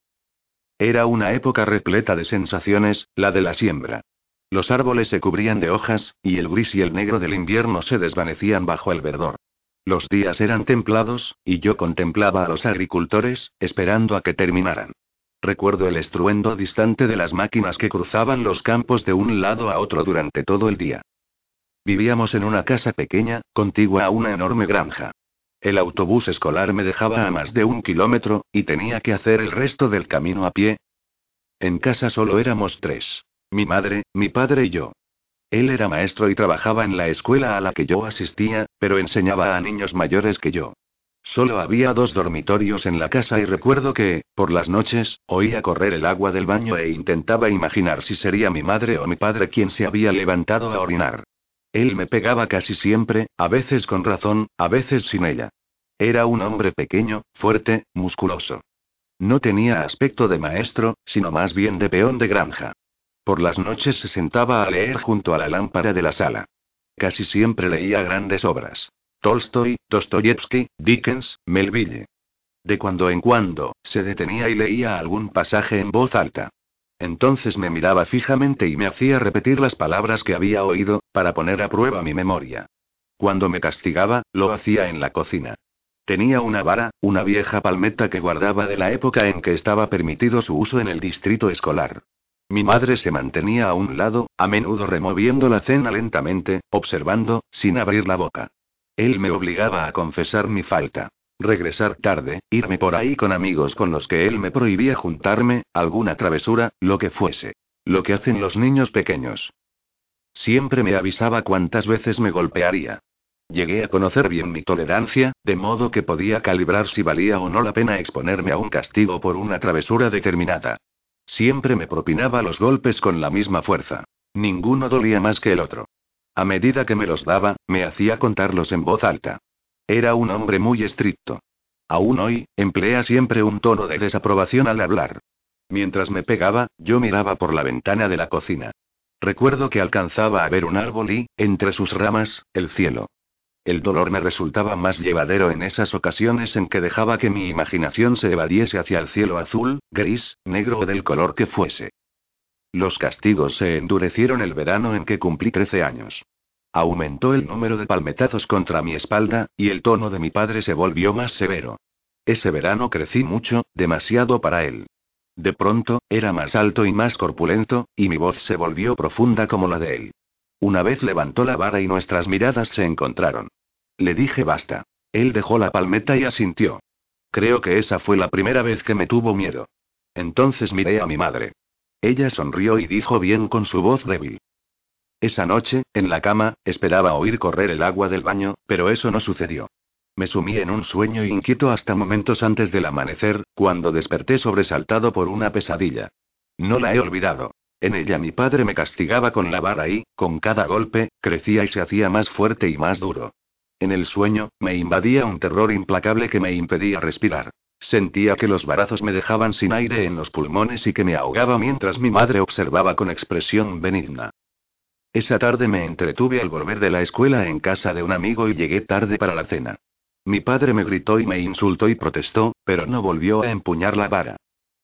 Era una época repleta de sensaciones, la de la siembra. Los árboles se cubrían de hojas, y el gris y el negro del invierno se desvanecían bajo el verdor. Los días eran templados, y yo contemplaba a los agricultores, esperando a que terminaran. Recuerdo el estruendo distante de las máquinas que cruzaban los campos de un lado a otro durante todo el día. Vivíamos en una casa pequeña, contigua a una enorme granja. El autobús escolar me dejaba a más de un kilómetro, y tenía que hacer el resto del camino a pie. En casa solo éramos tres. Mi madre, mi padre y yo. Él era maestro y trabajaba en la escuela a la que yo asistía, pero enseñaba a niños mayores que yo. Solo había dos dormitorios en la casa y recuerdo que, por las noches, oía correr el agua del baño e intentaba imaginar si sería mi madre o mi padre quien se había levantado a orinar. Él me pegaba casi siempre, a veces con razón, a veces sin ella. Era un hombre pequeño, fuerte, musculoso. No tenía aspecto de maestro, sino más bien de peón de granja. Por las noches se sentaba a leer junto a la lámpara de la sala. Casi siempre leía grandes obras. Tolstoy, Dostoyevsky, Dickens, Melville. De cuando en cuando, se detenía y leía algún pasaje en voz alta. Entonces me miraba fijamente y me hacía repetir las palabras que había oído, para poner a prueba mi memoria. Cuando me castigaba, lo hacía en la cocina. Tenía una vara, una vieja palmeta que guardaba de la época en que estaba permitido su uso en el distrito escolar. Mi madre se mantenía a un lado, a menudo removiendo la cena lentamente, observando, sin abrir la boca. Él me obligaba a confesar mi falta. Regresar tarde, irme por ahí con amigos con los que él me prohibía juntarme, alguna travesura, lo que fuese. Lo que hacen los niños pequeños. Siempre me avisaba cuántas veces me golpearía. Llegué a conocer bien mi tolerancia, de modo que podía calibrar si valía o no la pena exponerme a un castigo por una travesura determinada. Siempre me propinaba los golpes con la misma fuerza. Ninguno dolía más que el otro. A medida que me los daba, me hacía contarlos en voz alta. Era un hombre muy estricto. Aún hoy, emplea siempre un tono de desaprobación al hablar. Mientras me pegaba, yo miraba por la ventana de la cocina. Recuerdo que alcanzaba a ver un árbol y, entre sus ramas, el cielo. El dolor me resultaba más llevadero en esas ocasiones en que dejaba que mi imaginación se evadiese hacia el cielo azul, gris, negro o del color que fuese. Los castigos se endurecieron el verano en que cumplí 13 años. Aumentó el número de palmetazos contra mi espalda, y el tono de mi padre se volvió más severo. Ese verano crecí mucho, demasiado para él. De pronto, era más alto y más corpulento, y mi voz se volvió profunda como la de él. Una vez levantó la vara y nuestras miradas se encontraron. Le dije basta. Él dejó la palmeta y asintió. Creo que esa fue la primera vez que me tuvo miedo. Entonces miré a mi madre. Ella sonrió y dijo bien con su voz débil. Esa noche, en la cama, esperaba oír correr el agua del baño, pero eso no sucedió. Me sumí en un sueño inquieto hasta momentos antes del amanecer, cuando desperté sobresaltado por una pesadilla. No la he olvidado. En ella mi padre me castigaba con la vara y, con cada golpe, crecía y se hacía más fuerte y más duro. En el sueño, me invadía un terror implacable que me impedía respirar. Sentía que los barazos me dejaban sin aire en los pulmones y que me ahogaba mientras mi madre observaba con expresión benigna. Esa tarde me entretuve al volver de la escuela en casa de un amigo y llegué tarde para la cena. Mi padre me gritó y me insultó y protestó, pero no volvió a empuñar la vara.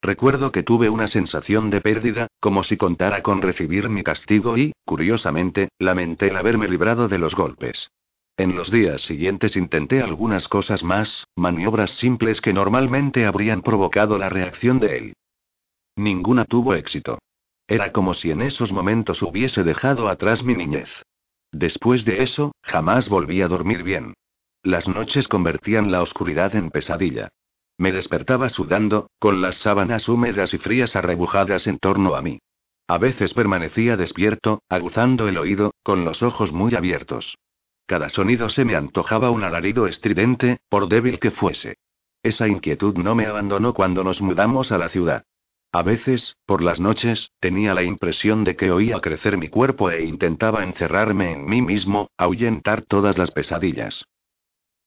Recuerdo que tuve una sensación de pérdida, como si contara con recibir mi castigo y, curiosamente, lamenté el haberme librado de los golpes. En los días siguientes intenté algunas cosas más, maniobras simples que normalmente habrían provocado la reacción de él. Ninguna tuvo éxito. Era como si en esos momentos hubiese dejado atrás mi niñez. Después de eso, jamás volví a dormir bien. Las noches convertían la oscuridad en pesadilla. Me despertaba sudando, con las sábanas húmedas y frías arrebujadas en torno a mí. A veces permanecía despierto, aguzando el oído, con los ojos muy abiertos. Cada sonido se me antojaba un alarido estridente, por débil que fuese. Esa inquietud no me abandonó cuando nos mudamos a la ciudad. A veces, por las noches, tenía la impresión de que oía crecer mi cuerpo e intentaba encerrarme en mí mismo, ahuyentar todas las pesadillas.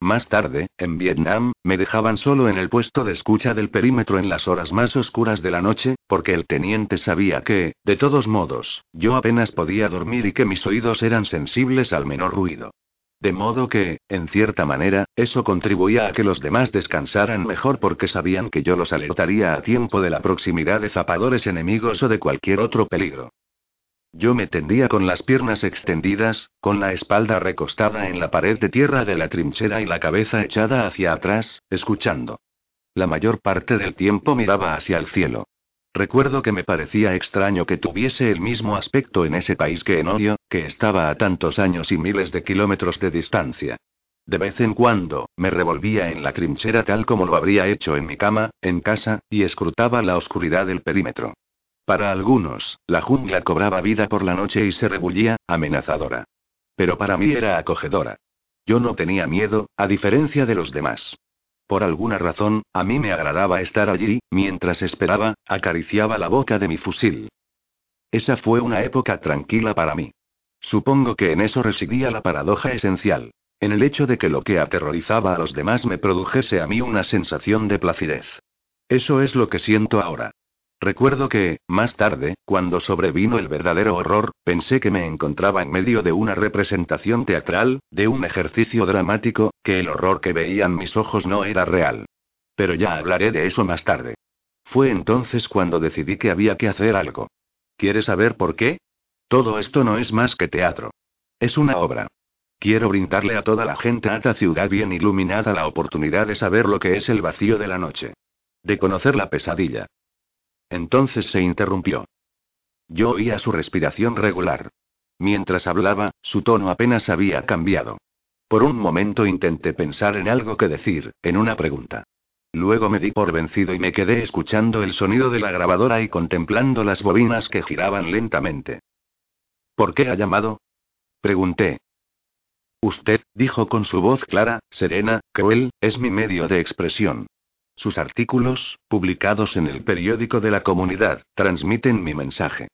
Más tarde, en Vietnam, me dejaban solo en el puesto de escucha del perímetro en las horas más oscuras de la noche, porque el teniente sabía que, de todos modos, yo apenas podía dormir y que mis oídos eran sensibles al menor ruido. De modo que, en cierta manera, eso contribuía a que los demás descansaran mejor porque sabían que yo los alertaría a tiempo de la proximidad de zapadores enemigos o de cualquier otro peligro. Yo me tendía con las piernas extendidas, con la espalda recostada en la pared de tierra de la trinchera y la cabeza echada hacia atrás, escuchando. La mayor parte del tiempo miraba hacia el cielo. Recuerdo que me parecía extraño que tuviese el mismo aspecto en ese país que en Odio, que estaba a tantos años y miles de kilómetros de distancia. De vez en cuando, me revolvía en la trinchera tal como lo habría hecho en mi cama, en casa, y escrutaba la oscuridad del perímetro. Para algunos, la jungla cobraba vida por la noche y se rebullía, amenazadora. Pero para mí era acogedora. Yo no tenía miedo, a diferencia de los demás. Por alguna razón, a mí me agradaba estar allí, mientras esperaba, acariciaba la boca de mi fusil. Esa fue una época tranquila para mí. Supongo que en eso residía la paradoja esencial. En el hecho de que lo que aterrorizaba a los demás me produjese a mí una sensación de placidez. Eso es lo que siento ahora. Recuerdo que, más tarde, cuando sobrevino el verdadero horror, pensé que me encontraba en medio de una representación teatral, de un ejercicio dramático, que el horror que veían mis ojos no era real. Pero ya hablaré de eso más tarde. Fue entonces cuando decidí que había que hacer algo. ¿Quieres saber por qué? Todo esto no es más que teatro. Es una obra. Quiero brindarle a toda la gente a esta ciudad bien iluminada la oportunidad de saber lo que es el vacío de la noche. De conocer la pesadilla. Entonces se interrumpió. Yo oía su respiración regular. Mientras hablaba, su tono apenas había cambiado. Por un momento intenté pensar en algo que decir, en una pregunta. Luego me di por vencido y me quedé escuchando el sonido de la grabadora y contemplando las bobinas que giraban lentamente. ¿Por qué ha llamado? Pregunté. Usted, dijo con su voz clara, serena, cruel, es mi medio de expresión. Sus artículos, publicados en el periódico de la comunidad, transmiten mi mensaje.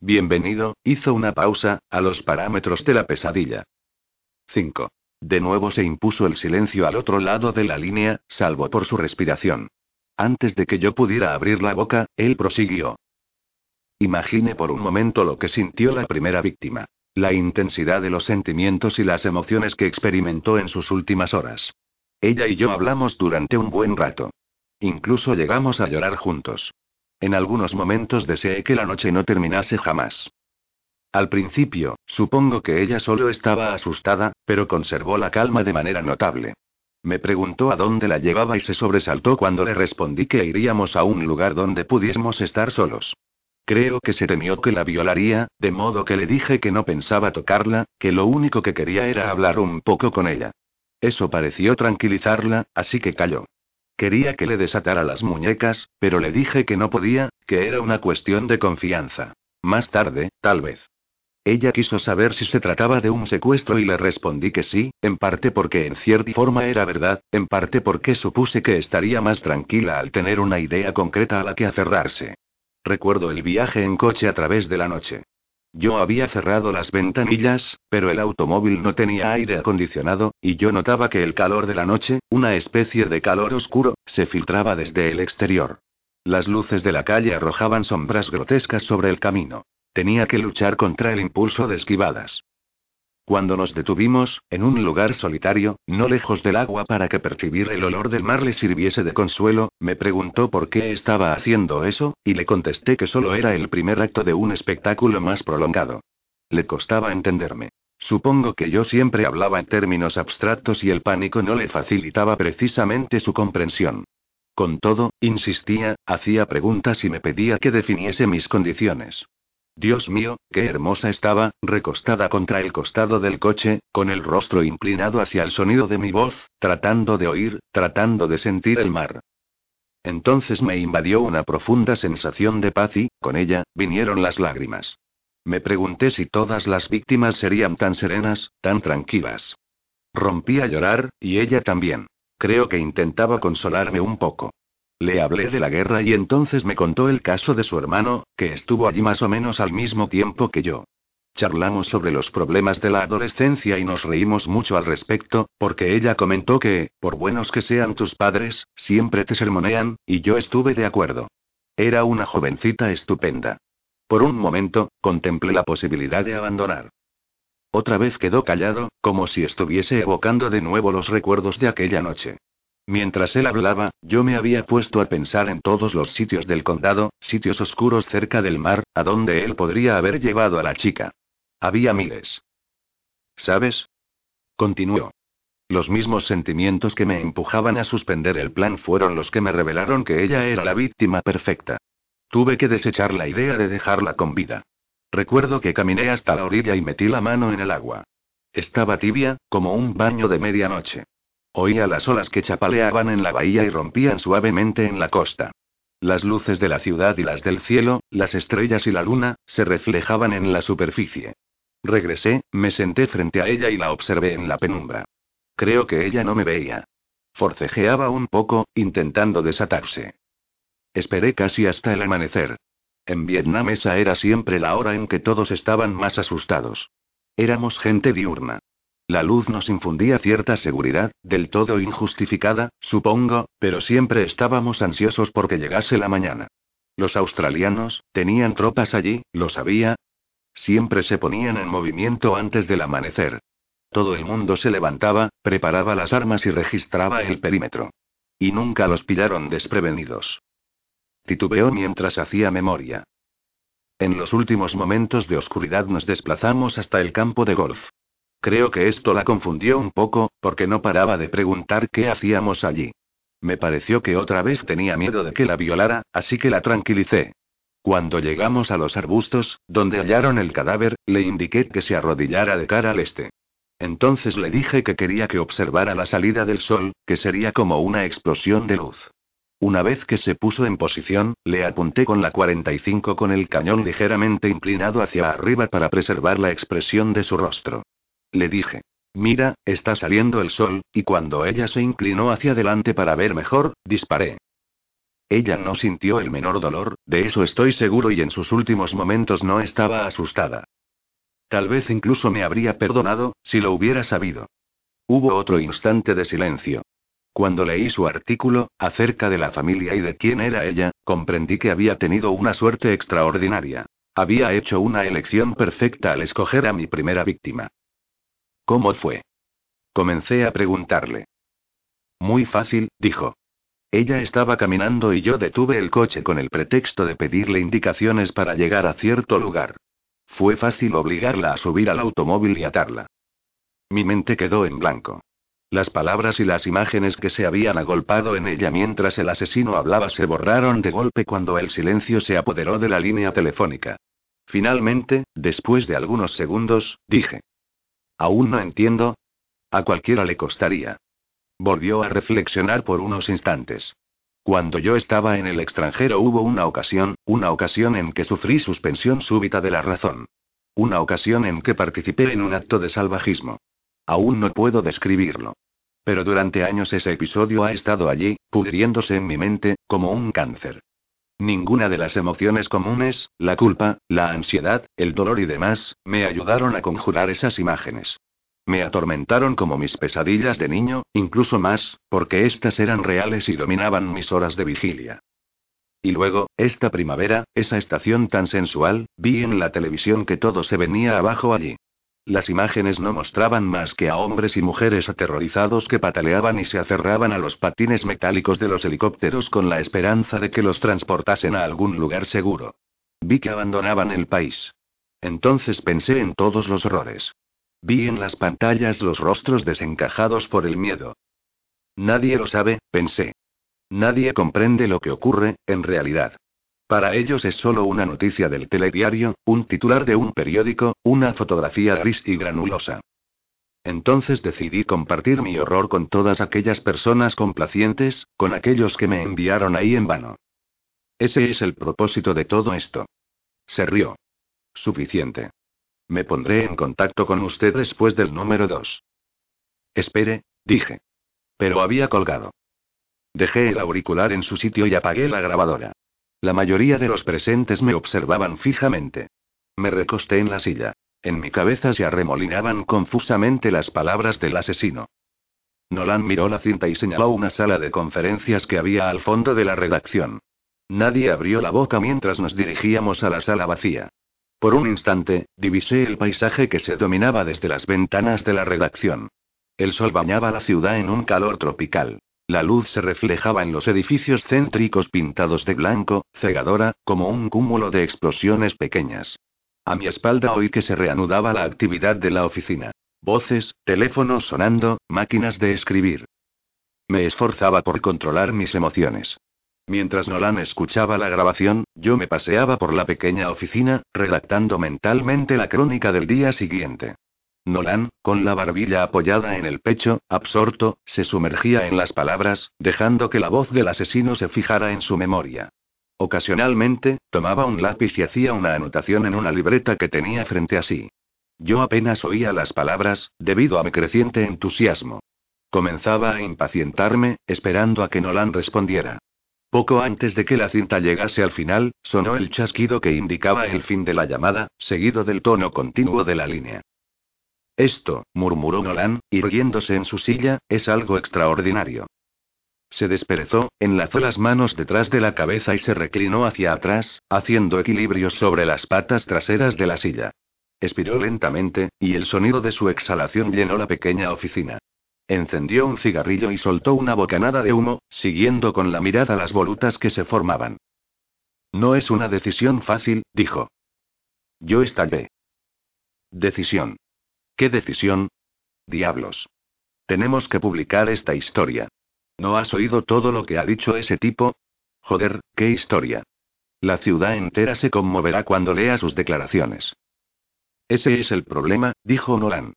Bienvenido, hizo una pausa, a los parámetros de la pesadilla. 5. De nuevo se impuso el silencio al otro lado de la línea, salvo por su respiración. Antes de que yo pudiera abrir la boca, él prosiguió. Imagine por un momento lo que sintió la primera víctima. La intensidad de los sentimientos y las emociones que experimentó en sus últimas horas. Ella y yo hablamos durante un buen rato. Incluso llegamos a llorar juntos. En algunos momentos deseé que la noche no terminase jamás. Al principio, supongo que ella solo estaba asustada, pero conservó la calma de manera notable. Me preguntó a dónde la llevaba y se sobresaltó cuando le respondí que iríamos a un lugar donde pudiésemos estar solos. Creo que se temió que la violaría, de modo que le dije que no pensaba tocarla, que lo único que quería era hablar un poco con ella. Eso pareció tranquilizarla, así que calló. Quería que le desatara las muñecas, pero le dije que no podía, que era una cuestión de confianza. Más tarde, tal vez. Ella quiso saber si se trataba de un secuestro y le respondí que sí, en parte porque en cierta forma era verdad, en parte porque supuse que estaría más tranquila al tener una idea concreta a la que aferrarse. Recuerdo el viaje en coche a través de la noche. Yo había cerrado las ventanillas, pero el automóvil no tenía aire acondicionado, y yo notaba que el calor de la noche, una especie de calor oscuro, se filtraba desde el exterior. Las luces de la calle arrojaban sombras grotescas sobre el camino. Tenía que luchar contra el impulso de esquivadas. Cuando nos detuvimos, en un lugar solitario, no lejos del agua para que percibir el olor del mar le sirviese de consuelo, me preguntó por qué estaba haciendo eso, y le contesté que solo era el primer acto de un espectáculo más prolongado. Le costaba entenderme. Supongo que yo siempre hablaba en términos abstractos y el pánico no le facilitaba precisamente su comprensión. Con todo, insistía, hacía preguntas y me pedía que definiese mis condiciones. Dios mío, qué hermosa estaba, recostada contra el costado del coche, con el rostro inclinado hacia el sonido de mi voz, tratando de oír, tratando de sentir el mar. Entonces me invadió una profunda sensación de paz y, con ella, vinieron las lágrimas. Me pregunté si todas las víctimas serían tan serenas, tan tranquilas. Rompí a llorar, y ella también. Creo que intentaba consolarme un poco. Le hablé de la guerra y entonces me contó el caso de su hermano, que estuvo allí más o menos al mismo tiempo que yo. Charlamos sobre los problemas de la adolescencia y nos reímos mucho al respecto, porque ella comentó que, por buenos que sean tus padres, siempre te sermonean, y yo estuve de acuerdo. Era una jovencita estupenda. Por un momento, contemplé la posibilidad de abandonar. Otra vez quedó callado, como si estuviese evocando de nuevo los recuerdos de aquella noche. Mientras él hablaba, yo me había puesto a pensar en todos los sitios del condado, sitios oscuros cerca del mar, a donde él podría haber llevado a la chica. Había miles. ¿Sabes? Continuó. Los mismos sentimientos que me empujaban a suspender el plan fueron los que me revelaron que ella era la víctima perfecta. Tuve que desechar la idea de dejarla con vida. Recuerdo que caminé hasta la orilla y metí la mano en el agua. Estaba tibia, como un baño de medianoche. Oía las olas que chapaleaban en la bahía y rompían suavemente en la costa. Las luces de la ciudad y las del cielo, las estrellas y la luna, se reflejaban en la superficie. Regresé, me senté frente a ella y la observé en la penumbra. Creo que ella no me veía. Forcejeaba un poco, intentando desatarse. Esperé casi hasta el amanecer. En Vietnam esa era siempre la hora en que todos estaban más asustados. Éramos gente diurna. La luz nos infundía cierta seguridad, del todo injustificada, supongo, pero siempre estábamos ansiosos porque llegase la mañana. Los australianos, tenían tropas allí, lo sabía. Siempre se ponían en movimiento antes del amanecer. Todo el mundo se levantaba, preparaba las armas y registraba el perímetro. Y nunca los pillaron desprevenidos. Titubeó mientras hacía memoria. En los últimos momentos de oscuridad nos desplazamos hasta el campo de golf. Creo que esto la confundió un poco, porque no paraba de preguntar qué hacíamos allí. Me pareció que otra vez tenía miedo de que la violara, así que la tranquilicé. Cuando llegamos a los arbustos, donde hallaron el cadáver, le indiqué que se arrodillara de cara al este. Entonces le dije que quería que observara la salida del sol, que sería como una explosión de luz. Una vez que se puso en posición, le apunté con la 45 con el cañón ligeramente inclinado hacia arriba para preservar la expresión de su rostro. Le dije. Mira, está saliendo el sol, y cuando ella se inclinó hacia adelante para ver mejor, disparé. Ella no sintió el menor dolor, de eso estoy seguro y en sus últimos momentos no estaba asustada. Tal vez incluso me habría perdonado, si lo hubiera sabido. Hubo otro instante de silencio. Cuando leí su artículo, acerca de la familia y de quién era ella, comprendí que había tenido una suerte extraordinaria. Había hecho una elección perfecta al escoger a mi primera víctima. ¿Cómo fue? Comencé a preguntarle. Muy fácil, dijo. Ella estaba caminando y yo detuve el coche con el pretexto de pedirle indicaciones para llegar a cierto lugar. Fue fácil obligarla a subir al automóvil y atarla. Mi mente quedó en blanco. Las palabras y las imágenes que se habían agolpado en ella mientras el asesino hablaba se borraron de golpe cuando el silencio se apoderó de la línea telefónica. Finalmente, después de algunos segundos, dije. Aún no entiendo. A cualquiera le costaría. Volvió a reflexionar por unos instantes. Cuando yo estaba en el extranjero hubo una ocasión, una ocasión en que sufrí suspensión súbita de la razón. Una ocasión en que participé en un acto de salvajismo. Aún no puedo describirlo. Pero durante años ese episodio ha estado allí, pudriéndose en mi mente, como un cáncer. Ninguna de las emociones comunes, la culpa, la ansiedad, el dolor y demás, me ayudaron a conjurar esas imágenes. Me atormentaron como mis pesadillas de niño, incluso más, porque éstas eran reales y dominaban mis horas de vigilia. Y luego, esta primavera, esa estación tan sensual, vi en la televisión que todo se venía abajo allí. Las imágenes no mostraban más que a hombres y mujeres aterrorizados que pataleaban y se aferraban a los patines metálicos de los helicópteros con la esperanza de que los transportasen a algún lugar seguro. Vi que abandonaban el país. Entonces pensé en todos los horrores. Vi en las pantallas los rostros desencajados por el miedo. Nadie lo sabe, pensé. Nadie comprende lo que ocurre, en realidad. Para ellos es solo una noticia del telediario, un titular de un periódico, una fotografía gris y granulosa. Entonces decidí compartir mi horror con todas aquellas personas complacientes, con aquellos que me enviaron ahí en vano. Ese es el propósito de todo esto. Se rió. Suficiente. Me pondré en contacto con usted después del número 2. Espere, dije. Pero había colgado. Dejé el auricular en su sitio y apagué la grabadora. La mayoría de los presentes me observaban fijamente. Me recosté en la silla. En mi cabeza se arremolinaban confusamente las palabras del asesino. Nolan miró la cinta y señaló una sala de conferencias que había al fondo de la redacción. Nadie abrió la boca mientras nos dirigíamos a la sala vacía. Por un instante, divisé el paisaje que se dominaba desde las ventanas de la redacción. El sol bañaba la ciudad en un calor tropical. La luz se reflejaba en los edificios céntricos pintados de blanco, cegadora, como un cúmulo de explosiones pequeñas. A mi espalda oí que se reanudaba la actividad de la oficina. Voces, teléfonos sonando, máquinas de escribir. Me esforzaba por controlar mis emociones. Mientras Nolan escuchaba la grabación, yo me paseaba por la pequeña oficina, redactando mentalmente la crónica del día siguiente. Nolan, con la barbilla apoyada en el pecho, absorto, se sumergía en las palabras, dejando que la voz del asesino se fijara en su memoria. Ocasionalmente, tomaba un lápiz y hacía una anotación en una libreta que tenía frente a sí. Yo apenas oía las palabras, debido a mi creciente entusiasmo. Comenzaba a impacientarme, esperando a que Nolan respondiera. Poco antes de que la cinta llegase al final, sonó el chasquido que indicaba el fin de la llamada, seguido del tono continuo de la línea. Esto, murmuró Nolan, irguiéndose en su silla, es algo extraordinario. Se desperezó, enlazó las manos detrás de la cabeza y se reclinó hacia atrás, haciendo equilibrios sobre las patas traseras de la silla. Expiró lentamente, y el sonido de su exhalación llenó la pequeña oficina. Encendió un cigarrillo y soltó una bocanada de humo, siguiendo con la mirada las volutas que se formaban. No es una decisión fácil, dijo. Yo estallé. Decisión. ¿Qué decisión? Diablos. Tenemos que publicar esta historia. ¿No has oído todo lo que ha dicho ese tipo? Joder, qué historia. La ciudad entera se conmoverá cuando lea sus declaraciones. Ese es el problema, dijo Nolan.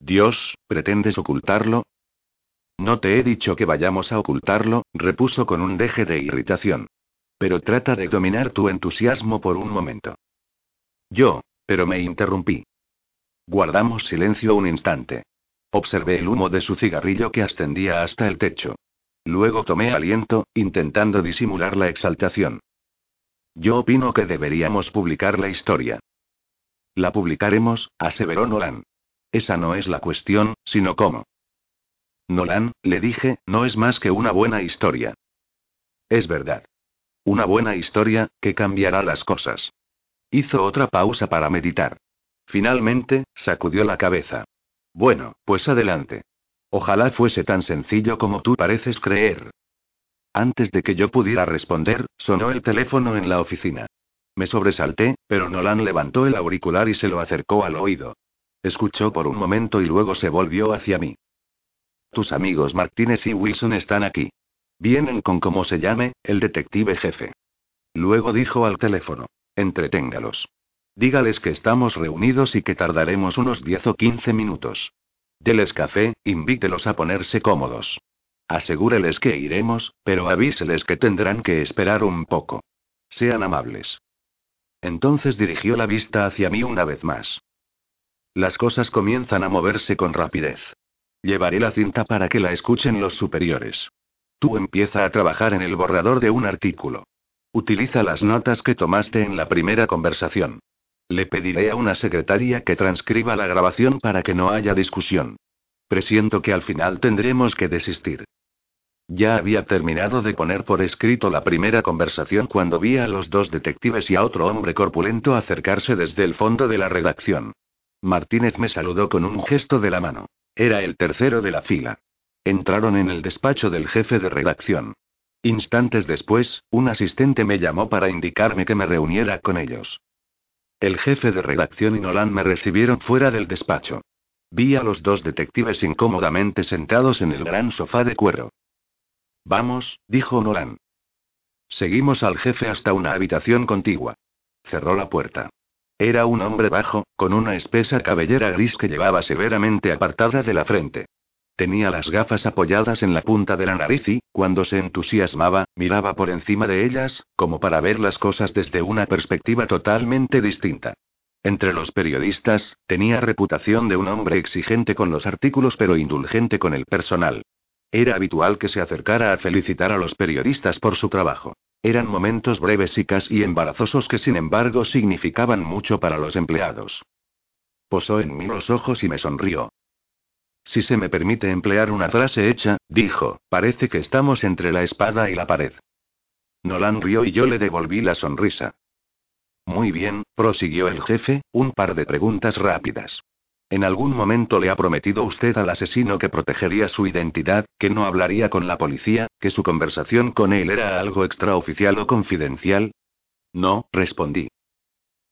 Dios, ¿pretendes ocultarlo? No te he dicho que vayamos a ocultarlo, repuso con un deje de irritación. Pero trata de dominar tu entusiasmo por un momento. Yo, pero me interrumpí. Guardamos silencio un instante. Observé el humo de su cigarrillo que ascendía hasta el techo. Luego tomé aliento, intentando disimular la exaltación. Yo opino que deberíamos publicar la historia. La publicaremos, aseveró Nolan. Esa no es la cuestión, sino cómo. Nolan, le dije, no es más que una buena historia. Es verdad. Una buena historia, que cambiará las cosas. Hizo otra pausa para meditar. Finalmente, sacudió la cabeza. Bueno, pues adelante. Ojalá fuese tan sencillo como tú pareces creer. Antes de que yo pudiera responder, sonó el teléfono en la oficina. Me sobresalté, pero Nolan levantó el auricular y se lo acercó al oído. Escuchó por un momento y luego se volvió hacia mí. Tus amigos Martínez y Wilson están aquí. Vienen con como se llame, el detective jefe. Luego dijo al teléfono. Entreténgalos. Dígales que estamos reunidos y que tardaremos unos 10 o 15 minutos. Deles café, invítelos a ponerse cómodos. Asegúreles que iremos, pero avíseles que tendrán que esperar un poco. Sean amables. Entonces dirigió la vista hacia mí una vez más. Las cosas comienzan a moverse con rapidez. Llevaré la cinta para que la escuchen los superiores. Tú empieza a trabajar en el borrador de un artículo. Utiliza las notas que tomaste en la primera conversación. Le pediré a una secretaria que transcriba la grabación para que no haya discusión. Presiento que al final tendremos que desistir. Ya había terminado de poner por escrito la primera conversación cuando vi a los dos detectives y a otro hombre corpulento acercarse desde el fondo de la redacción. Martínez me saludó con un gesto de la mano. Era el tercero de la fila. Entraron en el despacho del jefe de redacción. Instantes después, un asistente me llamó para indicarme que me reuniera con ellos. El jefe de redacción y Nolan me recibieron fuera del despacho. Vi a los dos detectives incómodamente sentados en el gran sofá de cuero. Vamos, dijo Nolan. Seguimos al jefe hasta una habitación contigua. Cerró la puerta. Era un hombre bajo, con una espesa cabellera gris que llevaba severamente apartada de la frente. Tenía las gafas apoyadas en la punta de la nariz y, cuando se entusiasmaba, miraba por encima de ellas, como para ver las cosas desde una perspectiva totalmente distinta. Entre los periodistas, tenía reputación de un hombre exigente con los artículos pero indulgente con el personal. Era habitual que se acercara a felicitar a los periodistas por su trabajo. Eran momentos breves y casi embarazosos que sin embargo significaban mucho para los empleados. Posó en mí los ojos y me sonrió. Si se me permite emplear una frase hecha, dijo, parece que estamos entre la espada y la pared. Nolan rió y yo le devolví la sonrisa. Muy bien, prosiguió el jefe, un par de preguntas rápidas. En algún momento le ha prometido usted al asesino que protegería su identidad, que no hablaría con la policía, que su conversación con él era algo extraoficial o confidencial. No, respondí.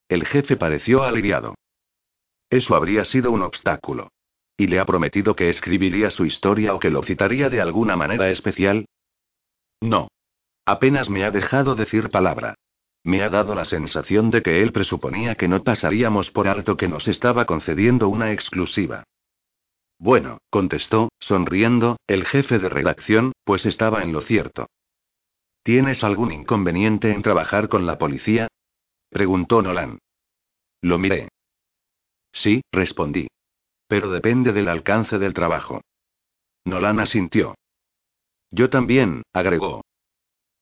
El jefe pareció aliviado. Eso habría sido un obstáculo. ¿Y le ha prometido que escribiría su historia o que lo citaría de alguna manera especial? No. Apenas me ha dejado decir palabra. Me ha dado la sensación de que él presuponía que no pasaríamos por alto que nos estaba concediendo una exclusiva. Bueno, contestó, sonriendo, el jefe de redacción, pues estaba en lo cierto. ¿Tienes algún inconveniente en trabajar con la policía? preguntó Nolan. Lo miré. Sí, respondí. Pero depende del alcance del trabajo. Nolan asintió. Yo también, agregó.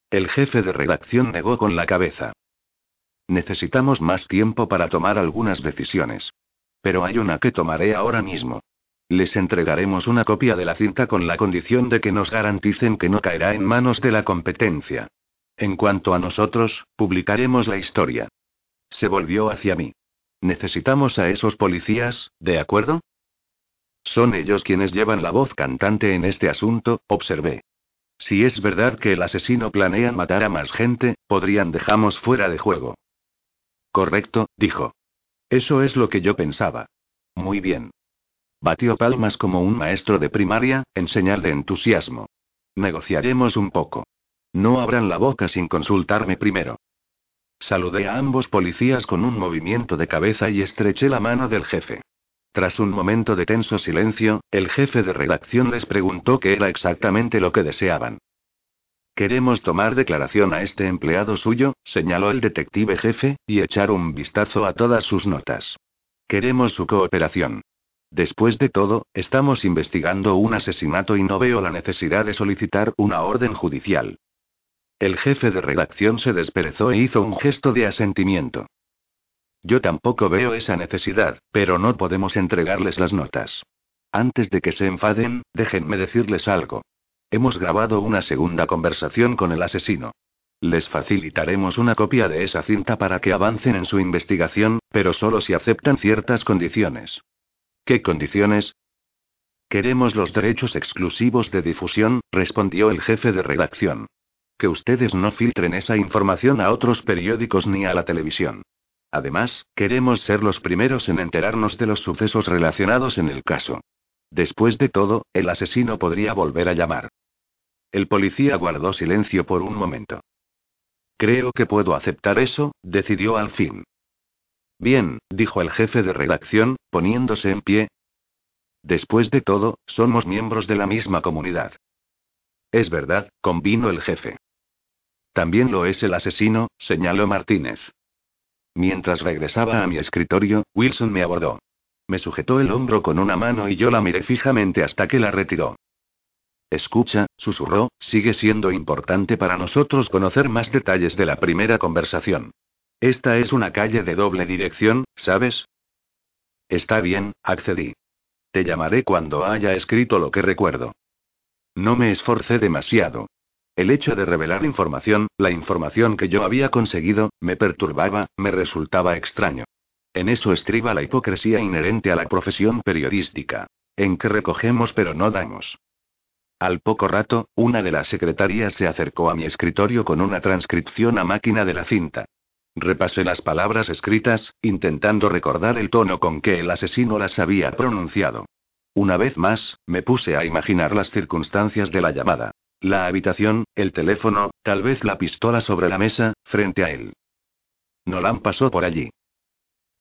El jefe de redacción negó con la cabeza. Necesitamos más tiempo para tomar algunas decisiones. Pero hay una que tomaré ahora mismo. Les entregaremos una copia de la cinta con la condición de que nos garanticen que no caerá en manos de la competencia. En cuanto a nosotros, publicaremos la historia. Se volvió hacia mí. Necesitamos a esos policías, ¿de acuerdo? Son ellos quienes llevan la voz cantante en este asunto, observé. Si es verdad que el asesino planea matar a más gente, podrían dejarnos fuera de juego. Correcto, dijo. Eso es lo que yo pensaba. Muy bien. Batió palmas como un maestro de primaria, en señal de entusiasmo. Negociaremos un poco. No abran la boca sin consultarme primero. Saludé a ambos policías con un movimiento de cabeza y estreché la mano del jefe. Tras un momento de tenso silencio, el jefe de redacción les preguntó qué era exactamente lo que deseaban. Queremos tomar declaración a este empleado suyo, señaló el detective jefe, y echar un vistazo a todas sus notas. Queremos su cooperación. Después de todo, estamos investigando un asesinato y no veo la necesidad de solicitar una orden judicial. El jefe de redacción se desperezó e hizo un gesto de asentimiento. Yo tampoco veo esa necesidad, pero no podemos entregarles las notas. Antes de que se enfaden, déjenme decirles algo. Hemos grabado una segunda conversación con el asesino. Les facilitaremos una copia de esa cinta para que avancen en su investigación, pero solo si aceptan ciertas condiciones. ¿Qué condiciones? Queremos los derechos exclusivos de difusión, respondió el jefe de redacción. Que ustedes no filtren esa información a otros periódicos ni a la televisión. Además, queremos ser los primeros en enterarnos de los sucesos relacionados en el caso. Después de todo, el asesino podría volver a llamar. El policía guardó silencio por un momento. Creo que puedo aceptar eso, decidió al fin. Bien, dijo el jefe de redacción, poniéndose en pie. Después de todo, somos miembros de la misma comunidad. Es verdad, convino el jefe. También lo es el asesino, señaló Martínez. Mientras regresaba a mi escritorio, Wilson me abordó. Me sujetó el hombro con una mano y yo la miré fijamente hasta que la retiró. Escucha, susurró, sigue siendo importante para nosotros conocer más detalles de la primera conversación. Esta es una calle de doble dirección, ¿sabes? Está bien, accedí. Te llamaré cuando haya escrito lo que recuerdo. No me esforcé demasiado. El hecho de revelar información, la información que yo había conseguido, me perturbaba, me resultaba extraño. En eso estriba la hipocresía inherente a la profesión periodística. En que recogemos pero no damos. Al poco rato, una de las secretarias se acercó a mi escritorio con una transcripción a máquina de la cinta. Repasé las palabras escritas, intentando recordar el tono con que el asesino las había pronunciado. Una vez más, me puse a imaginar las circunstancias de la llamada. La habitación, el teléfono, tal vez la pistola sobre la mesa, frente a él. Nolan pasó por allí.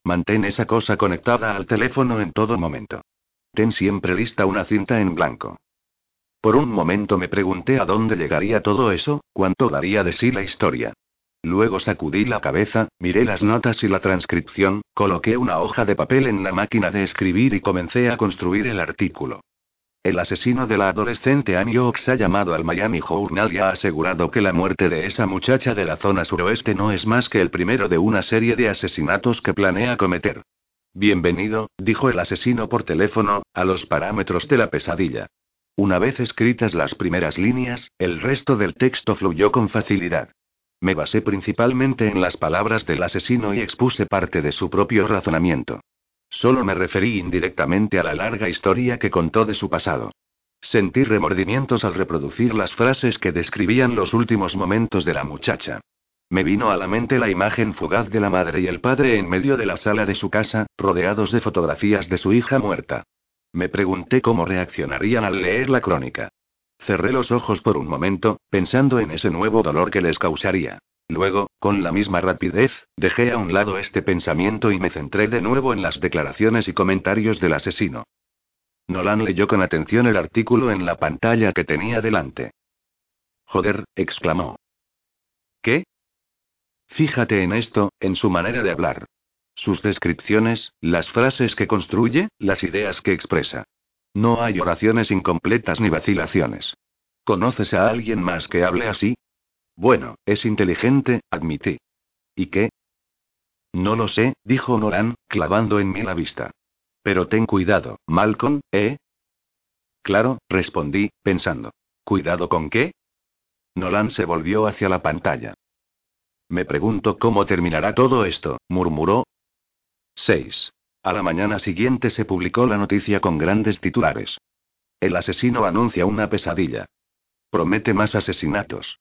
Mantén esa cosa conectada al teléfono en todo momento. Ten siempre lista una cinta en blanco. Por un momento me pregunté a dónde llegaría todo eso, cuánto daría de sí la historia. Luego sacudí la cabeza, miré las notas y la transcripción, coloqué una hoja de papel en la máquina de escribir y comencé a construir el artículo. El asesino de la adolescente Amy Oaks ha llamado al Miami Journal y ha asegurado que la muerte de esa muchacha de la zona suroeste no es más que el primero de una serie de asesinatos que planea cometer. Bienvenido, dijo el asesino por teléfono, a los parámetros de la pesadilla. Una vez escritas las primeras líneas, el resto del texto fluyó con facilidad. Me basé principalmente en las palabras del asesino y expuse parte de su propio razonamiento. Solo me referí indirectamente a la larga historia que contó de su pasado. Sentí remordimientos al reproducir las frases que describían los últimos momentos de la muchacha. Me vino a la mente la imagen fugaz de la madre y el padre en medio de la sala de su casa, rodeados de fotografías de su hija muerta. Me pregunté cómo reaccionarían al leer la crónica. Cerré los ojos por un momento, pensando en ese nuevo dolor que les causaría. Luego, con la misma rapidez, dejé a un lado este pensamiento y me centré de nuevo en las declaraciones y comentarios del asesino. Nolan leyó con atención el artículo en la pantalla que tenía delante. Joder, exclamó. ¿Qué? Fíjate en esto, en su manera de hablar. Sus descripciones, las frases que construye, las ideas que expresa. No hay oraciones incompletas ni vacilaciones. ¿Conoces a alguien más que hable así? Bueno, es inteligente, admití. ¿Y qué? No lo sé, dijo Nolan, clavando en mí la vista. Pero ten cuidado, Malcolm, ¿eh? Claro, respondí, pensando. ¿Cuidado con qué? Nolan se volvió hacia la pantalla. Me pregunto cómo terminará todo esto, murmuró. 6. A la mañana siguiente se publicó la noticia con grandes titulares. El asesino anuncia una pesadilla. Promete más asesinatos.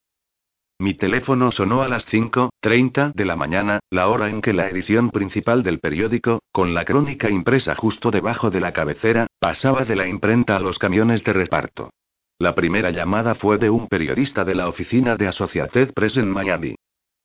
Mi teléfono sonó a las 5.30 de la mañana, la hora en que la edición principal del periódico, con la crónica impresa justo debajo de la cabecera, pasaba de la imprenta a los camiones de reparto. La primera llamada fue de un periodista de la oficina de Associated Press en Miami.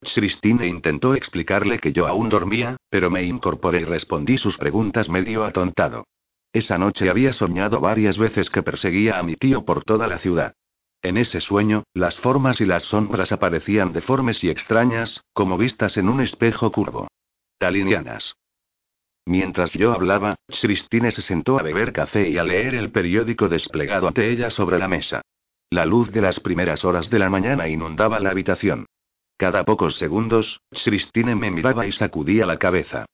Christine intentó explicarle que yo aún dormía, pero me incorporé y respondí sus preguntas medio atontado. Esa noche había soñado varias veces que perseguía a mi tío por toda la ciudad. En ese sueño, las formas y las sombras aparecían deformes y extrañas, como vistas en un espejo curvo. Talinianas. Mientras yo hablaba, Christine se sentó a beber café y a leer el periódico desplegado ante ella sobre la mesa. La luz de las primeras horas de la mañana inundaba la habitación. Cada pocos segundos, Christine me miraba y sacudía la cabeza.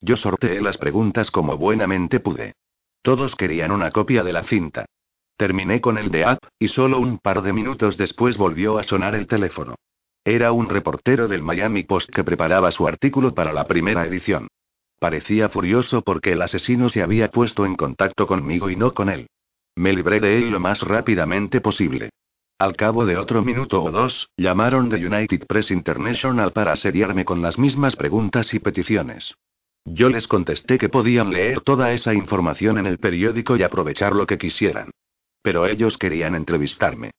Yo sorteé las preguntas como buenamente pude. Todos querían una copia de la cinta. Terminé con el de app, y solo un par de minutos después volvió a sonar el teléfono. Era un reportero del Miami Post que preparaba su artículo para la primera edición. Parecía furioso porque el asesino se había puesto en contacto conmigo y no con él. Me libré de él lo más rápidamente posible. Al cabo de otro minuto o dos, llamaron de United Press International para asediarme con las mismas preguntas y peticiones. Yo les contesté que podían leer toda esa información en el periódico y aprovechar lo que quisieran. Pero ellos querían entrevistarme.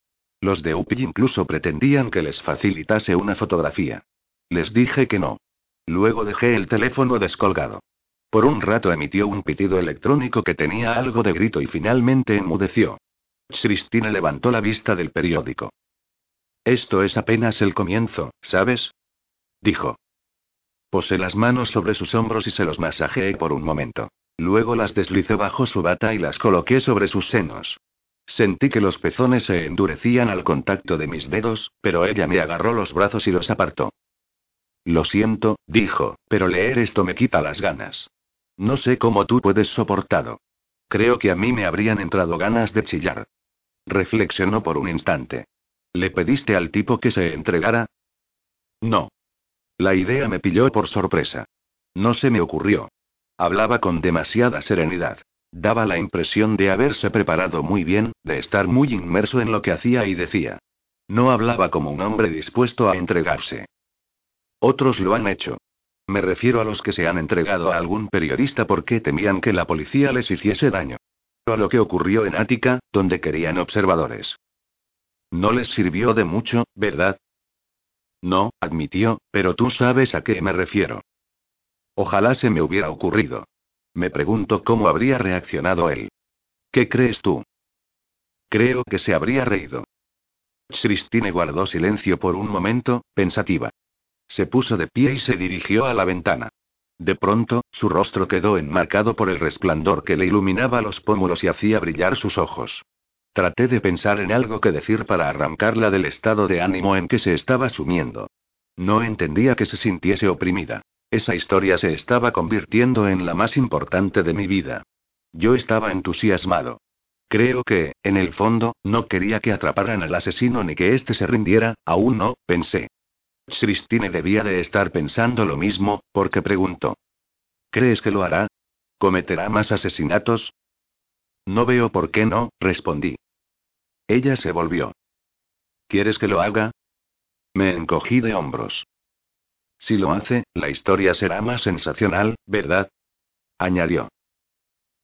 Los de UPI incluso pretendían que les facilitase una fotografía. Les dije que no. Luego dejé el teléfono descolgado. Por un rato emitió un pitido electrónico que tenía algo de grito y finalmente enmudeció. Cristina levantó la vista del periódico. Esto es apenas el comienzo, ¿sabes? Dijo. Posé las manos sobre sus hombros y se los masajeé por un momento. Luego las deslicé bajo su bata y las coloqué sobre sus senos. Sentí que los pezones se endurecían al contacto de mis dedos, pero ella me agarró los brazos y los apartó. Lo siento, dijo, pero leer esto me quita las ganas. No sé cómo tú puedes soportarlo. Creo que a mí me habrían entrado ganas de chillar. Reflexionó por un instante. ¿Le pediste al tipo que se entregara? No. La idea me pilló por sorpresa. No se me ocurrió. Hablaba con demasiada serenidad. Daba la impresión de haberse preparado muy bien, de estar muy inmerso en lo que hacía y decía. No hablaba como un hombre dispuesto a entregarse. Otros lo han hecho. Me refiero a los que se han entregado a algún periodista porque temían que la policía les hiciese daño. A lo que ocurrió en Ática, donde querían observadores. No les sirvió de mucho, ¿verdad? No, admitió, pero tú sabes a qué me refiero. Ojalá se me hubiera ocurrido. Me pregunto cómo habría reaccionado él. ¿Qué crees tú? Creo que se habría reído. Christine guardó silencio por un momento, pensativa. Se puso de pie y se dirigió a la ventana. De pronto, su rostro quedó enmarcado por el resplandor que le iluminaba los pómulos y hacía brillar sus ojos. Traté de pensar en algo que decir para arrancarla del estado de ánimo en que se estaba sumiendo. No entendía que se sintiese oprimida. Esa historia se estaba convirtiendo en la más importante de mi vida. Yo estaba entusiasmado. Creo que, en el fondo, no quería que atraparan al asesino ni que éste se rindiera, aún no, pensé. Christine debía de estar pensando lo mismo, porque preguntó. ¿Crees que lo hará? ¿Cometerá más asesinatos? No veo por qué no, respondí. Ella se volvió. ¿Quieres que lo haga? Me encogí de hombros. Si lo hace, la historia será más sensacional, ¿verdad? añadió.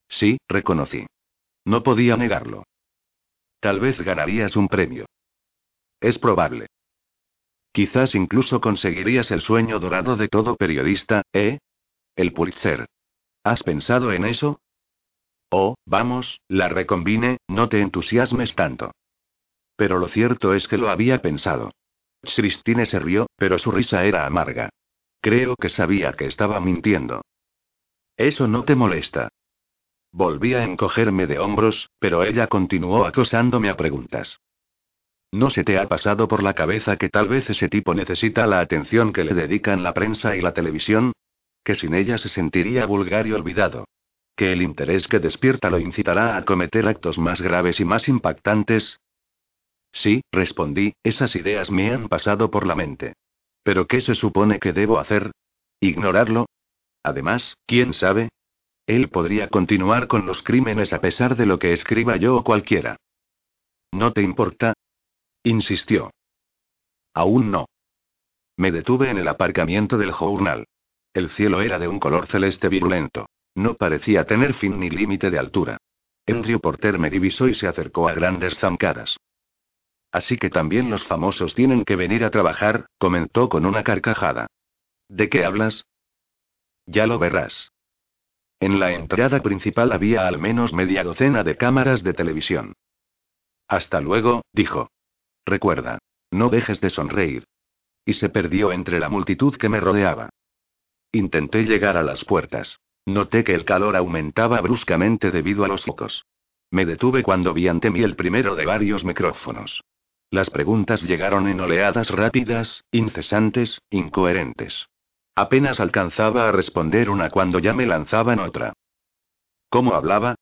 Sí, reconocí. No podía negarlo. Tal vez ganarías un premio. Es probable. Quizás incluso conseguirías el sueño dorado de todo periodista, ¿eh? El Pulitzer. ¿Has pensado en eso? Oh, vamos, la recombine, no te entusiasmes tanto. Pero lo cierto es que lo había pensado. Christine se rió, pero su risa era amarga. Creo que sabía que estaba mintiendo. Eso no te molesta. Volví a encogerme de hombros, pero ella continuó acosándome a preguntas. ¿No se te ha pasado por la cabeza que tal vez ese tipo necesita la atención que le dedican la prensa y la televisión? Que sin ella se sentiría vulgar y olvidado que el interés que despierta lo incitará a cometer actos más graves y más impactantes? Sí, respondí, esas ideas me han pasado por la mente. ¿Pero qué se supone que debo hacer? ¿Ignorarlo? Además, ¿quién sabe? Él podría continuar con los crímenes a pesar de lo que escriba yo o cualquiera. ¿No te importa? insistió. Aún no. Me detuve en el aparcamiento del journal. El cielo era de un color celeste virulento. No parecía tener fin ni límite de altura. Andrew Porter me divisó y se acercó a grandes zancadas. Así que también los famosos tienen que venir a trabajar, comentó con una carcajada. ¿De qué hablas? Ya lo verás. En la entrada principal había al menos media docena de cámaras de televisión. Hasta luego, dijo. Recuerda. No dejes de sonreír. Y se perdió entre la multitud que me rodeaba. Intenté llegar a las puertas. Noté que el calor aumentaba bruscamente debido a los focos. Me detuve cuando vi ante mí el primero de varios micrófonos. Las preguntas llegaron en oleadas rápidas, incesantes, incoherentes. Apenas alcanzaba a responder una cuando ya me lanzaban otra. ¿Cómo hablaba?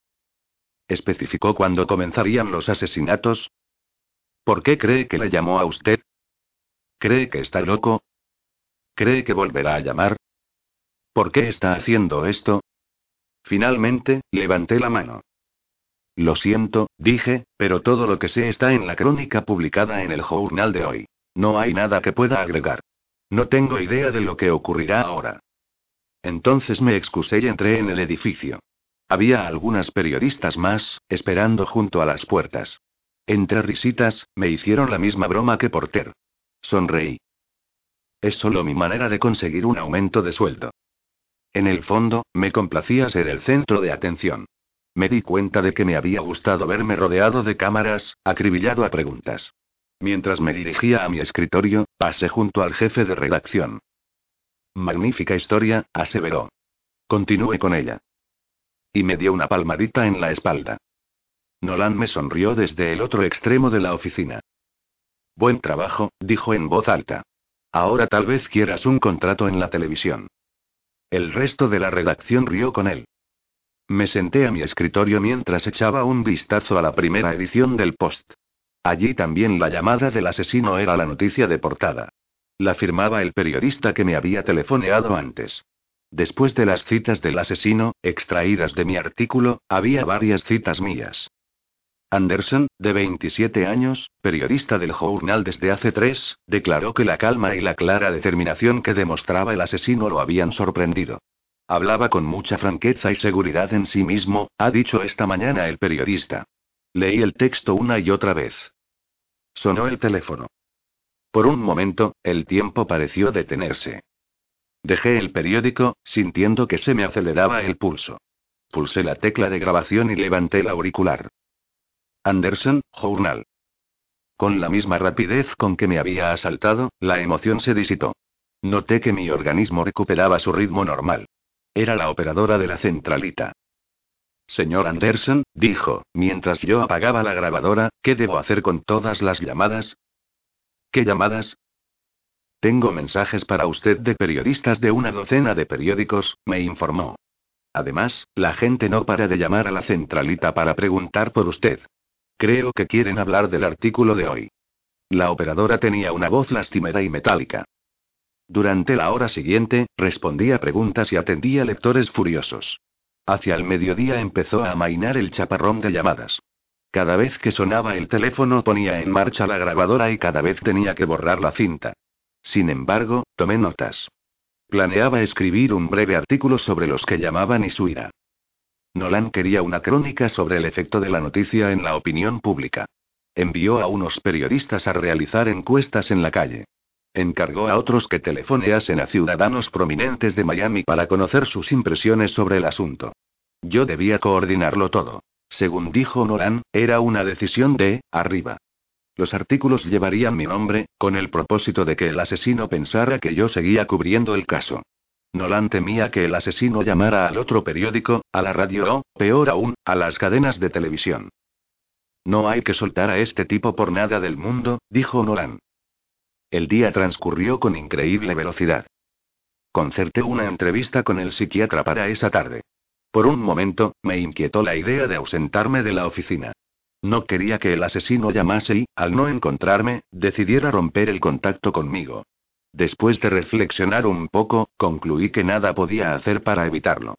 ¿Especificó cuándo comenzarían los asesinatos? ¿Por qué cree que le llamó a usted? ¿Cree que está loco? ¿Cree que volverá a llamar? ¿Por qué está haciendo esto? Finalmente, levanté la mano. Lo siento, dije, pero todo lo que sé está en la crónica publicada en el journal de hoy. No hay nada que pueda agregar. No tengo idea de lo que ocurrirá ahora. Entonces me excusé y entré en el edificio. Había algunas periodistas más, esperando junto a las puertas. Entre risitas, me hicieron la misma broma que Porter. Sonreí. Es solo mi manera de conseguir un aumento de sueldo. En el fondo, me complacía ser el centro de atención. Me di cuenta de que me había gustado verme rodeado de cámaras, acribillado a preguntas. Mientras me dirigía a mi escritorio, pasé junto al jefe de redacción. Magnífica historia, aseveró. Continúe con ella. Y me dio una palmadita en la espalda. Nolan me sonrió desde el otro extremo de la oficina. Buen trabajo, dijo en voz alta. Ahora tal vez quieras un contrato en la televisión. El resto de la redacción rió con él. Me senté a mi escritorio mientras echaba un vistazo a la primera edición del Post. Allí también la llamada del asesino era la noticia de portada. La firmaba el periodista que me había telefoneado antes. Después de las citas del asesino, extraídas de mi artículo, había varias citas mías. Anderson, de 27 años, periodista del Journal desde hace tres, declaró que la calma y la clara determinación que demostraba el asesino lo habían sorprendido. Hablaba con mucha franqueza y seguridad en sí mismo, ha dicho esta mañana el periodista. Leí el texto una y otra vez. Sonó el teléfono. Por un momento, el tiempo pareció detenerse. Dejé el periódico, sintiendo que se me aceleraba el pulso. Pulsé la tecla de grabación y levanté el auricular. Anderson, Journal. Con la misma rapidez con que me había asaltado, la emoción se disipó. Noté que mi organismo recuperaba su ritmo normal. Era la operadora de la centralita. Señor Anderson, dijo, mientras yo apagaba la grabadora, ¿qué debo hacer con todas las llamadas? ¿Qué llamadas? Tengo mensajes para usted de periodistas de una docena de periódicos, me informó. Además, la gente no para de llamar a la centralita para preguntar por usted. Creo que quieren hablar del artículo de hoy. La operadora tenía una voz lastimera y metálica. Durante la hora siguiente, respondía preguntas y atendía lectores furiosos. Hacia el mediodía empezó a amainar el chaparrón de llamadas. Cada vez que sonaba el teléfono ponía en marcha la grabadora y cada vez tenía que borrar la cinta. Sin embargo, tomé notas. Planeaba escribir un breve artículo sobre los que llamaban y su ira. Nolan quería una crónica sobre el efecto de la noticia en la opinión pública. Envió a unos periodistas a realizar encuestas en la calle. Encargó a otros que telefoneasen a ciudadanos prominentes de Miami para conocer sus impresiones sobre el asunto. Yo debía coordinarlo todo. Según dijo Nolan, era una decisión de, arriba. Los artículos llevarían mi nombre, con el propósito de que el asesino pensara que yo seguía cubriendo el caso. Nolan temía que el asesino llamara al otro periódico, a la radio o, peor aún, a las cadenas de televisión. No hay que soltar a este tipo por nada del mundo, dijo Nolan. El día transcurrió con increíble velocidad. Concerté una entrevista con el psiquiatra para esa tarde. Por un momento, me inquietó la idea de ausentarme de la oficina. No quería que el asesino llamase y, al no encontrarme, decidiera romper el contacto conmigo. Después de reflexionar un poco, concluí que nada podía hacer para evitarlo.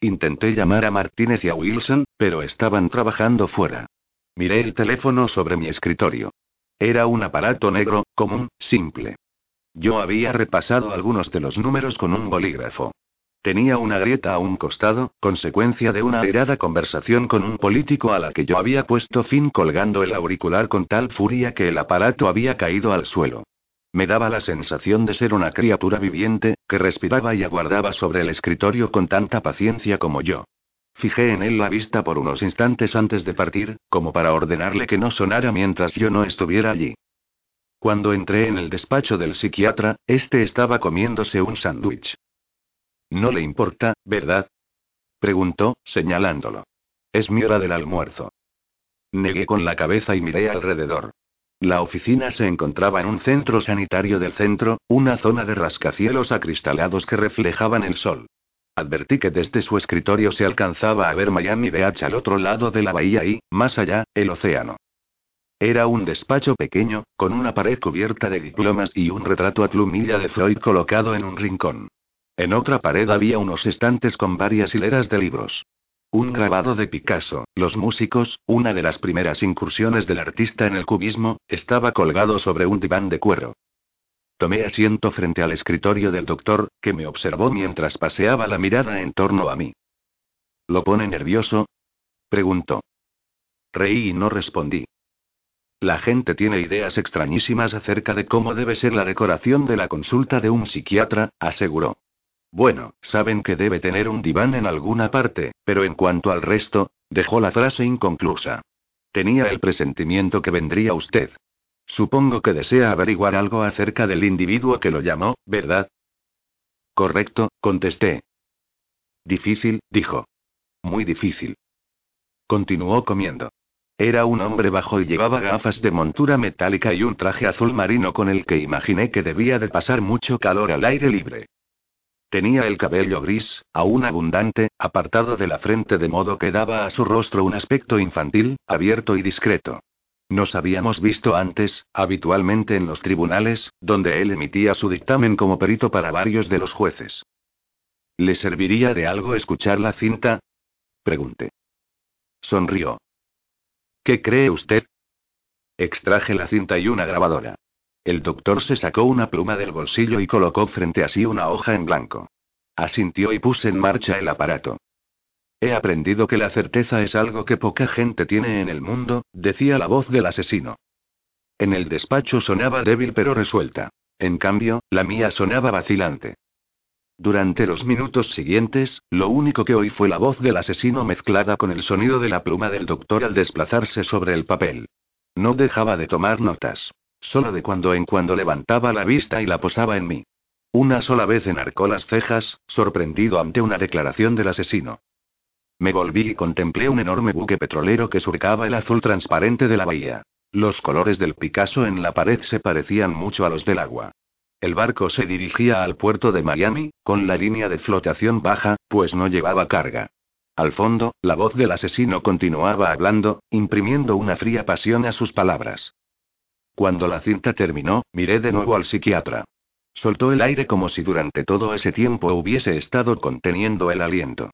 Intenté llamar a Martínez y a Wilson, pero estaban trabajando fuera. Miré el teléfono sobre mi escritorio. Era un aparato negro, común, simple. Yo había repasado algunos de los números con un bolígrafo. Tenía una grieta a un costado, consecuencia de una airada conversación con un político a la que yo había puesto fin colgando el auricular con tal furia que el aparato había caído al suelo. Me daba la sensación de ser una criatura viviente, que respiraba y aguardaba sobre el escritorio con tanta paciencia como yo. Fijé en él la vista por unos instantes antes de partir, como para ordenarle que no sonara mientras yo no estuviera allí. Cuando entré en el despacho del psiquiatra, este estaba comiéndose un sándwich. No le importa, ¿verdad? preguntó, señalándolo. Es mi hora del almuerzo. Negué con la cabeza y miré alrededor. La oficina se encontraba en un centro sanitario del centro, una zona de rascacielos acristalados que reflejaban el sol. Advertí que desde su escritorio se alcanzaba a ver Miami Beach al otro lado de la bahía y, más allá, el océano. Era un despacho pequeño, con una pared cubierta de diplomas y un retrato a plumilla de Freud colocado en un rincón. En otra pared había unos estantes con varias hileras de libros. Un grabado de Picasso, Los músicos, una de las primeras incursiones del artista en el cubismo, estaba colgado sobre un diván de cuero. Tomé asiento frente al escritorio del doctor, que me observó mientras paseaba la mirada en torno a mí. ¿Lo pone nervioso? preguntó. Reí y no respondí. La gente tiene ideas extrañísimas acerca de cómo debe ser la decoración de la consulta de un psiquiatra, aseguró. Bueno, saben que debe tener un diván en alguna parte, pero en cuanto al resto, dejó la frase inconclusa. Tenía el presentimiento que vendría usted. Supongo que desea averiguar algo acerca del individuo que lo llamó, ¿verdad? Correcto, contesté. Difícil, dijo. Muy difícil. Continuó comiendo. Era un hombre bajo y llevaba gafas de montura metálica y un traje azul marino con el que imaginé que debía de pasar mucho calor al aire libre. Tenía el cabello gris, aún abundante, apartado de la frente de modo que daba a su rostro un aspecto infantil, abierto y discreto. Nos habíamos visto antes, habitualmente en los tribunales, donde él emitía su dictamen como perito para varios de los jueces. ¿Le serviría de algo escuchar la cinta? Pregunté. Sonrió. ¿Qué cree usted? Extraje la cinta y una grabadora. El doctor se sacó una pluma del bolsillo y colocó frente a sí una hoja en blanco. Asintió y puse en marcha el aparato. He aprendido que la certeza es algo que poca gente tiene en el mundo, decía la voz del asesino. En el despacho sonaba débil pero resuelta. En cambio, la mía sonaba vacilante. Durante los minutos siguientes, lo único que oí fue la voz del asesino mezclada con el sonido de la pluma del doctor al desplazarse sobre el papel. No dejaba de tomar notas. Solo de cuando en cuando levantaba la vista y la posaba en mí. Una sola vez enarcó las cejas, sorprendido ante una declaración del asesino. Me volví y contemplé un enorme buque petrolero que surcaba el azul transparente de la bahía. Los colores del Picasso en la pared se parecían mucho a los del agua. El barco se dirigía al puerto de Miami, con la línea de flotación baja, pues no llevaba carga. Al fondo, la voz del asesino continuaba hablando, imprimiendo una fría pasión a sus palabras. Cuando la cinta terminó, miré de nuevo al psiquiatra. Soltó el aire como si durante todo ese tiempo hubiese estado conteniendo el aliento.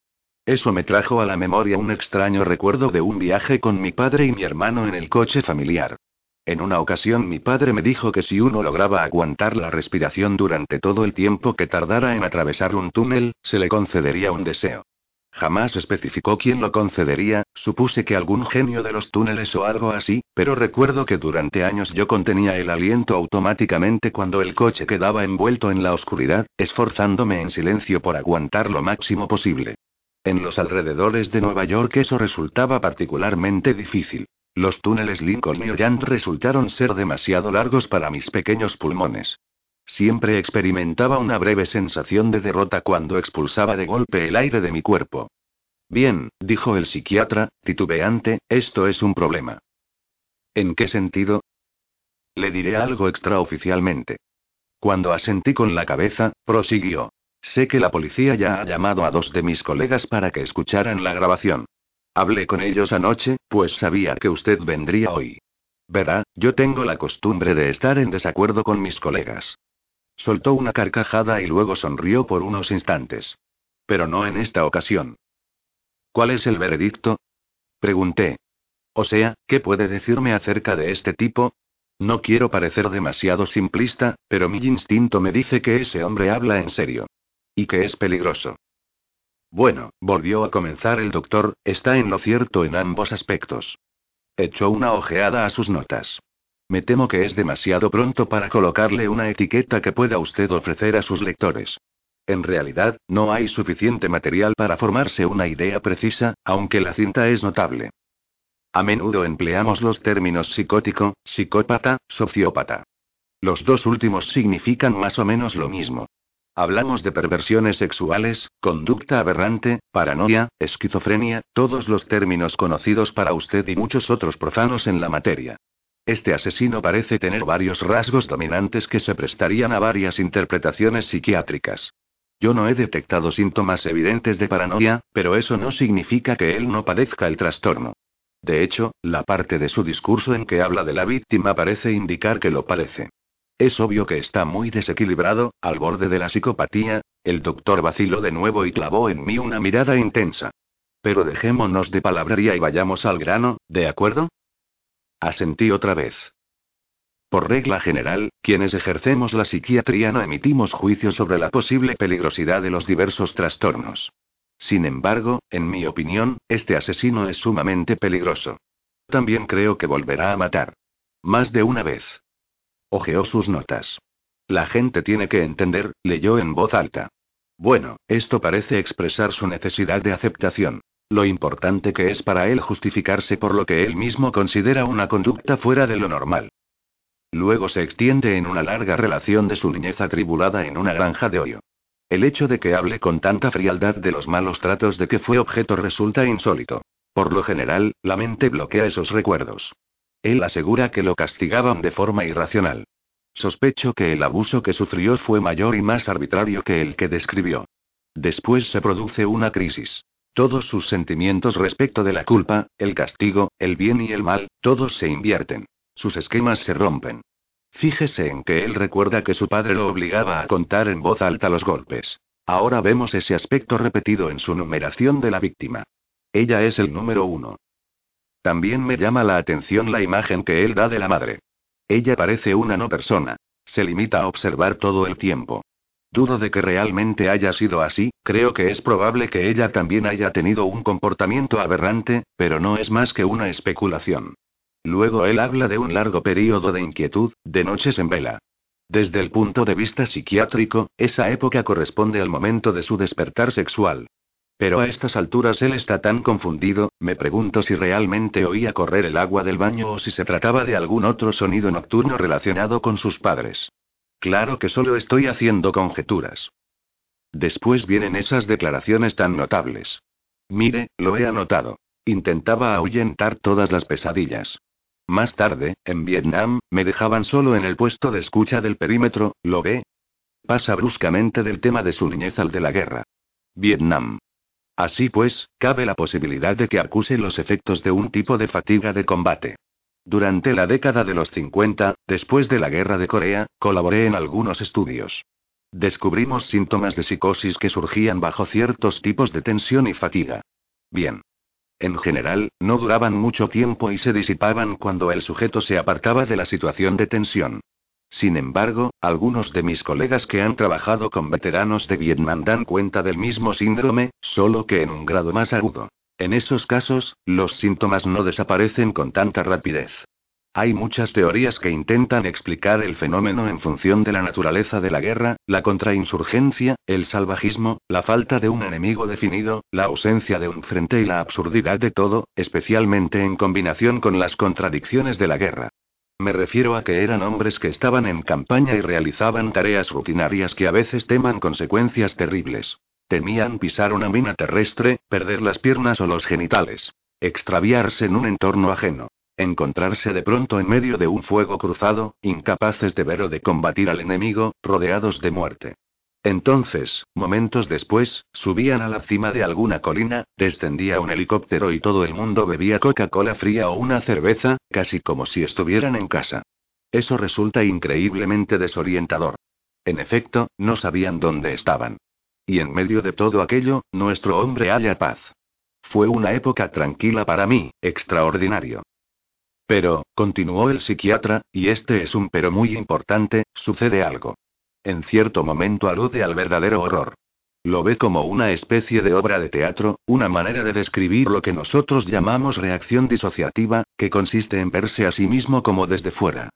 Eso me trajo a la memoria un extraño recuerdo de un viaje con mi padre y mi hermano en el coche familiar. En una ocasión mi padre me dijo que si uno lograba aguantar la respiración durante todo el tiempo que tardara en atravesar un túnel, se le concedería un deseo. Jamás especificó quién lo concedería, supuse que algún genio de los túneles o algo así, pero recuerdo que durante años yo contenía el aliento automáticamente cuando el coche quedaba envuelto en la oscuridad, esforzándome en silencio por aguantar lo máximo posible. En los alrededores de Nueva York eso resultaba particularmente difícil. Los túneles Lincoln y Orient resultaron ser demasiado largos para mis pequeños pulmones. Siempre experimentaba una breve sensación de derrota cuando expulsaba de golpe el aire de mi cuerpo. Bien, dijo el psiquiatra, titubeante, esto es un problema. ¿En qué sentido? Le diré algo extraoficialmente. Cuando asentí con la cabeza, prosiguió. Sé que la policía ya ha llamado a dos de mis colegas para que escucharan la grabación. Hablé con ellos anoche, pues sabía que usted vendría hoy. Verá, yo tengo la costumbre de estar en desacuerdo con mis colegas. Soltó una carcajada y luego sonrió por unos instantes. Pero no en esta ocasión. ¿Cuál es el veredicto? Pregunté. O sea, ¿qué puede decirme acerca de este tipo? No quiero parecer demasiado simplista, pero mi instinto me dice que ese hombre habla en serio. Y que es peligroso. Bueno, volvió a comenzar el doctor, está en lo cierto en ambos aspectos. Echó una ojeada a sus notas. Me temo que es demasiado pronto para colocarle una etiqueta que pueda usted ofrecer a sus lectores. En realidad, no hay suficiente material para formarse una idea precisa, aunque la cinta es notable. A menudo empleamos los términos psicótico, psicópata, sociópata. Los dos últimos significan más o menos lo mismo. Hablamos de perversiones sexuales, conducta aberrante, paranoia, esquizofrenia, todos los términos conocidos para usted y muchos otros profanos en la materia. Este asesino parece tener varios rasgos dominantes que se prestarían a varias interpretaciones psiquiátricas. Yo no he detectado síntomas evidentes de paranoia, pero eso no significa que él no padezca el trastorno. De hecho, la parte de su discurso en que habla de la víctima parece indicar que lo parece. Es obvio que está muy desequilibrado, al borde de la psicopatía, el doctor vaciló de nuevo y clavó en mí una mirada intensa. Pero dejémonos de palabrería y vayamos al grano, ¿de acuerdo? Asentí otra vez. Por regla general, quienes ejercemos la psiquiatría no emitimos juicios sobre la posible peligrosidad de los diversos trastornos. Sin embargo, en mi opinión, este asesino es sumamente peligroso. También creo que volverá a matar. Más de una vez. Ojeó sus notas. La gente tiene que entender, leyó en voz alta. Bueno, esto parece expresar su necesidad de aceptación. Lo importante que es para él justificarse por lo que él mismo considera una conducta fuera de lo normal. Luego se extiende en una larga relación de su niñez atribulada en una granja de hoyo. El hecho de que hable con tanta frialdad de los malos tratos de que fue objeto resulta insólito. Por lo general, la mente bloquea esos recuerdos. Él asegura que lo castigaban de forma irracional. Sospecho que el abuso que sufrió fue mayor y más arbitrario que el que describió. Después se produce una crisis. Todos sus sentimientos respecto de la culpa, el castigo, el bien y el mal, todos se invierten. Sus esquemas se rompen. Fíjese en que él recuerda que su padre lo obligaba a contar en voz alta los golpes. Ahora vemos ese aspecto repetido en su numeración de la víctima. Ella es el número uno. También me llama la atención la imagen que él da de la madre. Ella parece una no persona. Se limita a observar todo el tiempo. Dudo de que realmente haya sido así, creo que es probable que ella también haya tenido un comportamiento aberrante, pero no es más que una especulación. Luego él habla de un largo periodo de inquietud, de noches en vela. Desde el punto de vista psiquiátrico, esa época corresponde al momento de su despertar sexual. Pero a estas alturas él está tan confundido, me pregunto si realmente oía correr el agua del baño o si se trataba de algún otro sonido nocturno relacionado con sus padres. Claro que solo estoy haciendo conjeturas. Después vienen esas declaraciones tan notables. Mire, lo he anotado. Intentaba ahuyentar todas las pesadillas. Más tarde, en Vietnam, me dejaban solo en el puesto de escucha del perímetro, ¿lo ve? Pasa bruscamente del tema de su niñez al de la guerra. Vietnam. Así pues, cabe la posibilidad de que acuse los efectos de un tipo de fatiga de combate. Durante la década de los 50, después de la guerra de Corea, colaboré en algunos estudios. Descubrimos síntomas de psicosis que surgían bajo ciertos tipos de tensión y fatiga. Bien. En general, no duraban mucho tiempo y se disipaban cuando el sujeto se apartaba de la situación de tensión. Sin embargo, algunos de mis colegas que han trabajado con veteranos de Vietnam dan cuenta del mismo síndrome, solo que en un grado más agudo. En esos casos, los síntomas no desaparecen con tanta rapidez. Hay muchas teorías que intentan explicar el fenómeno en función de la naturaleza de la guerra, la contrainsurgencia, el salvajismo, la falta de un enemigo definido, la ausencia de un frente y la absurdidad de todo, especialmente en combinación con las contradicciones de la guerra. Me refiero a que eran hombres que estaban en campaña y realizaban tareas rutinarias que a veces teman consecuencias terribles. Temían pisar una mina terrestre, perder las piernas o los genitales. Extraviarse en un entorno ajeno. Encontrarse de pronto en medio de un fuego cruzado, incapaces de ver o de combatir al enemigo, rodeados de muerte. Entonces, momentos después, subían a la cima de alguna colina, descendía un helicóptero y todo el mundo bebía Coca-Cola fría o una cerveza, casi como si estuvieran en casa. Eso resulta increíblemente desorientador. En efecto, no sabían dónde estaban. Y en medio de todo aquello, nuestro hombre halla paz. Fue una época tranquila para mí, extraordinario. Pero, continuó el psiquiatra, y este es un pero muy importante, sucede algo. En cierto momento alude al verdadero horror. Lo ve como una especie de obra de teatro, una manera de describir lo que nosotros llamamos reacción disociativa, que consiste en verse a sí mismo como desde fuera.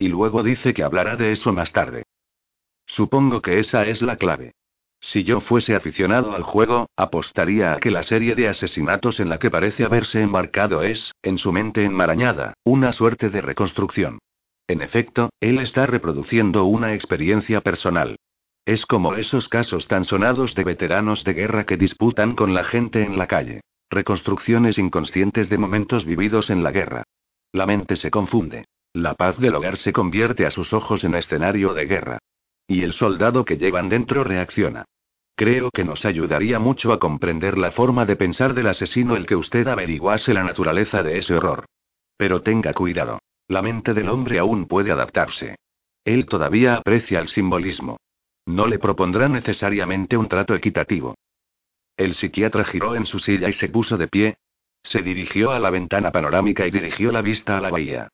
Y luego dice que hablará de eso más tarde. Supongo que esa es la clave. Si yo fuese aficionado al juego, apostaría a que la serie de asesinatos en la que parece haberse embarcado es, en su mente enmarañada, una suerte de reconstrucción. En efecto, él está reproduciendo una experiencia personal. Es como esos casos tan sonados de veteranos de guerra que disputan con la gente en la calle. Reconstrucciones inconscientes de momentos vividos en la guerra. La mente se confunde. La paz del hogar se convierte a sus ojos en escenario de guerra. Y el soldado que llevan dentro reacciona. Creo que nos ayudaría mucho a comprender la forma de pensar del asesino el que usted averiguase la naturaleza de ese horror. Pero tenga cuidado. La mente del hombre aún puede adaptarse. Él todavía aprecia el simbolismo. No le propondrá necesariamente un trato equitativo. El psiquiatra giró en su silla y se puso de pie. Se dirigió a la ventana panorámica y dirigió la vista a la bahía.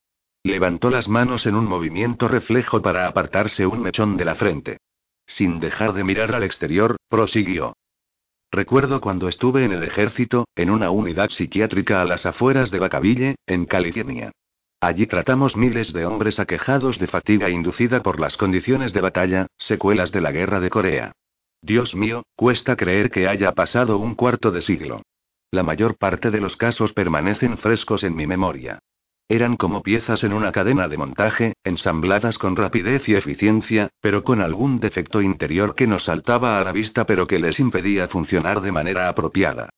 Levantó las manos en un movimiento reflejo para apartarse un mechón de la frente. Sin dejar de mirar al exterior, prosiguió. Recuerdo cuando estuve en el ejército, en una unidad psiquiátrica a las afueras de Bacaville, en California. Allí tratamos miles de hombres aquejados de fatiga inducida por las condiciones de batalla, secuelas de la guerra de Corea. Dios mío, cuesta creer que haya pasado un cuarto de siglo. La mayor parte de los casos permanecen frescos en mi memoria. Eran como piezas en una cadena de montaje, ensambladas con rapidez y eficiencia, pero con algún defecto interior que nos saltaba a la vista pero que les impedía funcionar de manera apropiada.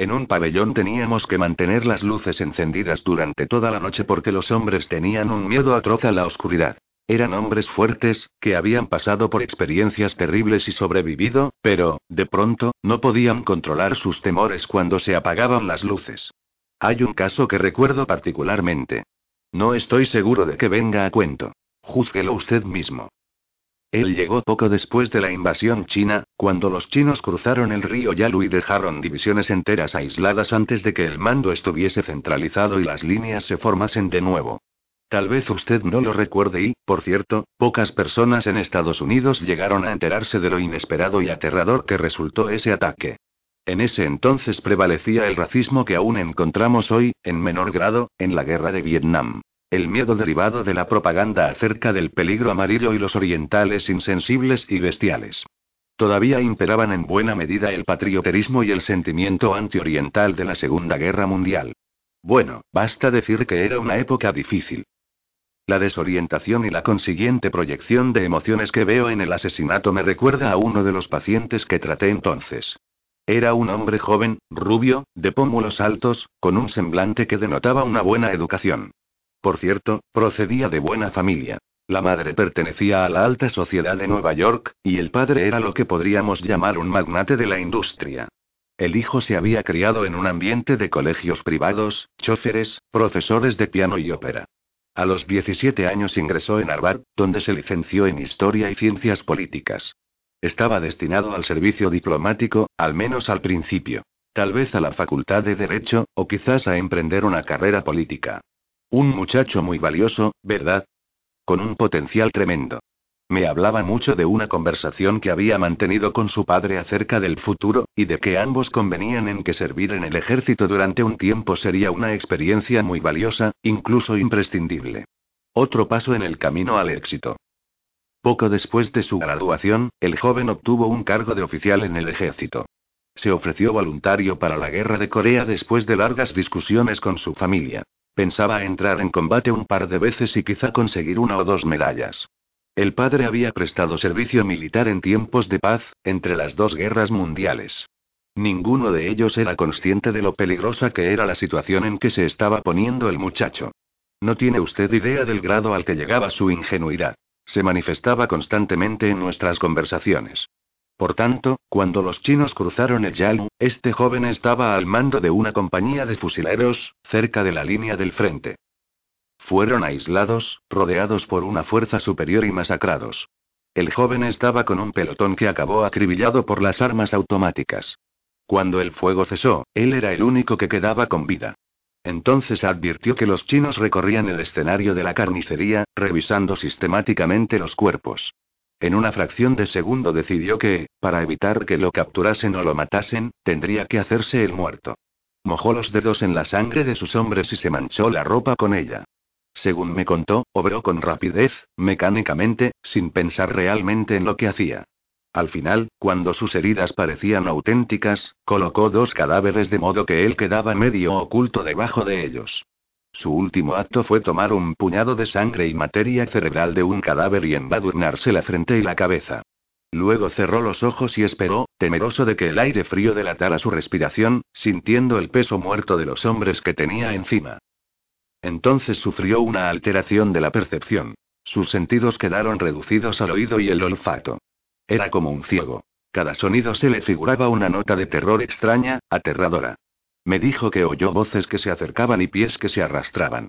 En un pabellón teníamos que mantener las luces encendidas durante toda la noche porque los hombres tenían un miedo atroz a la oscuridad. Eran hombres fuertes, que habían pasado por experiencias terribles y sobrevivido, pero, de pronto, no podían controlar sus temores cuando se apagaban las luces. Hay un caso que recuerdo particularmente. No estoy seguro de que venga a cuento. Júzguelo usted mismo. Él llegó poco después de la invasión china, cuando los chinos cruzaron el río Yalu y dejaron divisiones enteras aisladas antes de que el mando estuviese centralizado y las líneas se formasen de nuevo. Tal vez usted no lo recuerde y, por cierto, pocas personas en Estados Unidos llegaron a enterarse de lo inesperado y aterrador que resultó ese ataque. En ese entonces prevalecía el racismo que aún encontramos hoy, en menor grado, en la guerra de Vietnam. El miedo derivado de la propaganda acerca del peligro amarillo y los orientales insensibles y bestiales. Todavía imperaban en buena medida el patrioterismo y el sentimiento antioriental de la Segunda Guerra Mundial. Bueno, basta decir que era una época difícil. La desorientación y la consiguiente proyección de emociones que veo en el asesinato me recuerda a uno de los pacientes que traté entonces. Era un hombre joven, rubio, de pómulos altos, con un semblante que denotaba una buena educación. Por cierto, procedía de buena familia. La madre pertenecía a la alta sociedad de Nueva York, y el padre era lo que podríamos llamar un magnate de la industria. El hijo se había criado en un ambiente de colegios privados, choferes, profesores de piano y ópera. A los 17 años ingresó en Harvard, donde se licenció en Historia y Ciencias Políticas. Estaba destinado al servicio diplomático, al menos al principio. Tal vez a la Facultad de Derecho, o quizás a emprender una carrera política. Un muchacho muy valioso, ¿verdad? Con un potencial tremendo. Me hablaba mucho de una conversación que había mantenido con su padre acerca del futuro, y de que ambos convenían en que servir en el ejército durante un tiempo sería una experiencia muy valiosa, incluso imprescindible. Otro paso en el camino al éxito. Poco después de su graduación, el joven obtuvo un cargo de oficial en el ejército. Se ofreció voluntario para la guerra de Corea después de largas discusiones con su familia. Pensaba entrar en combate un par de veces y quizá conseguir una o dos medallas. El padre había prestado servicio militar en tiempos de paz, entre las dos guerras mundiales. Ninguno de ellos era consciente de lo peligrosa que era la situación en que se estaba poniendo el muchacho. No tiene usted idea del grado al que llegaba su ingenuidad. Se manifestaba constantemente en nuestras conversaciones. Por tanto, cuando los chinos cruzaron el Yalu, este joven estaba al mando de una compañía de fusileros, cerca de la línea del frente. Fueron aislados, rodeados por una fuerza superior y masacrados. El joven estaba con un pelotón que acabó acribillado por las armas automáticas. Cuando el fuego cesó, él era el único que quedaba con vida. Entonces advirtió que los chinos recorrían el escenario de la carnicería, revisando sistemáticamente los cuerpos. En una fracción de segundo decidió que, para evitar que lo capturasen o lo matasen, tendría que hacerse el muerto. Mojó los dedos en la sangre de sus hombres y se manchó la ropa con ella. Según me contó, obró con rapidez, mecánicamente, sin pensar realmente en lo que hacía. Al final, cuando sus heridas parecían auténticas, colocó dos cadáveres de modo que él quedaba medio oculto debajo de ellos. Su último acto fue tomar un puñado de sangre y materia cerebral de un cadáver y embadurnarse la frente y la cabeza. Luego cerró los ojos y esperó, temeroso de que el aire frío delatara su respiración, sintiendo el peso muerto de los hombres que tenía encima. Entonces sufrió una alteración de la percepción. Sus sentidos quedaron reducidos al oído y el olfato. Era como un ciego. Cada sonido se le figuraba una nota de terror extraña, aterradora. Me dijo que oyó voces que se acercaban y pies que se arrastraban.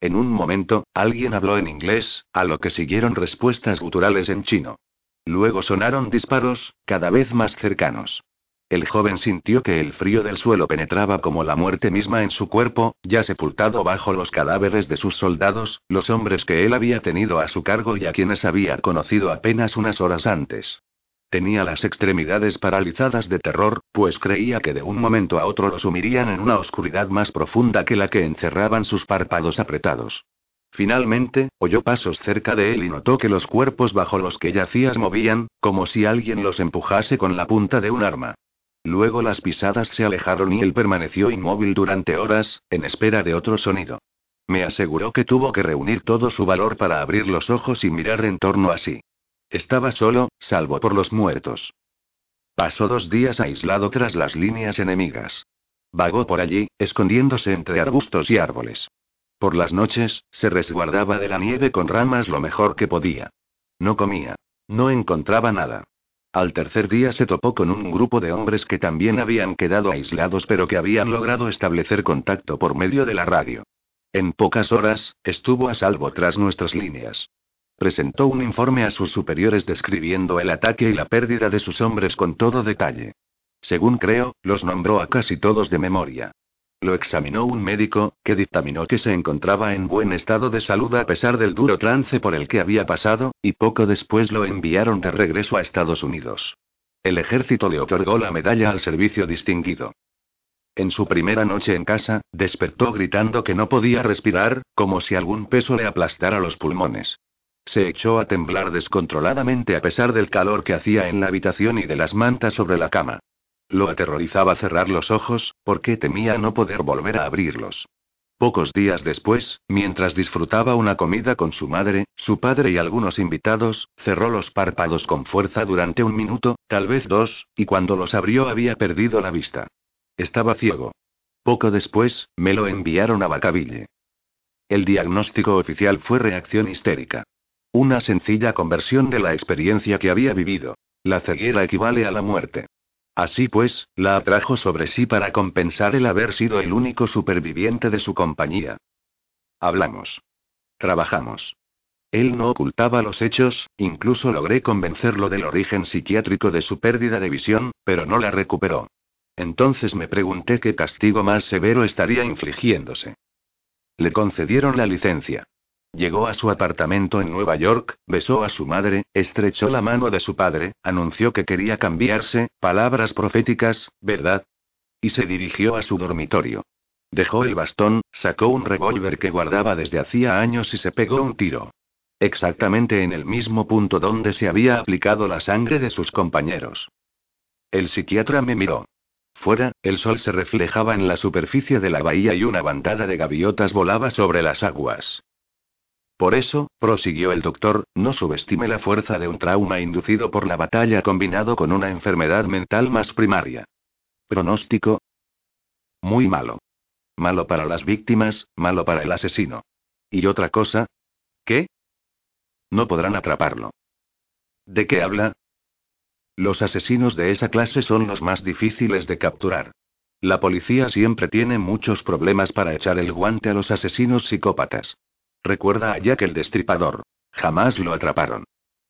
En un momento, alguien habló en inglés, a lo que siguieron respuestas guturales en chino. Luego sonaron disparos, cada vez más cercanos. El joven sintió que el frío del suelo penetraba como la muerte misma en su cuerpo, ya sepultado bajo los cadáveres de sus soldados, los hombres que él había tenido a su cargo y a quienes había conocido apenas unas horas antes. Tenía las extremidades paralizadas de terror, pues creía que de un momento a otro lo sumirían en una oscuridad más profunda que la que encerraban sus párpados apretados. Finalmente, oyó pasos cerca de él y notó que los cuerpos bajo los que yacías movían, como si alguien los empujase con la punta de un arma. Luego las pisadas se alejaron y él permaneció inmóvil durante horas, en espera de otro sonido. Me aseguró que tuvo que reunir todo su valor para abrir los ojos y mirar en torno a sí. Estaba solo, salvo por los muertos. Pasó dos días aislado tras las líneas enemigas. Vagó por allí, escondiéndose entre arbustos y árboles. Por las noches, se resguardaba de la nieve con ramas lo mejor que podía. No comía. No encontraba nada. Al tercer día se topó con un grupo de hombres que también habían quedado aislados pero que habían logrado establecer contacto por medio de la radio. En pocas horas, estuvo a salvo tras nuestras líneas. Presentó un informe a sus superiores describiendo el ataque y la pérdida de sus hombres con todo detalle. Según creo, los nombró a casi todos de memoria. Lo examinó un médico, que dictaminó que se encontraba en buen estado de salud a pesar del duro trance por el que había pasado, y poco después lo enviaron de regreso a Estados Unidos. El ejército le otorgó la medalla al servicio distinguido. En su primera noche en casa, despertó gritando que no podía respirar, como si algún peso le aplastara los pulmones. Se echó a temblar descontroladamente a pesar del calor que hacía en la habitación y de las mantas sobre la cama. Lo aterrorizaba cerrar los ojos, porque temía no poder volver a abrirlos. Pocos días después, mientras disfrutaba una comida con su madre, su padre y algunos invitados, cerró los párpados con fuerza durante un minuto, tal vez dos, y cuando los abrió había perdido la vista. Estaba ciego. Poco después, me lo enviaron a Bacaville. El diagnóstico oficial fue reacción histérica. Una sencilla conversión de la experiencia que había vivido. La ceguera equivale a la muerte. Así pues, la atrajo sobre sí para compensar el haber sido el único superviviente de su compañía. Hablamos. Trabajamos. Él no ocultaba los hechos, incluso logré convencerlo del origen psiquiátrico de su pérdida de visión, pero no la recuperó. Entonces me pregunté qué castigo más severo estaría infligiéndose. Le concedieron la licencia. Llegó a su apartamento en Nueva York, besó a su madre, estrechó la mano de su padre, anunció que quería cambiarse, palabras proféticas, ¿verdad? Y se dirigió a su dormitorio. Dejó el bastón, sacó un revólver que guardaba desde hacía años y se pegó un tiro. Exactamente en el mismo punto donde se había aplicado la sangre de sus compañeros. El psiquiatra me miró. Fuera, el sol se reflejaba en la superficie de la bahía y una bandada de gaviotas volaba sobre las aguas. Por eso, prosiguió el doctor, no subestime la fuerza de un trauma inducido por la batalla combinado con una enfermedad mental más primaria. Pronóstico. Muy malo. Malo para las víctimas, malo para el asesino. ¿Y otra cosa? ¿Qué? No podrán atraparlo. ¿De qué habla? Los asesinos de esa clase son los más difíciles de capturar. La policía siempre tiene muchos problemas para echar el guante a los asesinos psicópatas. Recuerda a Jack el Destripador. Jamás lo atraparon.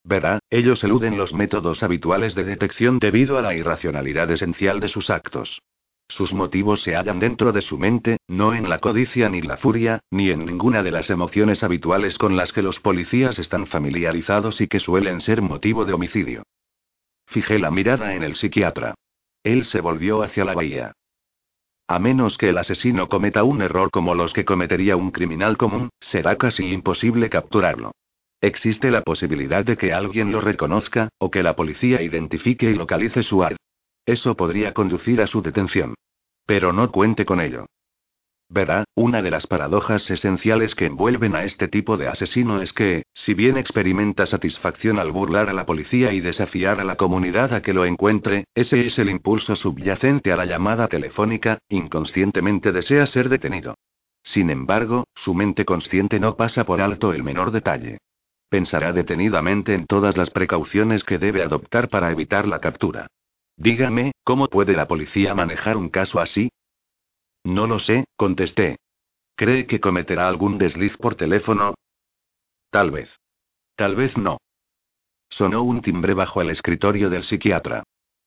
Verá, ellos eluden los métodos habituales de detección debido a la irracionalidad esencial de sus actos. Sus motivos se hallan dentro de su mente, no en la codicia ni la furia, ni en ninguna de las emociones habituales con las que los policías están familiarizados y que suelen ser motivo de homicidio. Fijé la mirada en el psiquiatra. Él se volvió hacia la bahía. A menos que el asesino cometa un error como los que cometería un criminal común, será casi imposible capturarlo. Existe la posibilidad de que alguien lo reconozca, o que la policía identifique y localice su ad. Eso podría conducir a su detención. Pero no cuente con ello. Verá, una de las paradojas esenciales que envuelven a este tipo de asesino es que, si bien experimenta satisfacción al burlar a la policía y desafiar a la comunidad a que lo encuentre, ese es el impulso subyacente a la llamada telefónica, inconscientemente desea ser detenido. Sin embargo, su mente consciente no pasa por alto el menor detalle. Pensará detenidamente en todas las precauciones que debe adoptar para evitar la captura. Dígame, ¿cómo puede la policía manejar un caso así? No lo sé, contesté. ¿Cree que cometerá algún desliz por teléfono? Tal vez. Tal vez no. Sonó un timbre bajo el escritorio del psiquiatra.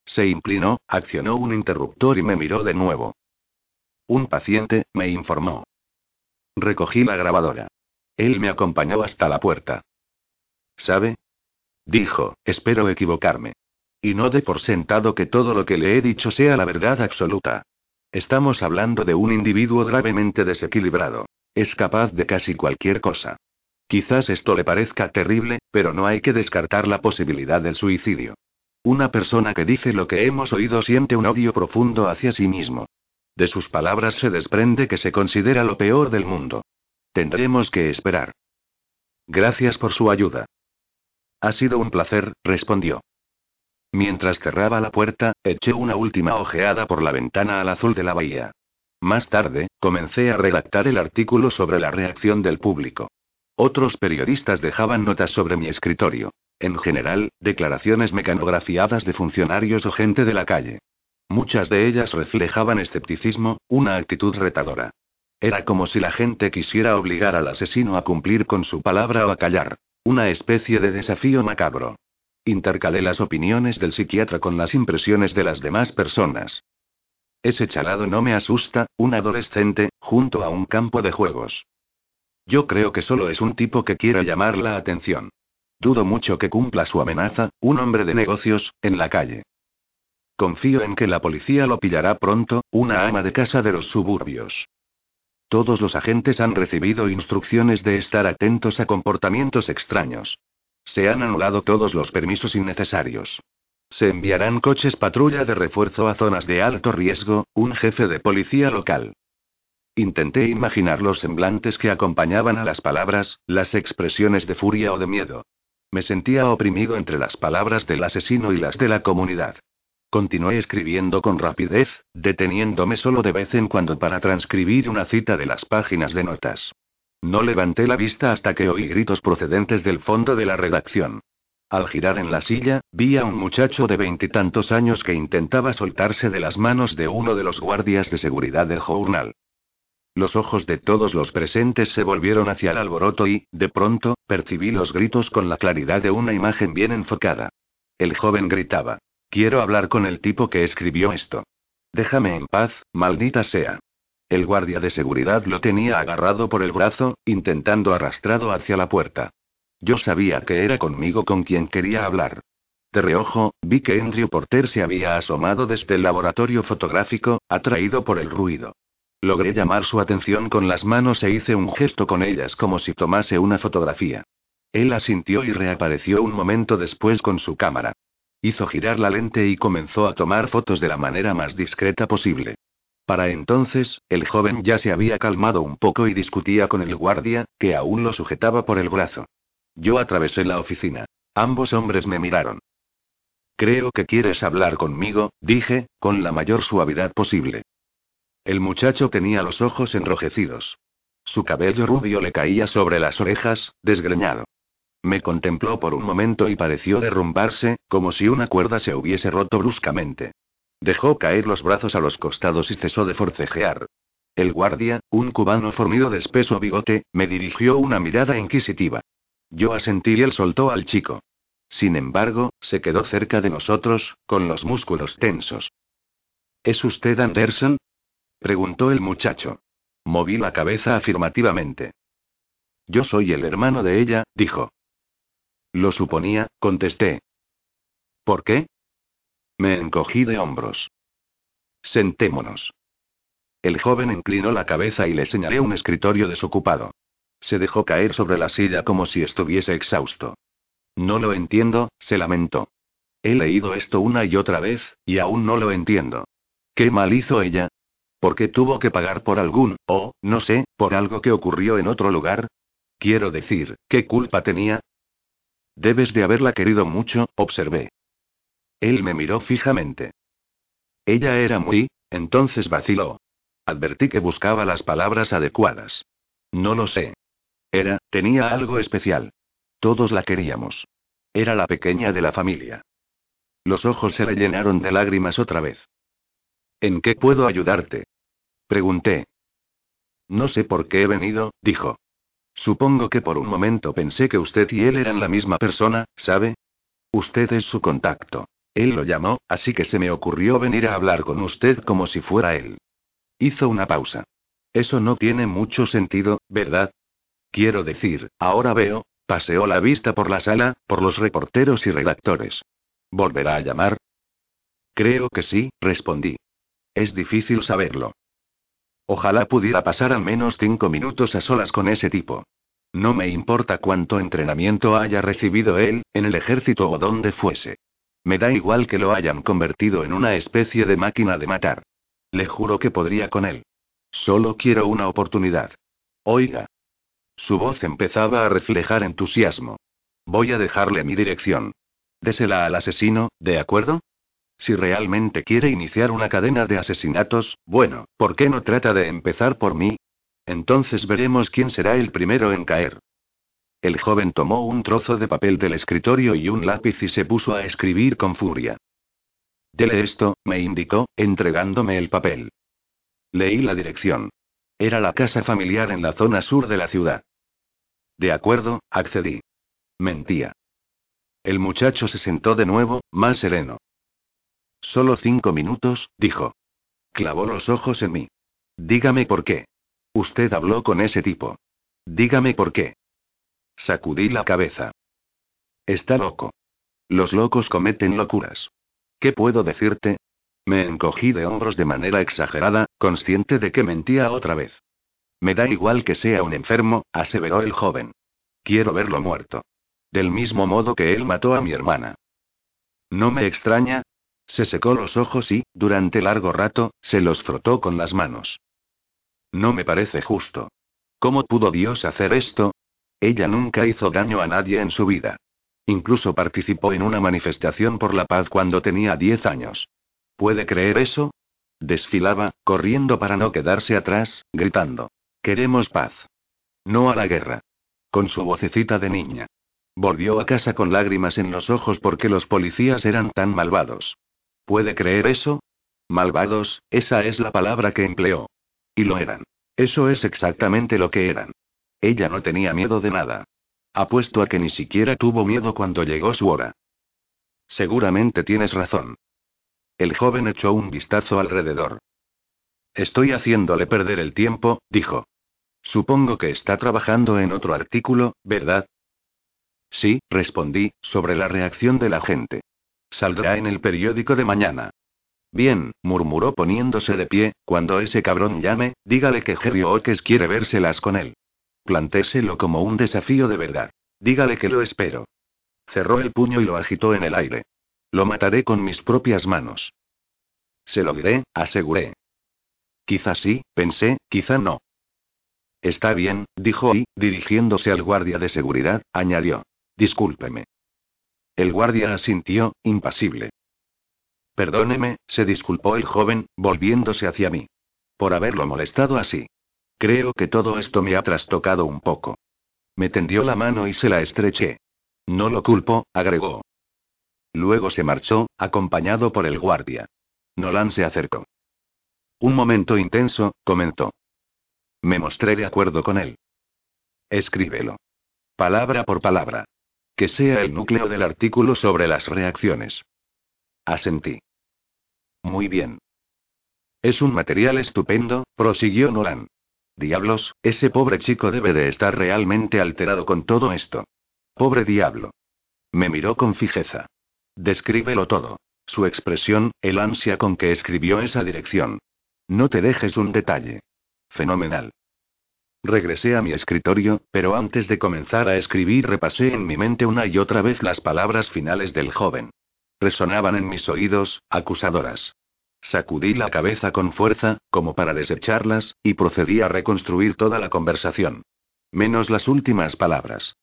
Se inclinó, accionó un interruptor y me miró de nuevo. Un paciente, me informó. Recogí la grabadora. Él me acompañó hasta la puerta. ¿Sabe? Dijo, espero equivocarme. Y no dé por sentado que todo lo que le he dicho sea la verdad absoluta. Estamos hablando de un individuo gravemente desequilibrado. Es capaz de casi cualquier cosa. Quizás esto le parezca terrible, pero no hay que descartar la posibilidad del suicidio. Una persona que dice lo que hemos oído siente un odio profundo hacia sí mismo. De sus palabras se desprende que se considera lo peor del mundo. Tendremos que esperar. Gracias por su ayuda. Ha sido un placer, respondió. Mientras cerraba la puerta, eché una última ojeada por la ventana al azul de la bahía. Más tarde, comencé a redactar el artículo sobre la reacción del público. Otros periodistas dejaban notas sobre mi escritorio. En general, declaraciones mecanografiadas de funcionarios o gente de la calle. Muchas de ellas reflejaban escepticismo, una actitud retadora. Era como si la gente quisiera obligar al asesino a cumplir con su palabra o a callar. Una especie de desafío macabro. Intercalé las opiniones del psiquiatra con las impresiones de las demás personas. Ese chalado no me asusta, un adolescente, junto a un campo de juegos. Yo creo que solo es un tipo que quiere llamar la atención. Dudo mucho que cumpla su amenaza, un hombre de negocios, en la calle. Confío en que la policía lo pillará pronto, una ama de casa de los suburbios. Todos los agentes han recibido instrucciones de estar atentos a comportamientos extraños. Se han anulado todos los permisos innecesarios. Se enviarán coches patrulla de refuerzo a zonas de alto riesgo, un jefe de policía local. Intenté imaginar los semblantes que acompañaban a las palabras, las expresiones de furia o de miedo. Me sentía oprimido entre las palabras del asesino y las de la comunidad. Continué escribiendo con rapidez, deteniéndome solo de vez en cuando para transcribir una cita de las páginas de notas. No levanté la vista hasta que oí gritos procedentes del fondo de la redacción. Al girar en la silla, vi a un muchacho de veintitantos años que intentaba soltarse de las manos de uno de los guardias de seguridad del journal. Los ojos de todos los presentes se volvieron hacia el alboroto y, de pronto, percibí los gritos con la claridad de una imagen bien enfocada. El joven gritaba. Quiero hablar con el tipo que escribió esto. Déjame en paz, maldita sea. El guardia de seguridad lo tenía agarrado por el brazo, intentando arrastrado hacia la puerta. Yo sabía que era conmigo con quien quería hablar. De reojo, vi que Andrew Porter se había asomado desde el laboratorio fotográfico, atraído por el ruido. Logré llamar su atención con las manos e hice un gesto con ellas como si tomase una fotografía. Él asintió y reapareció un momento después con su cámara. Hizo girar la lente y comenzó a tomar fotos de la manera más discreta posible. Para entonces, el joven ya se había calmado un poco y discutía con el guardia, que aún lo sujetaba por el brazo. Yo atravesé la oficina. Ambos hombres me miraron. Creo que quieres hablar conmigo, dije, con la mayor suavidad posible. El muchacho tenía los ojos enrojecidos. Su cabello rubio le caía sobre las orejas, desgreñado. Me contempló por un momento y pareció derrumbarse, como si una cuerda se hubiese roto bruscamente. Dejó caer los brazos a los costados y cesó de forcejear. El guardia, un cubano fornido de espeso bigote, me dirigió una mirada inquisitiva. Yo asentí y él soltó al chico. Sin embargo, se quedó cerca de nosotros, con los músculos tensos. ¿Es usted Anderson? Preguntó el muchacho. Moví la cabeza afirmativamente. Yo soy el hermano de ella, dijo. Lo suponía, contesté. ¿Por qué? Me encogí de hombros. Sentémonos. El joven inclinó la cabeza y le señalé un escritorio desocupado. Se dejó caer sobre la silla como si estuviese exhausto. No lo entiendo, se lamentó. He leído esto una y otra vez, y aún no lo entiendo. ¿Qué mal hizo ella? ¿Por qué tuvo que pagar por algún, o, no sé, por algo que ocurrió en otro lugar? Quiero decir, ¿qué culpa tenía? Debes de haberla querido mucho, observé. Él me miró fijamente. Ella era muy, entonces vaciló. Advertí que buscaba las palabras adecuadas. No lo sé. Era, tenía algo especial. Todos la queríamos. Era la pequeña de la familia. Los ojos se le llenaron de lágrimas otra vez. ¿En qué puedo ayudarte? Pregunté. No sé por qué he venido, dijo. Supongo que por un momento pensé que usted y él eran la misma persona, ¿sabe? Usted es su contacto. Él lo llamó, así que se me ocurrió venir a hablar con usted como si fuera él. Hizo una pausa. Eso no tiene mucho sentido, ¿verdad? Quiero decir, ahora veo, paseó la vista por la sala, por los reporteros y redactores. ¿Volverá a llamar? Creo que sí, respondí. Es difícil saberlo. Ojalá pudiera pasar al menos cinco minutos a solas con ese tipo. No me importa cuánto entrenamiento haya recibido él, en el ejército o donde fuese. Me da igual que lo hayan convertido en una especie de máquina de matar. Le juro que podría con él. Solo quiero una oportunidad. Oiga. Su voz empezaba a reflejar entusiasmo. Voy a dejarle mi dirección. Désela al asesino, ¿de acuerdo? Si realmente quiere iniciar una cadena de asesinatos, bueno, ¿por qué no trata de empezar por mí? Entonces veremos quién será el primero en caer. El joven tomó un trozo de papel del escritorio y un lápiz y se puso a escribir con furia. Dele esto, me indicó, entregándome el papel. Leí la dirección. Era la casa familiar en la zona sur de la ciudad. De acuerdo, accedí. Mentía. El muchacho se sentó de nuevo, más sereno. Solo cinco minutos, dijo. Clavó los ojos en mí. Dígame por qué. Usted habló con ese tipo. Dígame por qué. Sacudí la cabeza. Está loco. Los locos cometen locuras. ¿Qué puedo decirte? Me encogí de hombros de manera exagerada, consciente de que mentía otra vez. Me da igual que sea un enfermo, aseveró el joven. Quiero verlo muerto. Del mismo modo que él mató a mi hermana. No me extraña. Se secó los ojos y, durante largo rato, se los frotó con las manos. No me parece justo. ¿Cómo pudo Dios hacer esto? Ella nunca hizo daño a nadie en su vida. Incluso participó en una manifestación por la paz cuando tenía 10 años. ¿Puede creer eso? Desfilaba, corriendo para no quedarse atrás, gritando. Queremos paz. No a la guerra. Con su vocecita de niña. Volvió a casa con lágrimas en los ojos porque los policías eran tan malvados. ¿Puede creer eso? Malvados, esa es la palabra que empleó. Y lo eran. Eso es exactamente lo que eran. Ella no tenía miedo de nada. Apuesto a que ni siquiera tuvo miedo cuando llegó su hora. Seguramente tienes razón. El joven echó un vistazo alrededor. Estoy haciéndole perder el tiempo, dijo. Supongo que está trabajando en otro artículo, ¿verdad? Sí, respondí, sobre la reacción de la gente. Saldrá en el periódico de mañana. Bien, murmuró poniéndose de pie, cuando ese cabrón llame, dígale que Jerry Oakes quiere vérselas con él. Plantéselo como un desafío de verdad. Dígale que lo espero. Cerró el puño y lo agitó en el aire. Lo mataré con mis propias manos. Se lo diré, aseguré. Quizá sí, pensé, quizá no. Está bien, dijo y, dirigiéndose al guardia de seguridad, añadió. Discúlpeme. El guardia asintió, impasible. Perdóneme, se disculpó el joven, volviéndose hacia mí. Por haberlo molestado así. Creo que todo esto me ha trastocado un poco. Me tendió la mano y se la estreché. No lo culpo, agregó. Luego se marchó, acompañado por el guardia. Nolan se acercó. Un momento intenso, comentó. Me mostré de acuerdo con él. Escríbelo. Palabra por palabra. Que sea el núcleo del artículo sobre las reacciones. Asentí. Muy bien. Es un material estupendo, prosiguió Nolan. Diablos, ese pobre chico debe de estar realmente alterado con todo esto. Pobre diablo. Me miró con fijeza. Descríbelo todo. Su expresión, el ansia con que escribió esa dirección. No te dejes un detalle. Fenomenal. Regresé a mi escritorio, pero antes de comenzar a escribir repasé en mi mente una y otra vez las palabras finales del joven. Resonaban en mis oídos, acusadoras. Sacudí la cabeza con fuerza, como para desecharlas, y procedí a reconstruir toda la conversación. Menos las últimas palabras.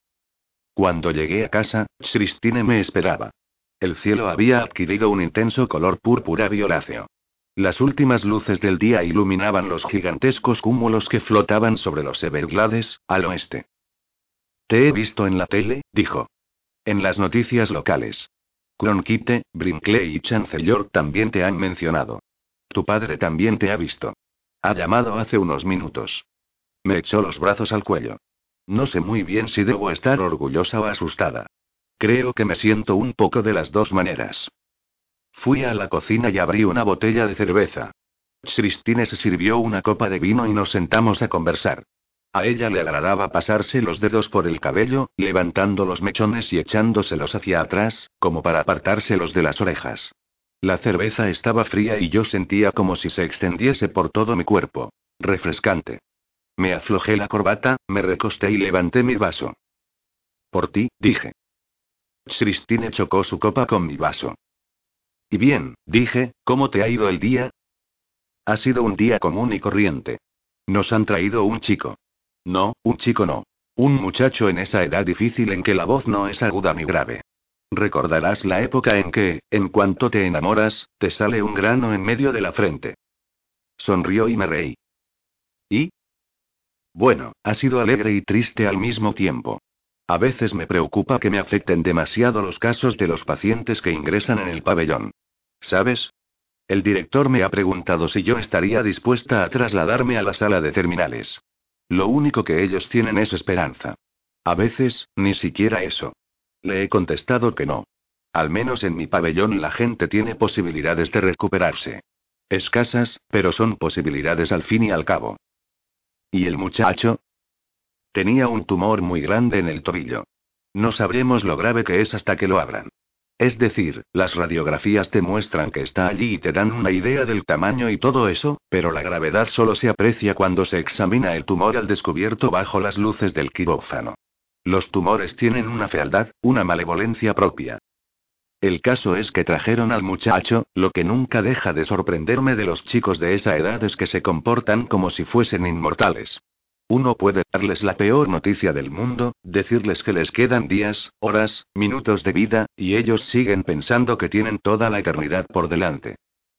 Cuando llegué a casa, Christine me esperaba. El cielo había adquirido un intenso color púrpura violáceo. Las últimas luces del día iluminaban los gigantescos cúmulos que flotaban sobre los Everglades, al oeste. Te he visto en la tele, dijo. En las noticias locales. Cronkite, Brinkley y Chancellor también te han mencionado. Tu padre también te ha visto. Ha llamado hace unos minutos. Me echó los brazos al cuello. No sé muy bien si debo estar orgullosa o asustada. Creo que me siento un poco de las dos maneras. Fui a la cocina y abrí una botella de cerveza. Christine se sirvió una copa de vino y nos sentamos a conversar. A ella le agradaba pasarse los dedos por el cabello, levantando los mechones y echándoselos hacia atrás, como para apartárselos de las orejas. La cerveza estaba fría y yo sentía como si se extendiese por todo mi cuerpo. Refrescante. Me aflojé la corbata, me recosté y levanté mi vaso. Por ti, dije. Christine chocó su copa con mi vaso. Y bien, dije, ¿cómo te ha ido el día? Ha sido un día común y corriente. Nos han traído un chico. No, un chico no. Un muchacho en esa edad difícil en que la voz no es aguda ni grave. Recordarás la época en que, en cuanto te enamoras, te sale un grano en medio de la frente. Sonrió y me reí. ¿Y? Bueno, ha sido alegre y triste al mismo tiempo. A veces me preocupa que me afecten demasiado los casos de los pacientes que ingresan en el pabellón. ¿Sabes? El director me ha preguntado si yo estaría dispuesta a trasladarme a la sala de terminales. Lo único que ellos tienen es esperanza. A veces, ni siquiera eso. Le he contestado que no. Al menos en mi pabellón la gente tiene posibilidades de recuperarse. Escasas, pero son posibilidades al fin y al cabo. ¿Y el muchacho? Tenía un tumor muy grande en el tobillo. No sabremos lo grave que es hasta que lo abran. Es decir, las radiografías te muestran que está allí y te dan una idea del tamaño y todo eso, pero la gravedad solo se aprecia cuando se examina el tumor al descubierto bajo las luces del quirófano. Los tumores tienen una fealdad, una malevolencia propia. El caso es que trajeron al muchacho, lo que nunca deja de sorprenderme de los chicos de esa edad es que se comportan como si fuesen inmortales. Uno puede darles la peor noticia del mundo, decirles que les quedan días, horas, minutos de vida, y ellos siguen pensando que tienen toda la eternidad por delante.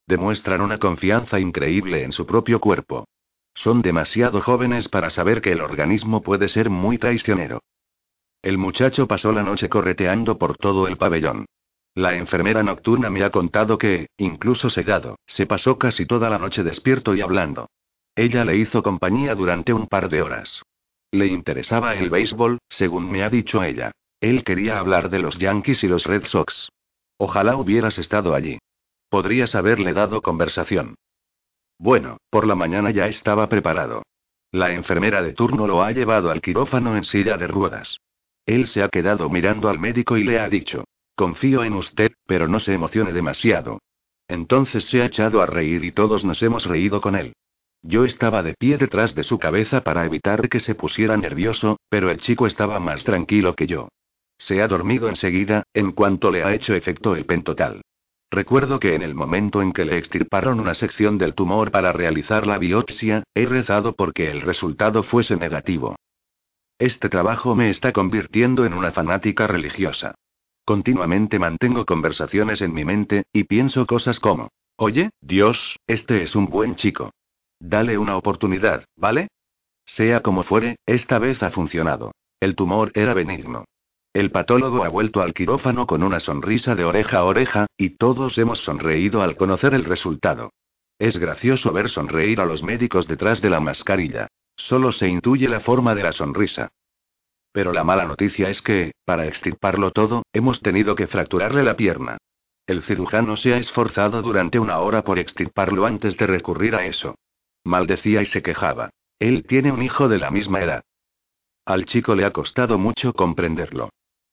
Demuestran una confianza increíble en su propio cuerpo. Son demasiado jóvenes para saber que el organismo puede ser muy traicionero. El muchacho pasó la noche correteando por todo el pabellón. La enfermera nocturna me ha contado que, incluso sedado, se pasó casi toda la noche despierto y hablando. Ella le hizo compañía durante un par de horas. Le interesaba el béisbol, según me ha dicho ella. Él quería hablar de los Yankees y los Red Sox. Ojalá hubieras estado allí. Podrías haberle dado conversación. Bueno, por la mañana ya estaba preparado. La enfermera de turno lo ha llevado al quirófano en silla de ruedas. Él se ha quedado mirando al médico y le ha dicho, confío en usted, pero no se emocione demasiado. Entonces se ha echado a reír y todos nos hemos reído con él. Yo estaba de pie detrás de su cabeza para evitar que se pusiera nervioso, pero el chico estaba más tranquilo que yo. Se ha dormido enseguida, en cuanto le ha hecho efecto el pentotal. Recuerdo que en el momento en que le extirparon una sección del tumor para realizar la biopsia, he rezado porque el resultado fuese negativo. Este trabajo me está convirtiendo en una fanática religiosa. Continuamente mantengo conversaciones en mi mente, y pienso cosas como, oye, Dios, este es un buen chico. Dale una oportunidad, ¿vale? Sea como fuere, esta vez ha funcionado. El tumor era benigno. El patólogo ha vuelto al quirófano con una sonrisa de oreja a oreja, y todos hemos sonreído al conocer el resultado. Es gracioso ver sonreír a los médicos detrás de la mascarilla. Solo se intuye la forma de la sonrisa. Pero la mala noticia es que, para extirparlo todo, hemos tenido que fracturarle la pierna. El cirujano se ha esforzado durante una hora por extirparlo antes de recurrir a eso. Maldecía y se quejaba. Él tiene un hijo de la misma edad. Al chico le ha costado mucho comprenderlo.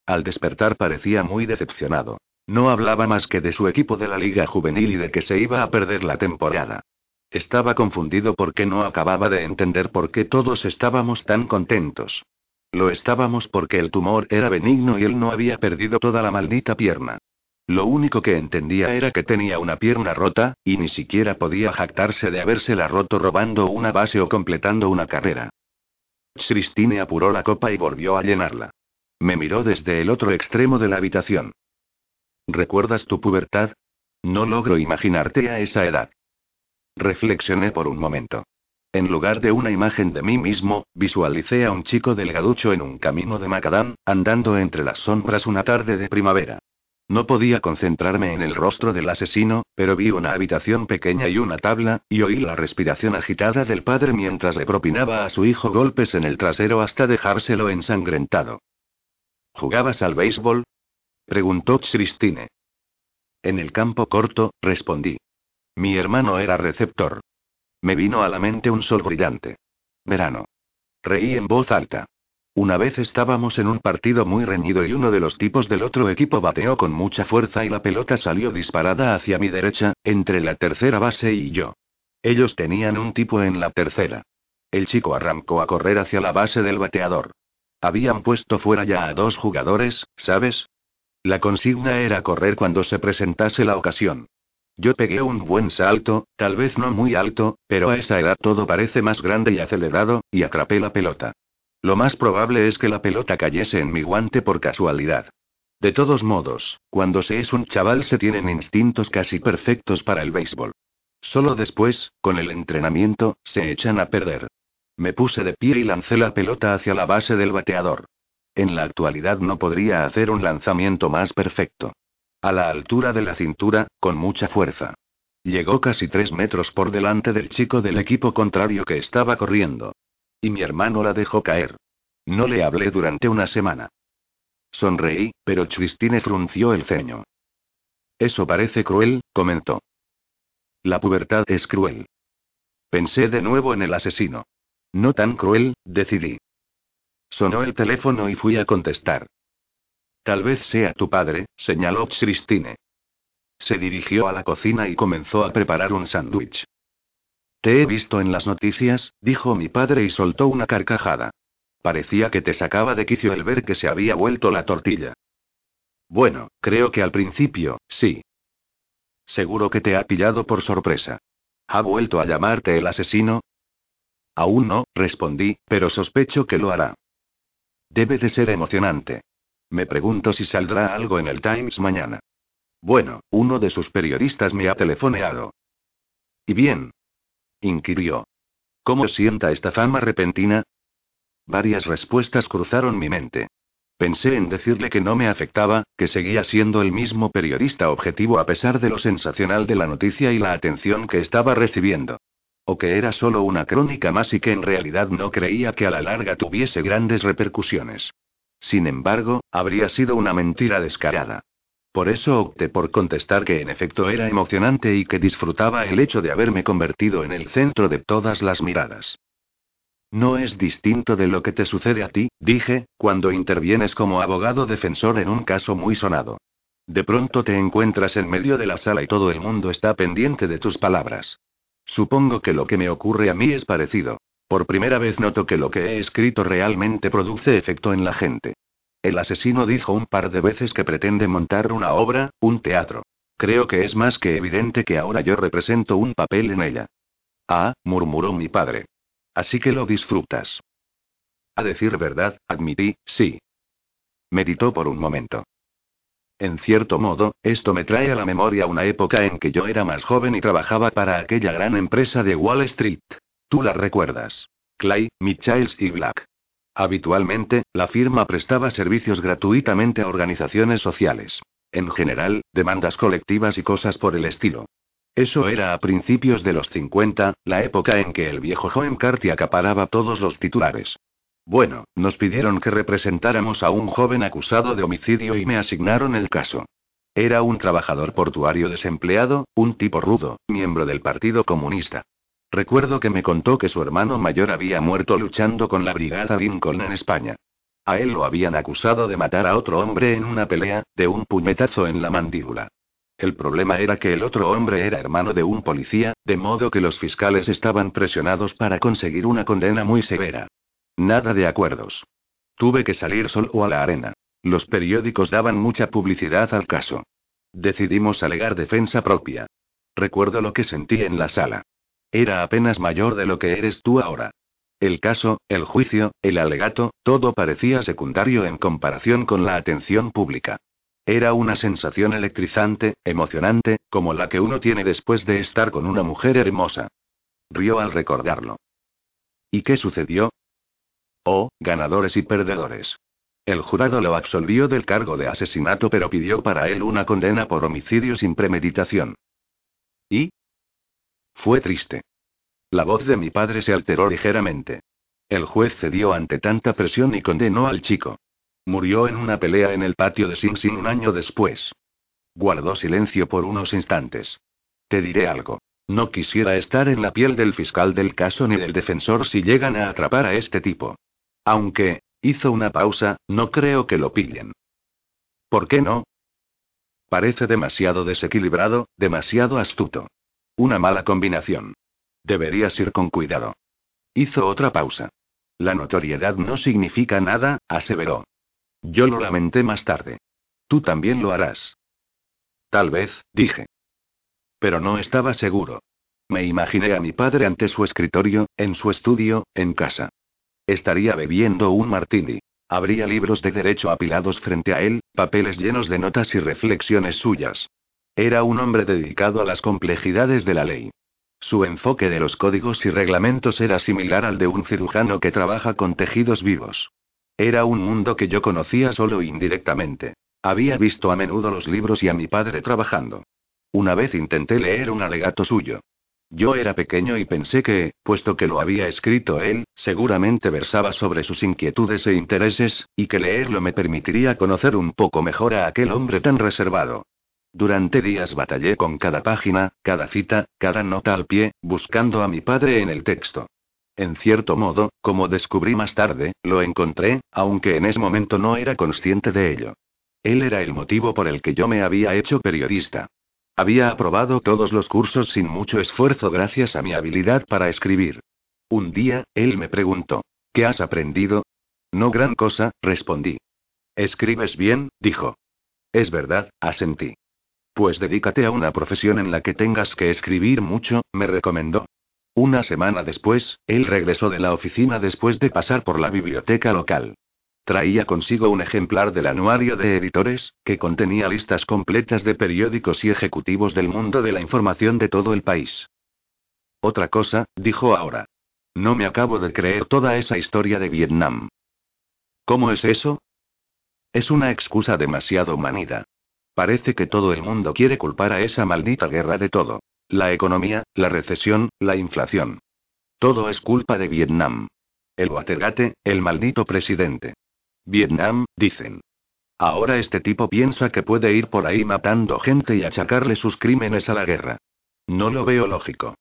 Al despertar parecía muy decepcionado. No hablaba más que de su equipo de la liga juvenil y de que se iba a perder la temporada. Estaba confundido porque no acababa de entender por qué todos estábamos tan contentos. Lo estábamos porque el tumor era benigno y él no había perdido toda la maldita pierna. Lo único que entendía era que tenía una pierna rota, y ni siquiera podía jactarse de habérsela roto robando una base o completando una carrera. Christine apuró la copa y volvió a llenarla. Me miró desde el otro extremo de la habitación. ¿Recuerdas tu pubertad? No logro imaginarte a esa edad. Reflexioné por un momento. En lugar de una imagen de mí mismo, visualicé a un chico delgaducho en un camino de macadam, andando entre las sombras una tarde de primavera. No podía concentrarme en el rostro del asesino, pero vi una habitación pequeña y una tabla, y oí la respiración agitada del padre mientras le propinaba a su hijo golpes en el trasero hasta dejárselo ensangrentado. ¿Jugabas al béisbol? preguntó Christine. En el campo corto, respondí. Mi hermano era receptor. Me vino a la mente un sol brillante. Verano. Reí en voz alta. Una vez estábamos en un partido muy reñido y uno de los tipos del otro equipo bateó con mucha fuerza y la pelota salió disparada hacia mi derecha, entre la tercera base y yo. Ellos tenían un tipo en la tercera. El chico arrancó a correr hacia la base del bateador. Habían puesto fuera ya a dos jugadores, ¿sabes? La consigna era correr cuando se presentase la ocasión. Yo pegué un buen salto, tal vez no muy alto, pero a esa edad todo parece más grande y acelerado, y atrapé la pelota. Lo más probable es que la pelota cayese en mi guante por casualidad. De todos modos, cuando se es un chaval se tienen instintos casi perfectos para el béisbol. Solo después, con el entrenamiento, se echan a perder. Me puse de pie y lancé la pelota hacia la base del bateador. En la actualidad no podría hacer un lanzamiento más perfecto. A la altura de la cintura, con mucha fuerza. Llegó casi tres metros por delante del chico del equipo contrario que estaba corriendo. Y mi hermano la dejó caer. No le hablé durante una semana. Sonreí, pero Christine frunció el ceño. Eso parece cruel, comentó. La pubertad es cruel. Pensé de nuevo en el asesino. No tan cruel, decidí. Sonó el teléfono y fui a contestar. Tal vez sea tu padre, señaló Christine. Se dirigió a la cocina y comenzó a preparar un sándwich. Te he visto en las noticias, dijo mi padre y soltó una carcajada. Parecía que te sacaba de quicio el ver que se había vuelto la tortilla. Bueno, creo que al principio, sí. Seguro que te ha pillado por sorpresa. ¿Ha vuelto a llamarte el asesino? Aún no, respondí, pero sospecho que lo hará. Debe de ser emocionante. Me pregunto si saldrá algo en el Times mañana. Bueno, uno de sus periodistas me ha telefoneado. ¿Y bien? Inquirió. ¿Cómo sienta esta fama repentina? Varias respuestas cruzaron mi mente. Pensé en decirle que no me afectaba, que seguía siendo el mismo periodista objetivo a pesar de lo sensacional de la noticia y la atención que estaba recibiendo. O que era solo una crónica más y que en realidad no creía que a la larga tuviese grandes repercusiones. Sin embargo, habría sido una mentira descarada. Por eso opté por contestar que en efecto era emocionante y que disfrutaba el hecho de haberme convertido en el centro de todas las miradas. No es distinto de lo que te sucede a ti, dije, cuando intervienes como abogado defensor en un caso muy sonado. De pronto te encuentras en medio de la sala y todo el mundo está pendiente de tus palabras. Supongo que lo que me ocurre a mí es parecido. Por primera vez noto que lo que he escrito realmente produce efecto en la gente. El asesino dijo un par de veces que pretende montar una obra, un teatro. Creo que es más que evidente que ahora yo represento un papel en ella. Ah, murmuró mi padre. Así que lo disfrutas. A decir verdad, admití, sí. Meditó por un momento. En cierto modo, esto me trae a la memoria una época en que yo era más joven y trabajaba para aquella gran empresa de Wall Street. Tú la recuerdas. Clay, Michaels y Black. Habitualmente, la firma prestaba servicios gratuitamente a organizaciones sociales. En general, demandas colectivas y cosas por el estilo. Eso era a principios de los 50, la época en que el viejo Joe McCarthy acaparaba todos los titulares. Bueno, nos pidieron que representáramos a un joven acusado de homicidio y me asignaron el caso. Era un trabajador portuario desempleado, un tipo rudo, miembro del Partido Comunista. Recuerdo que me contó que su hermano mayor había muerto luchando con la Brigada Lincoln en España. A él lo habían acusado de matar a otro hombre en una pelea, de un puñetazo en la mandíbula. El problema era que el otro hombre era hermano de un policía, de modo que los fiscales estaban presionados para conseguir una condena muy severa. Nada de acuerdos. Tuve que salir solo a la arena. Los periódicos daban mucha publicidad al caso. Decidimos alegar defensa propia. Recuerdo lo que sentí en la sala. Era apenas mayor de lo que eres tú ahora. El caso, el juicio, el alegato, todo parecía secundario en comparación con la atención pública. Era una sensación electrizante, emocionante, como la que uno tiene después de estar con una mujer hermosa. Rió al recordarlo. ¿Y qué sucedió? Oh, ganadores y perdedores. El jurado lo absolvió del cargo de asesinato pero pidió para él una condena por homicidio sin premeditación. ¿Y? Fue triste. La voz de mi padre se alteró ligeramente. El juez cedió ante tanta presión y condenó al chico. Murió en una pelea en el patio de Sing Sing un año después. Guardó silencio por unos instantes. Te diré algo. No quisiera estar en la piel del fiscal del caso ni del defensor si llegan a atrapar a este tipo. Aunque, hizo una pausa, no creo que lo pillen. ¿Por qué no? Parece demasiado desequilibrado, demasiado astuto. Una mala combinación. Deberías ir con cuidado. Hizo otra pausa. La notoriedad no significa nada, aseveró. Yo lo lamenté más tarde. Tú también lo harás. Tal vez, dije. Pero no estaba seguro. Me imaginé a mi padre ante su escritorio, en su estudio, en casa. Estaría bebiendo un martini. Habría libros de derecho apilados frente a él, papeles llenos de notas y reflexiones suyas. Era un hombre dedicado a las complejidades de la ley. Su enfoque de los códigos y reglamentos era similar al de un cirujano que trabaja con tejidos vivos. Era un mundo que yo conocía solo indirectamente. Había visto a menudo los libros y a mi padre trabajando. Una vez intenté leer un alegato suyo. Yo era pequeño y pensé que, puesto que lo había escrito él, seguramente versaba sobre sus inquietudes e intereses, y que leerlo me permitiría conocer un poco mejor a aquel hombre tan reservado. Durante días batallé con cada página, cada cita, cada nota al pie, buscando a mi padre en el texto. En cierto modo, como descubrí más tarde, lo encontré, aunque en ese momento no era consciente de ello. Él era el motivo por el que yo me había hecho periodista. Había aprobado todos los cursos sin mucho esfuerzo gracias a mi habilidad para escribir. Un día, él me preguntó, ¿qué has aprendido? No gran cosa, respondí. ¿Escribes bien? dijo. Es verdad, asentí. Pues dedícate a una profesión en la que tengas que escribir mucho, me recomendó. Una semana después, él regresó de la oficina después de pasar por la biblioteca local. Traía consigo un ejemplar del anuario de editores, que contenía listas completas de periódicos y ejecutivos del mundo de la información de todo el país. Otra cosa, dijo ahora. No me acabo de creer toda esa historia de Vietnam. ¿Cómo es eso? Es una excusa demasiado manida. Parece que todo el mundo quiere culpar a esa maldita guerra de todo. La economía, la recesión, la inflación. Todo es culpa de Vietnam. El Watergate, el maldito presidente. Vietnam, dicen. Ahora este tipo piensa que puede ir por ahí matando gente y achacarle sus crímenes a la guerra. No lo veo lógico.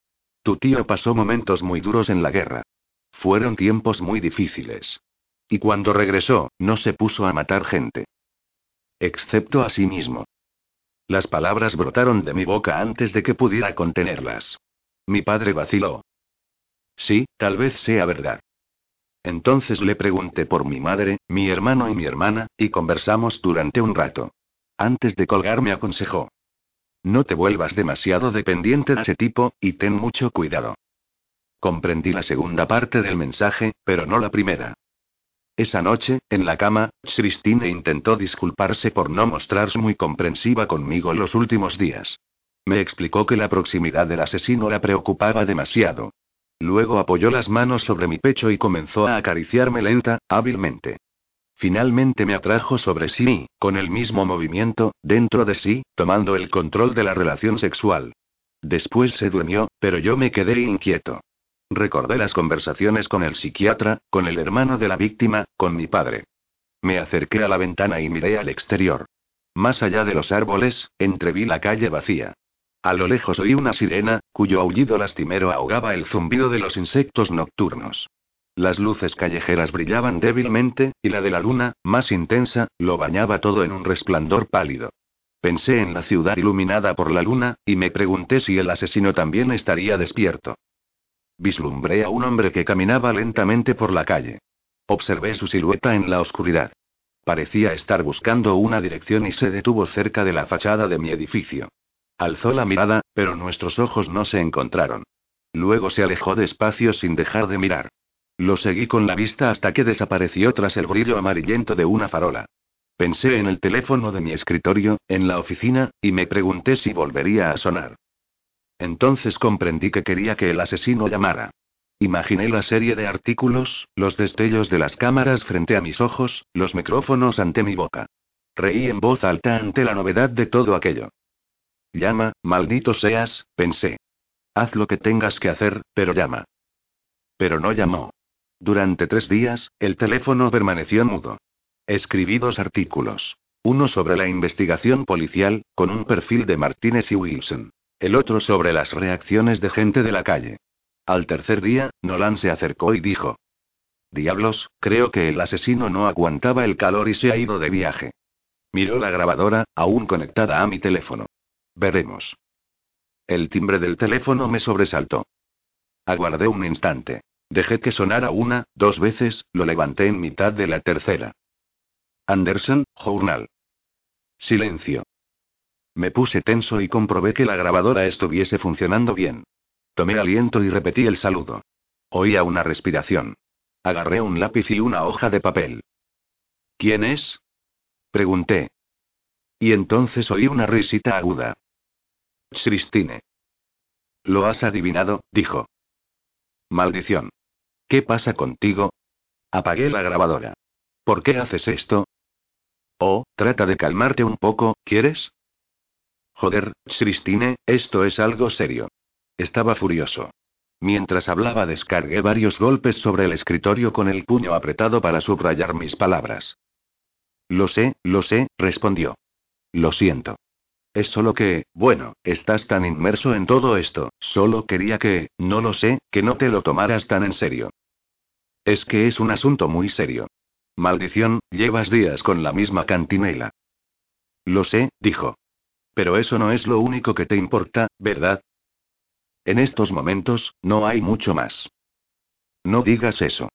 Tu tío pasó momentos muy duros en la guerra. Fueron tiempos muy difíciles. Y cuando regresó, no se puso a matar gente. Excepto a sí mismo. Las palabras brotaron de mi boca antes de que pudiera contenerlas. Mi padre vaciló. Sí, tal vez sea verdad. Entonces le pregunté por mi madre, mi hermano y mi hermana, y conversamos durante un rato. Antes de colgar me aconsejó. No te vuelvas demasiado dependiente de ese tipo, y ten mucho cuidado. Comprendí la segunda parte del mensaje, pero no la primera. Esa noche, en la cama, Christine intentó disculparse por no mostrarse muy comprensiva conmigo los últimos días. Me explicó que la proximidad del asesino la preocupaba demasiado. Luego apoyó las manos sobre mi pecho y comenzó a acariciarme lenta, hábilmente. Finalmente me atrajo sobre sí, con el mismo movimiento, dentro de sí, tomando el control de la relación sexual. Después se durmió, pero yo me quedé inquieto. Recordé las conversaciones con el psiquiatra, con el hermano de la víctima, con mi padre. Me acerqué a la ventana y miré al exterior. Más allá de los árboles, entreví la calle vacía. A lo lejos oí una sirena, cuyo aullido lastimero ahogaba el zumbido de los insectos nocturnos. Las luces callejeras brillaban débilmente, y la de la luna, más intensa, lo bañaba todo en un resplandor pálido. Pensé en la ciudad iluminada por la luna, y me pregunté si el asesino también estaría despierto. Vislumbré a un hombre que caminaba lentamente por la calle. Observé su silueta en la oscuridad. Parecía estar buscando una dirección y se detuvo cerca de la fachada de mi edificio. Alzó la mirada, pero nuestros ojos no se encontraron. Luego se alejó despacio sin dejar de mirar. Lo seguí con la vista hasta que desapareció tras el brillo amarillento de una farola. Pensé en el teléfono de mi escritorio, en la oficina, y me pregunté si volvería a sonar. Entonces comprendí que quería que el asesino llamara. Imaginé la serie de artículos, los destellos de las cámaras frente a mis ojos, los micrófonos ante mi boca. Reí en voz alta ante la novedad de todo aquello. Llama, maldito seas, pensé. Haz lo que tengas que hacer, pero llama. Pero no llamó. Durante tres días, el teléfono permaneció mudo. Escribí dos artículos. Uno sobre la investigación policial, con un perfil de Martínez y Wilson. El otro sobre las reacciones de gente de la calle. Al tercer día, Nolan se acercó y dijo. Diablos, creo que el asesino no aguantaba el calor y se ha ido de viaje. Miró la grabadora, aún conectada a mi teléfono. Veremos. El timbre del teléfono me sobresaltó. Aguardé un instante. Dejé que sonara una, dos veces, lo levanté en mitad de la tercera. Anderson, Journal. Silencio. Me puse tenso y comprobé que la grabadora estuviese funcionando bien. Tomé aliento y repetí el saludo. Oía una respiración. Agarré un lápiz y una hoja de papel. ¿Quién es? Pregunté. Y entonces oí una risita aguda. Christine. Lo has adivinado, dijo. Maldición. ¿Qué pasa contigo? Apagué la grabadora. ¿Por qué haces esto? Oh, trata de calmarte un poco, ¿quieres? Joder, Christine, esto es algo serio. Estaba furioso. Mientras hablaba descargué varios golpes sobre el escritorio con el puño apretado para subrayar mis palabras. Lo sé, lo sé, respondió. Lo siento. Es solo que, bueno, estás tan inmerso en todo esto, solo quería que, no lo sé, que no te lo tomaras tan en serio. Es que es un asunto muy serio. Maldición, llevas días con la misma cantinela. Lo sé, dijo. Pero eso no es lo único que te importa, ¿verdad? En estos momentos, no hay mucho más. No digas eso.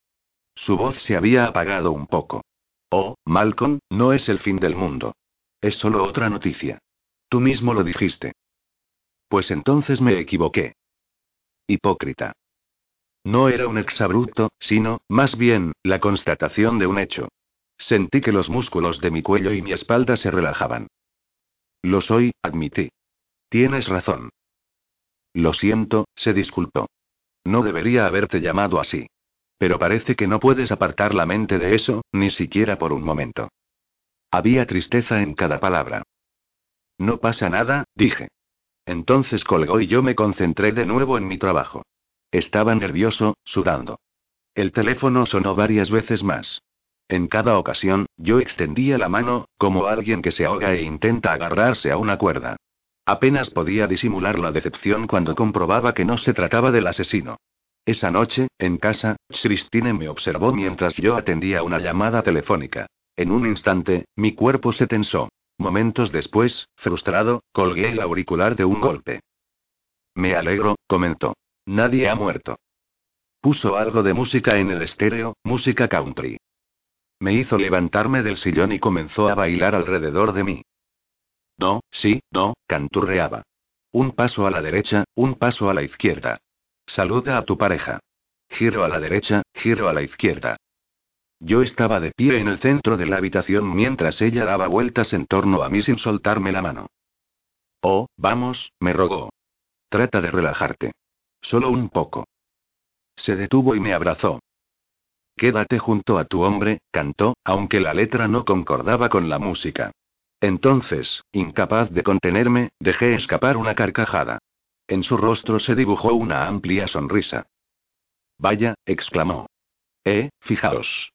Su voz se había apagado un poco. Oh, Malcolm, no es el fin del mundo. Es solo otra noticia. Tú mismo lo dijiste. Pues entonces me equivoqué. Hipócrita. No era un exabrupto, sino, más bien, la constatación de un hecho. Sentí que los músculos de mi cuello y mi espalda se relajaban. Lo soy, admití. Tienes razón. Lo siento, se disculpó. No debería haberte llamado así. Pero parece que no puedes apartar la mente de eso, ni siquiera por un momento. Había tristeza en cada palabra. No pasa nada, dije. Entonces colgó y yo me concentré de nuevo en mi trabajo. Estaba nervioso, sudando. El teléfono sonó varias veces más. En cada ocasión, yo extendía la mano, como alguien que se ahoga e intenta agarrarse a una cuerda. Apenas podía disimular la decepción cuando comprobaba que no se trataba del asesino. Esa noche, en casa, Christine me observó mientras yo atendía una llamada telefónica. En un instante, mi cuerpo se tensó. Momentos después, frustrado, colgué el auricular de un golpe. Me alegro, comentó. Nadie ha muerto. Puso algo de música en el estéreo, música country. Me hizo levantarme del sillón y comenzó a bailar alrededor de mí. No, sí, no, canturreaba. Un paso a la derecha, un paso a la izquierda. Saluda a tu pareja. Giro a la derecha, giro a la izquierda. Yo estaba de pie en el centro de la habitación mientras ella daba vueltas en torno a mí sin soltarme la mano. Oh, vamos, me rogó. Trata de relajarte. Solo un poco. Se detuvo y me abrazó. Quédate junto a tu hombre, cantó, aunque la letra no concordaba con la música. Entonces, incapaz de contenerme, dejé escapar una carcajada. En su rostro se dibujó una amplia sonrisa. Vaya, exclamó. Eh, fijaos.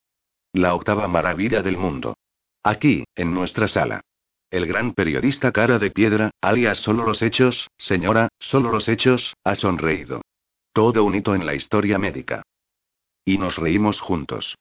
La octava maravilla del mundo. Aquí, en nuestra sala. El gran periodista cara de piedra, alias solo los hechos, señora, solo los hechos, ha sonreído. Todo un hito en la historia médica. Y nos reímos juntos.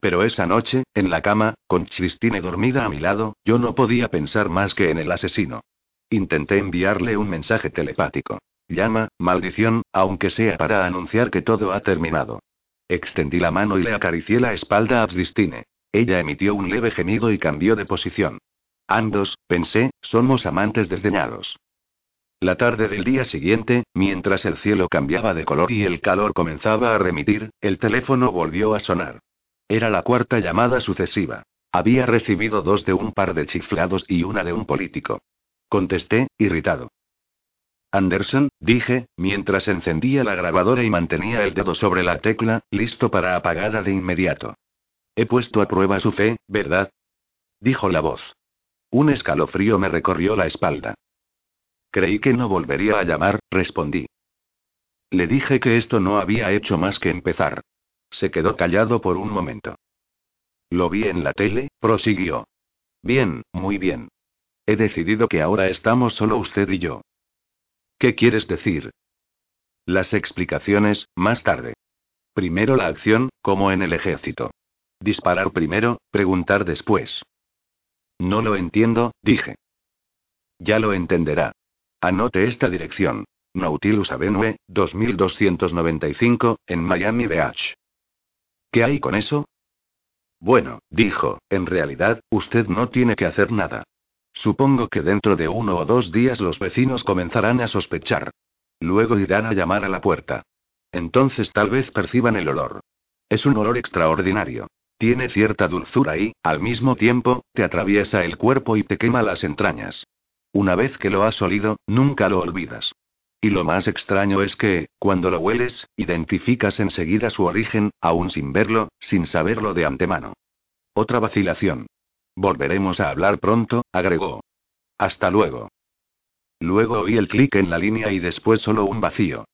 Pero esa noche, en la cama, con Christine dormida a mi lado, yo no podía pensar más que en el asesino. Intenté enviarle un mensaje telepático. Llama, maldición, aunque sea para anunciar que todo ha terminado. Extendí la mano y le acaricié la espalda a Tristine. Ella emitió un leve gemido y cambió de posición. Ambos, pensé, somos amantes desdeñados. La tarde del día siguiente, mientras el cielo cambiaba de color y el calor comenzaba a remitir, el teléfono volvió a sonar. Era la cuarta llamada sucesiva. Había recibido dos de un par de chiflados y una de un político. Contesté, irritado. Anderson, dije, mientras encendía la grabadora y mantenía el dedo sobre la tecla, listo para apagarla de inmediato. He puesto a prueba su fe, ¿verdad? Dijo la voz. Un escalofrío me recorrió la espalda. Creí que no volvería a llamar, respondí. Le dije que esto no había hecho más que empezar. Se quedó callado por un momento. Lo vi en la tele, prosiguió. Bien, muy bien. He decidido que ahora estamos solo usted y yo. ¿Qué quieres decir? Las explicaciones, más tarde. Primero la acción, como en el ejército. Disparar primero, preguntar después. No lo entiendo, dije. Ya lo entenderá. Anote esta dirección. Nautilus Avenue, 2295, en Miami Beach. ¿Qué hay con eso? Bueno, dijo, en realidad, usted no tiene que hacer nada. Supongo que dentro de uno o dos días los vecinos comenzarán a sospechar. Luego irán a llamar a la puerta. Entonces tal vez perciban el olor. Es un olor extraordinario. Tiene cierta dulzura y, al mismo tiempo, te atraviesa el cuerpo y te quema las entrañas. Una vez que lo has olido, nunca lo olvidas. Y lo más extraño es que, cuando lo hueles, identificas enseguida su origen, aún sin verlo, sin saberlo de antemano. Otra vacilación. Volveremos a hablar pronto, agregó. Hasta luego. Luego oí el clic en la línea y después solo un vacío.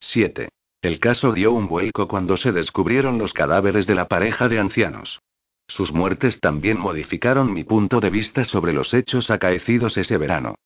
7. El caso dio un vuelco cuando se descubrieron los cadáveres de la pareja de ancianos. Sus muertes también modificaron mi punto de vista sobre los hechos acaecidos ese verano.